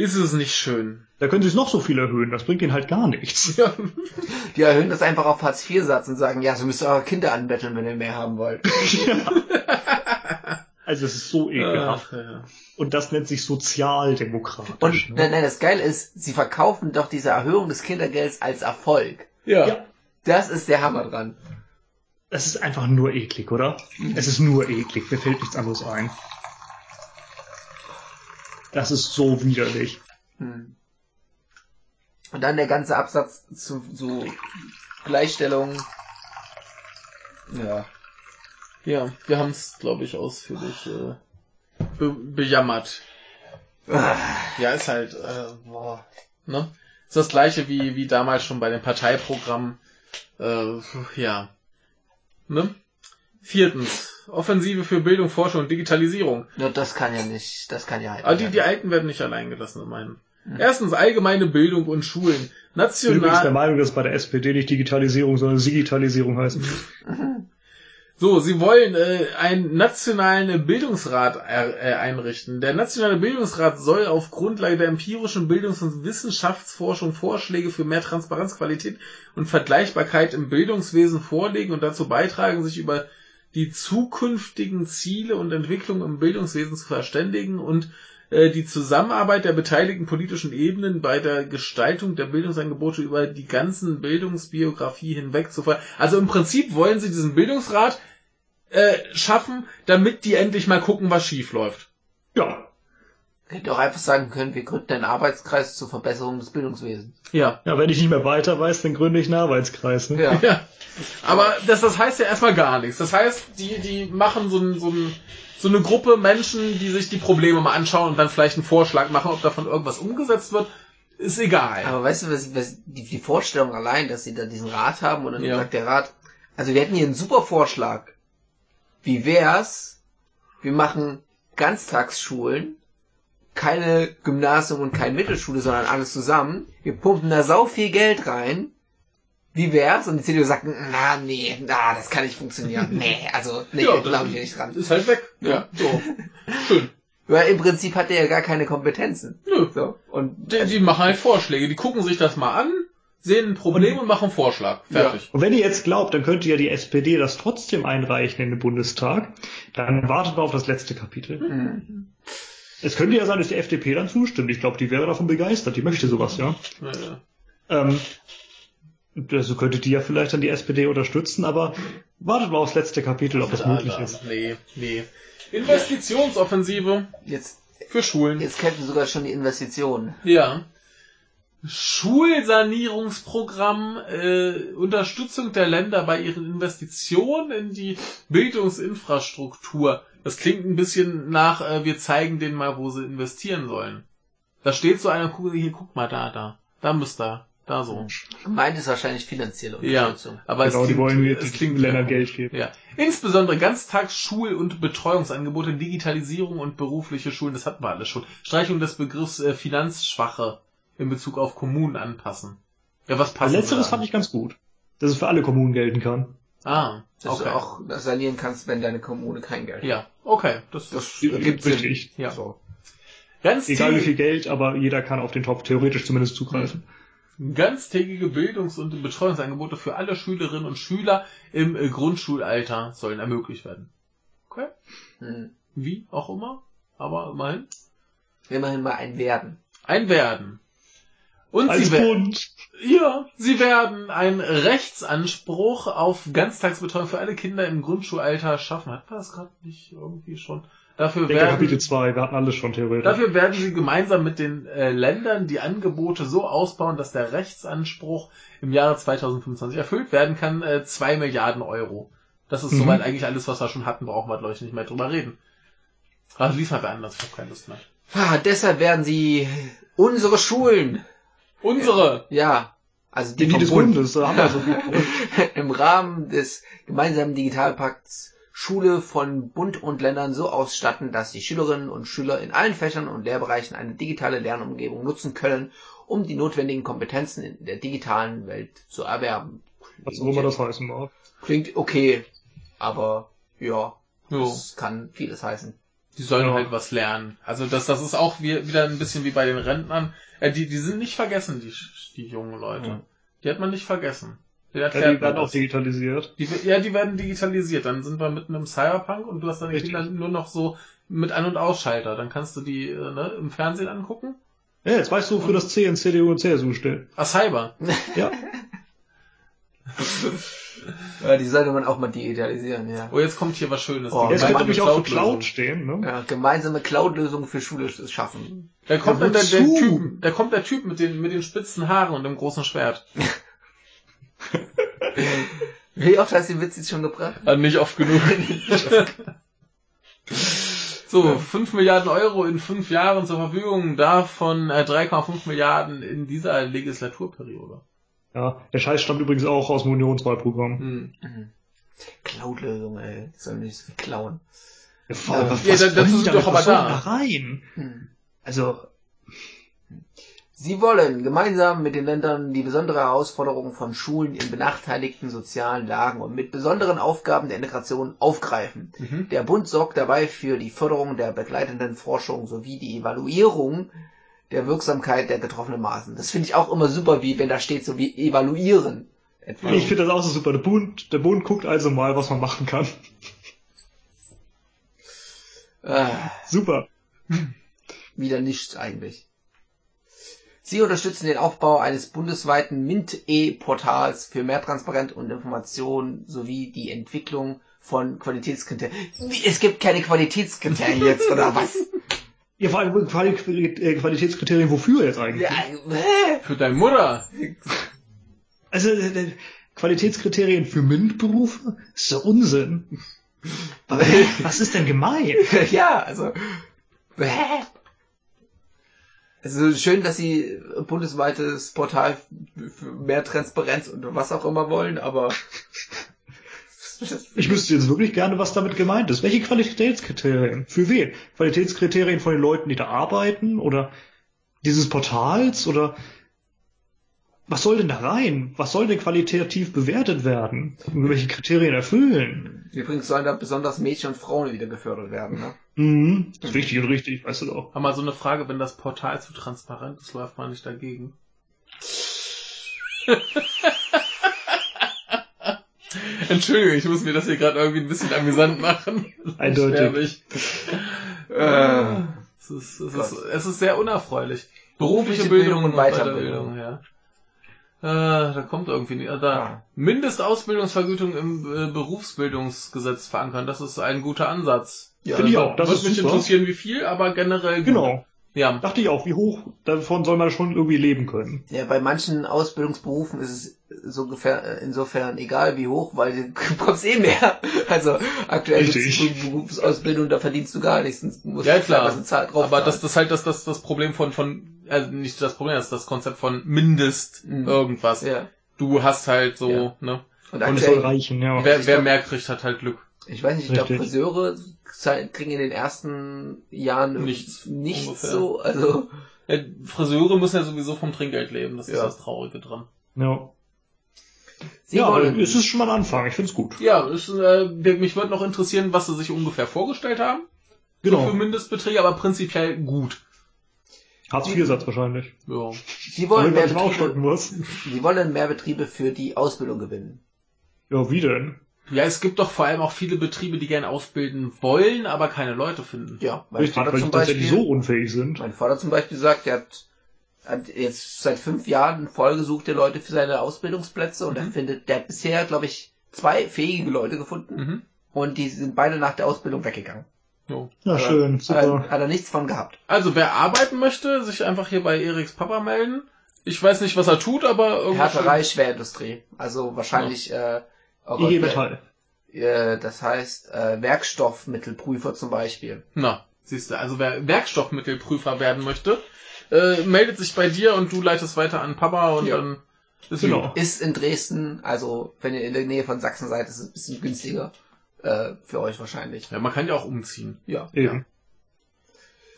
S2: Ist es nicht schön.
S1: Da können sie es noch so viel erhöhen, das bringt ihnen halt gar nichts. Ja.
S3: Die erhöhen das einfach auf Hartz IV-Satz und sagen, ja, so müsst ihr eure Kinder anbetteln, wenn ihr mehr haben wollt.
S1: ja. Also es ist so ekelhaft. Ach, ja. Und das nennt sich sozialdemokratisch.
S3: Und ne? nein, das Geile ist, sie verkaufen doch diese Erhöhung des Kindergelds als Erfolg.
S1: Ja. ja.
S3: Das ist der Hammer dran.
S1: Es ist einfach nur eklig, oder? Es ist nur eklig, mir fällt nichts anderes ein. Das ist so widerlich. Hm.
S3: Und dann der ganze Absatz zu so Gleichstellung.
S2: Ja. Ja, wir haben es, glaube ich, ausführlich äh, be bejammert. Ja, ist halt, äh, boah, ne? Ist das gleiche wie, wie damals schon bei dem Parteiprogramm. Äh, ja. Ne? Viertens. Offensive für Bildung, Forschung und Digitalisierung.
S3: Ja, das kann ja nicht, das kann ja halt.
S2: Aber die, die Alten werden nicht allein gelassen, in meinen. Mhm. Erstens allgemeine Bildung und Schulen. National. Ich bin übrigens
S1: der Meinung, dass bei der SPD nicht Digitalisierung, sondern Digitalisierung heißt.
S2: Mhm. So, sie wollen äh, einen nationalen Bildungsrat äh, einrichten. Der nationale Bildungsrat soll auf Grundlage der empirischen Bildungs- und Wissenschaftsforschung Vorschläge für mehr Transparenz, Qualität und Vergleichbarkeit im Bildungswesen vorlegen und dazu beitragen, sich über die zukünftigen Ziele und Entwicklungen im Bildungswesen zu verständigen und äh, die Zusammenarbeit der beteiligten politischen Ebenen bei der Gestaltung der Bildungsangebote über die ganzen Bildungsbiografie hinweg zu ver Also im Prinzip wollen sie diesen Bildungsrat äh, schaffen, damit die endlich mal gucken, was schief läuft.
S1: Ja.
S3: Hätte auch einfach sagen können, wir gründen einen Arbeitskreis zur Verbesserung des Bildungswesens.
S1: Ja. Ja, wenn ich nicht mehr weiter weiß, dann gründe ich einen Arbeitskreis. Ne?
S2: Ja. ja. Aber das, das heißt ja erstmal gar nichts. Das heißt, die, die machen so, ein, so, ein, so eine Gruppe Menschen, die sich die Probleme mal anschauen und dann vielleicht einen Vorschlag machen, ob davon irgendwas umgesetzt wird, ist egal.
S3: Aber weißt du, was, was die, die Vorstellung allein, dass sie da diesen Rat haben und dann ja. sagt der Rat, also wir hätten hier einen super Vorschlag. Wie wär's? Wir machen Ganztagsschulen keine Gymnasium und keine Mittelschule, sondern alles zusammen. Wir pumpen da sau viel Geld rein. Wie wär's? Und die CDU sagt, na, nee, na, das kann nicht funktionieren. Nee, also, nee,
S2: Ja,
S3: glaube ich nicht dran.
S2: Ist halt weg.
S3: Ja.
S2: So. Schön.
S3: Weil im Prinzip hat der ja gar keine Kompetenzen.
S2: Nö.
S3: So. Und
S2: Die, die machen halt Vorschläge. Die gucken sich das mal an, sehen ein Problem und machen einen Vorschlag. Fertig.
S1: Und wenn ihr jetzt glaubt, dann könnte ja die SPD das trotzdem einreichen in den Bundestag, dann wartet mal auf das letzte Kapitel.
S3: Mhm.
S1: Es könnte ja sein, dass die FDP dann zustimmt. Ich glaube, die wäre davon begeistert. Die möchte sowas, ja.
S2: Ja, ja.
S1: Ähm, also könnte die ja vielleicht dann die SPD unterstützen, aber wartet mal aufs letzte Kapitel, ob das möglich
S2: da.
S1: ist.
S2: Nee, nee. Investitionsoffensive
S3: jetzt,
S2: für Schulen.
S3: jetzt kämpfen sogar schon die Investitionen.
S2: Ja. Schulsanierungsprogramm, äh, Unterstützung der Länder bei ihren Investitionen in die Bildungsinfrastruktur. Das klingt ein bisschen nach, äh, wir zeigen denen mal, wo sie investieren sollen. Da steht so einer, guck, hier, guck mal da, da. Da müsst ihr. Da so.
S3: Gemeint ist wahrscheinlich finanzielle
S2: Ja,
S3: Unterstützung.
S2: aber
S1: Genau,
S2: es
S1: die
S2: klingt,
S1: wollen
S2: es
S1: jetzt
S2: klingt
S1: den Ländern Geld geben.
S2: Ja. Insbesondere Ganztags-, Schul- und Betreuungsangebote, Digitalisierung und berufliche Schulen, das hatten wir alles schon. Streichung des Begriffs äh, Finanzschwache in Bezug auf Kommunen anpassen. Ja, was passt?
S1: Letzteres fand ich ganz gut. Dass es für alle Kommunen gelten kann.
S2: Ah,
S3: Dass
S2: okay.
S3: du auch sanieren kannst, wenn deine Kommune kein Geld hat.
S2: Ja, okay. Das,
S3: Das Sinn.
S1: richtig.
S2: Ja.
S3: So.
S2: ganz,
S1: Egal wie viel Geld, aber jeder kann auf den Topf theoretisch zumindest zugreifen.
S2: ganztägige Bildungs- und Betreuungsangebote für alle Schülerinnen und Schüler im äh, Grundschulalter sollen ermöglicht werden. Okay.
S3: Hm.
S2: Wie auch immer. Aber immerhin.
S3: Immerhin mal ein Werden.
S2: Ein Werden. Und
S1: Als
S2: sie werden.
S1: Bund.
S2: Ja, sie werden einen Rechtsanspruch auf Ganztagsbetreuung für alle Kinder im Grundschulalter schaffen. Hat man das gerade nicht irgendwie schon? Dafür
S1: Ich denke Kapitel
S2: werden,
S1: 2, wir hatten alles schon theoretisch.
S2: dafür werden sie gemeinsam mit den äh, Ländern die Angebote so ausbauen, dass der Rechtsanspruch im Jahre 2025 erfüllt werden kann. Äh, zwei Milliarden Euro. Das ist
S1: Mhm.
S2: soweit eigentlich alles, was wir schon hatten. Brauchen wir, glaube ich, nicht mehr drüber reden. Also lies mal anders. Ich habe keine Lust mehr.
S3: Ah, deshalb werden sie unsere Schulen,
S2: Unsere!
S3: ja, also die,
S1: die, die
S3: vom
S1: des
S3: Bund,
S1: Bundes, da haben wir so gut.
S3: im Rahmen des gemeinsamen Digitalpakts Schule von Bund und Ländern so ausstatten, dass die Schülerinnen und Schüler in allen Fächern und Lehrbereichen eine digitale Lernumgebung nutzen können, um die notwendigen Kompetenzen in der digitalen Welt zu erwerben.
S1: Was auch immer das heißen mag.
S3: Klingt okay, aber ja,
S2: Jo.
S3: das kann vieles heißen.
S2: Die sollen
S1: Ja.
S2: halt was lernen. Also das, das ist auch wie, wieder ein bisschen wie bei den Rentnern. Äh, die, die sind nicht vergessen, die, die jungen Leute.
S3: Mhm.
S2: Die hat man nicht vergessen. Die,
S1: Ja, die werden auch digitalisiert.
S2: Die, ja, die werden digitalisiert. Dann sind wir mitten im Cyberpunk und du hast deine
S1: Richtig.
S2: Kinder nur noch so mit An- und Ausschalter. Dann kannst du die äh, ne, im Fernsehen angucken.
S1: Ja, jetzt weißt du, wofür das C in CDU und CSU steht.
S2: Ah, Cyber.
S1: Ja.
S3: Ja, die sollte man auch mal digitalisieren, ja.
S2: Oh, jetzt kommt hier was Schönes.
S3: Oh,
S1: Jetzt könnte
S2: gemeinsame
S1: nämlich auch für. Cloud stehen, ne?
S3: ja gemeinsame Cloud-Lösungen für Schule schaffen.
S2: Da kommt
S1: Ja,
S2: dann der, der? Typ, da kommt der Typ mit den, mit den spitzen Haaren und dem großen Schwert.
S3: Wie oft hast du den Witz jetzt schon gebracht?
S2: Äh, nicht oft genug. so, 5 Milliarden Euro in fünf Jahren zur Verfügung, davon äh, 3,5 Milliarden in dieser Legislaturperiode.
S1: Ja, der Scheiß stammt übrigens auch aus dem Unionswahlprogramm.
S2: Hm.
S3: Cloud-Lösung, ey. Die sollen nicht so viel klauen.
S1: Ja,
S3: Ja,
S1: was,
S2: ja,
S1: was
S2: da- dazu sind doch aber
S1: soll
S2: da.
S1: da rein?
S3: Hm.
S1: Also,
S3: Sie wollen gemeinsam mit den Ländern die besondere Herausforderungen von Schulen in benachteiligten sozialen Lagen und mit besonderen Aufgaben der Integration aufgreifen.
S2: Mhm.
S3: Der Bund sorgt dabei für die Förderung der begleitenden Forschung sowie die Evaluierung der Wirksamkeit der getroffenen Maßnahmen. Das finde ich auch immer super, wie wenn da steht, so wie evaluieren. Etwa.
S1: ich finde das auch so super. Der Bund, der Bund guckt also mal, was man machen kann.
S3: Ah.
S1: Super.
S3: wieder nichts eigentlich. Sie unterstützen den Aufbau eines bundesweiten MINT-E-Portals für mehr Transparenz und Information sowie die Entwicklung von Qualitätskriterien. Es gibt keine Qualitätskriterien jetzt, oder was?
S1: Ja, vor allem äh, Qualitätskriterien wofür jetzt eigentlich?
S3: Ja?
S2: Für deine Mutter.
S1: Also äh, äh, Qualitätskriterien für MINT-Berufe? Ist so Unsinn. Was ist denn gemein?
S3: ja, also. hä? Also schön, dass sie ein bundesweites Portal für mehr Transparenz und was auch immer wollen, aber
S1: Ich wüsste jetzt wirklich gerne, was damit gemeint ist. Welche Qualitätskriterien? Für wen? Qualitätskriterien von den Leuten, die da arbeiten? Oder dieses Portals? Oder was soll denn da rein? Was soll denn qualitativ bewertet werden? Welche Kriterien erfüllen?
S3: Übrigens sollen da besonders Mädchen und Frauen wieder gefördert werden, ne?
S1: Mhm. Ist wichtig und richtig, weißt du doch.
S2: Aber mal so eine Frage, wenn das Portal zu transparent ist, läuft man nicht dagegen. Entschuldigung, ich muss mir das hier gerade irgendwie ein bisschen amüsant machen.
S1: Eindeutig.
S2: Äh, es, ist, es, ist, es ist sehr unerfreulich. Berufliche, Bildung, und Weiterbildung, ja. Äh, da kommt irgendwie nicht. Da
S3: Ja.
S2: Mindestausbildungsvergütung im äh, Berufsbildungsgesetz verankern, das ist ein guter Ansatz.
S3: Ja,
S1: Finde ich
S2: Also,
S1: auch, das
S2: Wird
S1: ist
S2: mich
S1: super.
S2: interessieren, wie viel, aber generell gut.
S1: Genau.
S2: Ja.
S1: Dachte ich auch, wie hoch, davon soll man schon irgendwie leben können.
S3: Ja, bei manchen Ausbildungsberufen ist es so ungefähr, äh, insofern egal wie hoch, weil du bekommst eh mehr. Also aktuell gibt
S1: Richtig.
S3: es Berufsausbildung, da verdienst du gar nichts. sonst musst
S2: Ja,
S3: du
S2: klar. Aber das, das ist halt das, das, das Problem von, von, also nicht das Problem, das ist das Konzept von Mindest
S3: Mhm.
S2: irgendwas.
S3: ja.
S2: Du hast halt so,
S3: Ja.
S2: ne?
S3: Und
S1: Und es soll
S3: aktuell,
S1: reichen, ja.
S2: Wer, wer
S3: glaub-
S2: mehr kriegt, hat halt Glück.
S3: Ich weiß nicht, ich glaube. Friseure kriegen in den ersten Jahren
S2: Nichts,
S3: nichts
S2: ungefähr.
S3: so, also
S2: Ja, Friseure müssen ja sowieso vom Trinkgeld leben, das ist
S3: Ja.
S2: das Traurige dran.
S1: Ja,
S3: sie
S1: ja aber
S3: wollen,
S1: es ist schon mal ein Anfang, ich find's gut.
S2: Ja, ist, äh, mich würde noch interessieren, was sie sich ungefähr vorgestellt haben. So
S1: Genau.
S2: für Mindestbeträge, aber prinzipiell gut.
S1: Hartz-IV-Satz wahrscheinlich.
S2: Ja.
S3: sie wollen mehr Betriebe,
S1: muss.
S3: sie wollen mehr Betriebe für die Ausbildung gewinnen.
S1: Ja, wie denn?
S2: Ja, es gibt doch vor allem auch viele Betriebe, die gerne ausbilden wollen, aber keine Leute finden.
S3: Ja, mein
S1: Richtig,
S3: Vater
S1: weil die
S3: zum Beispiel,
S1: so unfähig sind.
S3: mein Vater zum Beispiel sagt, er hat, hat jetzt seit fünf Jahren in Folge sucht er Leute für seine Ausbildungsplätze und er
S2: Mhm.
S3: findet, der hat bisher, glaube ich, zwei fähige Leute gefunden
S2: Mhm.
S3: und die sind beide nach der Ausbildung weggegangen.
S2: Jo.
S1: Ja,
S3: Aber
S1: schön,
S3: Hat,
S1: super.
S3: er- hat er nichts von gehabt.
S2: Also wer arbeiten möchte, sich einfach hier bei Eriks Papa melden. Ich weiß nicht, was er tut, aber irgendwie.
S3: Härterei, Schwerindustrie. Also wahrscheinlich, äh, oh Gott,
S1: IG Metall.
S3: äh, das heißt äh, Werkstoffmittelprüfer zum Beispiel.
S2: Na, siehst du, also wer Werkstoffmittelprüfer werden möchte, äh, meldet sich bei dir und du leitest weiter an Papa und
S3: Ja.
S2: dann ist
S1: Genau.
S3: Ist in Dresden, also wenn ihr in der Nähe von Sachsen seid, ist es ein bisschen günstiger äh, für euch wahrscheinlich.
S2: Ja, man kann ja auch umziehen.
S3: Ja.
S1: Eben.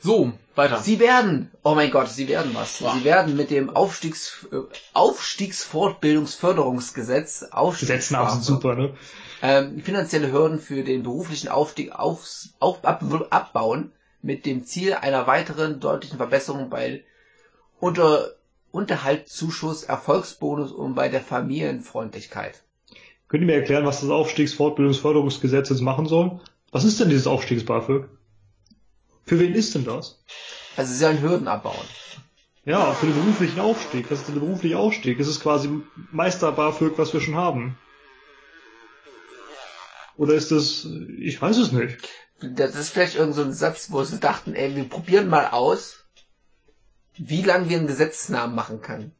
S2: So, weiter.
S3: Sie werden, oh mein Gott, sie werden was.
S2: Ja.
S3: Sie werden mit dem Aufstiegs, äh, Aufstiegsfortbildungsförderungsgesetz,
S1: Gesetznamen sind super, ne?
S3: ähm, finanzielle Hürden für den beruflichen Aufstieg aufs, auf, ab, abbauen, mit dem Ziel einer weiteren deutlichen Verbesserung bei unter Unterhaltszuschuss, Erfolgsbonus und bei der Familienfreundlichkeit.
S1: Könnt ihr mir erklären, was das Aufstiegsfortbildungsförderungsgesetz jetzt machen soll? Was ist denn dieses Aufstiegs-BAföG? Für wen ist denn das?
S3: Also sie sollen Hürden abbauen.
S1: Ja, für den beruflichen Aufstieg. Was ist der berufliche Aufstieg? Es ist quasi Meister-BAföG, was wir schon haben. Oder ist das, ich weiß es nicht.
S3: Das ist vielleicht irgend so ein Satz, wo sie dachten, ey, wir probieren mal aus, wie lange wir einen Gesetznamen machen können.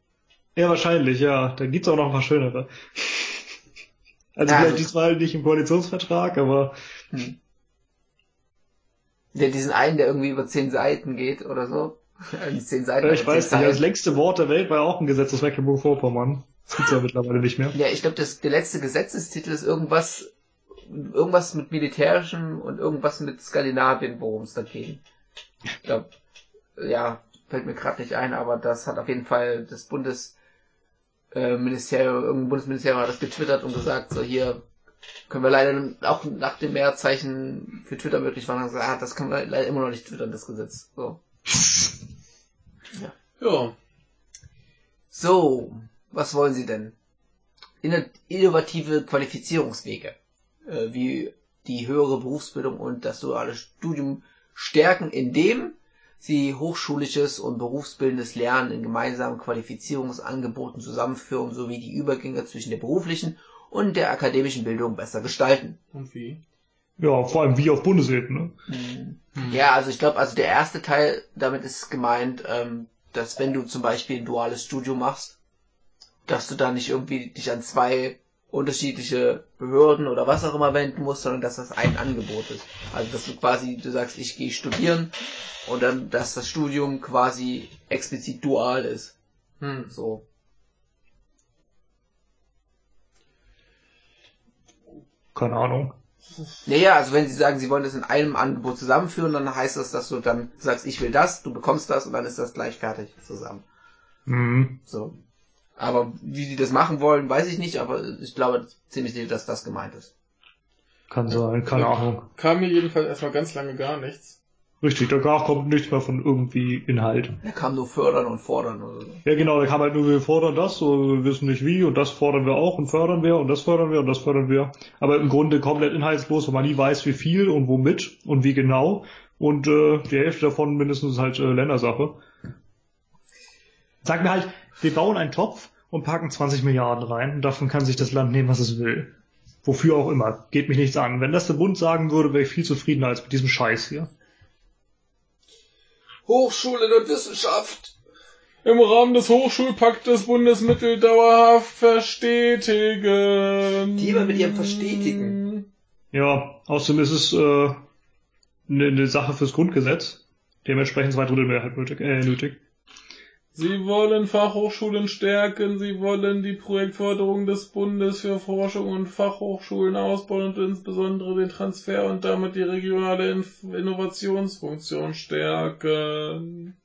S1: Ja, wahrscheinlich, ja. Da gibt's auch noch ein paar schönere. Also
S3: Ja,
S1: vielleicht
S3: also-
S1: diesmal nicht im Koalitionsvertrag, aber
S3: Hm. Ja, diesen einen, der irgendwie über zehn Seiten geht oder so. Zehn Seiten.
S1: äh, ich weiß nicht. Das längste Wort der Welt war ja auch ein Gesetz aus Mecklenburg-Vorpommern. Das gibt's ja mittlerweile nicht mehr.
S3: Ja, ich glaube, das der letzte Gesetzestitel ist irgendwas, irgendwas mit militärischem und irgendwas mit Skandinavien, worum es da ging. Ich glaube, ja, fällt mir gerade nicht ein, aber das hat auf jeden Fall das Bundesministerium, äh, Ministerium, irgendein Bundesministerium hat das getwittert und gesagt, so hier können wir leider auch nach dem Mehrzeichen für Twitter möglich machen, gesagt, ah, das können wir leider immer noch nicht twittern, das Gesetz. So.
S2: Ja.
S3: So, was wollen Sie denn? Inno- Innovative Qualifizierungswege, äh, wie die höhere Berufsbildung und das duale Studium stärken, indem sie hochschulisches und berufsbildendes Lernen in gemeinsamen Qualifizierungsangeboten zusammenführen sowie die Übergänge zwischen der beruflichen und der akademischen Bildung besser gestalten.
S2: Und wie?
S1: Ja, vor allem wie auf Bundesebene.
S2: Hm.
S3: Ja, also ich glaube, also der erste Teil, damit ist gemeint, ähm, dass wenn du zum Beispiel ein duales Studium machst, dass du da nicht irgendwie dich an zwei unterschiedliche Behörden oder was auch immer wenden musst, sondern dass das ein Angebot ist. Also dass du quasi, du sagst, ich gehe studieren und dann, dass das Studium quasi explizit dual ist.
S2: Hm.
S3: So.
S1: Keine Ahnung.
S3: Naja, also wenn sie sagen, sie wollen das in einem Angebot zusammenführen, dann heißt das, dass du dann sagst, ich will das, du bekommst das und dann ist das gleich fertig zusammen.
S1: Mhm.
S3: So. Aber wie die das machen wollen, weiß ich nicht, aber ich glaube ziemlich sicher, dass das gemeint ist.
S1: Kann sein, keine Ahnung.
S2: Kam mir jedenfalls erstmal ganz lange gar nichts.
S1: Richtig, da kommt nichts mehr von irgendwie Inhalt.
S3: Da kam nur fördern und fordern oder so.
S1: Ja genau, da kam halt nur, wir fordern das, so, wir wissen nicht wie und das fordern wir auch und fördern wir und das fördern wir und das fördern wir. Aber im Grunde komplett inhaltslos, weil man nie weiß, wie viel und womit und wie genau. Und äh, die Hälfte davon mindestens halt äh, Ländersache. Sag mir halt, wir bauen einen Topf und packen 20 Milliarden rein und davon kann sich das Land nehmen, was es will. Wofür auch immer. Geht mich nichts an. Wenn das der Bund sagen würde, wäre ich viel zufriedener als mit diesem Scheiß hier.
S3: Hochschule und Wissenschaft.
S2: Im Rahmen des Hochschulpaktes Bundesmittel dauerhaft verstetigen.
S3: Die immer mit ihrem Verstetigen.
S1: Ja, außerdem ist es äh, eine, eine Sache fürs Grundgesetz. Dementsprechend zwei Drittel Mehrheit nötig. Äh, nötig.
S2: Sie wollen Fachhochschulen stärken, sie wollen die Projektförderung des Bundes für Forschung und Fachhochschulen ausbauen und insbesondere den Transfer und damit die regionale Innovationsfunktion stärken.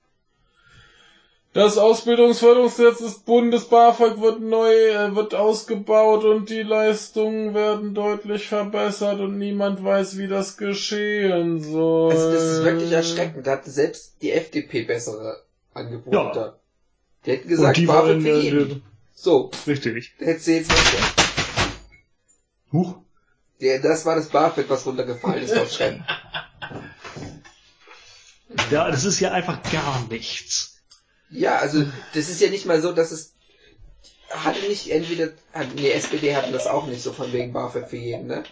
S2: Das Ausbildungsförderungsgesetz des Bundes BAföG wird neu, äh, wird ausgebaut und die Leistungen werden deutlich verbessert und niemand weiß, wie das geschehen soll.
S3: Also das ist wirklich erschreckend. Da hat selbst die FDP bessere Angebote.
S1: Ja.
S3: Die hätten gesagt,
S1: die wollen,
S3: für
S1: äh,
S3: jeden. So,
S1: richtig.
S3: da hätte sie jetzt was.
S1: Huch.
S3: Der, das war das BAföG, was runtergefallen ist auf Schremm.
S1: Ja, das ist ja einfach gar nichts.
S3: Ja, also das ist ja nicht mal so, dass es hatte nicht entweder nee, SPD hatten das auch nicht so von wegen BAföG für jeden, ne?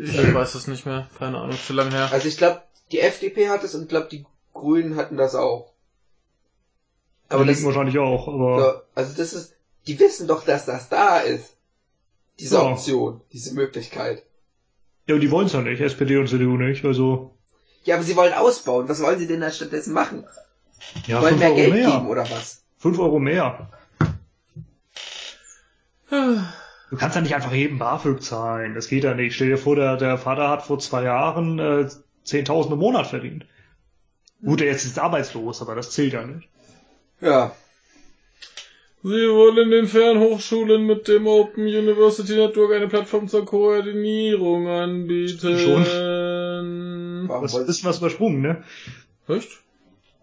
S2: Ich weiß es nicht mehr, keine Ahnung, zu lang her.
S3: Also ich glaube, die FDP hat es und glaube die Grünen hatten das auch.
S1: Aber die
S3: das,
S1: wahrscheinlich auch, aber
S3: ja, also das ist, die wissen doch, dass das da ist. Diese
S1: Ja.
S3: Option, diese Möglichkeit.
S1: ja, und die wollen es ja nicht, SPD und CDU nicht, also
S3: Ja, aber sie wollen ausbauen. Was wollen sie denn da stattdessen machen?
S1: ja,
S3: wollen
S1: fünf
S3: mehr
S1: Euro
S3: Geld
S1: mehr.
S3: geben oder was?
S1: Fünf Euro mehr. Du kannst ja nicht einfach jedem BAföG zahlen. Das geht ja nicht. Stell dir vor, der, der Vater hat vor zwei Jahren äh, 10.000 im Monat verdient. Gut, er jetzt ist arbeitslos, aber das zählt ja nicht.
S3: Ja.
S2: Sie wollen den Fernhochschulen mit dem Open University Network eine Plattform zur Koordinierung anbieten.
S3: Warum
S1: Das
S3: wollen
S1: ist was übersprungen, ne?
S2: Echt?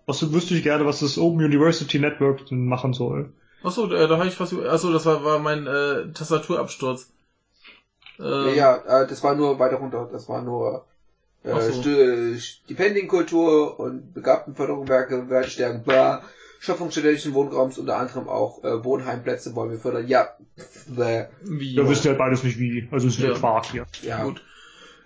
S1: Was wüsste ich gerne, was das Open University Network denn machen soll.
S2: Achso, äh, da habe ich was über... Achso, das war, war mein äh, Tastaturabsturz.
S3: Ja,
S2: Ähm,
S3: ja, äh, das war nur weiter runter. Das war nur äh,
S2: so.
S3: St Stipendienkultur und Begabtenförderung, Werke, Werte stärken, bla. Schaffung studentischen Wohnraums, unter anderem auch äh, Wohnheimplätze wollen wir fördern. Ja, bäh.
S2: Wie?
S1: Wir wissen ja beides nicht wie. Also es ist
S2: Ja.
S1: ja. Quark hier.
S3: ja.
S2: Gut.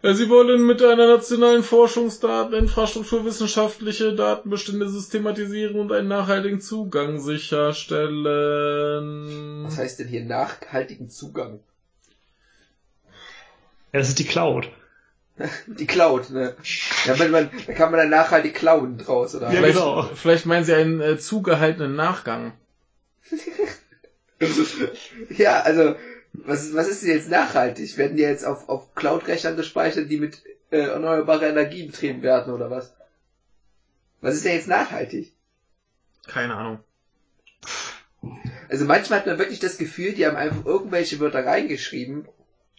S2: Äh, Sie wollen mit einer nationalen Forschungsdateninfrastruktur wissenschaftliche Datenbestände systematisieren und einen nachhaltigen Zugang sicherstellen.
S3: Was heißt denn hier nachhaltigen Zugang?
S1: Ja, das ist die Cloud.
S3: Die Cloud, ne? Ja, wenn man, da kann man dann nachhaltig klauen draus, oder?
S1: Ja,
S2: Vielleicht,
S1: genau.
S2: vielleicht meinen Sie einen äh, zugehaltenen Nachgang.
S3: Ja, also, was, was ist denn jetzt nachhaltig? Werden die jetzt auf, auf Cloud-Rechnern gespeichert, die mit äh, erneuerbarer Energie betrieben werden, oder was? Was ist denn jetzt nachhaltig?
S2: Keine Ahnung.
S3: Also manchmal hat man wirklich das Gefühl, die haben einfach irgendwelche Wörter reingeschrieben,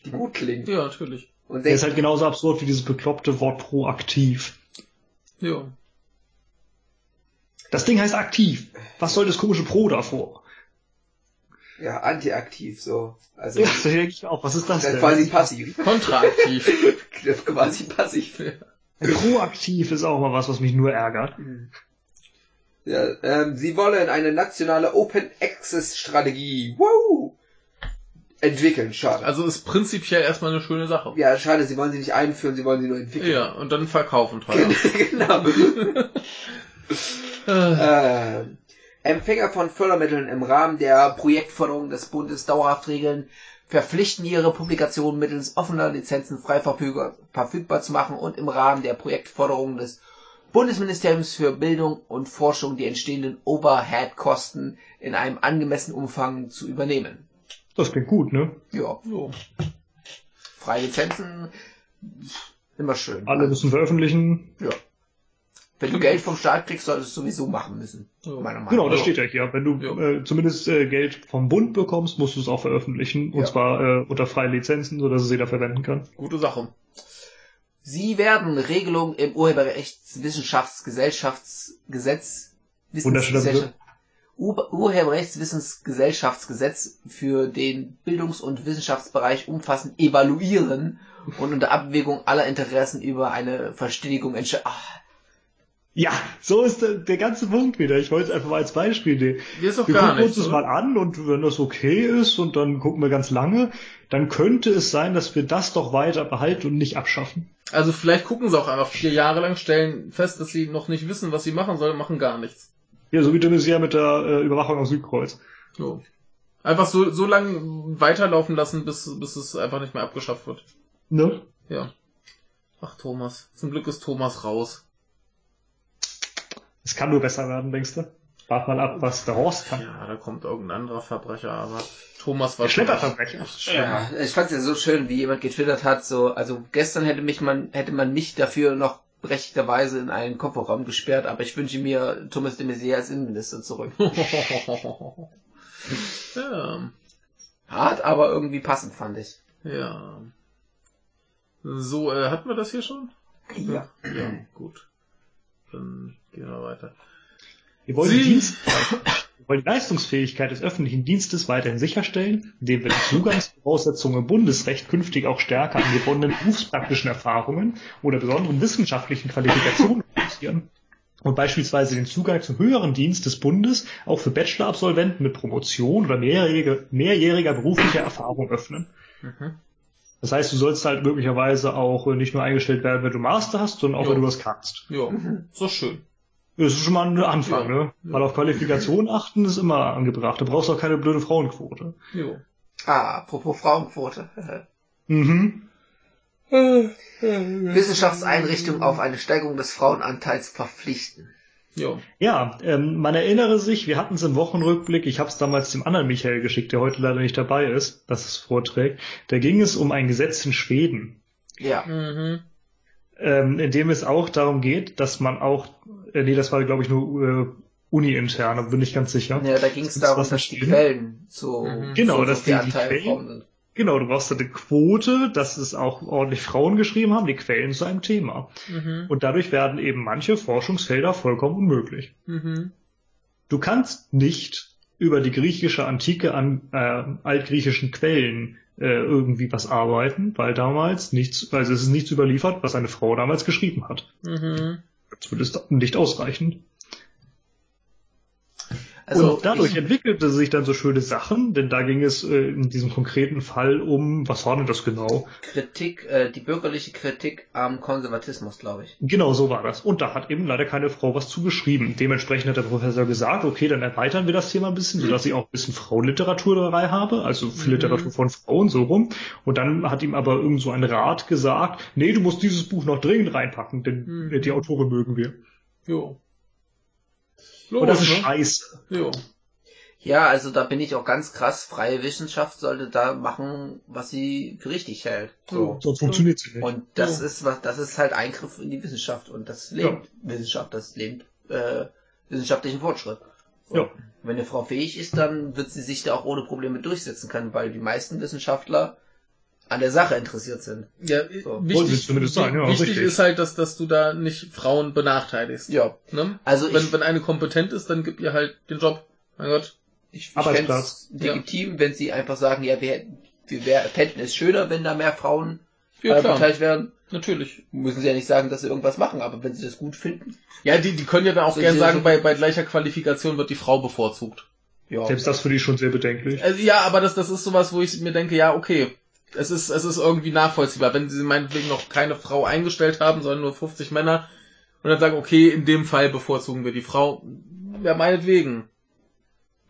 S3: die gut klingen.
S2: Ja, natürlich.
S3: Und
S1: Der ist halt genauso absurd wie dieses bekloppte Wort proaktiv.
S2: Ja.
S1: Das Ding heißt aktiv. Was soll das komische Pro davor?
S3: ja, antiaktiv, so. Also,
S1: Ja, das denke ich auch. Was ist das denn?
S3: quasi passiv.
S2: Kontraaktiv.
S3: Quasi passiv.
S1: Proaktiv ist auch mal was, was mich nur ärgert.
S3: Ja, ähm, sie wollen eine nationale Open Access Strategie. Wow! Entwickeln, schade.
S2: Also ist prinzipiell erstmal eine schöne Sache.
S3: ja, schade, sie wollen sie nicht einführen, sie wollen sie nur entwickeln.
S2: Ja, und dann verkaufen teuer.
S3: genau.
S2: Äh,
S3: Empfänger von Fördermitteln im Rahmen der Projektförderung des Bundes dauerhaft regeln, verpflichten ihre Publikationen mittels offener Lizenzen frei verfügbar, verfügbar zu machen und im Rahmen der Projektförderung des Bundesministeriums für Bildung und Forschung die entstehenden Overhead-Kosten in einem angemessenen Umfang zu übernehmen.
S1: Das klingt gut, ne?
S3: Ja.
S2: so.
S3: freie Lizenzen, immer schön.
S1: Alle müssen veröffentlichen.
S3: Ja. Wenn du Geld vom Staat kriegst, solltest du sowieso machen müssen. Meiner Meinung
S1: Genau, das steht ja hier. Wenn du
S2: Ja.
S1: äh, zumindest äh, Geld vom Bund bekommst, musst du es auch veröffentlichen. Und
S3: Ja.
S1: zwar äh, unter freien Lizenzen, sodass es jeder verwenden kann.
S2: Gute Sache.
S3: Sie werden Regelungen im Urheberrechtswissenschaftsgesellschaftsgesetz
S1: Wunderschöner
S3: Wissensgesellschaft- Urheberrechtswissensgesellschaftsgesetz für den Bildungs- und Wissenschaftsbereich umfassend evaluieren und unter Abwägung aller Interessen über eine Verständigung entscheiden.
S1: Ja, so ist der, der ganze Punkt wieder. Ich wollte es einfach mal als Beispiel nehmen.
S2: Hier ist doch
S1: Wir
S2: gar
S1: gucken uns das mal an und wenn das okay ist und dann gucken wir ganz lange, dann könnte es sein, dass wir das doch weiter behalten und nicht abschaffen.
S2: Also vielleicht gucken sie auch einfach vier Jahre lang, stellen fest, dass sie noch nicht wissen, was sie machen sollen, machen gar nichts.
S1: Ja, so wie Tunisia mit der äh, Überwachung am Südkreuz.
S2: So. Einfach so, so lange weiterlaufen lassen, bis, bis es einfach nicht mehr abgeschafft wird.
S1: Ne?
S2: Ja. Ach, Thomas. Zum Glück ist Thomas raus.
S1: Es kann nur besser werden, denkst du? Wart mal ab, was der Horst kann.
S2: Ja, da kommt irgendein anderer Verbrecher, aber Thomas war
S1: Der Schlepperverbrecher.
S2: schlimm.
S3: Ja, ich fand es ja so schön, wie jemand getwittert hat, so, also gestern hätte mich man, hätte man mich dafür noch berechtigterweise in einen Kofferraum gesperrt, aber ich wünsche mir Thomas de Maizière als Innenminister zurück.
S2: ja.
S3: Hart, aber irgendwie passend, fand ich.
S2: Ja. So, äh, hatten wir das hier schon?
S3: Ja.
S2: Ja, gut. Dann gehen wir weiter.
S1: Wir wollen,
S2: Sie-
S1: die Dienst wir wollen die Leistungsfähigkeit des öffentlichen Dienstes weiterhin sicherstellen, indem wir die Zugangsvoraussetzungen im Bundesrecht künftig auch stärker an gewonnenen berufspraktischen Erfahrungen oder besonderen wissenschaftlichen Qualifikationen fokussieren und beispielsweise den Zugang zum höheren Dienst des Bundes auch für Bachelorabsolventen mit Promotion oder mehrjährige, mehrjähriger beruflicher Erfahrung öffnen.
S2: Mhm.
S1: Das heißt, du sollst halt möglicherweise auch nicht nur eingestellt werden, wenn du Master hast, sondern auch,
S2: Jo.
S1: wenn du das kannst.
S2: Ja, so schön.
S1: Das ist schon mal ein Anfang,
S2: Ja.
S1: ne? Weil auf Qualifikation achten ist immer angebracht. Du brauchst auch keine blöde Frauenquote.
S2: Jo.
S3: Ah, apropos Frauenquote.
S1: Mhm.
S3: Wissenschaftseinrichtungen auf eine Steigerung des Frauenanteils verpflichten.
S2: Jo.
S1: Ja, ähm, man erinnere sich, wir hatten es im Wochenrückblick, ich habe es damals dem anderen Michael geschickt, der heute leider nicht dabei ist, das es vorträgt. Da ging es um ein Gesetz in Schweden,
S3: Ja.
S2: Mhm.
S1: ähm, in dem es auch darum geht, dass man auch, äh, nee, das war glaube ich nur äh, uni-intern, bin ich ganz sicher.
S3: Ja, da ging es darum, dass die? Quellen so,
S2: Mhm.
S1: Genau,
S3: so,
S1: dass
S3: so
S1: die- die Quellen-
S3: sind.
S1: Genau, du brauchst eine Quote, dass es auch ordentlich Frauen geschrieben haben, die Quellen zu einem Thema.
S2: Mhm.
S1: Und dadurch werden eben manche Forschungsfelder vollkommen unmöglich.
S2: Mhm.
S1: Du kannst nicht über die griechische Antike an äh, altgriechischen Quellen äh, irgendwie was arbeiten, weil damals nichts, also es ist nichts überliefert, was eine Frau damals geschrieben hat.
S2: Mhm.
S1: Zumindest nicht ausreichend.
S3: Also,
S1: und dadurch
S3: ich,
S1: entwickelte sich dann so schöne Sachen, denn da ging es äh, in diesem konkreten Fall um, was war denn das genau?
S3: Kritik, äh, die bürgerliche Kritik am Konservatismus, glaube ich.
S1: Genau so war das. Und da hat eben leider keine Frau was zugeschrieben. Dementsprechend hat der Professor gesagt, okay, dann erweitern wir das Thema ein bisschen, sodass ich auch ein bisschen Frauenliteratur dabei habe, also
S2: Mhm.
S1: Literatur von Frauen so rum. Und dann hat ihm aber irgend so ein Rat gesagt, nee, du musst dieses Buch noch dringend reinpacken, denn
S2: Mhm.
S1: die Autoren mögen wir.
S2: Jo.
S1: Und das ist
S2: ne?
S1: scheiße.
S2: Jo.
S3: Ja, also da bin ich auch ganz krass. Freie Wissenschaft sollte da machen, was sie für richtig hält. So.
S1: Sonst funktioniert sie nicht.
S3: Und das
S2: Ja.
S3: ist was, das ist halt Eingriff in die Wissenschaft und das lähmt Wissenschaft, das lähmt äh, wissenschaftlichen Fortschritt. So.
S1: Ja.
S3: Wenn eine Frau fähig ist, dann wird sie sich da auch ohne Probleme durchsetzen können, weil die meisten Wissenschaftler an der Sache interessiert sind.
S2: Ja,
S3: So.
S2: Wichtig,
S1: zumindest sein, ja,
S2: wichtig
S1: richtig.
S2: ist halt, dass, dass du da nicht Frauen benachteiligst.
S3: Ja.
S2: Ne?
S3: Also
S2: wenn,
S3: ich,
S2: wenn eine kompetent ist, dann gib ihr halt den Job. Mein Gott.
S3: ich, ich fände es legitim, wenn sie einfach sagen, ja, wir, hätten- wir wär, fänden es schöner, wenn da mehr Frauen
S2: Ja,
S3: äh, beteiligt werden.
S2: Natürlich.
S3: Müssen sie ja nicht sagen, dass sie irgendwas machen, aber wenn sie das gut finden,
S2: Ja, die, die können ja dann auch
S3: So
S2: gern
S3: sehr-
S2: sagen,
S3: so-
S2: bei, bei gleicher Qualifikation wird die Frau bevorzugt.
S3: ja.
S1: Selbst das finde ich schon sehr bedenklich.
S2: Also, ja, aber das, das ist sowas, wo ich mir denke, ja, okay. Es ist, es ist irgendwie nachvollziehbar. Wenn sie meinetwegen noch keine Frau eingestellt haben, sondern nur 50 Männer und dann sagen, okay, in dem Fall bevorzugen wir die Frau. Ja, meinetwegen.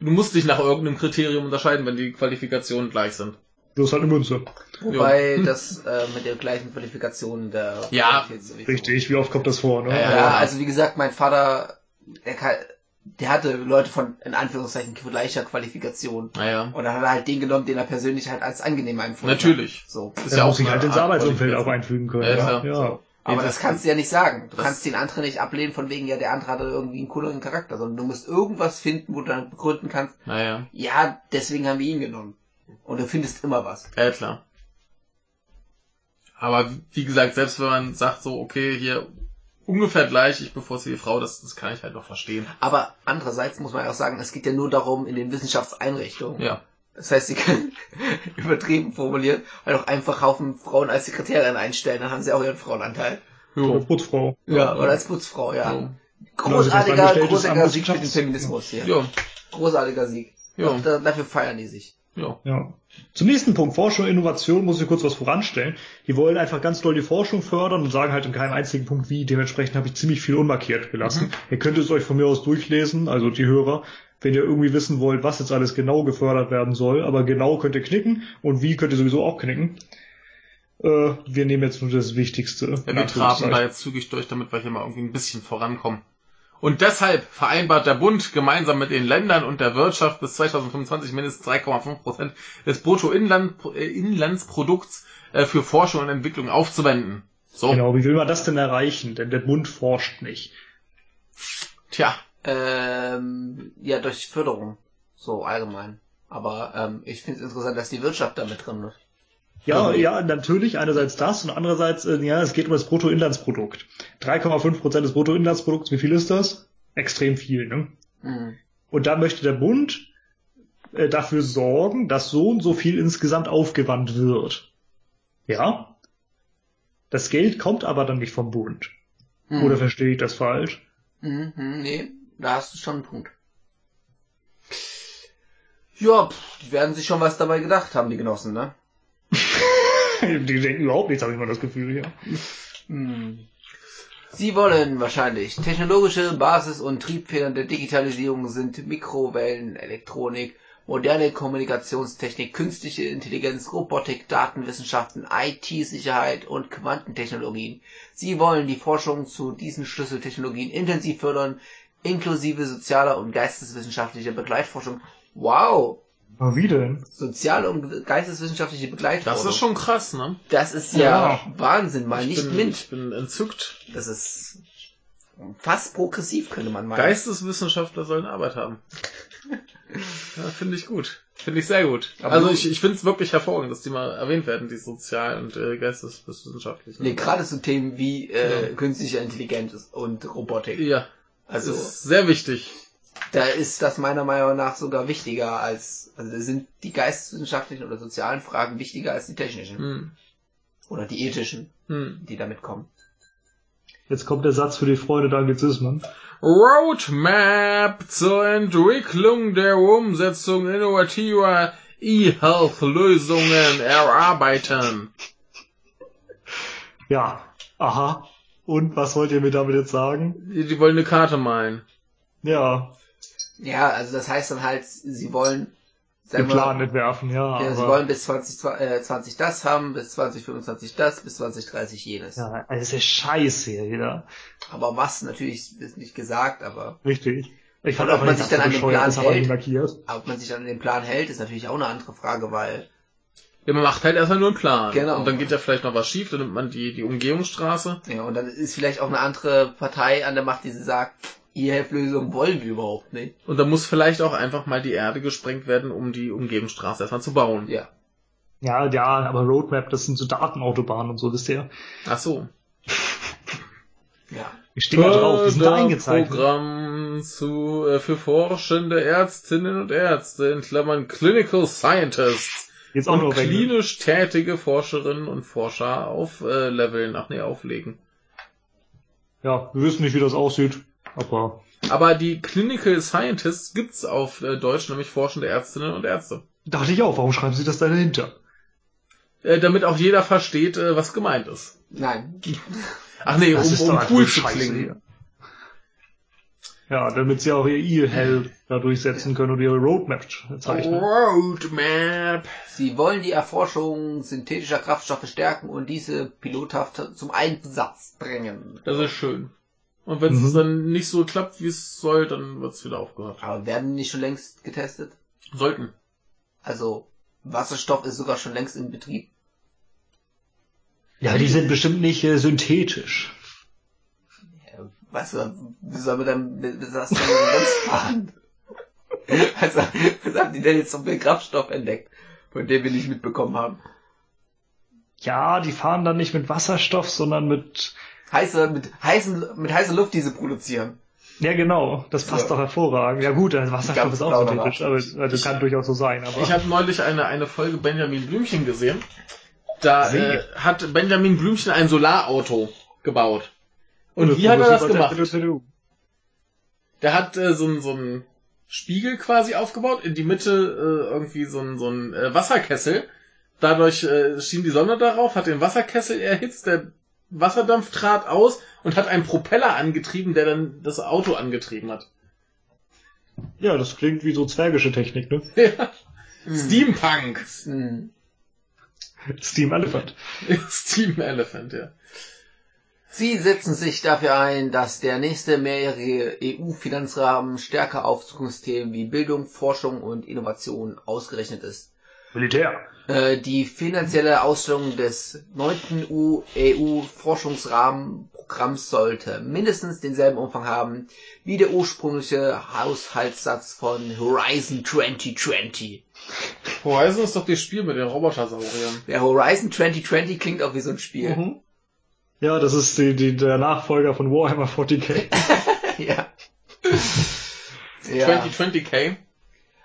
S2: Du musst dich nach irgendeinem Kriterium unterscheiden, wenn die Qualifikationen gleich sind.
S1: Bloß halt eine Münze.
S3: Wobei
S2: Ja.
S3: das äh, mit der gleichen Qualifikation der
S2: Ja,
S1: Richtig, wie oft kommt das vor, ne?
S2: Ja,
S3: Ja,
S2: ja.
S3: also wie gesagt, mein Vater, er kann, der hatte Leute von, in Anführungszeichen, gleicher Qualifikation.
S2: Naja.
S3: Und dann hat er halt den genommen, den er persönlich halt als angenehm empfunden hat.
S2: Natürlich.
S3: So.
S2: Ist
S1: Er
S2: ja
S1: muss
S2: auch
S1: sich halt ins Arbeitsumfeld auch einfügen können.
S2: Ja,
S1: Ja, ja.
S3: Aber
S2: das-
S3: das kannst du ja nicht sagen. Du
S2: das-
S3: kannst den anderen nicht ablehnen von wegen, ja, der andere hatte irgendwie einen cooleren Charakter, sondern du musst irgendwas finden, wo du dann begründen kannst,
S2: Naja.
S3: ja, deswegen haben wir ihn genommen. Und du findest immer was.
S2: Ja, klar. Aber wie gesagt, selbst wenn man sagt so, okay, hier ungefähr gleich, ich bevorzuge die Frau, das, das kann ich halt noch verstehen.
S3: Aber andererseits muss man ja auch sagen, es geht ja nur darum, in den Wissenschaftseinrichtungen.
S2: Ja.
S3: Das heißt, sie können übertrieben formuliert halt auch einfach Haufen Frauen als Sekretärin einstellen, dann haben sie auch ihren Frauenanteil.
S1: So,
S2: Jo.
S1: Putzfrau.
S3: Ja, oder als Putzfrau, ja.
S2: Jo.
S3: Großartiger,
S1: Genau,
S3: großartiger Sieg für den Feminismus hier.
S2: Jo.
S3: Großartiger Sieg.
S2: Jo.
S3: Da, dafür feiern die sich.
S2: Jo.
S1: Ja. Zum nächsten Punkt, Forschung und Innovation, muss ich kurz was voranstellen. Die wollen einfach ganz doll die Forschung fördern und sagen halt in keinem einzigen Punkt wie. Dementsprechend habe ich ziemlich viel unmarkiert gelassen.
S2: Mhm.
S1: Ihr könnt es euch von mir aus durchlesen, also die Hörer, wenn ihr irgendwie wissen wollt, was jetzt alles genau gefördert werden soll. Aber genau könnt ihr knicken und wie könnt ihr sowieso auch knicken. Äh, wir nehmen jetzt nur das Wichtigste.
S2: Ja, wir traben da jetzt zügig durch, damit wir hier mal irgendwie ein bisschen vorankommen. Und deshalb vereinbart der Bund gemeinsam mit den Ländern und der Wirtschaft bis 2025 mindestens 3,5 Prozent des Bruttoinlandsprodukts äh, für Forschung und Entwicklung aufzuwenden. So,
S1: Genau, wie will man das denn erreichen? Denn der Bund forscht nicht.
S2: tja,
S3: Ähm, ja, durch Förderung. So allgemein. Aber ähm, ich finde es interessant, dass die Wirtschaft da mit drin ist.
S1: Ja,
S2: Mhm.
S1: ja, natürlich. Einerseits das und andererseits, äh, ja, es geht um das Bruttoinlandsprodukt. 3,5 Prozent des Bruttoinlandsprodukts, wie viel ist das? Extrem viel, ne?
S3: Mhm.
S1: Und da möchte der Bund äh, dafür sorgen, dass so und so viel insgesamt aufgewandt wird. Ja? Das Geld kommt aber dann nicht vom Bund.
S3: Mhm.
S1: Oder verstehe ich das falsch?
S3: Mhm, mhm, nee, da hast du schon einen Punkt. Ja, pff, die werden sich schon was dabei gedacht haben, die Genossen, ne?
S1: Die denken überhaupt nichts, habe ich mal das Gefühl, ja.
S3: Hm. Sie wollen wahrscheinlich. Technologische Basis und Triebfedern der Digitalisierung sind Mikrowellen, Elektronik, moderne Kommunikationstechnik, künstliche Intelligenz, Robotik, Datenwissenschaften, IT-Sicherheit und Quantentechnologien. Sie wollen die Forschung zu diesen Schlüsseltechnologien intensiv fördern, inklusive sozialer und geisteswissenschaftlicher Begleitforschung. Wow!
S1: Aber wie denn?
S3: Soziale und geisteswissenschaftliche Begleitforschung.
S2: das ist schon krass, ne?
S3: Das ist ja,
S1: Ja.
S3: Wahnsinn, mal nicht
S2: bin,
S3: Mint.
S2: Ich bin entzückt.
S3: Das ist fast progressiv, könnte man meinen.
S2: Geisteswissenschaftler sollen Arbeit haben. ja, finde ich gut. Finde ich sehr gut.
S3: Aber
S2: also ich, ich finde es wirklich hervorragend, dass die mal erwähnt werden, die sozial- und äh, geisteswissenschaftlichen.
S3: Nee, gerade so Themen wie äh,
S2: Ja.
S3: künstliche Intelligenz und Robotik.
S2: Ja,
S3: Also
S2: ist sehr wichtig.
S3: Da ist das meiner Meinung nach sogar wichtiger als, also da sind die geisteswissenschaftlichen oder sozialen Fragen wichtiger als die technischen
S2: Hm.
S3: oder die ethischen,
S2: Hm.
S3: die damit kommen.
S1: Jetzt kommt der Satz für die Freunde der Anglizismen.
S2: Roadmap zur Entwicklung der Umsetzung innovativer E-Health-Lösungen erarbeiten.
S1: Ja. Aha. Und was wollt ihr mir damit jetzt sagen?
S2: Die, die wollen eine Karte malen.
S1: Ja,
S3: Ja, also das heißt dann halt, sie wollen,
S1: den
S3: sagen wir,
S1: Plan entwerfen, ja.
S3: ja, sie wollen bis 2020 das haben, bis 2025 das, bis 2030 jenes.
S1: ja, also das ist scheiße hier wieder.
S3: Aber was natürlich ist nicht gesagt, aber
S1: Richtig. Ich fand
S3: ob man
S1: nicht
S3: sich dann an den Plan hält.
S1: nicht markiert.
S3: ob man sich an den Plan hält, ist natürlich auch eine andere Frage, weil
S2: Ja, man macht halt erstmal nur einen Plan.
S3: Genau.
S2: Und dann geht ja vielleicht noch was schief, dann nimmt man die, die Umgehungsstraße.
S3: ja und dann ist vielleicht auch eine andere Partei an der Macht, die sagt, E-Help-Lösung wollen wir überhaupt nicht.
S2: Und dann muss vielleicht auch einfach mal die Erde gesprengt werden, um die Umgehungsstraße erstmal zu bauen.
S3: Ja.
S1: Ja, ja, aber Roadmap, das sind so Datenautobahnen und so, wisst ihr.
S2: Ach so.
S3: Ja.
S1: Ich stehe da drauf, die sind da eingezeichnet.
S2: Programm zu, äh, für forschende Ärztinnen und Ärzte, in Klammern Clinical Scientists.
S1: Jetzt auch
S2: und
S1: weg.
S2: klinisch tätige Forscherinnen und Forscher aufleveln, ach nee, auflegen.
S1: Ja, wir wissen nicht, wie das aussieht, aber
S2: Aber die Clinical Scientists gibt's auf äh, Deutsch, nämlich forschende Ärztinnen und Ärzte.
S1: dachte ich auch, warum schreiben sie das da dahinter?
S2: Äh, damit auch jeder versteht, äh, was gemeint ist.
S3: Nein.
S2: Ach nee,
S1: Das ist
S2: um, um cool zu klingen.
S1: hier. Ja, damit sie auch ihr E-Help da durchsetzen können und ihre Roadmap zeichnen.
S2: Roadmap.
S3: Sie wollen die Erforschung synthetischer Kraftstoffe stärken und diese pilothaft zum Einsatz bringen.
S2: Das ist schön. Und wenn es
S1: Mhm.
S2: dann nicht so klappt, wie es soll, dann wird es wieder aufgehört.
S3: Aber werden die nicht schon längst getestet?
S2: Sollten.
S3: Also, Wasserstoff ist sogar schon längst in Betrieb.
S1: Ja, die sind bestimmt nicht äh, synthetisch.
S3: Ja, weißt du, wie soll man dann mit sonst fahren? Also, was haben die denn jetzt so viel Kraftstoff entdeckt, von dem wir nicht mitbekommen haben?
S1: Ja, die fahren dann nicht mit Wasserstoff, sondern mit
S3: Heiße, mit heißen, mit heißer Luft diese produzieren.
S1: Ja, genau. Das passt
S3: Ja.
S1: doch hervorragend. Ja gut, also Wasserstoff ist auch
S3: blau
S1: synthetisch, aber also kann durchaus so sein. Aber
S2: Ich habe neulich eine, eine Folge Benjamin Blümchen gesehen. Da äh, hat Benjamin Blümchen ein Solarauto gebaut. Und
S1: Das
S2: wie hat er das gemacht?
S1: der
S2: hat äh, so einen so einen Spiegel quasi aufgebaut, in die Mitte äh, irgendwie so ein so ein äh, Wasserkessel. Dadurch äh, schien die Sonne darauf, hat den Wasserkessel erhitzt, der Wasserdampf trat aus und hat einen Propeller angetrieben, der dann das Auto angetrieben hat.
S1: Ja, das klingt wie so zwergische Technik, ne?
S2: Ja. Steampunk.
S3: Hm.
S1: Steam Elephant.
S2: Steam Elephant, ja.
S3: Sie setzen sich dafür ein, dass der nächste mehrjährige EU-Finanzrahmen stärker auf Zukunftsthemen wie Bildung, Forschung und Innovation ausgerechnet ist.
S1: Militär.
S3: Äh, Die finanzielle Ausstellung des neunten EU-Forschungsrahmenprogramms sollte mindestens denselben Umfang haben wie der ursprüngliche Haushaltssatz von Horizon 2020.
S2: Horizon ist doch das Spiel mit den Robotersauriern.
S3: Der Horizon 2020 klingt auch wie so ein Spiel.
S1: Mhm. Ja, das ist die, die, der Nachfolger von Warhammer 40k.
S3: ja. ja.
S2: 2020k.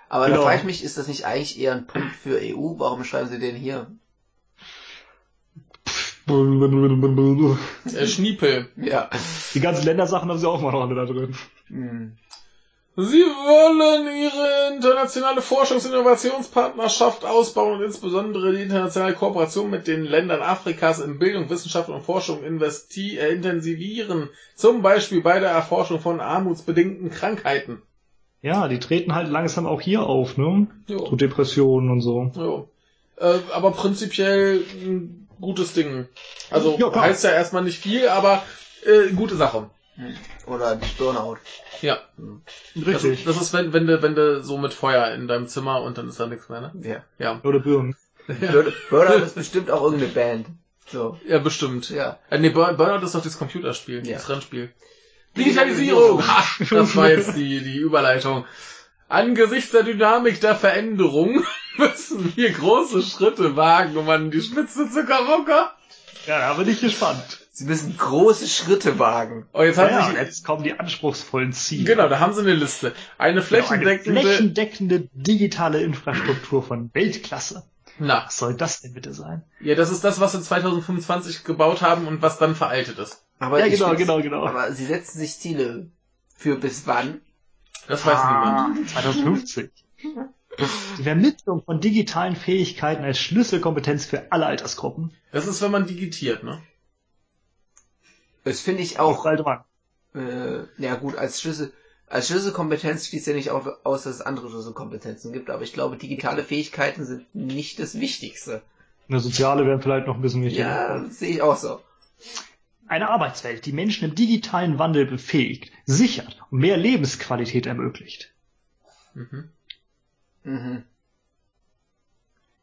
S3: Aber
S1: Genau.
S3: da frage ich mich, ist das nicht eigentlich eher ein Punkt für EU? Warum schreiben sie den hier?
S2: Äh, Schniepel.
S3: Ja.
S1: Die ganzen Ländersachen haben sie auch mal noch alle da drin.
S3: Hm.
S2: Sie wollen ihre internationale Forschungs- und Innovationspartnerschaft ausbauen und insbesondere die internationale Kooperation mit den Ländern Afrikas in Bildung, Wissenschaft und Forschung investi äh, intensivieren. Zum Beispiel bei der Erforschung von armutsbedingten Krankheiten.
S1: Ja, die treten halt langsam auch hier auf, ne?
S2: Jo.
S1: So Depressionen und so.
S2: Jo. Äh, aber prinzipiell ein gutes Ding. Also
S1: klar.
S2: heißt ja erstmal nicht viel, aber äh, gute Sache.
S3: Hm. Oder Burnout.
S2: Ja. Das,
S1: Richtig.
S2: das ist, wenn, wenn du, wenn du so mit Feuer in deinem Zimmer und dann ist da nichts mehr, ne?
S3: Ja.
S2: Ja.
S1: Oder Birnen.
S3: Burn- Burnout ist bestimmt auch irgendeine Band. So.
S2: Ja, bestimmt.
S3: Ja.
S2: Äh, nee, Burn- Burnout ist doch das Computerspiel,
S3: Ja.
S2: das Rennspiel. Digitalisierung! Ha, das war jetzt die, die Überleitung. Angesichts der Dynamik der Veränderung müssen wir große Schritte wagen, um an die Spitze zu kommen.
S1: Ja, da bin ich gespannt.
S3: Sie müssen große Schritte wagen.
S2: Oh, jetzt
S1: Ja,
S2: haben
S1: ja,
S2: sich,
S1: jetzt kommen die anspruchsvollen Ziele.
S2: genau, da haben sie eine Liste. Eine
S1: Genau, eine
S2: flächendeckende,
S1: flächendeckende digitale Infrastruktur von Weltklasse.
S2: na,
S1: Was soll das denn bitte sein?
S2: ja, das ist das, was sie 2025 gebaut haben und was dann veraltet ist.
S3: Aber
S1: Ja, genau, genau, genau.
S3: Aber sie setzen sich Ziele für bis wann?
S2: Das weiß
S1: Ah,
S2: niemand.
S1: 2050. Die Vermittlung von digitalen Fähigkeiten als Schlüsselkompetenz für alle Altersgruppen.
S2: Das ist, wenn man digitiert, ne?
S3: Das finde ich auch,
S1: Bald Mann.
S3: äh, ja gut, als Schlüssel, als Schlüsselkompetenz schließt ja nicht aus, dass es andere Schlüsselkompetenzen gibt, aber ich glaube, digitale Fähigkeiten sind nicht das Wichtigste.
S1: Eine soziale wäre vielleicht noch ein bisschen wichtiger.
S3: Ja, sehe ich auch so.
S1: Eine Arbeitswelt, die Menschen im digitalen Wandel befähigt, sichert und mehr Lebensqualität ermöglicht.
S2: Mhm.
S3: Mhm.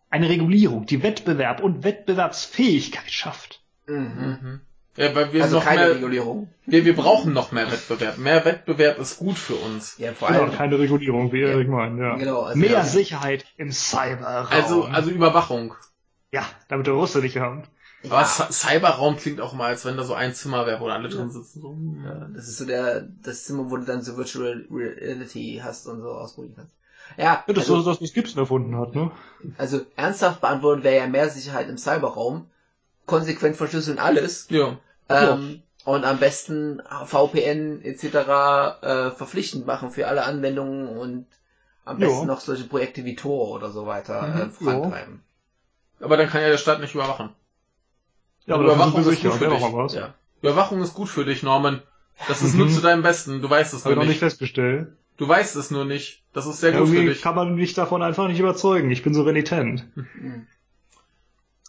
S1: Eine Regulierung, die Wettbewerb und Wettbewerbsfähigkeit schafft.
S3: Mhm.
S2: Mhm. Ja, weil wir
S3: Also
S2: noch
S3: keine
S2: mehr,
S3: Regulierung.
S2: wir, wir brauchen noch mehr Wettbewerb. Mehr Wettbewerb ist gut für uns.
S3: Ja, vor
S1: Genau,
S3: allem.
S1: keine Regulierung, wie
S3: Ja.
S1: Erik meint, ja.
S3: Genau, also
S1: Mehr
S3: ja.
S1: Sicherheit im Cyberraum.
S2: Also, also Überwachung.
S1: ja, damit der Russe nicht haben.
S2: Aber Cy- Cyberraum klingt auch mal, als wenn da so ein Zimmer wäre, wo alle drin sitzen. So.
S3: Ja, das ist so der, das Zimmer, wo du dann so Virtual Reality hast und so ausprobieren kannst. Ja,
S1: Ja, das
S3: also,
S1: ist das, was Gibson erfunden hat, ne?
S3: also ernsthaft beantwortet wäre ja mehr Sicherheit im Cyberraum, konsequent verschlüsseln alles,
S2: Ja.
S3: ähm, und am besten VPN etc. Äh, verpflichtend machen für alle Anwendungen und am
S1: Ja.
S3: besten noch solche Projekte wie Tor oder so weiter äh,
S2: Mhm,
S3: vorantreiben.
S2: Aber dann kann ja der Staat nicht überwachen.
S1: Ja, aber
S2: Überwachung
S1: Überwachung
S2: ist
S1: sicher,
S2: gut für dich.
S3: Ja.
S2: Überwachung ist gut für dich, Norman. Das ist
S1: Mhm.
S2: nur zu deinem Besten. Du weißt es nur
S1: noch
S2: nicht.
S1: nicht festgestellt.
S2: Du weißt es nur nicht. Das ist sehr
S1: Ja,
S2: gut für
S1: irgendwie
S2: dich.
S1: kann man mich davon einfach nicht überzeugen. Ich bin so renitent.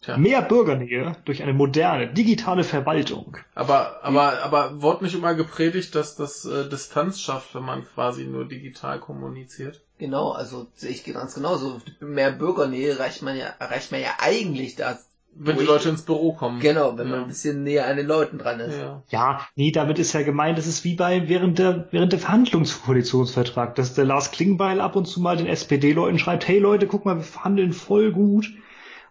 S1: Tja. Mehr Bürgernähe durch eine moderne, digitale Verwaltung.
S2: Aber, aber, aber wurde nicht immer gepredigt, dass das äh, Distanz schafft, wenn man quasi nur digital kommuniziert?
S3: Genau, also sehe ich ganz genauso. Mehr Bürgernähe erreicht man ja, erreicht man ja eigentlich da.
S2: Wenn die Leute ins Büro kommen.
S3: Genau, wenn ja. man ein bisschen näher an den Leuten dran ist.
S1: Ja. ja, nee, damit ist ja gemeint, das ist wie bei während der während der Verhandlung zu Koalitionsvertrag, dass der Lars Klingbeil ab und zu mal den SPD-Leuten schreibt, hey Leute, guck mal, wir verhandeln voll gut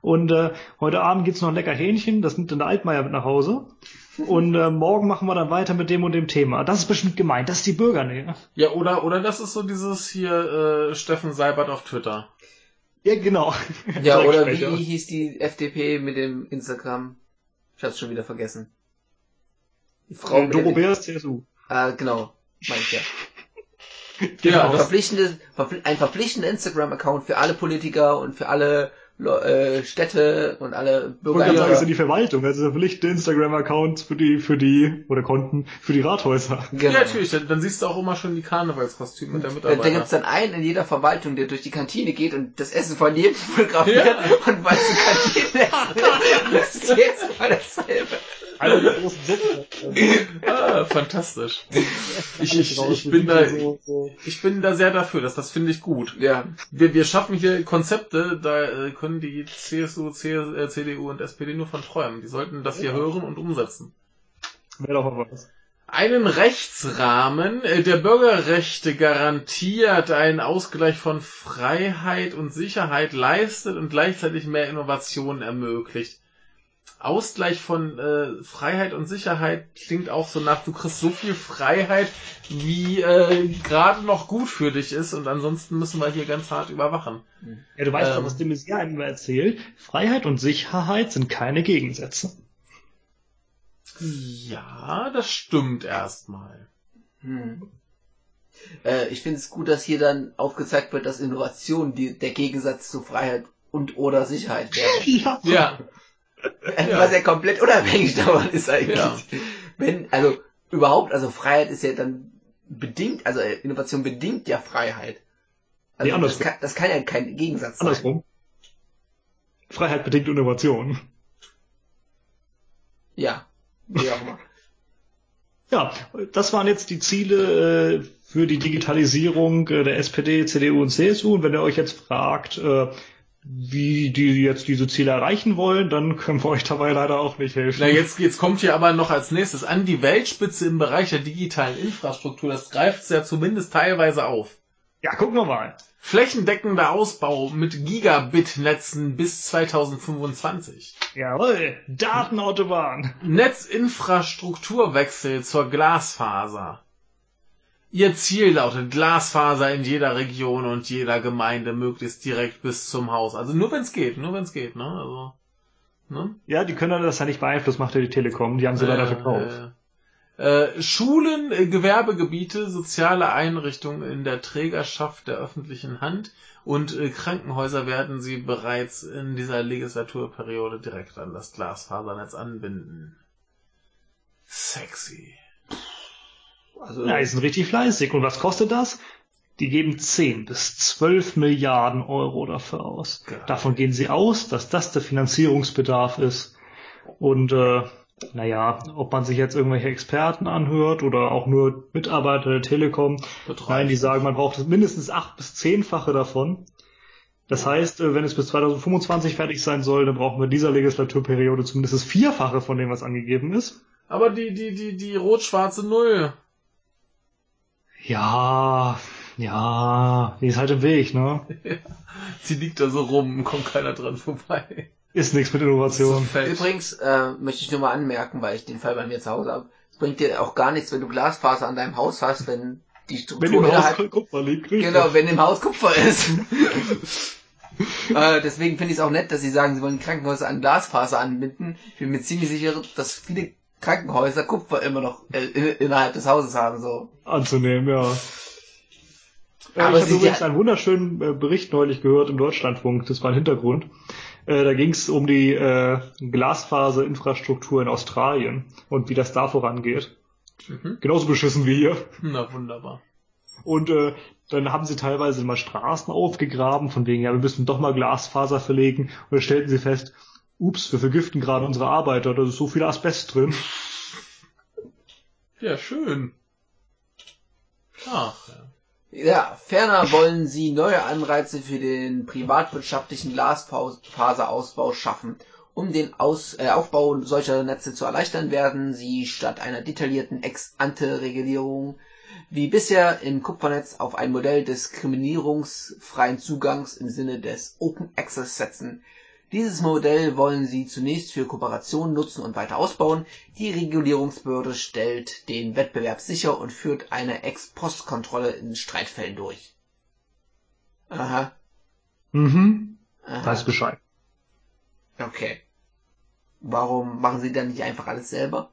S1: und äh, heute Abend gibt's noch ein lecker Hähnchen, das nimmt dann der Altmaier mit nach Hause. Und äh, morgen machen wir dann weiter mit dem und dem Thema. Das ist bestimmt gemeint, das ist die Bürgernähe.
S2: Ja, oder, oder das ist so dieses hier äh, Steffen Seibert auf Twitter.
S1: Ja, genau.
S3: Ja, oder wie hieß die FDP mit dem Instagram? Ich hab's schon wieder vergessen.
S1: Die Frau äh, Doro Bär ist CSU.
S3: Ah, genau. Meine ich ja. genau. Ja, verpflichtende, ein verpflichtender Instagram-Account für alle Politiker und für alle äh, Städte und alle
S1: Bürger. Und sagen, ist ja die Verwaltung, also verpflichtende Instagram-Accounts für die, für die, oder Konten für die Rathäuser.
S2: Genau. Ja, natürlich, dann, dann, siehst du auch immer schon die Karnevalskostüme der Mitarbeiter.
S3: Da gibt's dann einen in jeder Verwaltung, der durch die Kantine geht und das Essen von jedem fotografiert ja. und weil die Kantine das ist jetzt
S2: mal dasselbe. Alle großen ah, fantastisch. Ich, ich, ich, bin da, ich bin da sehr dafür, dass das finde ich gut. Ja. Wir, wir schaffen hier Konzepte, da äh, können die CSU, CDU und SPD nur von träumen. Die sollten das hier hören und umsetzen. Wäre doch mal was. Einen Rechtsrahmen, äh, der Bürgerrechte garantiert, einen Ausgleich von Freiheit und Sicherheit leistet und gleichzeitig mehr Innovation ermöglicht. Ausgleich von äh, Freiheit und Sicherheit klingt auch so nach, du kriegst so viel Freiheit, wie äh, gerade noch gut für dich ist und ansonsten müssen wir hier ganz hart überwachen.
S1: Ja, du weißt ähm, doch, was de Maizière immer erzählt. Freiheit und Sicherheit sind keine Gegensätze.
S2: Ja, das stimmt erstmal. Hm.
S3: Äh, ich finde es gut, dass hier dann aufgezeigt wird, dass Innovation die, der Gegensatz zu Freiheit und oder Sicherheit wäre.
S2: ja. ja.
S3: Ja. Was ja komplett unabhängig davon ist eigentlich. Ja. Wenn, also überhaupt, also Freiheit ist ja dann bedingt, also Innovation bedingt ja Freiheit. Also nee, das, kann, das kann ja kein Gegensatz sein. Andersrum.
S1: Freiheit bedingt Innovation.
S3: Ja, wie auch immer.
S1: ja, das waren jetzt die Ziele äh, für die Digitalisierung äh, der SPD, CDU und CSU. Und wenn ihr euch jetzt fragt, äh, wie die jetzt diese Ziele erreichen wollen, dann können wir euch dabei leider auch nicht helfen.
S2: Na, jetzt, jetzt kommt hier aber noch als nächstes an die Weltspitze im Bereich der digitalen Infrastruktur. Das greift es ja zumindest teilweise auf.
S1: Ja, gucken wir mal.
S2: Flächendeckender Ausbau mit Gigabit-Netzen bis 2025.
S1: Jawohl, Datenautobahn.
S2: Netzinfrastrukturwechsel zur Glasfaser. Ihr Ziel lautet Glasfaser in jeder Region und jeder Gemeinde möglichst direkt bis zum Haus. Also nur wenn es geht, nur wenn es geht, ne? Also,
S1: ne? Ja, die können das ja nicht beeinflussen, macht ja die Telekom. Die haben sie äh, leider verkauft.
S2: Äh, Schulen, äh, Gewerbegebiete, soziale Einrichtungen in der Trägerschaft der öffentlichen Hand und äh, Krankenhäuser werden sie bereits in dieser Legislaturperiode direkt an das Glasfasernetz anbinden. Sexy.
S1: Also, ja, die sind richtig fleißig. Und was kostet das? Die geben 10 bis 12 Milliarden Euro dafür aus. Geil. Davon gehen sie aus, dass das der Finanzierungsbedarf ist. Und äh, naja, ob man sich jetzt irgendwelche Experten anhört oder auch nur Mitarbeiter der Telekom, nein, die sagen, man braucht mindestens acht bis zehnfache davon. Das heißt, äh, wenn es bis 2025 fertig sein soll, dann brauchen wir dieser Legislaturperiode zumindest das Vierfache von dem, was angegeben ist.
S2: Aber die, die, die, die rot-schwarze Null,
S1: ja, ja, die ist halt im Weg, ne?
S2: Sie liegt da so rum, kommt keiner dran vorbei.
S1: Ist nichts mit Innovation.
S3: Übrigens äh, möchte ich nur mal anmerken, weil ich den Fall bei mir zu Hause habe. Es bringt dir auch gar nichts, wenn du Glasfaser an deinem Haus hast, wenn die Struktur
S1: wenn im Haus Kupfer liegt.
S3: Richtig. Genau, wenn im Haus Kupfer ist. äh, deswegen finde ich es auch nett, dass sie sagen, sie wollen Krankenhäuser an Glasfaser anbinden. Ich bin mir ziemlich sicher, dass viele Krankenhäuser Kupfer immer noch äh, innerhalb des Hauses haben, so.
S1: Anzunehmen, ja. Aber ich habe übrigens einen wunderschönen äh, Bericht neulich gehört im Deutschlandfunk, das war ein Hintergrund. Äh, da ging es um die äh, Glasfaserinfrastruktur in Australien und wie das da vorangeht. Mhm. Genauso beschissen wie hier.
S2: Na wunderbar.
S1: Und äh, dann haben sie teilweise mal Straßen aufgegraben, von wegen, ja, wir müssen doch mal Glasfaser verlegen. Und dann stellten sie fest, ups, wir vergiften gerade unsere Arbeiter, da ist so viel Asbest drin.
S2: Ja, schön.
S3: Ach. Ja, ferner wollen sie neue Anreize für den privatwirtschaftlichen Glasfaserausbau schaffen. Um den Aus, äh, Aufbau solcher Netze zu erleichtern, werden sie statt einer detaillierten Ex-ante-Regulierung wie bisher im Kupfernetz auf ein Modell des diskriminierungsfreien Zugangs im Sinne des Open Access setzen. Dieses Modell wollen sie zunächst für Kooperationen nutzen und weiter ausbauen. Die Regulierungsbehörde stellt den Wettbewerb sicher und führt eine Ex-Post-Kontrolle in Streitfällen durch.
S1: Aha. Mhm. Aha. Weiß Bescheid.
S3: Okay. Warum machen sie dann nicht einfach alles selber?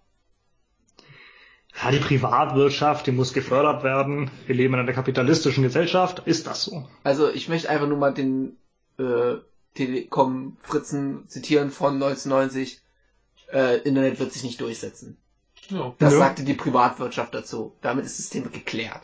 S1: Ja, die Privatwirtschaft, die muss gefördert werden. Wir leben in einer kapitalistischen Gesellschaft. Ist das so?
S3: Also ich möchte einfach nur mal den äh, Telekom Fritzen zitieren von 1990. Äh, Internet wird sich nicht durchsetzen. Ja. Das ja. sagte die Privatwirtschaft dazu. Damit ist das Thema geklärt.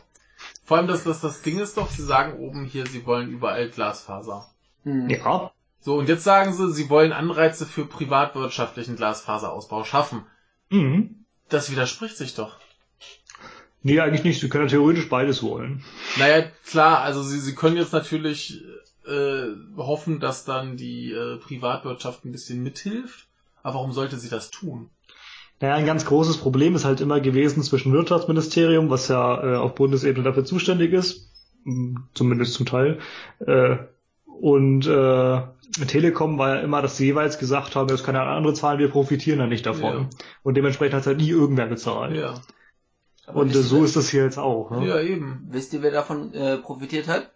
S2: Vor allem, dass das, das Ding ist doch, sie sagen oben hier, sie wollen überall Glasfaser.
S1: Mhm. Ja.
S2: So, und jetzt sagen sie, sie wollen Anreize für privatwirtschaftlichen Glasfaserausbau schaffen. Mhm. Das widerspricht sich doch.
S1: Nee, eigentlich nicht. Sie können ja theoretisch beides wollen.
S2: Naja, klar, also sie, sie können jetzt natürlich äh, hoffen, dass dann die äh, Privatwirtschaft ein bisschen mithilft. Aber warum sollte sie das tun?
S1: Naja, ein ganz großes Problem ist halt immer gewesen zwischen Wirtschaftsministerium, was ja äh, auf Bundesebene dafür zuständig ist, zumindest zum Teil, äh, und äh, Telekom war ja immer, dass sie jeweils gesagt haben, das kann ja andere zahlen, wir profitieren ja nicht davon. Ja. Und dementsprechend hat es halt nie irgendwer gezahlt. Ja. und äh, so ist das hier jetzt auch.
S3: Ne? Ja, eben. Wisst ihr, wer davon äh, profitiert hat?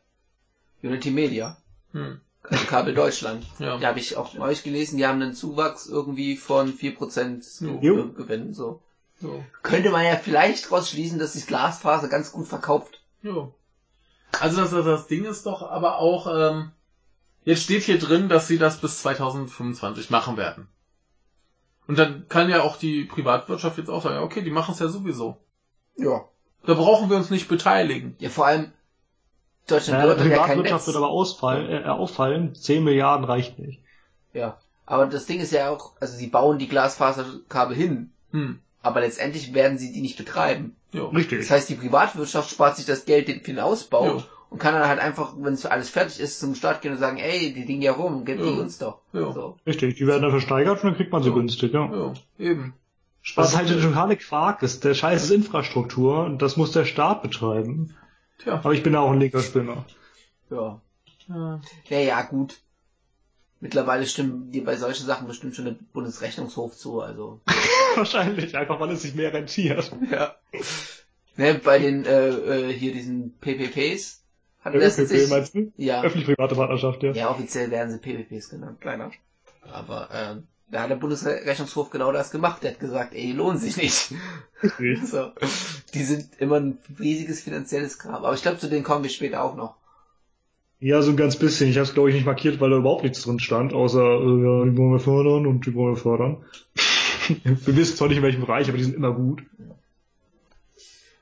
S3: Unity Media. Hm. Also Kabel Deutschland. Ja. Da habe ich auch euch gelesen, die haben einen Zuwachs irgendwie von 4% jo. Gewinn. So. Jo. Könnte man ja vielleicht rausschließen, dass sich Glasfaser ganz gut verkauft.
S2: Jo. Also das, das Ding ist doch aber auch, ähm, Jetzt steht hier drin, dass sie das bis 2025 machen werden. Und dann kann ja auch die Privatwirtschaft jetzt auch sagen, okay, die machen es ja sowieso.
S3: Ja.
S2: Da brauchen wir uns nicht beteiligen.
S3: Ja, vor allem
S1: Deutschland ja, die Privatwirtschaft ja wird aber ausfallen, äh, auffallen, 10 Milliarden reicht nicht.
S3: Ja, aber das Ding ist ja auch, also sie bauen die Glasfaserkabel hin, hm. aber letztendlich werden sie die nicht betreiben.
S1: Ja. Richtig.
S3: Das heißt, die Privatwirtschaft spart sich das Geld für den Ausbau ja und kann dann halt einfach, wenn es alles fertig ist, zum Start gehen und sagen, ey, die liegen ja rum, gebt ja. die uns doch.
S1: Ja. So. Richtig, die werden dann versteigert und dann kriegt man sie ja. günstig, ja.
S2: Ja, eben.
S1: Spaß Was halt der totale Quark ist, der Scheiß ist Infrastruktur und das muss der Staat betreiben. Tja. Aber ich bin ja auch ein linker Spinner.
S3: Ja. Ja, ja, ja gut. Mittlerweile stimmen dir bei solchen Sachen bestimmt schon der Bundesrechnungshof zu, also.
S1: Wahrscheinlich, einfach weil es sich mehr rentiert.
S3: Ja. Ne, bei den, äh, äh, hier diesen PPPs, hat ja,
S1: PPP, sich, meinst du? Ja. Öffentlich-private Partnerschaft, ja.
S3: Ja, offiziell werden sie PPPs genannt, kleiner. Aber ähm, da hat der Bundesrechnungshof genau das gemacht. Der hat gesagt, ey, lohnt sich nicht. so. Die sind immer ein riesiges finanzielles Kram. Aber ich glaube, zu denen kommen wir später auch noch.
S1: Ja, so ein ganz bisschen. Ich habe es, glaube ich, nicht markiert, weil da überhaupt nichts drin stand, außer, äh, ja, die wollen wir fördern und die wollen wir fördern. wir wissen zwar nicht in welchem Bereich, aber die sind immer gut. Ja.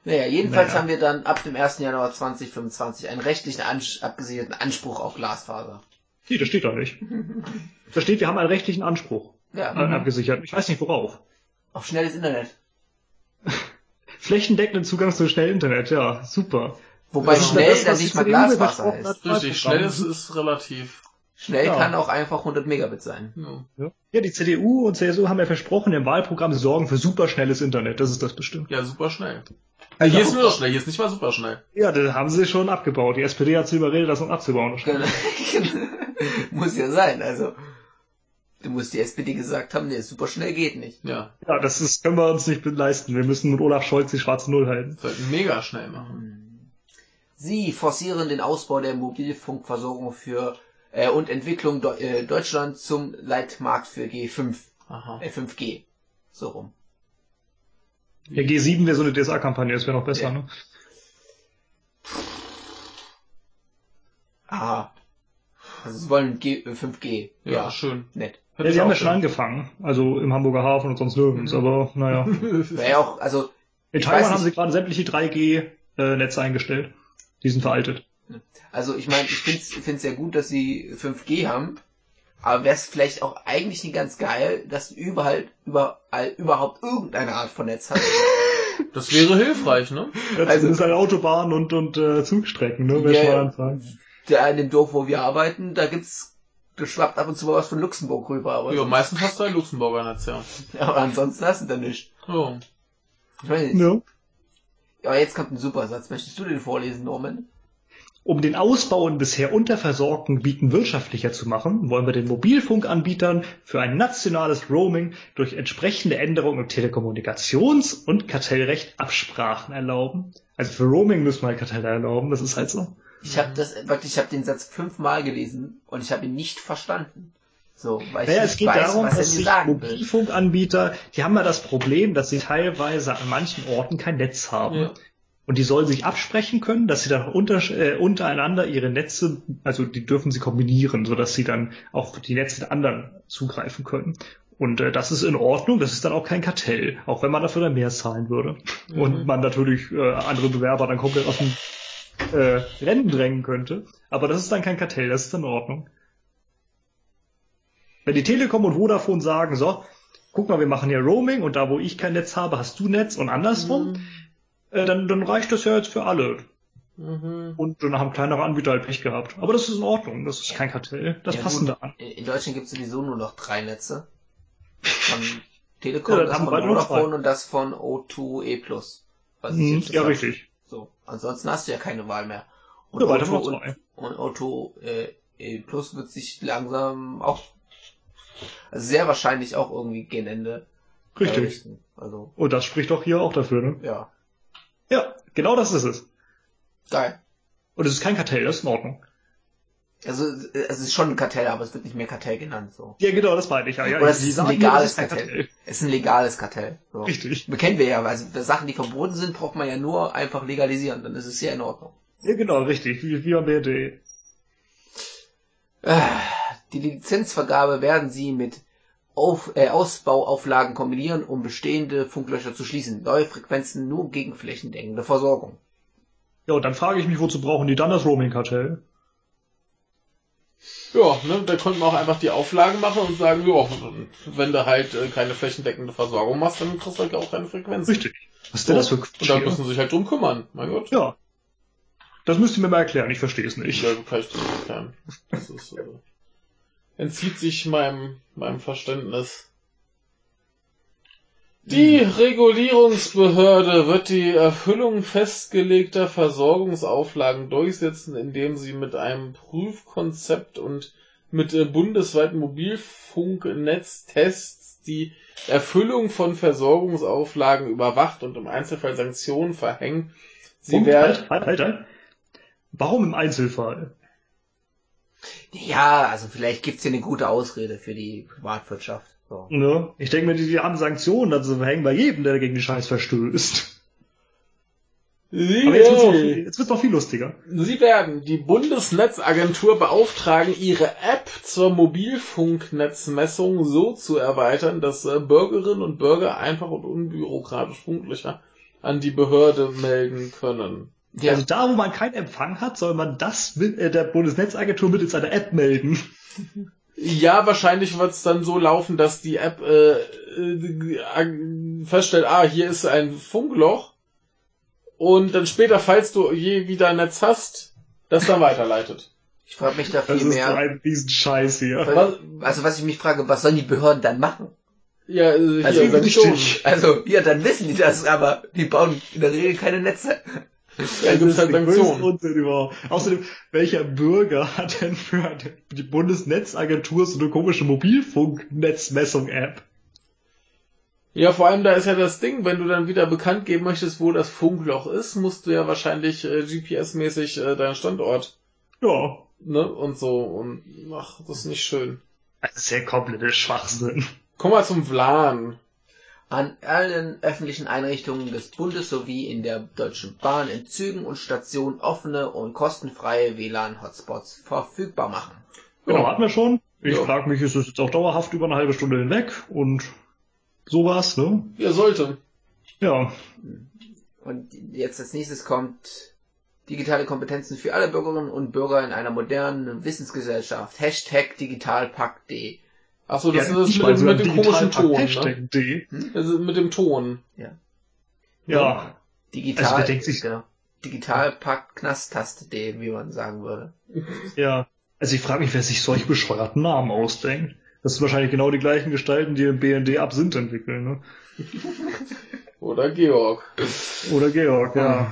S3: Naja, jedenfalls naja. haben wir dann ab dem 1. Januar 2025 einen rechtlichen Ans abgesicherten Anspruch auf Glasfaser.
S1: Nee, das steht da nicht. da steht, wir haben einen rechtlichen Anspruch ja. Mhm. abgesichert. Ich weiß nicht worauf.
S3: Auf schnelles Internet.
S1: Flächendeckenden Zugang zu schnellem Internet, ja, super.
S3: Wobei ja, schnell das, dann nicht mal Glasfaser
S2: ist. Richtig, schnell ist, ist relativ.
S3: Schnell ja. kann auch einfach 100 Megabit sein.
S1: Ja. ja, die CDU und CSU haben ja versprochen im Wahlprogramm, sie sorgen für superschnelles Internet. Das ist das bestimmt.
S2: Ja, superschnell. Also hier ist nur schnell, hier ist nicht mal super schnell.
S1: Ja, das haben sie schon abgebaut. Die SPD hat sie überredet, das noch abzubauen.
S3: Genau. Muss ja sein, also. Du musst die SPD gesagt haben, nee, super schnell geht nicht.
S1: Ja. Ja, das ist, können wir uns nicht leisten. Wir müssen mit Olaf Scholz die schwarze Null halten.
S2: Sollten mega schnell machen.
S3: Sie forcieren den Ausbau der Mobilfunkversorgung für äh, und Entwicklung De äh, Deutschland zum Leitmarkt für G5. Aha. Äh, 5G. So rum.
S1: Ja, G7 wäre so eine DSA-Kampagne, das wäre noch besser, ja. ne?
S3: Ah. Also sie wollen G 5G.
S2: Äh, ja, ja, schön.
S3: Nett.
S1: Ja, sie haben ja schon angefangen. Also im Hamburger Hafen und sonst nirgends, mhm. aber naja.
S3: Wäre ja auch, also.
S1: In Taiwan haben sie gerade sämtliche 3G-Netze äh, eingestellt. Die sind veraltet.
S3: Also ich meine, ich finde es sehr gut, dass sie 5G haben, Aber wäre es vielleicht auch eigentlich nicht ganz geil, dass du überall, überall überhaupt irgendeine Art von Netz hast.
S2: Das wäre hilfreich, ne?
S1: Das also, ist eine Autobahn und, und äh, Zugstrecken, ne?
S3: Ja, sagen. Der in dem Dorf, wo wir arbeiten, da gibt's geschwappt ab und zu mal was von Luxemburg rüber.
S2: Aber ja, meistens hast du ein Luxemburger ja.
S3: Aber ansonsten hast du da nicht.
S2: Ja.
S3: Ich weiß nicht. Ja. Aber jetzt kommt ein super Satz. Möchtest du den vorlesen, Norman?
S1: Um den Ausbau in bisher unterversorgten Gebieten wirtschaftlicher zu machen, wollen wir den Mobilfunkanbietern für ein nationales Roaming durch entsprechende Änderungen im Telekommunikations- und Kartellrecht Absprachen erlauben. Also für Roaming müssen wir ein Kartell erlauben, das ist halt so.
S3: Ich habe das wirklich, ich habe den Satz fünfmal gelesen und ich habe ihn nicht verstanden. So,
S1: weil naja, ich es geht weiß, darum, dass sich Mobilfunkanbieter, die haben ja das Problem, dass sie teilweise an manchen Orten kein Netz haben. Ja. Und die sollen sich absprechen können, dass sie dann unter, äh, untereinander ihre Netze, also die dürfen sie kombinieren, so dass sie dann auf die Netze der anderen zugreifen können. Und äh, das ist in Ordnung, das ist dann auch kein Kartell, auch wenn man dafür dann mehr zahlen würde. Mhm. Und man natürlich äh, andere Bewerber dann komplett aus dem äh, Rennen drängen könnte. Aber das ist dann kein Kartell, das ist in Ordnung. Wenn die Telekom und Vodafone sagen, so, guck mal, wir machen hier Roaming und da, wo ich kein Netz habe, hast du Netz und andersrum, mhm äh, dann, dann reicht das ja jetzt für alle. Mhm. Und dann haben kleinere Anbieter halt Pech gehabt. Aber das ist in Ordnung, das ist kein Kartell. Das ja, passen da an.
S3: In Deutschland gibt es sowieso nur noch drei Netze. Von Telekom, ja, das von Vodafone und das von O2E+.
S1: Mhm, ja, richtig.
S3: So, ansonsten hast du ja keine Wahl mehr.
S1: Und ja, O2 und,
S3: und O2 äh, E Plus wird sich langsam auch also sehr wahrscheinlich auch irgendwie gen Ende
S1: Richtig. Also. Und das spricht doch hier auch dafür, ne?
S3: Ja.
S1: Ja, genau das ist es.
S3: Geil.
S1: Und es ist kein Kartell, das ist in Ordnung.
S3: Also es ist schon ein Kartell, aber es wird nicht mehr Kartell genannt. So.
S1: Ja, genau, das meine ich. Ja, ja,
S3: Oder es ist ein legales Kartell. Kartell. Es ist ein legales Kartell. So.
S1: Richtig.
S3: Kennen wir ja, also Sachen, die verboten sind, braucht man ja nur einfach legalisieren, dann ist es ja in Ordnung.
S1: Ja, genau, richtig, wie, wie am BRD.
S3: Die Lizenzvergabe werden sie mit auf, äh, Ausbauauflagen kombinieren, um bestehende Funklöcher zu schließen. Neue Frequenzen nur gegen flächendeckende Versorgung.
S1: Ja, und dann frage ich mich, wozu brauchen die dann das Roaming-Kartell?
S2: Ja, ne, da könnte man auch einfach die Auflagen machen und sagen, ja, wenn du halt äh, keine flächendeckende Versorgung machst, dann kriegst du halt auch keine Frequenz.
S1: Richtig. Was ist denn das für Quatsch?
S2: Und dann müssen sie sich halt drum kümmern, mein Gott.
S1: Ja. Das müsst ihr mir mal erklären, ich verstehe es nicht.
S2: Ja, kann ich dir erklären. Das ist, äh, entzieht sich meinem, meinem Verständnis. Die Regulierungsbehörde wird die Erfüllung festgelegter Versorgungsauflagen durchsetzen, indem sie mit einem Prüfkonzept und mit äh, bundesweiten Mobilfunknetztests die Erfüllung von Versorgungsauflagen überwacht und im Einzelfall Sanktionen verhängt.
S1: Sie und, werden. Halt, halt, halt. Warum im Einzelfall?
S3: Ja, also vielleicht gibt's hier eine gute Ausrede für die Privatwirtschaft. So.
S1: Ne? Ich denke mir, die, die haben Sanktionen dazu verhängen bei jedem, der gegen die Scheiß verstößt. Sie Aber jetzt wird's, jetzt wird's noch viel lustiger.
S2: Sie werden die Bundesnetzagentur beauftragen, ihre App zur Mobilfunknetzmessung so zu erweitern, dass äh, Bürgerinnen und Bürger einfach und unbürokratisch Funklöcher an die Behörde melden können.
S1: Ja. Also da, wo man keinen Empfang hat, soll man das äh, der Bundesnetzagentur mittels einer App melden.
S2: Ja, wahrscheinlich wird es dann so laufen, dass die App äh, äh, feststellt, ah, hier ist ein Funkloch und dann später, falls du je wieder ein Netz hast, das dann weiterleitet.
S3: Ich frage mich da viel das ist mehr.
S1: Ein Riesenscheiß hier.
S3: Also was ich mich frage, was sollen die Behörden dann machen?
S2: Ja, äh, also, hier.
S3: Also, ja, dann wissen die das, aber die bauen in der Regel keine Netze.
S1: Ja, gibt halt Sanktionen. Außerdem, welcher Bürger hat denn für die Bundesnetzagentur so eine komische Mobilfunknetzmessung-App?
S2: Ja, vor allem da ist ja das Ding, wenn du dann wieder bekannt geben möchtest, wo das Funkloch ist, musst du ja wahrscheinlich äh, GPS-mäßig äh, deinen Standort.
S1: Ja.
S2: Ne? Und so. Und ach, das ist nicht schön.
S1: Das ist ja kompletter Schwachsinn.
S2: Komm mal zum WLAN
S3: an allen öffentlichen Einrichtungen des Bundes sowie in der Deutschen Bahn in Zügen und Stationen offene und kostenfreie WLAN-Hotspots verfügbar machen.
S1: Genau, hatten wir schon. Ich ja. frage mich, ist es jetzt auch dauerhaft über eine halbe Stunde hinweg und sowas, ne?
S2: Ja, sollte.
S1: Ja.
S3: Und jetzt als nächstes kommt digitale Kompetenzen für alle Bürgerinnen und Bürger in einer modernen Wissensgesellschaft. Hashtag digitalpakt.de.
S2: Achso, das
S1: Ja,
S2: ist
S1: ich
S2: mit, dem- mit dem
S1: digital
S2: komischen Ton, ne?
S1: Hashtag D.
S2: Das ist mit dem Ton.
S1: Ja.
S3: Digital,
S1: Also denkt sich-
S3: genau. Digitalpakt Knasttaste.de, wie man sagen würde.
S1: Ja. Also ich frage mich, wer sich solch bescheuerten Namen ausdenkt. Das sind wahrscheinlich genau die gleichen Gestalten, die im BND Absinth entwickeln, ne?
S2: Oder Georg.
S1: Oder Georg, ja.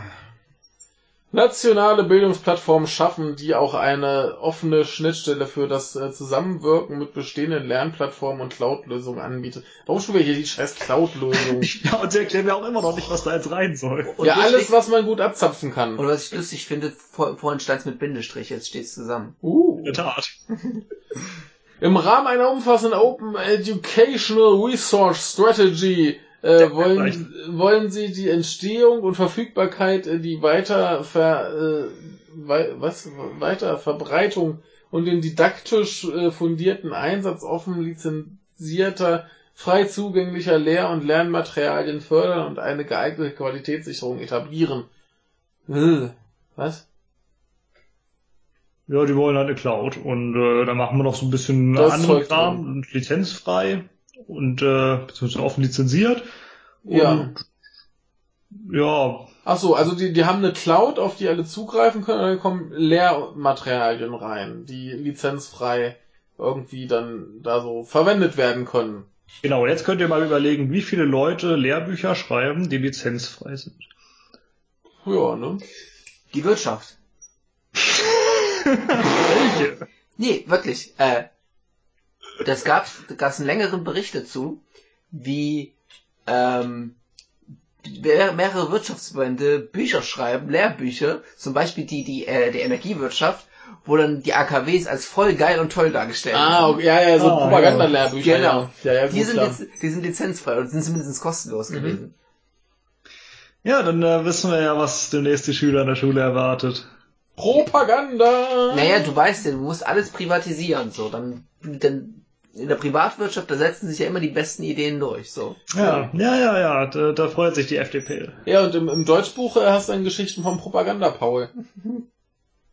S2: Nationale Bildungsplattformen schaffen, die auch eine offene Schnittstelle für das äh, Zusammenwirken mit bestehenden Lernplattformen und Cloud-Lösungen anbietet. Warum schon wieder hier die scheiß Cloud-Lösung?
S1: Ja, und sie erklären mir auch immer noch nicht, was da jetzt rein soll.
S3: Und
S2: ja, alles, was man gut abzapfen kann.
S3: Und was ich lustig finde, vor, vorhin stand es mit Bindestrich, jetzt steht es zusammen.
S2: Uh.
S1: In der Tat.
S2: Im Rahmen einer umfassenden Open Educational Resource Strategy äh, wollen, wollen sie die Entstehung und Verfügbarkeit, äh, die weiter ver, äh, wei was, weiter Verbreitung und den didaktisch äh, fundierten Einsatz offen lizenzierter, frei zugänglicher Lehr- und Lernmaterialien fördern und eine geeignete Qualitätssicherung etablieren. Äh, was?
S1: Ja, die wollen halt eine Cloud. Und äh, da machen wir noch so ein bisschen
S2: Das
S1: anderen Kram lizenzfrei und äh, beziehungsweise offen lizenziert.
S2: Ja.
S1: Und, ja,
S2: Ach so, also die, die haben eine Cloud, auf die alle zugreifen können, und dann kommen Lehrmaterialien rein, die lizenzfrei irgendwie dann da so verwendet werden können.
S1: genau. Jetzt könnt ihr mal überlegen, wie viele Leute Lehrbücher schreiben, die lizenzfrei sind.
S2: Ja, ne?
S3: Die Wirtschaft.
S1: Welche?
S3: Nee, wirklich. Äh, das gab es einen längeren Bericht dazu, wie ähm, mehr- mehrere Wirtschaftsverbände Bücher schreiben, Lehrbücher, zum Beispiel die, die äh, der Energiewirtschaft, wo dann die AKWs als voll geil und toll dargestellt
S2: Ah, okay, ja, ja, so
S1: Ah,
S2: Propagandalehrbücher.
S3: Genau.
S2: Ja, ja, ja
S3: Die sind,
S2: klar.
S3: jetzt, die sind lizenzfrei und sind zumindest kostenlos
S2: Mhm.
S3: gewesen.
S1: Ja, dann äh, wissen wir ja, was demnächst die Schüler an der Schule erwartet.
S2: Propaganda!
S3: Naja, du weißt ja, du musst alles privatisieren, so, dann, dann in der Privatwirtschaft, da setzen sich ja immer die besten Ideen durch, so.
S1: Ja, ja, ja, ja, da, da freut sich die FDP.
S2: Ja, und im, im Deutschbuch äh, hast du dann Geschichten vom Propaganda-Paul.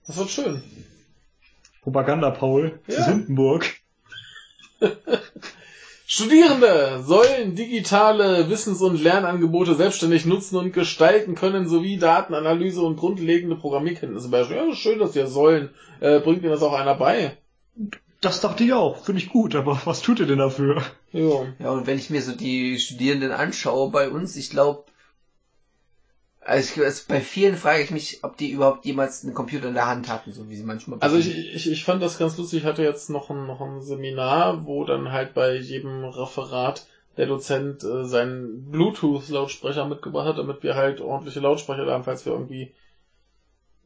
S2: Das wird schön.
S1: Propaganda Paul,
S2: Ja.
S1: ja. Hindenburg.
S2: Studierende sollen digitale Wissens- und Lernangebote selbstständig nutzen und gestalten können, sowie Datenanalyse und grundlegende Programmierkenntnisse beherrschen. Ja, schön, dass das sollen. Äh, bringt ihnen das auch einer bei?
S1: Das dachte ich auch, finde ich gut, aber was tut ihr denn dafür?
S2: Ja.
S3: Ja, und wenn ich mir so die Studierenden anschaue bei uns, ich glaube, also ich, also bei vielen frage ich mich, ob die überhaupt jemals einen Computer in der Hand hatten, so wie sie manchmal
S2: Also ich, ich, ich fand das ganz lustig. Ich hatte jetzt noch ein, noch ein Seminar, wo dann halt bei jedem Referat der Dozent äh, seinen Bluetooth-Lautsprecher mitgebracht hat, damit wir halt ordentliche Lautsprecher da haben, falls wir irgendwie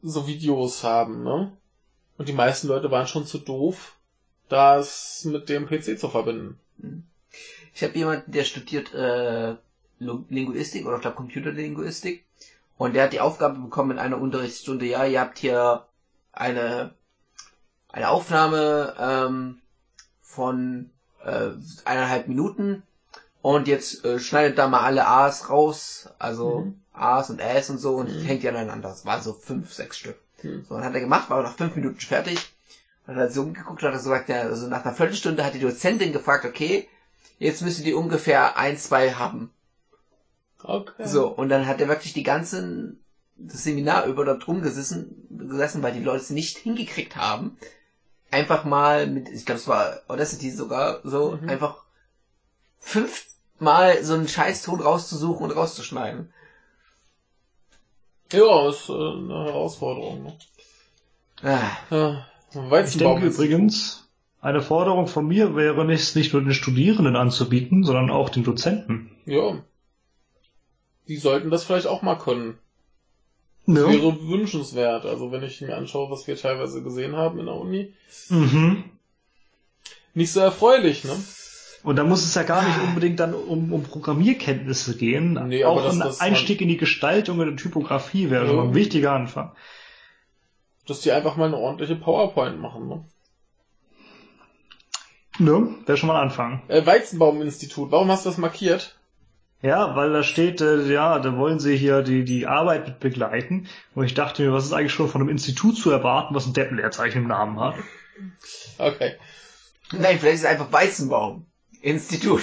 S2: so Videos haben, ne? Und die meisten Leute waren schon zu doof, das mit dem PC zu verbinden.
S3: Ich habe jemanden, der studiert äh, Linguistik oder ich glaube Computerlinguistik und der hat die Aufgabe bekommen in einer Unterrichtsstunde, ja, ihr habt hier eine eine Aufnahme ähm, von äh, eineinhalb Minuten und jetzt äh, schneidet da mal alle A's raus, also
S2: Mhm.
S3: A's und Ä's und so und
S2: Mhm.
S3: hängt die aneinander. Das waren so fünf, sechs Stück.
S2: Mhm.
S3: So, dann hat er gemacht, war nach fünf Minuten fertig. Hat er so umgeguckt, hat er so gesagt, ja, also nach einer Viertelstunde hat die Dozentin gefragt, okay, jetzt müsstet ihr ungefähr ein, zwei haben.
S2: Okay.
S3: So, und dann hat er wirklich die ganzen, das Seminar über dort rumgesessen, gesessen, weil die Leute es nicht hingekriegt haben. Einfach mal mit, ich glaube, es war Audacity sogar so,
S2: Mhm.
S3: einfach fünfmal so einen Scheißton rauszusuchen und rauszuschneiden.
S2: Ja, ist äh, eine Herausforderung. Ne?
S3: Ah,
S2: Ja,
S1: Ich denke übrigens, eine Forderung von mir wäre nicht, nicht nur den Studierenden anzubieten, sondern auch den Dozenten.
S2: Ja. Die sollten das vielleicht auch mal können.
S1: Ja.
S2: Wäre wünschenswert. Also wenn ich mir anschaue, was wir teilweise gesehen haben in der Uni.
S1: Mhm.
S2: Nicht so erfreulich, ne?
S1: Und da muss es ja gar nicht unbedingt dann um, um Programmierkenntnisse gehen.
S2: Nee,
S1: auch
S2: das-
S1: ein
S2: das-
S1: Einstieg in die Gestaltung und der Typografie wäre schon
S2: Ja.
S1: mal ein wichtiger Anfang.
S2: Dass die einfach mal eine ordentliche PowerPoint machen, ne?
S1: Ne? Wäre schon mal ein Anfang.
S2: Äh, Weizenbaum-Institut, warum hast du das markiert?
S1: Ja, weil da steht, äh, ja, da wollen sie hier die, die Arbeit mit begleiten. Und ich dachte mir, was ist eigentlich schon von einem Institut zu erwarten, was ein Deppenleerzeichen im Namen hat?
S2: Okay.
S3: Nein, vielleicht ist es einfach Weizenbaum. Institut.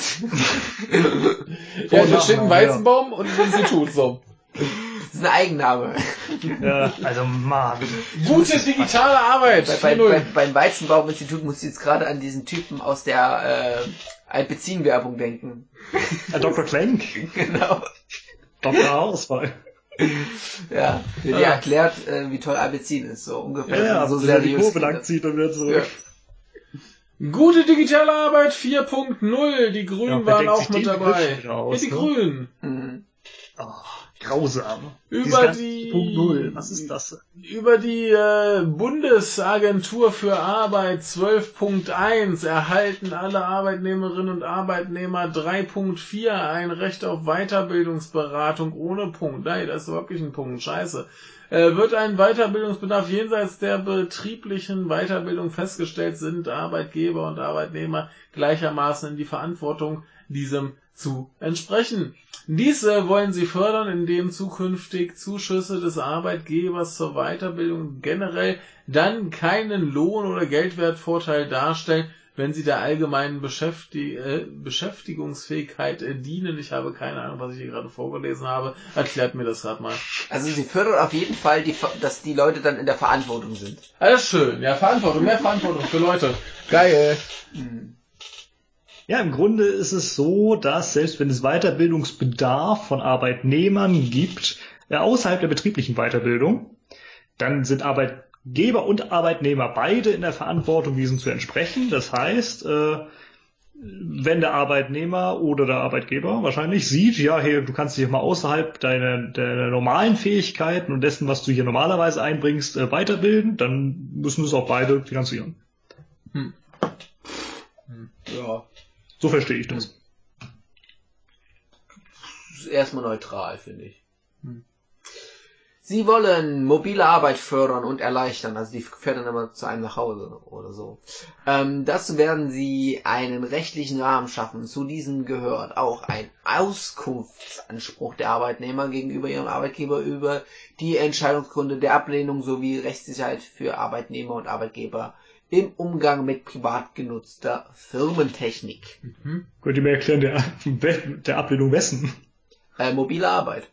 S2: ja, da steht ein Weizenbaum und ein Institut, so.
S3: Das ist ein Eigenname.
S1: Ja, also Mann.
S2: Gute digitale Arbeit.
S3: Bei, bei, bei, beim Weizenbaum-Institut muss ich jetzt gerade an diesen Typen aus der äh, Alpecin-Werbung denken.
S1: Herr Dr. Klenk.
S3: Genau.
S1: Dr. Ausfall.
S3: Ja, der dir erklärt, äh, wie toll Alpecin ist, so ungefähr.
S1: Ja, ja,
S3: so
S1: der die Kurve lang zieht und wieder zurück.
S2: Gute digitale Arbeit 4.0. Die Grünen
S1: Ja,
S2: waren auch mit dabei.
S1: Aus,
S2: ja, die
S1: ne?
S2: Grünen.
S3: Mhm.
S1: Oh, grausam.
S2: Über die-.
S1: Was ist das?
S2: Über die äh, Bundesagentur für Arbeit 12.1 erhalten alle Arbeitnehmerinnen und Arbeitnehmer 3.4 ein Recht auf Weiterbildungsberatung ohne Punkt. Nein, das ist wirklich ein Punkt. Scheiße. Äh, wird ein Weiterbildungsbedarf jenseits der betrieblichen Weiterbildung festgestellt, sind Arbeitgeber und Arbeitnehmer gleichermaßen in die Verantwortung, diesem zu entsprechen. Diese wollen sie fördern, indem zukünftig Zuschüsse des Arbeitgebers zur Weiterbildung generell dann keinen Lohn- oder Geldwertvorteil darstellen, wenn sie der allgemeinen Beschäfti äh, Beschäftigungsfähigkeit äh, dienen. Ich habe keine Ahnung, was ich hier gerade vorgelesen habe. Erklärt mir das gerade mal.
S3: Also sie fördern auf jeden Fall, die, dass die Leute dann in der Verantwortung sind.
S2: Alles schön. Ja, Verantwortung, mehr Verantwortung für Leute. Geil.
S3: Mhm.
S1: Ja, im Grunde ist es so, dass selbst wenn es Weiterbildungsbedarf von Arbeitnehmern gibt, äh, außerhalb der betrieblichen Weiterbildung, dann sind Arbeitgeber und Arbeitnehmer beide in der Verantwortung, diesem zu entsprechen. Das heißt, äh, wenn der Arbeitnehmer oder der Arbeitgeber wahrscheinlich sieht, ja, hier, du kannst dich mal außerhalb deiner, deiner normalen Fähigkeiten und dessen, was du hier normalerweise einbringst, äh, weiterbilden, dann müssen es auch beide finanzieren.
S3: Ja.
S1: So verstehe ich das.
S3: Erstmal neutral, finde ich.
S2: Hm.
S3: Sie wollen mobile Arbeit fördern und erleichtern, also die fährt dann immer zu einem nach Hause oder so. Ähm, dazu werden sie einen rechtlichen Rahmen schaffen. Zu diesem gehört auch ein Auskunftsanspruch der Arbeitnehmer gegenüber ihrem Arbeitgeber über die Entscheidungsgründe der Ablehnung sowie Rechtssicherheit für Arbeitnehmer und Arbeitgeber im Umgang mit privat genutzter Firmentechnik.
S2: Mhm.
S1: Könnt ihr mir erklären, der, der Ablehnung wessen?
S3: Äh, mobile Arbeit.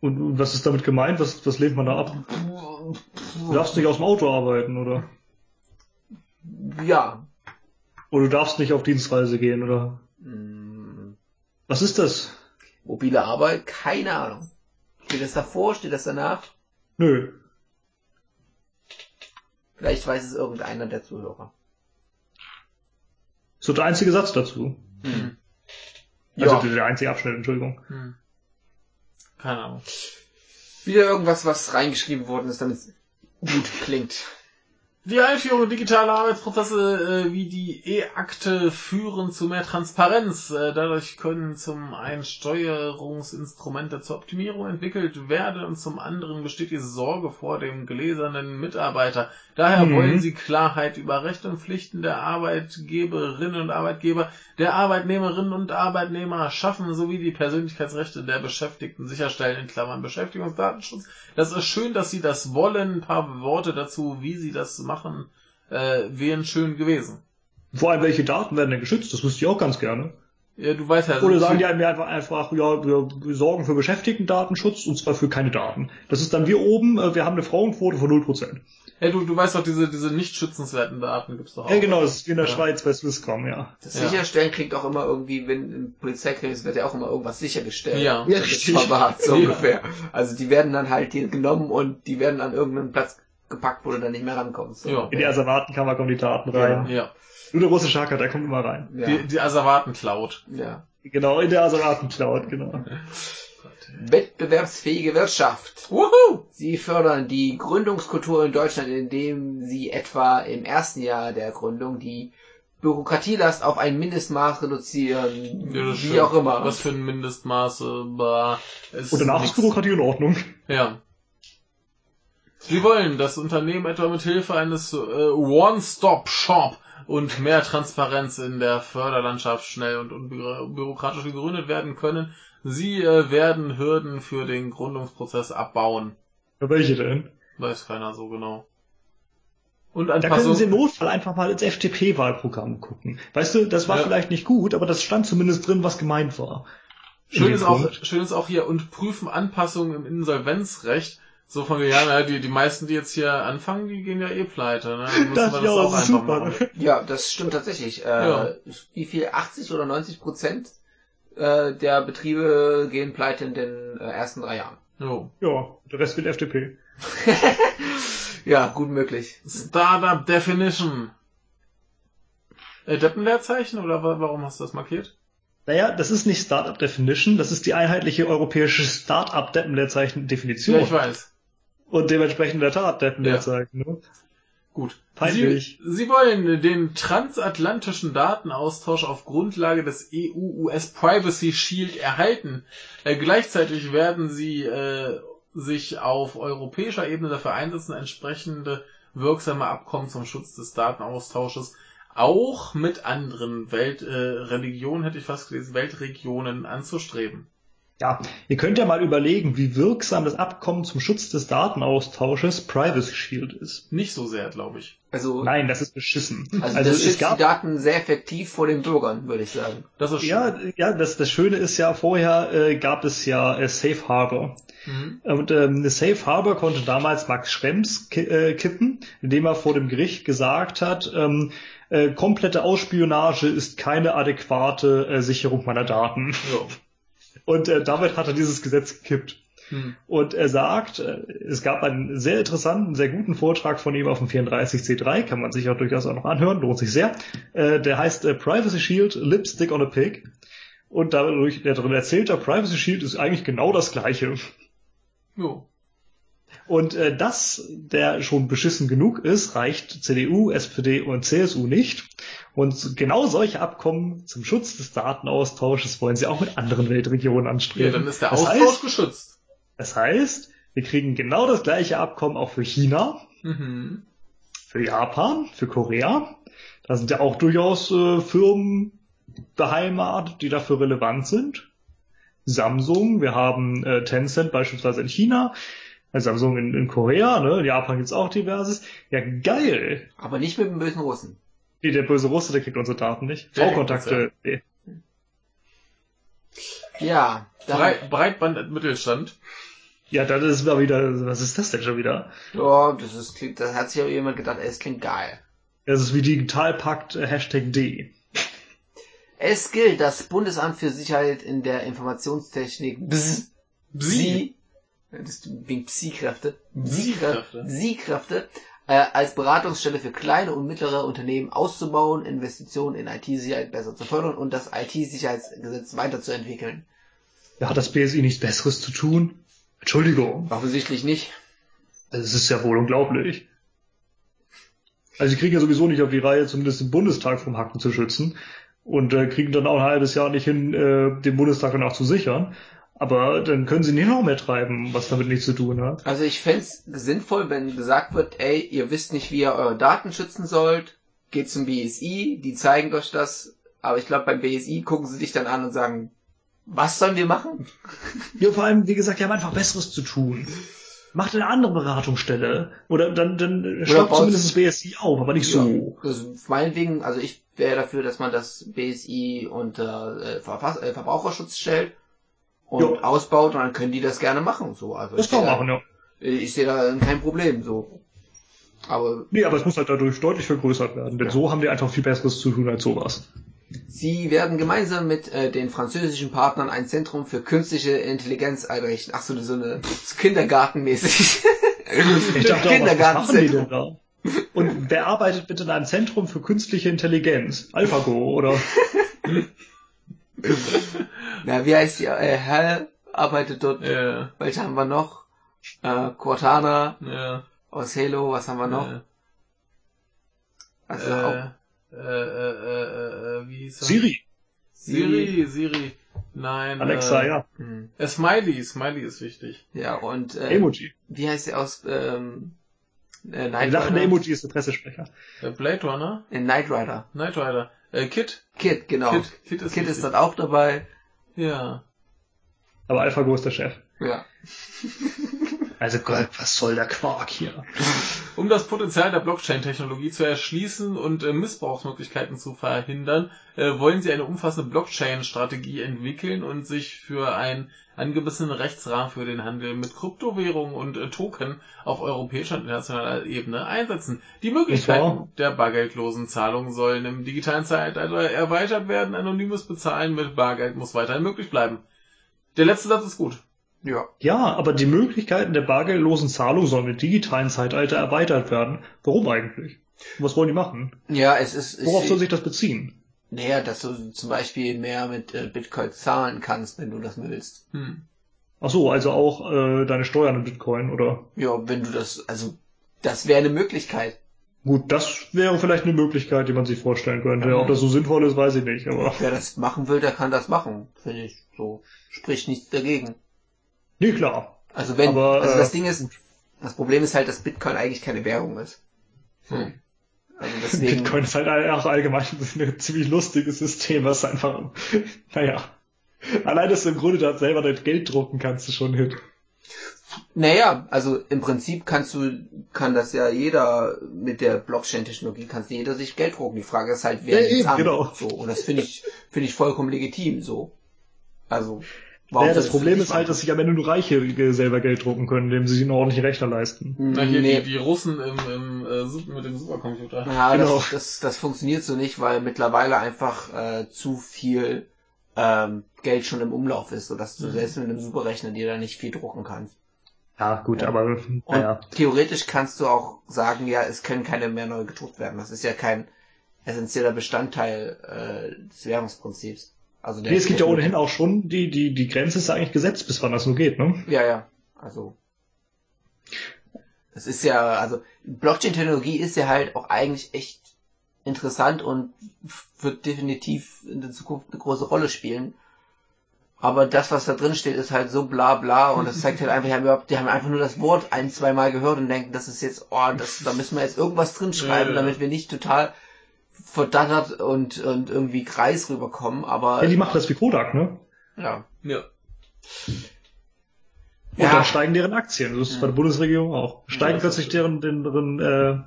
S1: Und, und was ist damit gemeint? Was, was lehnt man da ab? Du darfst nicht aus dem Auto arbeiten, oder?
S3: Ja.
S1: Oder du darfst nicht auf Dienstreise gehen, oder?
S3: Hm,
S1: Was ist das?
S3: Mobile Arbeit? Keine Ahnung. Steht das davor? Steht das danach?
S1: Nö.
S3: Vielleicht weiß es irgendeiner der Zuhörer.
S1: So der einzige Satz dazu.
S3: Hm.
S1: Also
S3: Ja.
S1: der, der einzige Abschnitt, Entschuldigung.
S2: Hm. Keine Ahnung.
S3: Wieder irgendwas, was reingeschrieben worden ist, damit es gut klingt.
S2: Die Einführung digitaler Arbeitsprozesse äh, wie die E-Akte führen zu mehr Transparenz. Äh, dadurch können zum einen Steuerungsinstrumente zur Optimierung entwickelt werden und zum anderen besteht die Sorge vor dem gläsernen Mitarbeiter. Daher
S1: Mhm.
S2: wollen sie Klarheit über Rechte und Pflichten der Arbeitgeberinnen und Arbeitgeber, der Arbeitnehmerinnen und Arbeitnehmer schaffen, sowie die Persönlichkeitsrechte der Beschäftigten sicherstellen, in Klammern Beschäftigungsdatenschutz. Das ist schön, dass sie das wollen. Ein paar Worte dazu, wie sie das machen, äh, wären schön gewesen.
S1: Vor allem, welche Daten werden denn geschützt? Das wüsste ich auch ganz gerne.
S2: Ja, du weißt ja,
S1: Oder sagen die einem ja einfach, einfach, ja, wir sorgen für Beschäftigten-Datenschutz und zwar für keine Daten. Das ist dann wir oben, äh, wir haben eine Frauenquote von 0%.
S2: ja, du, du weißt doch, diese, diese nicht schützenswerten Daten gibt's doch auch.
S1: Ja, genau, das ist wie in der
S2: Ja.
S1: Schweiz bei Swisscom, ja.
S3: Das
S2: Ja.
S3: Sicherstellen klingt auch immer irgendwie, wenn im Polizeikrimis wird ja auch immer irgendwas sichergestellt.
S2: Ja.
S3: Ist
S1: richtig.
S3: verwahrt, so
S2: Ja.
S3: ungefähr. Also die werden dann halt hier genommen und die werden an irgendeinen Platz gepackt, wo du dann nicht mehr rankommst. So
S2: Ja.
S1: In die Asservatenkammer kommen die Daten rein.
S2: Ja.
S1: Nur der russische Hacker, der kommt immer rein.
S3: Ja.
S2: Die, die Asservaten-Cloud.
S3: ja.
S1: Genau, in der Asservaten-Cloud, genau.
S3: Wettbewerbsfähige Wirtschaft.
S2: Wuhu!
S3: Sie fördern die Gründungskultur in Deutschland, indem sie etwa im ersten Jahr der Gründung die Bürokratielast auf ein Mindestmaß reduzieren,
S2: Ja,
S3: wie
S2: stimmt.
S3: auch immer.
S2: Was für ein Mindestmaße, bah, ist
S1: Und danach ist Bürokratie in Ordnung.
S2: Ja. Sie wollen das Unternehmen etwa mit Hilfe eines äh, One-Stop-Shop und mehr Transparenz in der Förderlandschaft schnell und unbürokratisch gegründet werden können. Sie äh, werden Hürden für den Gründungsprozess abbauen.
S1: Welche denn?
S2: Weiß keiner so genau.
S1: Und da können Sie im Notfall einfach mal ins FDP-Wahlprogramm gucken. Weißt du, das war ja. vielleicht nicht gut, aber das stand zumindest drin, was gemeint war.
S2: Schön ist, auch, schön ist auch hier, und prüfen Anpassungen im Insolvenzrecht. So von, ja, die, die meisten, die jetzt hier anfangen, die gehen ja eh pleite. Ne?
S3: Das, das, ja, auch das super. Machen. Ja, das stimmt tatsächlich. Äh, ja. Wie viel? 80 oder 90 Prozent äh, der Betriebe gehen pleite in den äh, ersten drei Jahren.
S1: Jo. Ja, der Rest wird FDP.
S3: ja, gut möglich.
S2: Startup Definition. Äh, Deppenleerzeichen oder warum hast du das markiert?
S1: Naja, das ist nicht Startup Definition, das ist die einheitliche europäische Startup Deppenleerzeichen Definition.
S2: Ja, ich weiß.
S1: Und dementsprechend der Tat Deppenleerzeichen, ja. ne?
S2: Gut. Peinlich. Sie, Sie wollen den transatlantischen Datenaustausch auf Grundlage des EU-US Privacy Shield erhalten. Äh, gleichzeitig werden Sie äh, sich auf europäischer Ebene dafür einsetzen, entsprechende wirksame Abkommen zum Schutz des Datenaustausches auch mit anderen Weltreligionen, äh, hätte ich fast gelesen, Weltregionen anzustreben.
S1: Ja, ihr könnt ja mal überlegen, wie wirksam das Abkommen zum Schutz des Datenaustausches Privacy Shield ist.
S2: Nicht so sehr, glaube ich.
S1: Also nein, das ist beschissen.
S3: Also, also das schützt gab, die Daten sehr effektiv vor den Bürgern, würde ich sagen.
S1: Das ist schön. Ja, ja, das das Schöne ist ja vorher äh, gab es ja äh, Safe Harbor. Mhm. Und ähm, Safe Harbor konnte damals Max Schrems ki äh, kippen, indem er vor dem Gericht gesagt hat, ähm, äh, komplette Ausspionage ist keine adäquate äh, Sicherung meiner Daten. Ja. Und äh, damit hat er dieses Gesetz gekippt. Hm. Und er sagt, äh, es gab einen sehr interessanten, sehr guten Vortrag von ihm auf dem 34C3, kann man sich auch durchaus auch noch anhören, lohnt sich sehr. Äh, der heißt äh, Privacy Shield Lipstick on a Pig. Und dadurch, der darin erzählt, der Privacy Shield ist eigentlich genau das gleiche. Jo. Und äh, das, der schon beschissen genug ist, reicht CDU, SPD und CSU nicht. Und genau solche Abkommen zum Schutz des Datenaustausches wollen sie auch mit anderen Weltregionen anstreben.
S2: Ja, dann ist der das Austausch heißt, geschützt.
S1: Das heißt, wir kriegen genau das gleiche Abkommen auch für China, mhm. für Japan, für Korea. Da sind ja auch durchaus äh, Firmen beheimatet, die dafür relevant sind. Samsung, wir haben äh, Tencent beispielsweise in China, Samsung in, in Korea, ne? In Japan gibt's auch diverses. Ja, geil.
S3: Aber nicht mit dem bösen Russen.
S1: Nee, der böse Russe, der kriegt unsere Daten nicht. V-Kontakte, nee.
S3: Ja.
S2: Breit, Breitband Mittelstand.
S1: Ja, dann ist mal wieder, was ist das denn schon wieder?
S3: Ja, das ist, klingt, da hat sich aber jemand gedacht, es klingt geil.
S1: Das ist wie Digitalpakt äh, Hashtag D.
S3: Es gilt, das Bundesamt für Sicherheit in der Informationstechnik BSI, BSI das wegen Psi-Kräfte, Psi-Kräfte, Psi-Kräfte als Beratungsstelle für kleine und mittlere Unternehmen auszubauen, Investitionen in IT-Sicherheit besser zu fördern und das IT-Sicherheitsgesetz weiterzuentwickeln.
S1: Ja, hat das BSI nichts Besseres zu tun? Entschuldigung.
S3: Offensichtlich nicht.
S1: Also es ist ja wohl unglaublich. Also sie kriegen ja sowieso nicht auf die Reihe, zumindest den Bundestag vom Hacken zu schützen und äh, kriegen dann auch ein halbes Jahr nicht hin, äh, den Bundestag danach zu sichern. Aber dann können sie nicht noch mehr treiben, was damit nichts zu tun hat.
S3: Also ich fände sinnvoll, wenn gesagt wird, ey, ihr wisst nicht, wie ihr eure Daten schützen sollt, geht zum BSI, die zeigen euch das, aber ich glaube beim BSI gucken sie dich dann an und sagen, was sollen wir machen?
S1: Ja, vor allem, wie gesagt, die haben einfach Besseres zu tun. Macht eine andere Beratungsstelle. Oder dann, dann stoppt zumindest das BSI auf, aber nicht ja, so.
S3: Also meinetwegen, also ich wäre dafür, dass man das BSI unter äh, äh, Verbraucherschutz stellt und jo. ausbaut und dann können die das gerne machen. So. Also
S1: das kann man machen, ja.
S3: Ich sehe da kein Problem. So.
S1: Aber, nee, aber es muss halt dadurch deutlich vergrößert werden, denn ja. so haben die einfach viel Besseres zu tun als sowas.
S3: Sie werden gemeinsam mit äh, den französischen Partnern ein Zentrum für künstliche Intelligenz einrichten. Ach so, so eine Kindergartenmäßig.
S1: Ich dachte denn da? Und wer arbeitet bitte in einem Zentrum für künstliche Intelligenz? AlphaGo, oder?
S3: Na, wie heißt die? Äh, Hell arbeitet dort.
S2: Ja.
S3: Welche haben wir noch? Äh, Cortana.
S2: Ja.
S3: Aus Halo, was haben wir noch? Ja.
S2: Also äh, auch. Äh, äh, äh, äh, wie hieß er?
S1: Siri.
S2: Siri, Siri. Nein.
S1: Alexa,
S2: äh,
S1: ja.
S3: Hm.
S2: äh, Smiley, Smiley ist wichtig.
S3: Ja, und äh,
S1: Emoji.
S3: wie heißt der aus ähm, äh,
S1: lachender
S3: Rider?
S1: Emoji ist der Pressesprecher.
S2: Äh, Blade Runner,
S3: In Knight Rider.
S2: Knight Rider, äh, Kid.
S3: Kid, genau.
S2: Kid, Kid ist, wichtig.
S3: ist dort auch dabei.
S2: Ja.
S1: Aber AlphaGo ist der Chef.
S3: Ja.
S1: Also Gott, was soll der Quark hier?
S2: Um das Potenzial der Blockchain-Technologie zu erschließen und äh, Missbrauchsmöglichkeiten zu verhindern, äh, wollen sie eine umfassende Blockchain-Strategie entwickeln und sich für einen angemessenen Rechtsrahmen für den Handel mit Kryptowährungen und äh, Token auf europäischer und internationaler Ebene einsetzen. Die Möglichkeiten
S1: wahr?
S2: der bargeldlosen Zahlungen sollen im digitalen Zeitalter erweitert werden. Anonymes Bezahlen mit Bargeld muss weiterhin möglich bleiben. Der letzte Satz ist gut.
S3: Ja.
S1: Ja, aber die Möglichkeiten der bargeldlosen Zahlung sollen im digitalen Zeitalter erweitert werden. Warum eigentlich? Was wollen die machen?
S3: Ja, es ist. es-
S1: Worauf soll sich das beziehen?
S3: Naja, dass du zum Beispiel mehr mit äh, Bitcoin zahlen kannst, wenn du das willst.
S2: Hm.
S1: Ach so, also auch äh, deine Steuern in Bitcoin, oder?
S3: Ja, wenn du das, also das wäre eine Möglichkeit.
S1: Gut, das wäre vielleicht eine Möglichkeit, die man sich vorstellen könnte.
S3: Ja.
S1: Ob das so sinnvoll ist, weiß ich nicht, aber.
S3: Wer das machen will, der kann das machen, finde ich. So spricht nichts dagegen.
S1: Nee, klar.
S3: Also wenn,
S1: Aber,
S3: also
S1: äh,
S3: das Ding ist, das Problem ist halt, dass Bitcoin eigentlich keine Währung ist.
S2: Hm.
S3: Also deswegen.
S1: Bitcoin ist halt auch allgemein ein ziemlich lustiges System, was einfach, naja. Allein, dass du im Grunde da selber dein Geld drucken kannst, ist schon Hit.
S3: Naja, also im Prinzip kannst du, kann das ja jeder mit der Blockchain-Technologie, kannst jeder sich Geld drucken. Die Frage ist halt, wer
S1: Ja, eben,
S3: an.
S1: genau.
S3: So, und das finde ich, finde ich vollkommen legitim, so. Also,
S1: Naja, das
S3: sollst du
S1: Problem ist halt, dass sich am Ende nur Reiche selber Geld drucken können, indem sie sich einen ordentlichen Rechner leisten.
S2: Na, hier
S3: nee,
S2: die, die Russen im, im, äh, mit dem Supercomputer.
S3: Ja,
S1: Genau.
S3: das, das, das funktioniert so nicht, weil mittlerweile einfach äh, zu viel ähm, Geld schon im Umlauf ist, sodass du
S2: Mhm.
S3: selbst mit einem Superrechner dir da nicht viel drucken kannst.
S1: Ja, gut,
S3: Ja.
S1: aber, naja.
S3: theoretisch kannst du auch sagen, ja, es können keine mehr neu gedruckt werden. Das ist ja kein essentieller Bestandteil äh, des Währungsprinzips. Also
S1: Nee, es gibt ja ohnehin auch schon, die, die, die Grenze ist ja eigentlich gesetzt, bis wann das nur geht, ne?
S3: Ja, ja. Also. Das ist ja, also Blockchain-Technologie ist ja halt auch eigentlich echt interessant und wird definitiv in der Zukunft eine große Rolle spielen. Aber das, was da drin steht, ist halt so bla bla und das zeigt halt einfach, die haben, überhaupt, die haben einfach nur das Wort ein, zwei Mal gehört und denken, das ist jetzt, oh, das, da müssen wir jetzt irgendwas drin schreiben,
S2: Ja, ja.
S3: damit wir nicht total verdattert und, und irgendwie kreis rüberkommen, aber
S1: Ja, die machen das wie Kodak, ne?
S3: ja.
S2: Ja.
S1: Und
S3: Ja.
S1: dann steigen deren Aktien. Das ist bei der Bundesregierung auch. Steigen
S2: Ja,
S1: plötzlich
S2: ist
S1: deren, deren, äh,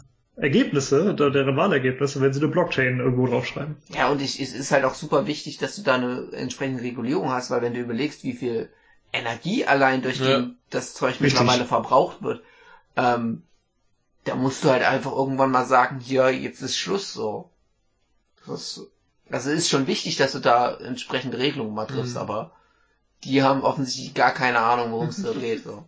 S1: Ergebnisse, der- deren Wahlergebnisse, wenn sie eine Blockchain irgendwo draufschreiben.
S3: Ja, und ich, es ist halt auch super wichtig, dass du da eine entsprechende Regulierung hast, weil wenn du überlegst, wie viel Energie allein durch
S2: Ja.
S3: die, das Zeug mittlerweile verbraucht wird, ähm, da musst du halt einfach irgendwann mal sagen, hier, jetzt ist Schluss so. Das, also ist schon wichtig, dass du da entsprechende Regelungen mal triffst,
S2: Mhm.
S3: aber die haben offensichtlich gar keine Ahnung, worum es da geht. So.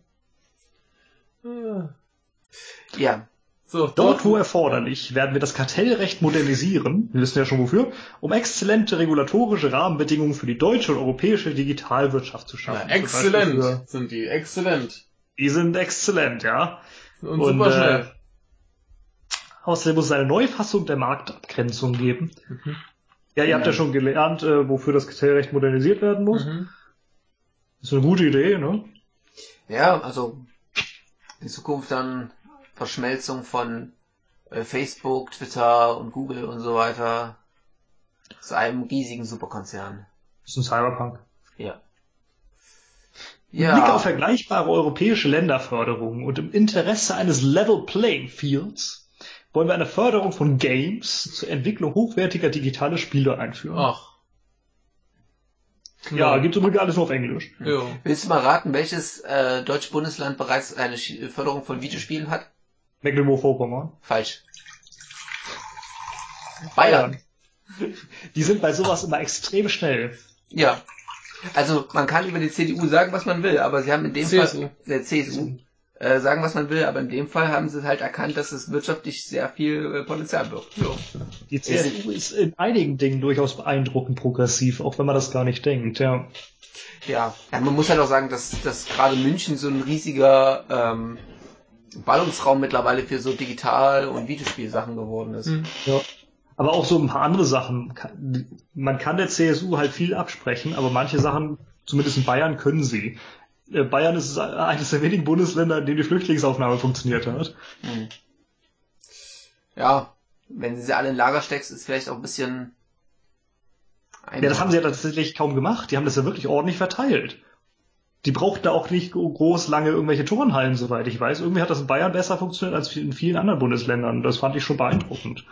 S3: Ja,
S2: So,
S1: Dort, wo erforderlich, werden wir das Kartellrecht modernisieren, wir wissen ja schon wofür, um exzellente regulatorische Rahmenbedingungen für die deutsche und europäische Digitalwirtschaft zu
S2: Na,
S1: schaffen.
S2: exzellent
S1: Beispiel für-
S2: sind die, exzellent.
S1: Die sind exzellent, ja.
S2: Und,
S1: Und,
S2: super
S1: äh,
S2: schnell.
S1: Außerdem muss es eine Neufassung der Marktabgrenzung geben.
S2: Mhm.
S1: Ja, ihr habt ja schon gelernt, äh, wofür das Kartellrecht modernisiert werden muss.
S2: Mhm.
S1: Das ist eine gute Idee, ne?
S3: Ja, also in Zukunft dann Verschmelzung von äh, Facebook, Twitter und Google und so weiter zu einem riesigen Superkonzern.
S1: Das ist ein Cyberpunk.
S3: Ja.
S1: Mit Blick auf
S3: Ja,
S1: vergleichbare europäische Länderförderungen und im Interesse eines Level Playing Fields wollen wir eine Förderung von Games zur Entwicklung hochwertiger digitaler Spiele einführen.
S2: Ach.
S1: Ja, gibt übrigens alles nur auf Englisch.
S2: Ja.
S3: willst du mal raten, welches äh, deutsche Bundesland bereits eine Sch- Förderung von Videospielen hat?
S1: Mecklenburg-Vorpommern.
S3: Falsch. Bayern.
S1: Die sind bei sowas immer extrem schnell.
S3: Ja. Also man kann über die CDU sagen, was man will, aber sie haben in dem
S2: CSU.
S3: Fall der CSU äh, sagen, was man will, aber in dem Fall haben sie halt erkannt, dass es wirtschaftlich sehr viel äh, Potenzial birgt.
S2: ja.
S1: Die CSU ist in einigen Dingen durchaus beeindruckend progressiv, auch wenn man das gar nicht denkt, ja.
S3: Ja, ja man muss halt auch sagen, dass, dass gerade München so ein riesiger ähm, Ballungsraum mittlerweile für so Digital- und Videospielsachen geworden ist.
S2: Mhm.
S1: ja. Aber auch so ein paar andere Sachen. Man kann der CSU halt viel absprechen, aber manche Sachen, zumindest in Bayern, können sie. Äh, Bayern ist eines der wenigen Bundesländer, in dem die Flüchtlingsaufnahme funktioniert hat. Hm.
S3: Ja, wenn sie sie alle in Lager steckst, ist vielleicht auch ein bisschen.
S1: Ja, das haben sie ja tatsächlich kaum gemacht. Die haben das ja wirklich ordentlich verteilt. Die braucht da auch nicht groß lange irgendwelche Turnhallen, soweit ich weiß. Irgendwie hat das in Bayern besser funktioniert als in vielen anderen Bundesländern. Das fand ich schon beeindruckend.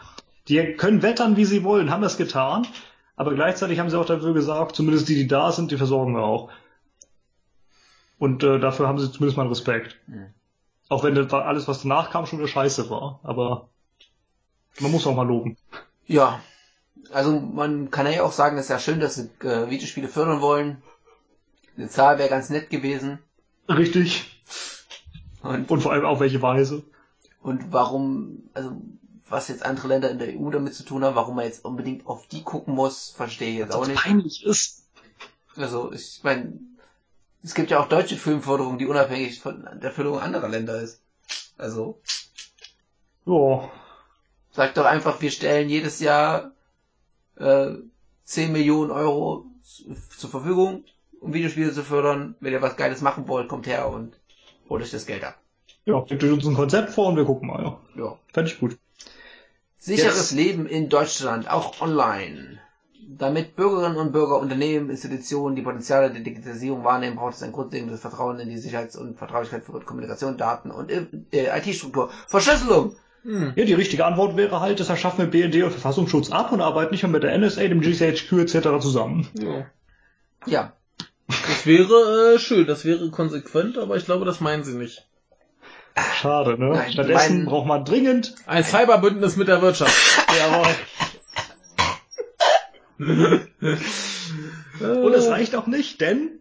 S1: Die können wettern, wie sie wollen, haben das getan. Aber gleichzeitig haben sie auch dafür gesagt, zumindest die, die da sind, die versorgen wir auch. Und äh, dafür haben sie zumindest mal Respekt. Mhm. Auch wenn das alles, was danach kam, schon eine Scheiße war. Aber man muss auch mal loben.
S3: Ja. Also man kann ja auch sagen, es ist ja schön, dass sie äh, Videospiele fördern wollen. Eine Zahl wäre ganz nett gewesen.
S1: Richtig. Und, und vor allem auf welche Weise.
S3: Und warum, also was jetzt andere Länder in der EU damit zu tun haben, warum man jetzt unbedingt auf die gucken muss, verstehe ich jetzt auch nicht.
S1: peinlich ist.
S3: Also ich meine, es gibt ja auch deutsche Filmförderung, die unabhängig von der Förderung anderer Länder ist. Also.
S1: Ja.
S3: Sag doch einfach, wir stellen jedes Jahr äh, 10 Millionen Euro zur Verfügung, um Videospiele zu fördern. Wenn ihr was Geiles machen wollt, kommt her und holt euch das Geld ab.
S1: Ja, gebt uns ein Konzept vor und wir gucken mal. Ja, ja. fände ich gut.
S3: Sicheres Jetzt. Leben in Deutschland, auch online. Damit Bürgerinnen und Bürger, Unternehmen, Institutionen die Potenziale der Digitalisierung wahrnehmen, braucht es ein grundlegendes Vertrauen in die Sicherheits- und Vertraulichkeit für Kommunikation, Daten und äh, IT-Struktur. Verschlüsselung
S1: hm. Ja, die richtige Antwort wäre halt, das schaffen wir BND und Verfassungsschutz ab und arbeiten nicht mehr mit der NSA, dem GCHQ etc. zusammen.
S3: Ja. ja.
S2: Das wäre äh, schön, das wäre konsequent, aber ich glaube, das meinen sie nicht.
S1: Schade, ne? Nein, Stattdessen braucht man dringend
S2: ein Cyberbündnis mit der Wirtschaft.
S1: Jawohl. und es reicht auch nicht, denn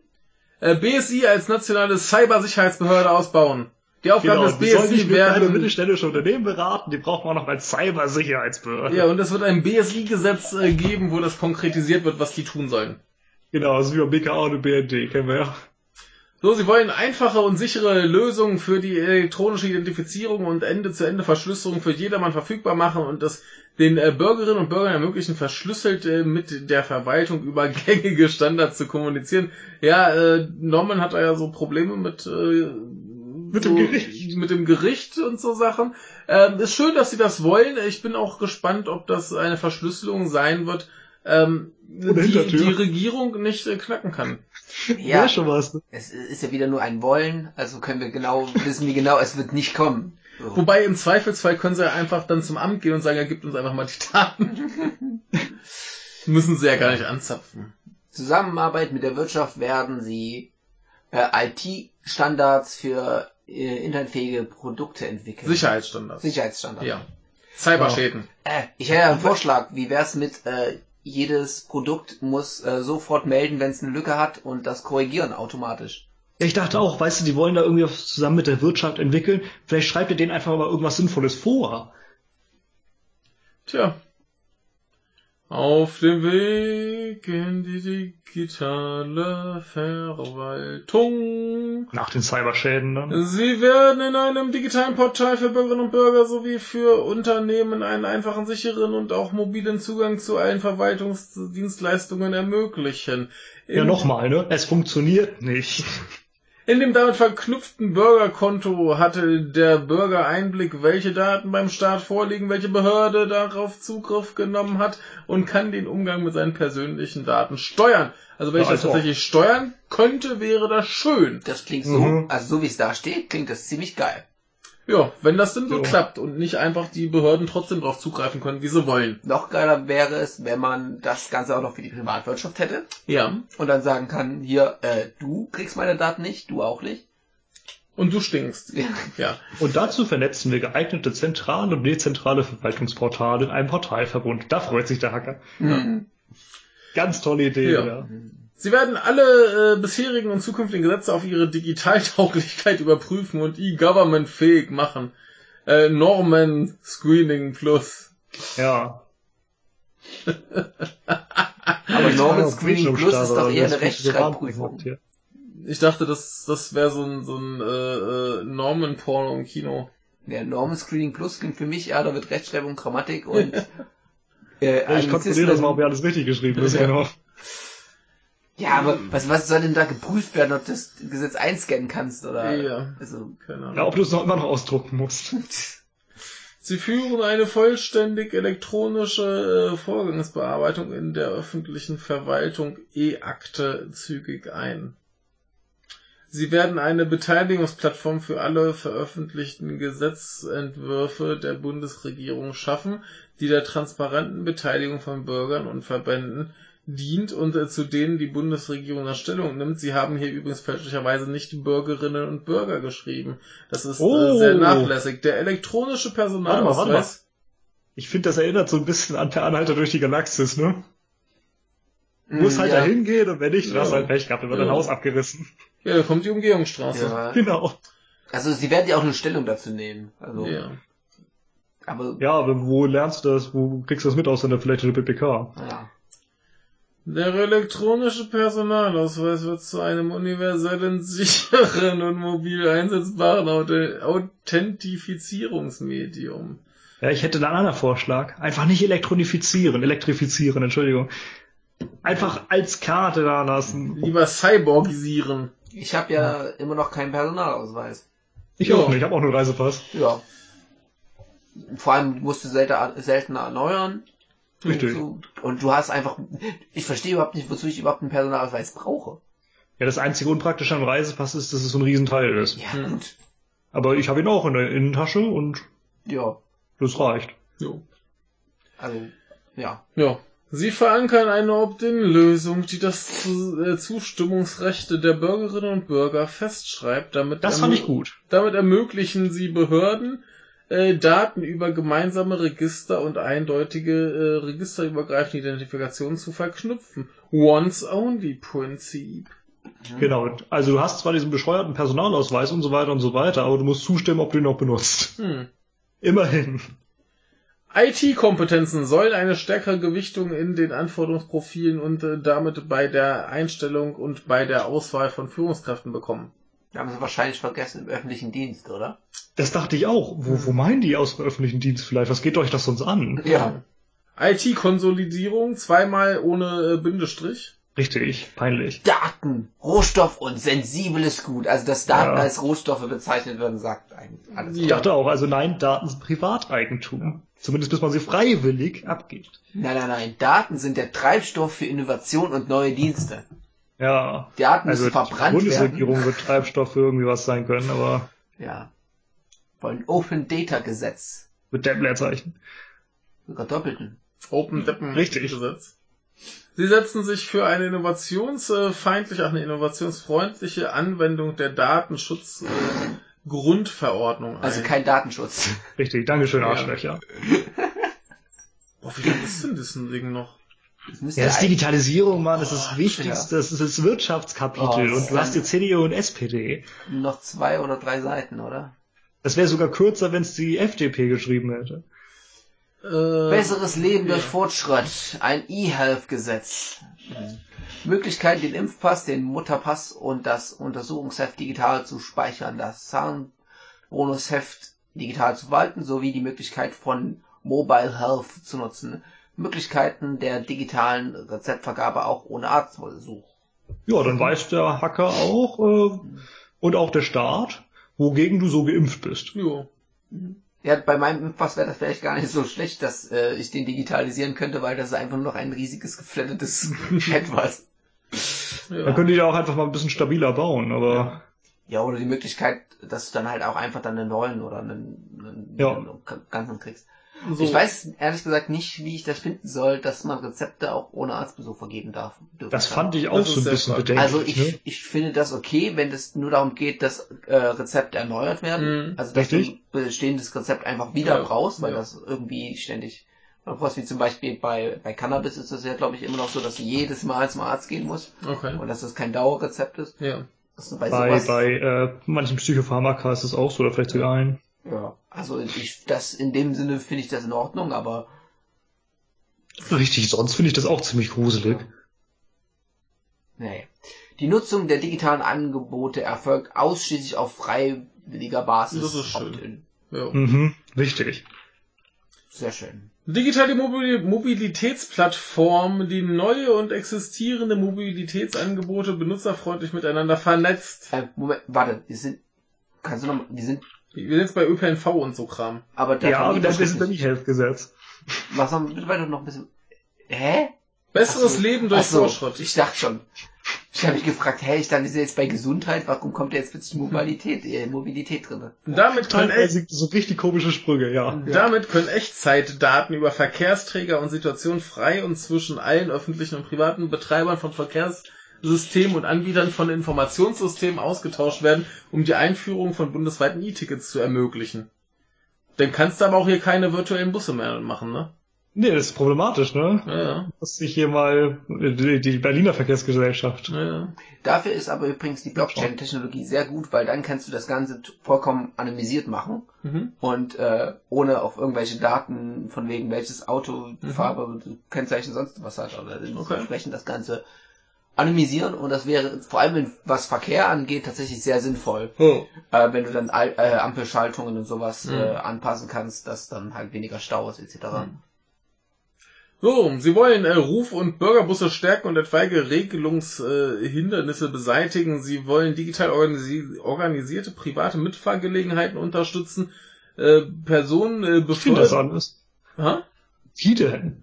S2: äh, BSI als nationale Cybersicherheitsbehörde ausbauen.
S1: Die Aufgaben genau, des BSI werden kleine mittelständische Unternehmen beraten, die braucht man noch als Cybersicherheitsbehörde.
S2: Ja, und es wird ein BSI-Gesetz äh, geben, wo das konkretisiert wird, was die tun sollen.
S1: Genau, also wie bei BKA und BND, kennen wir ja.
S2: So, sie wollen einfache und sichere Lösungen für die elektronische Identifizierung und Ende-zu-Ende-Verschlüsselung für jedermann verfügbar machen und das den äh, Bürgerinnen und Bürgern ermöglichen, verschlüsselt äh, mit der Verwaltung über gängige Standards zu kommunizieren. Ja, äh, Norman hat da ja so Probleme mit äh,
S1: mit so, dem Gericht.
S2: Mit dem Gericht und so Sachen. Ähm, ist schön, dass sie das wollen. Ich bin auch gespannt, ob das eine Verschlüsselung sein wird, ähm, die, die Regierung nicht äh, knacken kann.
S3: Ja, ja, schon was. Ne? Es ist ja wieder nur ein Wollen, also können wir genau wissen, wie genau es wird nicht kommen.
S2: So. Wobei im Zweifelsfall können sie ja einfach dann zum Amt gehen und sagen, er gibt uns einfach mal die Daten. Müssen sie ja gar nicht anzapfen.
S3: Zusammenarbeit mit der Wirtschaft werden sie äh, IT-Standards für äh, internetfähige Produkte entwickeln.
S2: Sicherheitsstandards.
S3: Sicherheitsstandards.
S2: Ja. Cyberschäden.
S3: Äh, ich hätte einen Vorschlag. Wie wär's mit äh, jedes Produkt muss äh, sofort melden, wenn es eine Lücke hat und das korrigieren automatisch.
S1: Ja, ich dachte auch, weißt du, die wollen da irgendwie was zusammen mit der Wirtschaft entwickeln. Vielleicht schreibt ihr denen einfach mal irgendwas Sinnvolles vor.
S2: Tja, auf dem Weg in die digitale Verwaltung.
S1: Nach den Cyberschäden dann.
S2: Sie werden in einem digitalen Portal für Bürgerinnen und Bürger sowie für Unternehmen einen einfachen, sicheren und auch mobilen Zugang zu allen Verwaltungsdienstleistungen ermöglichen.
S1: In ja, nochmal, ne? Es funktioniert nicht.
S2: In dem damit verknüpften Bürgerkonto hatte der Bürger Einblick, welche Daten beim Staat vorliegen, welche Behörde darauf Zugriff genommen hat und kann den Umgang mit seinen persönlichen Daten steuern. Also wenn ja, ich das also tatsächlich steuern könnte, wäre das schön.
S3: Das klingt so, mhm. also so wie es da steht, klingt das ziemlich geil.
S2: Ja, wenn das denn so ja. klappt und nicht einfach die Behörden trotzdem darauf zugreifen können, wie sie wollen.
S3: Noch geiler wäre es, wenn man das Ganze auch noch für die Privatwirtschaft hätte.
S2: Ja.
S3: Und dann sagen kann, hier, äh, du kriegst meine Daten nicht, du auch nicht.
S2: Und du stinkst.
S1: Ja. ja. Und dazu vernetzen wir geeignete zentrale und dezentrale Verwaltungsportale in einem Portalverbund. Da freut sich der Hacker. Mhm. Ganz tolle Idee, ja. ja.
S2: Sie werden alle äh, bisherigen und zukünftigen Gesetze auf ihre Digitaltauglichkeit überprüfen und E-Government fähig machen. Äh, Norman Screening Plus.
S1: Ja.
S3: Aber Norman Screening Plus ist doch eher eine Rechtschreibprüfung.
S2: Ich dachte, das, das wäre so ein, so ein äh, äh, Norman-Porno im Kino.
S3: Ja, Norman Screening Plus klingt für mich, ja, da wird Rechtschreibung, Grammatik und Äh,
S1: Ja, ich kontrolliere das mal, ob ihr alles richtig geschrieben ist,
S2: Ja.
S1: genau.
S3: Ja, aber was, was soll denn da geprüft werden, ob du das Gesetz einscannen kannst oder?
S2: Ja.
S3: Also,
S2: Keine Ahnung.
S1: Ja, ob du es noch immer noch ausdrucken musst.
S2: Sie führen eine vollständig elektronische äh, Vorgangsbearbeitung in der öffentlichen Verwaltung E-Akte zügig ein. Sie werden eine Beteiligungsplattform für alle veröffentlichten Gesetzentwürfe der Bundesregierung schaffen, die der transparenten Beteiligung von Bürgern und Verbänden dient und äh, zu denen die Bundesregierung eine Stellung nimmt. Sie haben hier übrigens fälschlicherweise nicht Bürgerinnen und Bürger geschrieben. Das ist äh,
S1: Oh.
S2: sehr nachlässig. Der elektronische
S1: Warte mal, warte
S2: Personalausweis.
S1: Ich finde, das erinnert so ein bisschen an Per Anhalter durch die Galaxis, ne?
S3: mh,
S1: Muss halt
S3: ja.
S1: dahin gehen und wenn nicht, dann hast du
S2: Ja.
S1: halt Pech gehabt, dann wird
S2: Ja.
S1: dein Haus abgerissen.
S2: Ja, da kommt die Umgehungsstraße.
S3: Ja.
S1: Genau.
S3: Also, sie werden ja auch eine Stellung dazu nehmen. Also,
S2: Ja.
S3: aber,
S1: Ja, aber wo lernst du das? Wo kriegst du das mit aus in der vielleicht in der PPK?
S3: ja.
S2: Der elektronische Personalausweis wird zu einem universellen, sicheren und mobil einsetzbaren Authentifizierungsmedium.
S1: Ja, ich hätte da einen anderen Vorschlag. Einfach nicht elektronifizieren, elektrifizieren, Entschuldigung. Einfach als Karte da lassen.
S2: Lieber Cyborgisieren.
S3: Ich habe ja immer noch keinen Personalausweis.
S1: Ich
S2: Ja.
S1: auch nicht, ich habe auch nur einen Reisepass.
S3: Ja. Vor allem musst du selten, seltener erneuern.
S1: Richtig.
S3: So. Und du hast einfach, ich verstehe überhaupt nicht, wozu ich überhaupt einen Personalausweis brauche.
S1: Ja, das einzige Unpraktische am Reisepass ist, dass es so ein Riesenteil ist.
S3: Ja,
S2: Hm.
S3: gut.
S1: Aber ich habe ihn auch in der Innentasche und
S3: Ja.
S1: das reicht.
S2: Jo.
S3: Also, ja.
S2: Ja. Sie verankern eine Opt-in-Lösung, die das Zu- äh, Zustimmungsrechte der Bürgerinnen und Bürger festschreibt, damit
S1: Das
S2: ermö-
S1: fand ich gut.
S2: Damit ermöglichen sie Behörden, äh, Daten über gemeinsame Register und eindeutige äh, registerübergreifende Identifikationen zu verknüpfen. Once-only-Prinzip.
S1: Genau. Also du hast zwar diesen bescheuerten Personalausweis und so weiter und so weiter, aber du musst zustimmen, ob du ihn auch benutzt.
S2: Hm.
S1: Immerhin.
S2: IT-Kompetenzen sollen eine stärkere Gewichtung in den Anforderungsprofilen und äh, damit bei der Einstellung und bei der Auswahl von Führungskräften bekommen.
S3: Da haben sie wahrscheinlich vergessen im öffentlichen Dienst, oder?
S1: Das dachte ich auch. Wo, wo meinen die aus dem öffentlichen Dienst vielleicht? Was geht euch das sonst an?
S3: Ja.
S2: IT-Konsolidierung, zweimal ohne äh, Bindestrich.
S1: Richtig, peinlich.
S3: Daten, Rohstoff und sensibles Gut. Also, dass Daten
S1: Ja.
S3: als Rohstoffe bezeichnet werden, sagt eigentlich alles.
S1: Ich dachte auch, also nein, Daten sind Privateigentum. Zumindest bis man sie freiwillig abgibt.
S3: Nein, nein, nein. Daten sind der Treibstoff für Innovation und neue Dienste.
S1: Ja.
S3: Daten
S1: Also
S3: müssen
S1: die
S3: verbrannt
S1: Bundesregierung
S3: werden.
S1: wird Treibstoff für irgendwie was sein können, aber
S3: Ja. Wollen Open Data Gesetz.
S1: mit dem Leerzeichen.
S3: Sogar doppelten.
S2: Open Deppen
S1: Richtig.
S2: Gesetz. Sie setzen sich für eine innovationsfeindliche, eine innovationsfreundliche Anwendung der Datenschutz Grundverordnung ein.
S3: Also kein Datenschutz.
S1: Richtig, Dankeschön,
S2: Ja.
S1: Arschlöcher.
S2: Boah, wie lange ist denn das Ding noch?
S3: Das
S1: Ja, das ist Digitalisierung, Mann, das ist das
S3: Oh,
S1: Wichtigste, das ist das Wirtschaftskapitel
S3: Oh,
S1: und du hast die CDU und SPD.
S3: noch zwei oder drei Seiten, oder?
S1: Das wäre sogar kürzer, wenn es die FDP geschrieben hätte.
S2: Äh,
S3: Besseres Leben
S2: ja.
S3: durch Fortschritt. Ein E-Health-Gesetz. Möglichkeit, den Impfpass, den Mutterpass und das Untersuchungsheft digital zu speichern, das Zahnbonusheft digital zu verwalten, sowie die Möglichkeit von Mobile Health zu nutzen. Möglichkeiten der digitalen Rezeptvergabe auch ohne Arztbesuch.
S1: Ja, dann weiß der Hacker auch äh, und auch der Staat, wogegen du so geimpft bist.
S2: Jo.
S3: Ja, bei meinem Impfpass wäre das vielleicht gar nicht so schlecht, dass äh, ich den digitalisieren könnte, weil das ist einfach nur noch ein riesiges geflattetes Etwas.
S1: Da
S2: Ja.
S1: könnte ich auch einfach mal ein bisschen stabiler bauen, aber
S3: Ja, oder die Möglichkeit, dass du dann halt auch einfach dann einen neuen oder einen, einen,
S1: Ja.
S3: einen ganzen kriegst.
S2: So.
S3: Ich weiß ehrlich gesagt nicht, wie ich das finden soll, dass man Rezepte auch ohne Arztbesuch vergeben darf. dürfen
S1: das fand ich auch
S2: Das
S1: so ein bisschen bedenklich.
S3: Also ich,
S1: ne?
S3: ich finde das okay, wenn es nur darum geht, dass äh, Rezepte erneuert werden.
S2: Mhm.
S3: Also dass
S1: Richtig.
S3: du ein bestehendes Rezept einfach wieder
S2: Ja,
S3: brauchst, weil
S2: ja.
S3: das irgendwie ständig man brauchst, wie zum Beispiel bei, bei Cannabis ist das ja, glaube ich, immer noch so, dass du jedes Mal zum Arzt gehen musst
S2: Okay.
S3: und dass das kein Dauerrezept ist.
S2: Ja.
S3: Du bei,
S1: Bei, bei äh, manchen Psychopharmaka ist es auch so, oder vielleicht sogar ein.
S3: Ja, also ich, das in dem Sinne finde ich das in Ordnung, aber
S1: Richtig, sonst finde ich das auch ziemlich gruselig.
S3: nee. Die Nutzung der digitalen Angebote erfolgt ausschließlich auf freiwilliger Basis.
S2: Das ist schön. Ja.
S1: Mhm, richtig.
S3: Sehr schön.
S2: Digitale Mobil Mobilitätsplattform, die neue und existierende Mobilitätsangebote benutzerfreundlich miteinander vernetzt.
S3: Äh, Moment, warte, die sind, kannst du noch, die sind,
S2: Wir sind jetzt bei ÖPNV und so Kram.
S3: aber da
S1: Ja, aber das ist beim
S3: nicht-
S1: E-Health-Gesetz.
S3: Was haben wir weiter noch ein bisschen, hä?
S2: Besseres
S3: so,
S2: Leben durch
S3: so,
S2: Vorschritt.
S3: Ich dachte schon. Ich habe mich gefragt, hey, ich dachte, sind jetzt bei Gesundheit, warum kommt jetzt plötzlich Mobilität, äh, Mobilität drin?
S2: Damit können, echt,
S1: Teilweise so richtig komische Sprünge, ja.
S2: damit können Echtzeitdaten über Verkehrsträger und Situationen frei und zwischen allen öffentlichen und privaten Betreibern von Verkehrssystemen und Anbietern von Informationssystemen ausgetauscht werden, um die Einführung von bundesweiten E-Tickets zu ermöglichen. Dann kannst du aber auch hier keine virtuellen Busse mehr machen, ne?
S1: Nee, das ist problematisch, ne?
S2: Ja, ja.
S1: Das sich hier mal die, Berliner Verkehrsgesellschaft.
S2: ja, ja.
S3: Dafür ist aber übrigens die Blockchain-Technologie sehr gut, weil dann kannst du das Ganze vollkommen anonymisiert machen
S2: Mhm.
S3: und äh, ohne auf irgendwelche Daten von wegen welches Auto, Farbe, Kennzeichen, sonst was hat, oder
S2: Okay.
S3: entsprechend das Ganze anonymisieren und das wäre vor allem wenn- was Verkehr angeht tatsächlich sehr sinnvoll,
S2: Oh.
S3: äh, wenn du dann Al äh, Ampelschaltungen und sowas
S2: Mhm.
S3: äh, anpassen kannst, dass dann halt weniger Stau ist etc.
S2: Mhm. So, sie wollen äh, Ruf- und Bürgerbusse stärken und etwaige Regelungshindernisse äh, beseitigen. Sie wollen digital organisi organisierte private Mitfahrgelegenheiten unterstützen. Äh, Personen äh,
S1: Wie viel das
S2: befördern.
S1: alles?
S2: Ha?
S1: Wie denn?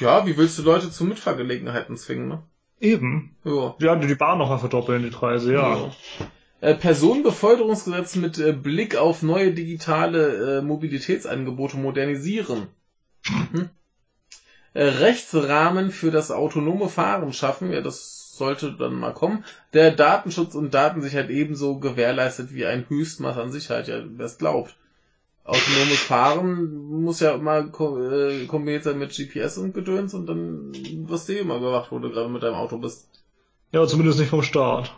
S2: Ja, wie willst du Leute zu Mitfahrgelegenheiten zwingen, ne?
S1: Eben.
S2: Ja.
S1: Ja, die Bahn noch mal verdoppeln, die Preise, ja.
S2: Äh, Personenbeförderungsgesetz mit äh, Blick auf neue digitale äh, Mobilitätsangebote modernisieren. Äh, Rechtsrahmen für das autonome Fahren schaffen, ja, das sollte dann mal kommen. Der Datenschutz und Datensicherheit ebenso gewährleistet wie ein Höchstmaß an Sicherheit, ja, wer es glaubt. Autonomes Fahren muss ja immer äh, kombiniert sein mit GPS und Gedöns und dann wirst du eh immer überwacht, wo du gerade mit deinem Auto bist.
S1: Ja, zumindest nicht vom Staat.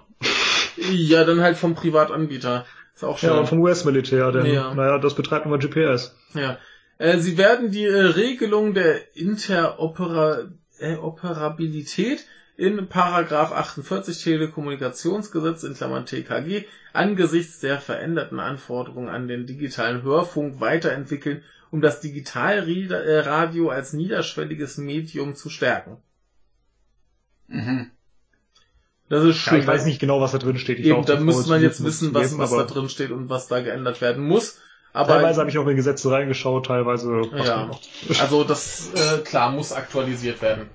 S2: Ja, dann halt vom Privatanbieter. Ist auch schön.
S1: Ja, vom US-Militär, denn,
S2: Ja.
S1: naja, das betreibt immer GPS.
S2: Ja. Äh, sie werden die äh, Regelung der Interoperabilität in Paragraph 48 Telekommunikationsgesetz in Klammern TKG angesichts der veränderten Anforderungen an den digitalen Hörfunk weiterentwickeln, um das Digitalradio als niederschwelliges Medium zu stärken.
S3: Mhm.
S2: Das ist
S1: Ja,
S2: schön.
S1: ich weiß nicht genau, was da drin steht. Ich
S2: Eben, da müsste man jetzt wissen, was, was da drin steht und was da geändert werden muss. Aber
S1: Teilweise habe ich auch in Gesetze reingeschaut, teilweise
S2: Ja. Also das, äh, klar, muss aktualisiert werden.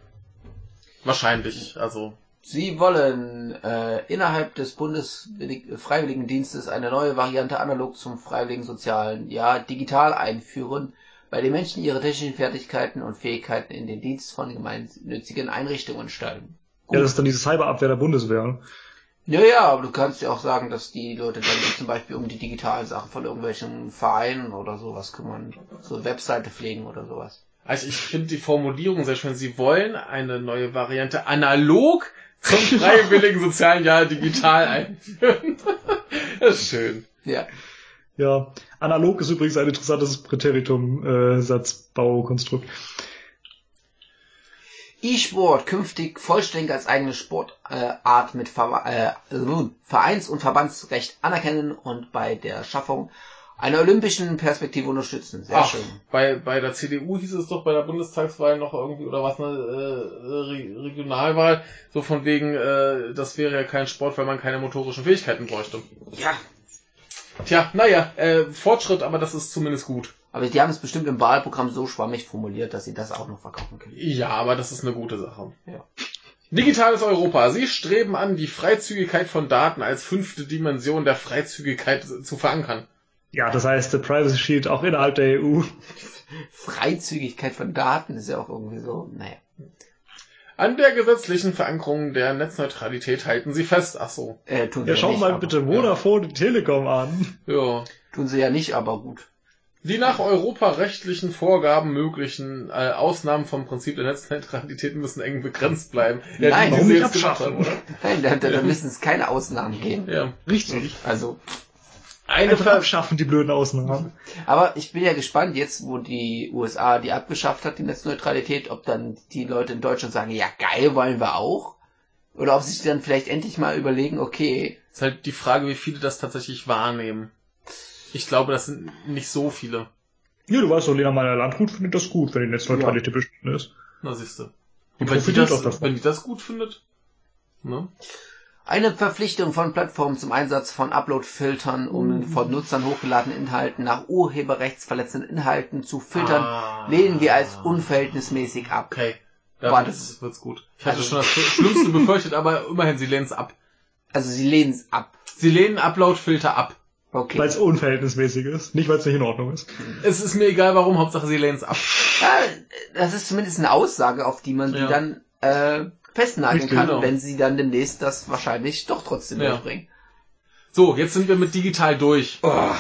S2: Wahrscheinlich, also.
S3: Sie wollen äh, innerhalb des Bundesfreiwilligendienstes eine neue Variante analog zum freiwilligen sozialen Jahr digital einführen, bei dem Menschen ihre technischen Fertigkeiten und Fähigkeiten in den Dienst von gemeinnützigen Einrichtungen stellen.
S1: Ja, das ist dann diese Cyberabwehr der Bundeswehr.
S3: Ja, ja, aber du kannst ja auch sagen, dass die Leute dann sich zum Beispiel um die digitalen Sachen von irgendwelchen Vereinen oder sowas kümmern, so Webseite pflegen oder sowas.
S2: Also ich finde die Formulierung sehr schön. Sie wollen eine neue Variante analog zum freiwilligen sozialen Jahr digital einführen. das ist schön.
S3: Ja.
S1: Ja, analog ist übrigens ein interessantes Präteritum, äh.
S3: E-Sport künftig vollständig als eigene Sportart äh, Art mit Ver äh, Vereins- und Verbandsrecht anerkennen und bei der Schaffung einer olympischen Perspektive unterstützen. Sehr
S2: Ach,
S3: schön.
S2: bei, bei der CDU hieß es doch bei der Bundestagswahl noch irgendwie, oder was, eine äh, Re Regionalwahl, so von wegen, äh, das wäre ja kein Sport, weil man keine motorischen Fähigkeiten bräuchte.
S3: Ja,
S2: Tja, naja, äh, Fortschritt, aber das ist zumindest gut.
S3: aber die haben es bestimmt im Wahlprogramm so schwammig formuliert, dass sie das auch noch verkaufen können.
S2: Ja, aber das ist eine gute Sache.
S3: Ja.
S2: Digitales Europa. Sie streben an, die Freizügigkeit von Daten als fünfte Dimension der Freizügigkeit zu verankern.
S1: Ja, das heißt, der Privacy Shield auch innerhalb der EU.
S3: Freizügigkeit von Daten ist ja auch irgendwie so, naja.
S2: An der gesetzlichen Verankerung der Netzneutralität halten Sie fest. Ach so.
S3: Äh, tun sie
S1: Ja,
S3: ja
S1: schau
S3: nicht,
S1: mal
S3: aber,
S1: bitte Vodafone und Telekom an.
S2: Ja.
S3: Tun sie ja nicht, aber gut.
S2: Die nach europarechtlichen Vorgaben möglichen äh, Ausnahmen vom Prinzip der Netzneutralität müssen eng begrenzt bleiben. Ja,
S3: Nein,
S2: die,
S1: warum
S2: sie
S1: nicht
S2: gemacht
S1: abschaffen?
S2: haben, oder?
S3: Nein, da, da, da müssen es keine Ausnahmen geben.
S2: Ja.
S1: Richtig.
S3: Also,
S2: Eine
S1: Einfach
S2: Ver
S1: abschaffen, die blöden Ausnahmen.
S3: aber ich bin ja gespannt, jetzt wo die USA die abgeschafft hat, die Netzneutralität, ob dann die Leute in Deutschland sagen, ja geil, wollen wir auch. Oder ob sie sich dann vielleicht endlich mal überlegen, okay,
S2: ist halt die Frage, wie viele das tatsächlich wahrnehmen. Ich glaube, das sind nicht so viele.
S1: Ja, du weißt doch, Lena Meyer Landrut findet das gut, wenn die Netzneutralität ja. bestanden ist.
S2: Na siehste. Und wenn die, das, wenn die das gut findet, ne?
S3: Eine Verpflichtung von Plattformen zum Einsatz von Upload-Filtern, um mhm. von Nutzern hochgeladene Inhalten nach urheberrechtsverletzenden Inhalten zu filtern, ah. lehnen wir als unverhältnismäßig ab.
S2: Okay. Ja, Boah, das, das wird's gut. Ich hatte also, schon das Schlimmste befürchtet, aber immerhin, sie lehnen es ab.
S3: Also sie lehnen es ab.
S2: Sie lehnen Upload-Filter ab.
S1: Okay. Weil es unverhältnismäßig ist, nicht weil es nicht in Ordnung ist.
S2: Es ist mir egal, warum, Hauptsache sie lehnen es ab.
S3: Ja, das ist zumindest eine Aussage, auf die man ja. die dann äh, festnageln kann, genau. wenn sie dann demnächst das wahrscheinlich doch trotzdem ja. durchbringen.
S2: So, jetzt sind wir mit digital durch. Oh,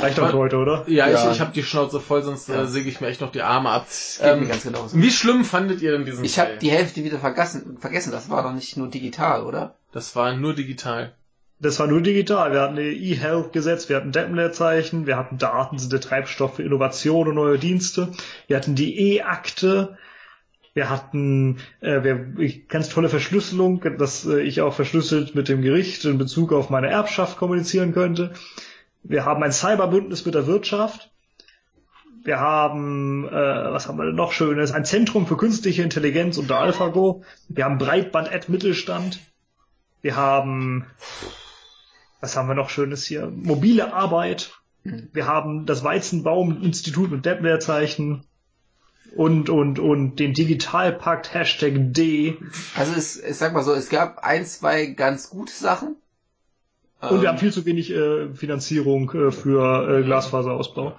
S1: reicht auch heute, oder?
S2: Ja, ja. ich, ich habe die Schnauze voll, sonst ja. äh, säge ich mir echt noch die Arme ab. Ähm, mir ganz genau so. Wie schlimm fandet ihr denn diesen
S3: Ich habe die Hälfte wieder vergessen, vergessen, das war doch nicht nur digital, oder?
S2: Das war nur digital.
S1: Das war nur digital. Wir hatten E-Health-Gesetz, wir hatten Deppenleerzeichen, wir hatten Daten sind der Treibstoff für Innovation und neue Dienste, wir hatten die E-Akte, wir hatten äh, wir, ganz tolle Verschlüsselung, dass äh, ich auch verschlüsselt mit dem Gericht in Bezug auf meine Erbschaft kommunizieren könnte. Wir haben ein Cyberbündnis mit der Wirtschaft. Wir haben, äh, was haben wir denn noch Schönes? Ein Zentrum für künstliche Intelligenz unter AlphaGo. Wir haben Breitband-Ad-Mittelstand. Wir haben was haben wir noch Schönes hier? Mobile Arbeit. Mhm. Wir haben das Weizenbaum-Institut mit Depp-Leerzeichen und, und, und den Digitalpakt Hashtag D.
S3: Also es, ich sag mal so, es gab ein, zwei ganz gute Sachen.
S1: Und ähm, wir haben viel zu wenig äh, Finanzierung äh, für äh, Glasfaserausbau.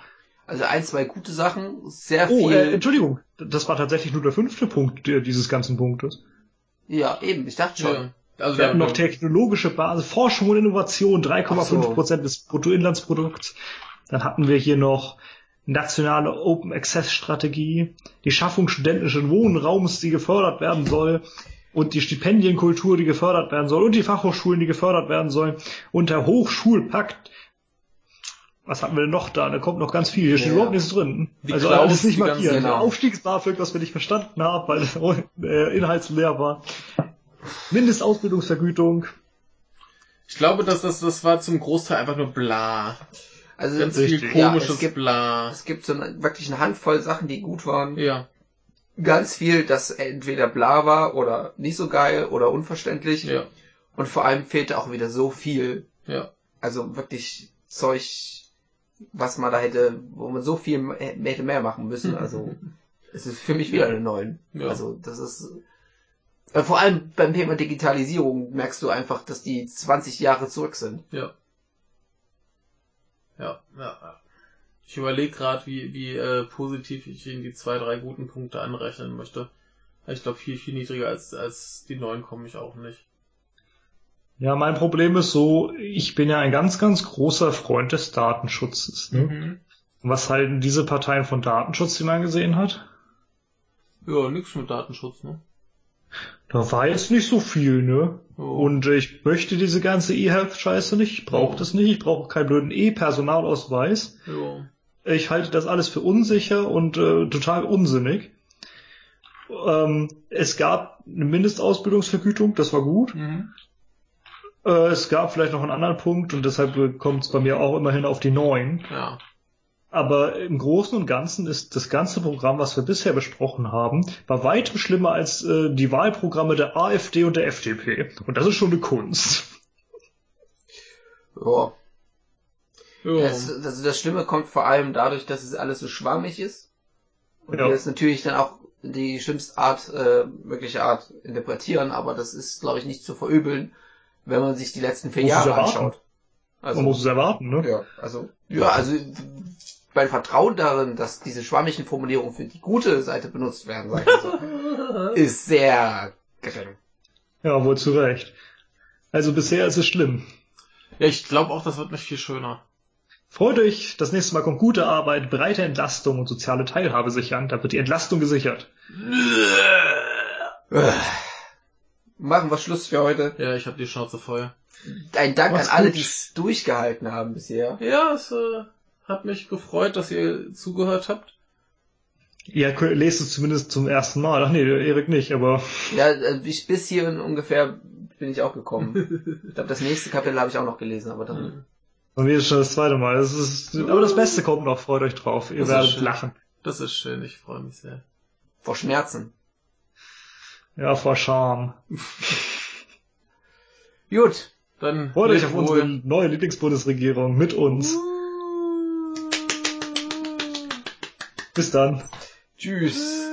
S3: Also ein, zwei gute Sachen, sehr
S1: oh, viel. Äh, Entschuldigung, das war tatsächlich nur der fünfte Punkt dieses ganzen Punktes.
S3: Ja, eben, ich dachte schon. Ja.
S1: Also wir hatten noch technologische Basis, Forschung und Innovation, 3,5 Prozent so. des Bruttoinlandsprodukts. Dann hatten wir hier noch nationale Open Access Strategie, die Schaffung studentischen Wohnraums, die gefördert werden soll, und die Stipendienkultur, die gefördert werden soll, und die Fachhochschulen, die gefördert werden sollen, und der Hochschulpakt. Was hatten wir denn noch da? Da kommt noch ganz viel. Hier steht überhaupt nichts drin. Die also Klaus, alles nicht markiert. Genau. Aufstiegs-BAföG, das wir nicht verstanden haben, weil es äh, inhaltsleer war. Mindestausbildungsvergütung.
S2: Ich glaube, dass das, das war zum Großteil einfach nur bla.
S3: Also ganz viel komisches ja, es gibt, bla. Es gibt so eine, wirklich eine Handvoll Sachen, die gut waren.
S2: Ja.
S3: Ganz viel, das entweder bla war oder nicht so geil oder unverständlich.
S2: Ja.
S3: Und vor allem fehlte auch wieder so viel.
S2: Ja.
S3: Also wirklich Zeug, was man da hätte, wo man so viel hätte mehr machen müssen. Also es ist für mich wieder eine neuen. Ja. Also das ist äh, vor allem beim Thema Digitalisierung merkst du einfach, dass die 20 Jahre zurück sind.
S2: Ja. Ja, ja. Ich überlege gerade, wie, wie äh, positiv ich Ihnen die zwei, drei guten Punkte anrechnen möchte. Ich glaube, viel, viel niedriger als, als die neun komme ich auch nicht.
S1: Ja, mein Problem ist so, ich bin ja ein ganz, ganz großer Freund des Datenschutzes. Ne? Mhm. Was halten diese Parteien von Datenschutz, die man gesehen hat?
S2: Ja, nix mit Datenschutz, ne?
S1: Da war jetzt nicht so viel, ne? Oh. Und ich möchte diese ganze E-Health-Scheiße nicht. Ich brauche oh. das nicht. Ich brauche keinen blöden E-Personalausweis.
S2: Oh.
S1: Ich halte das alles für unsicher und äh, total unsinnig. Ähm, es gab eine Mindestausbildungsvergütung, das war gut. Mhm. Äh, es gab vielleicht noch einen anderen Punkt und deshalb kommt es bei mir auch immerhin auf die neun.
S2: Ja.
S1: Aber im Großen und Ganzen ist das ganze Programm, was wir bisher besprochen haben, bei weitem schlimmer als äh, die Wahlprogramme der AfD und der FDP. Und das ist schon eine Kunst.
S3: Ja. ja. Das, also das Schlimme kommt vor allem dadurch, dass es alles so schwammig ist. Und ja. wir das natürlich dann auch die schlimmste Art, äh, mögliche Art interpretieren, aber das ist, glaube ich, nicht zu verübeln, wenn man sich die letzten vier Jahre anschaut.
S1: Also, man muss es erwarten, ne?
S3: Ja, also, ja, also mein Vertrauen darin, dass diese schwammigen Formulierungen für die gute Seite benutzt werden, sag ich so, ist sehr gering.
S1: Ja, wohl zu Recht. Also bisher ist es schlimm.
S2: Ja, ich glaube auch, das wird nicht viel schöner.
S1: Freut euch, das nächste Mal kommt gute Arbeit, breite Entlastung und soziale Teilhabe sichern. Da wird die Entlastung gesichert.
S3: Machen wir Schluss für heute.
S2: Ja, ich habe die Schnauze voll.
S3: Ein Dank Mach's an alle, die es durchgehalten haben bisher.
S2: Ja, es äh, hat mich gefreut, dass ihr zugehört habt.
S1: Ja, lest es zumindest zum ersten Mal. Ach nee, Erik nicht, aber.
S3: Ja, äh, ich, bis hierhin ungefähr bin ich auch gekommen. ich glaube, das nächste Kapitel habe ich auch noch gelesen, aber dann.
S1: Und wir schon das zweite Mal. Das ist, aber das Beste kommt noch, freut euch drauf. Ihr
S2: Das ist
S1: werdet lachen.
S2: Das ist schön, ich freue mich sehr.
S3: Vor Schmerzen.
S1: Ja, vor Scham.
S3: Gut.
S2: Dann
S1: Freut euch auf unsere
S2: wohl.
S1: neue Lieblingsbundesregierung mit uns. Bis dann.
S2: Tschüss.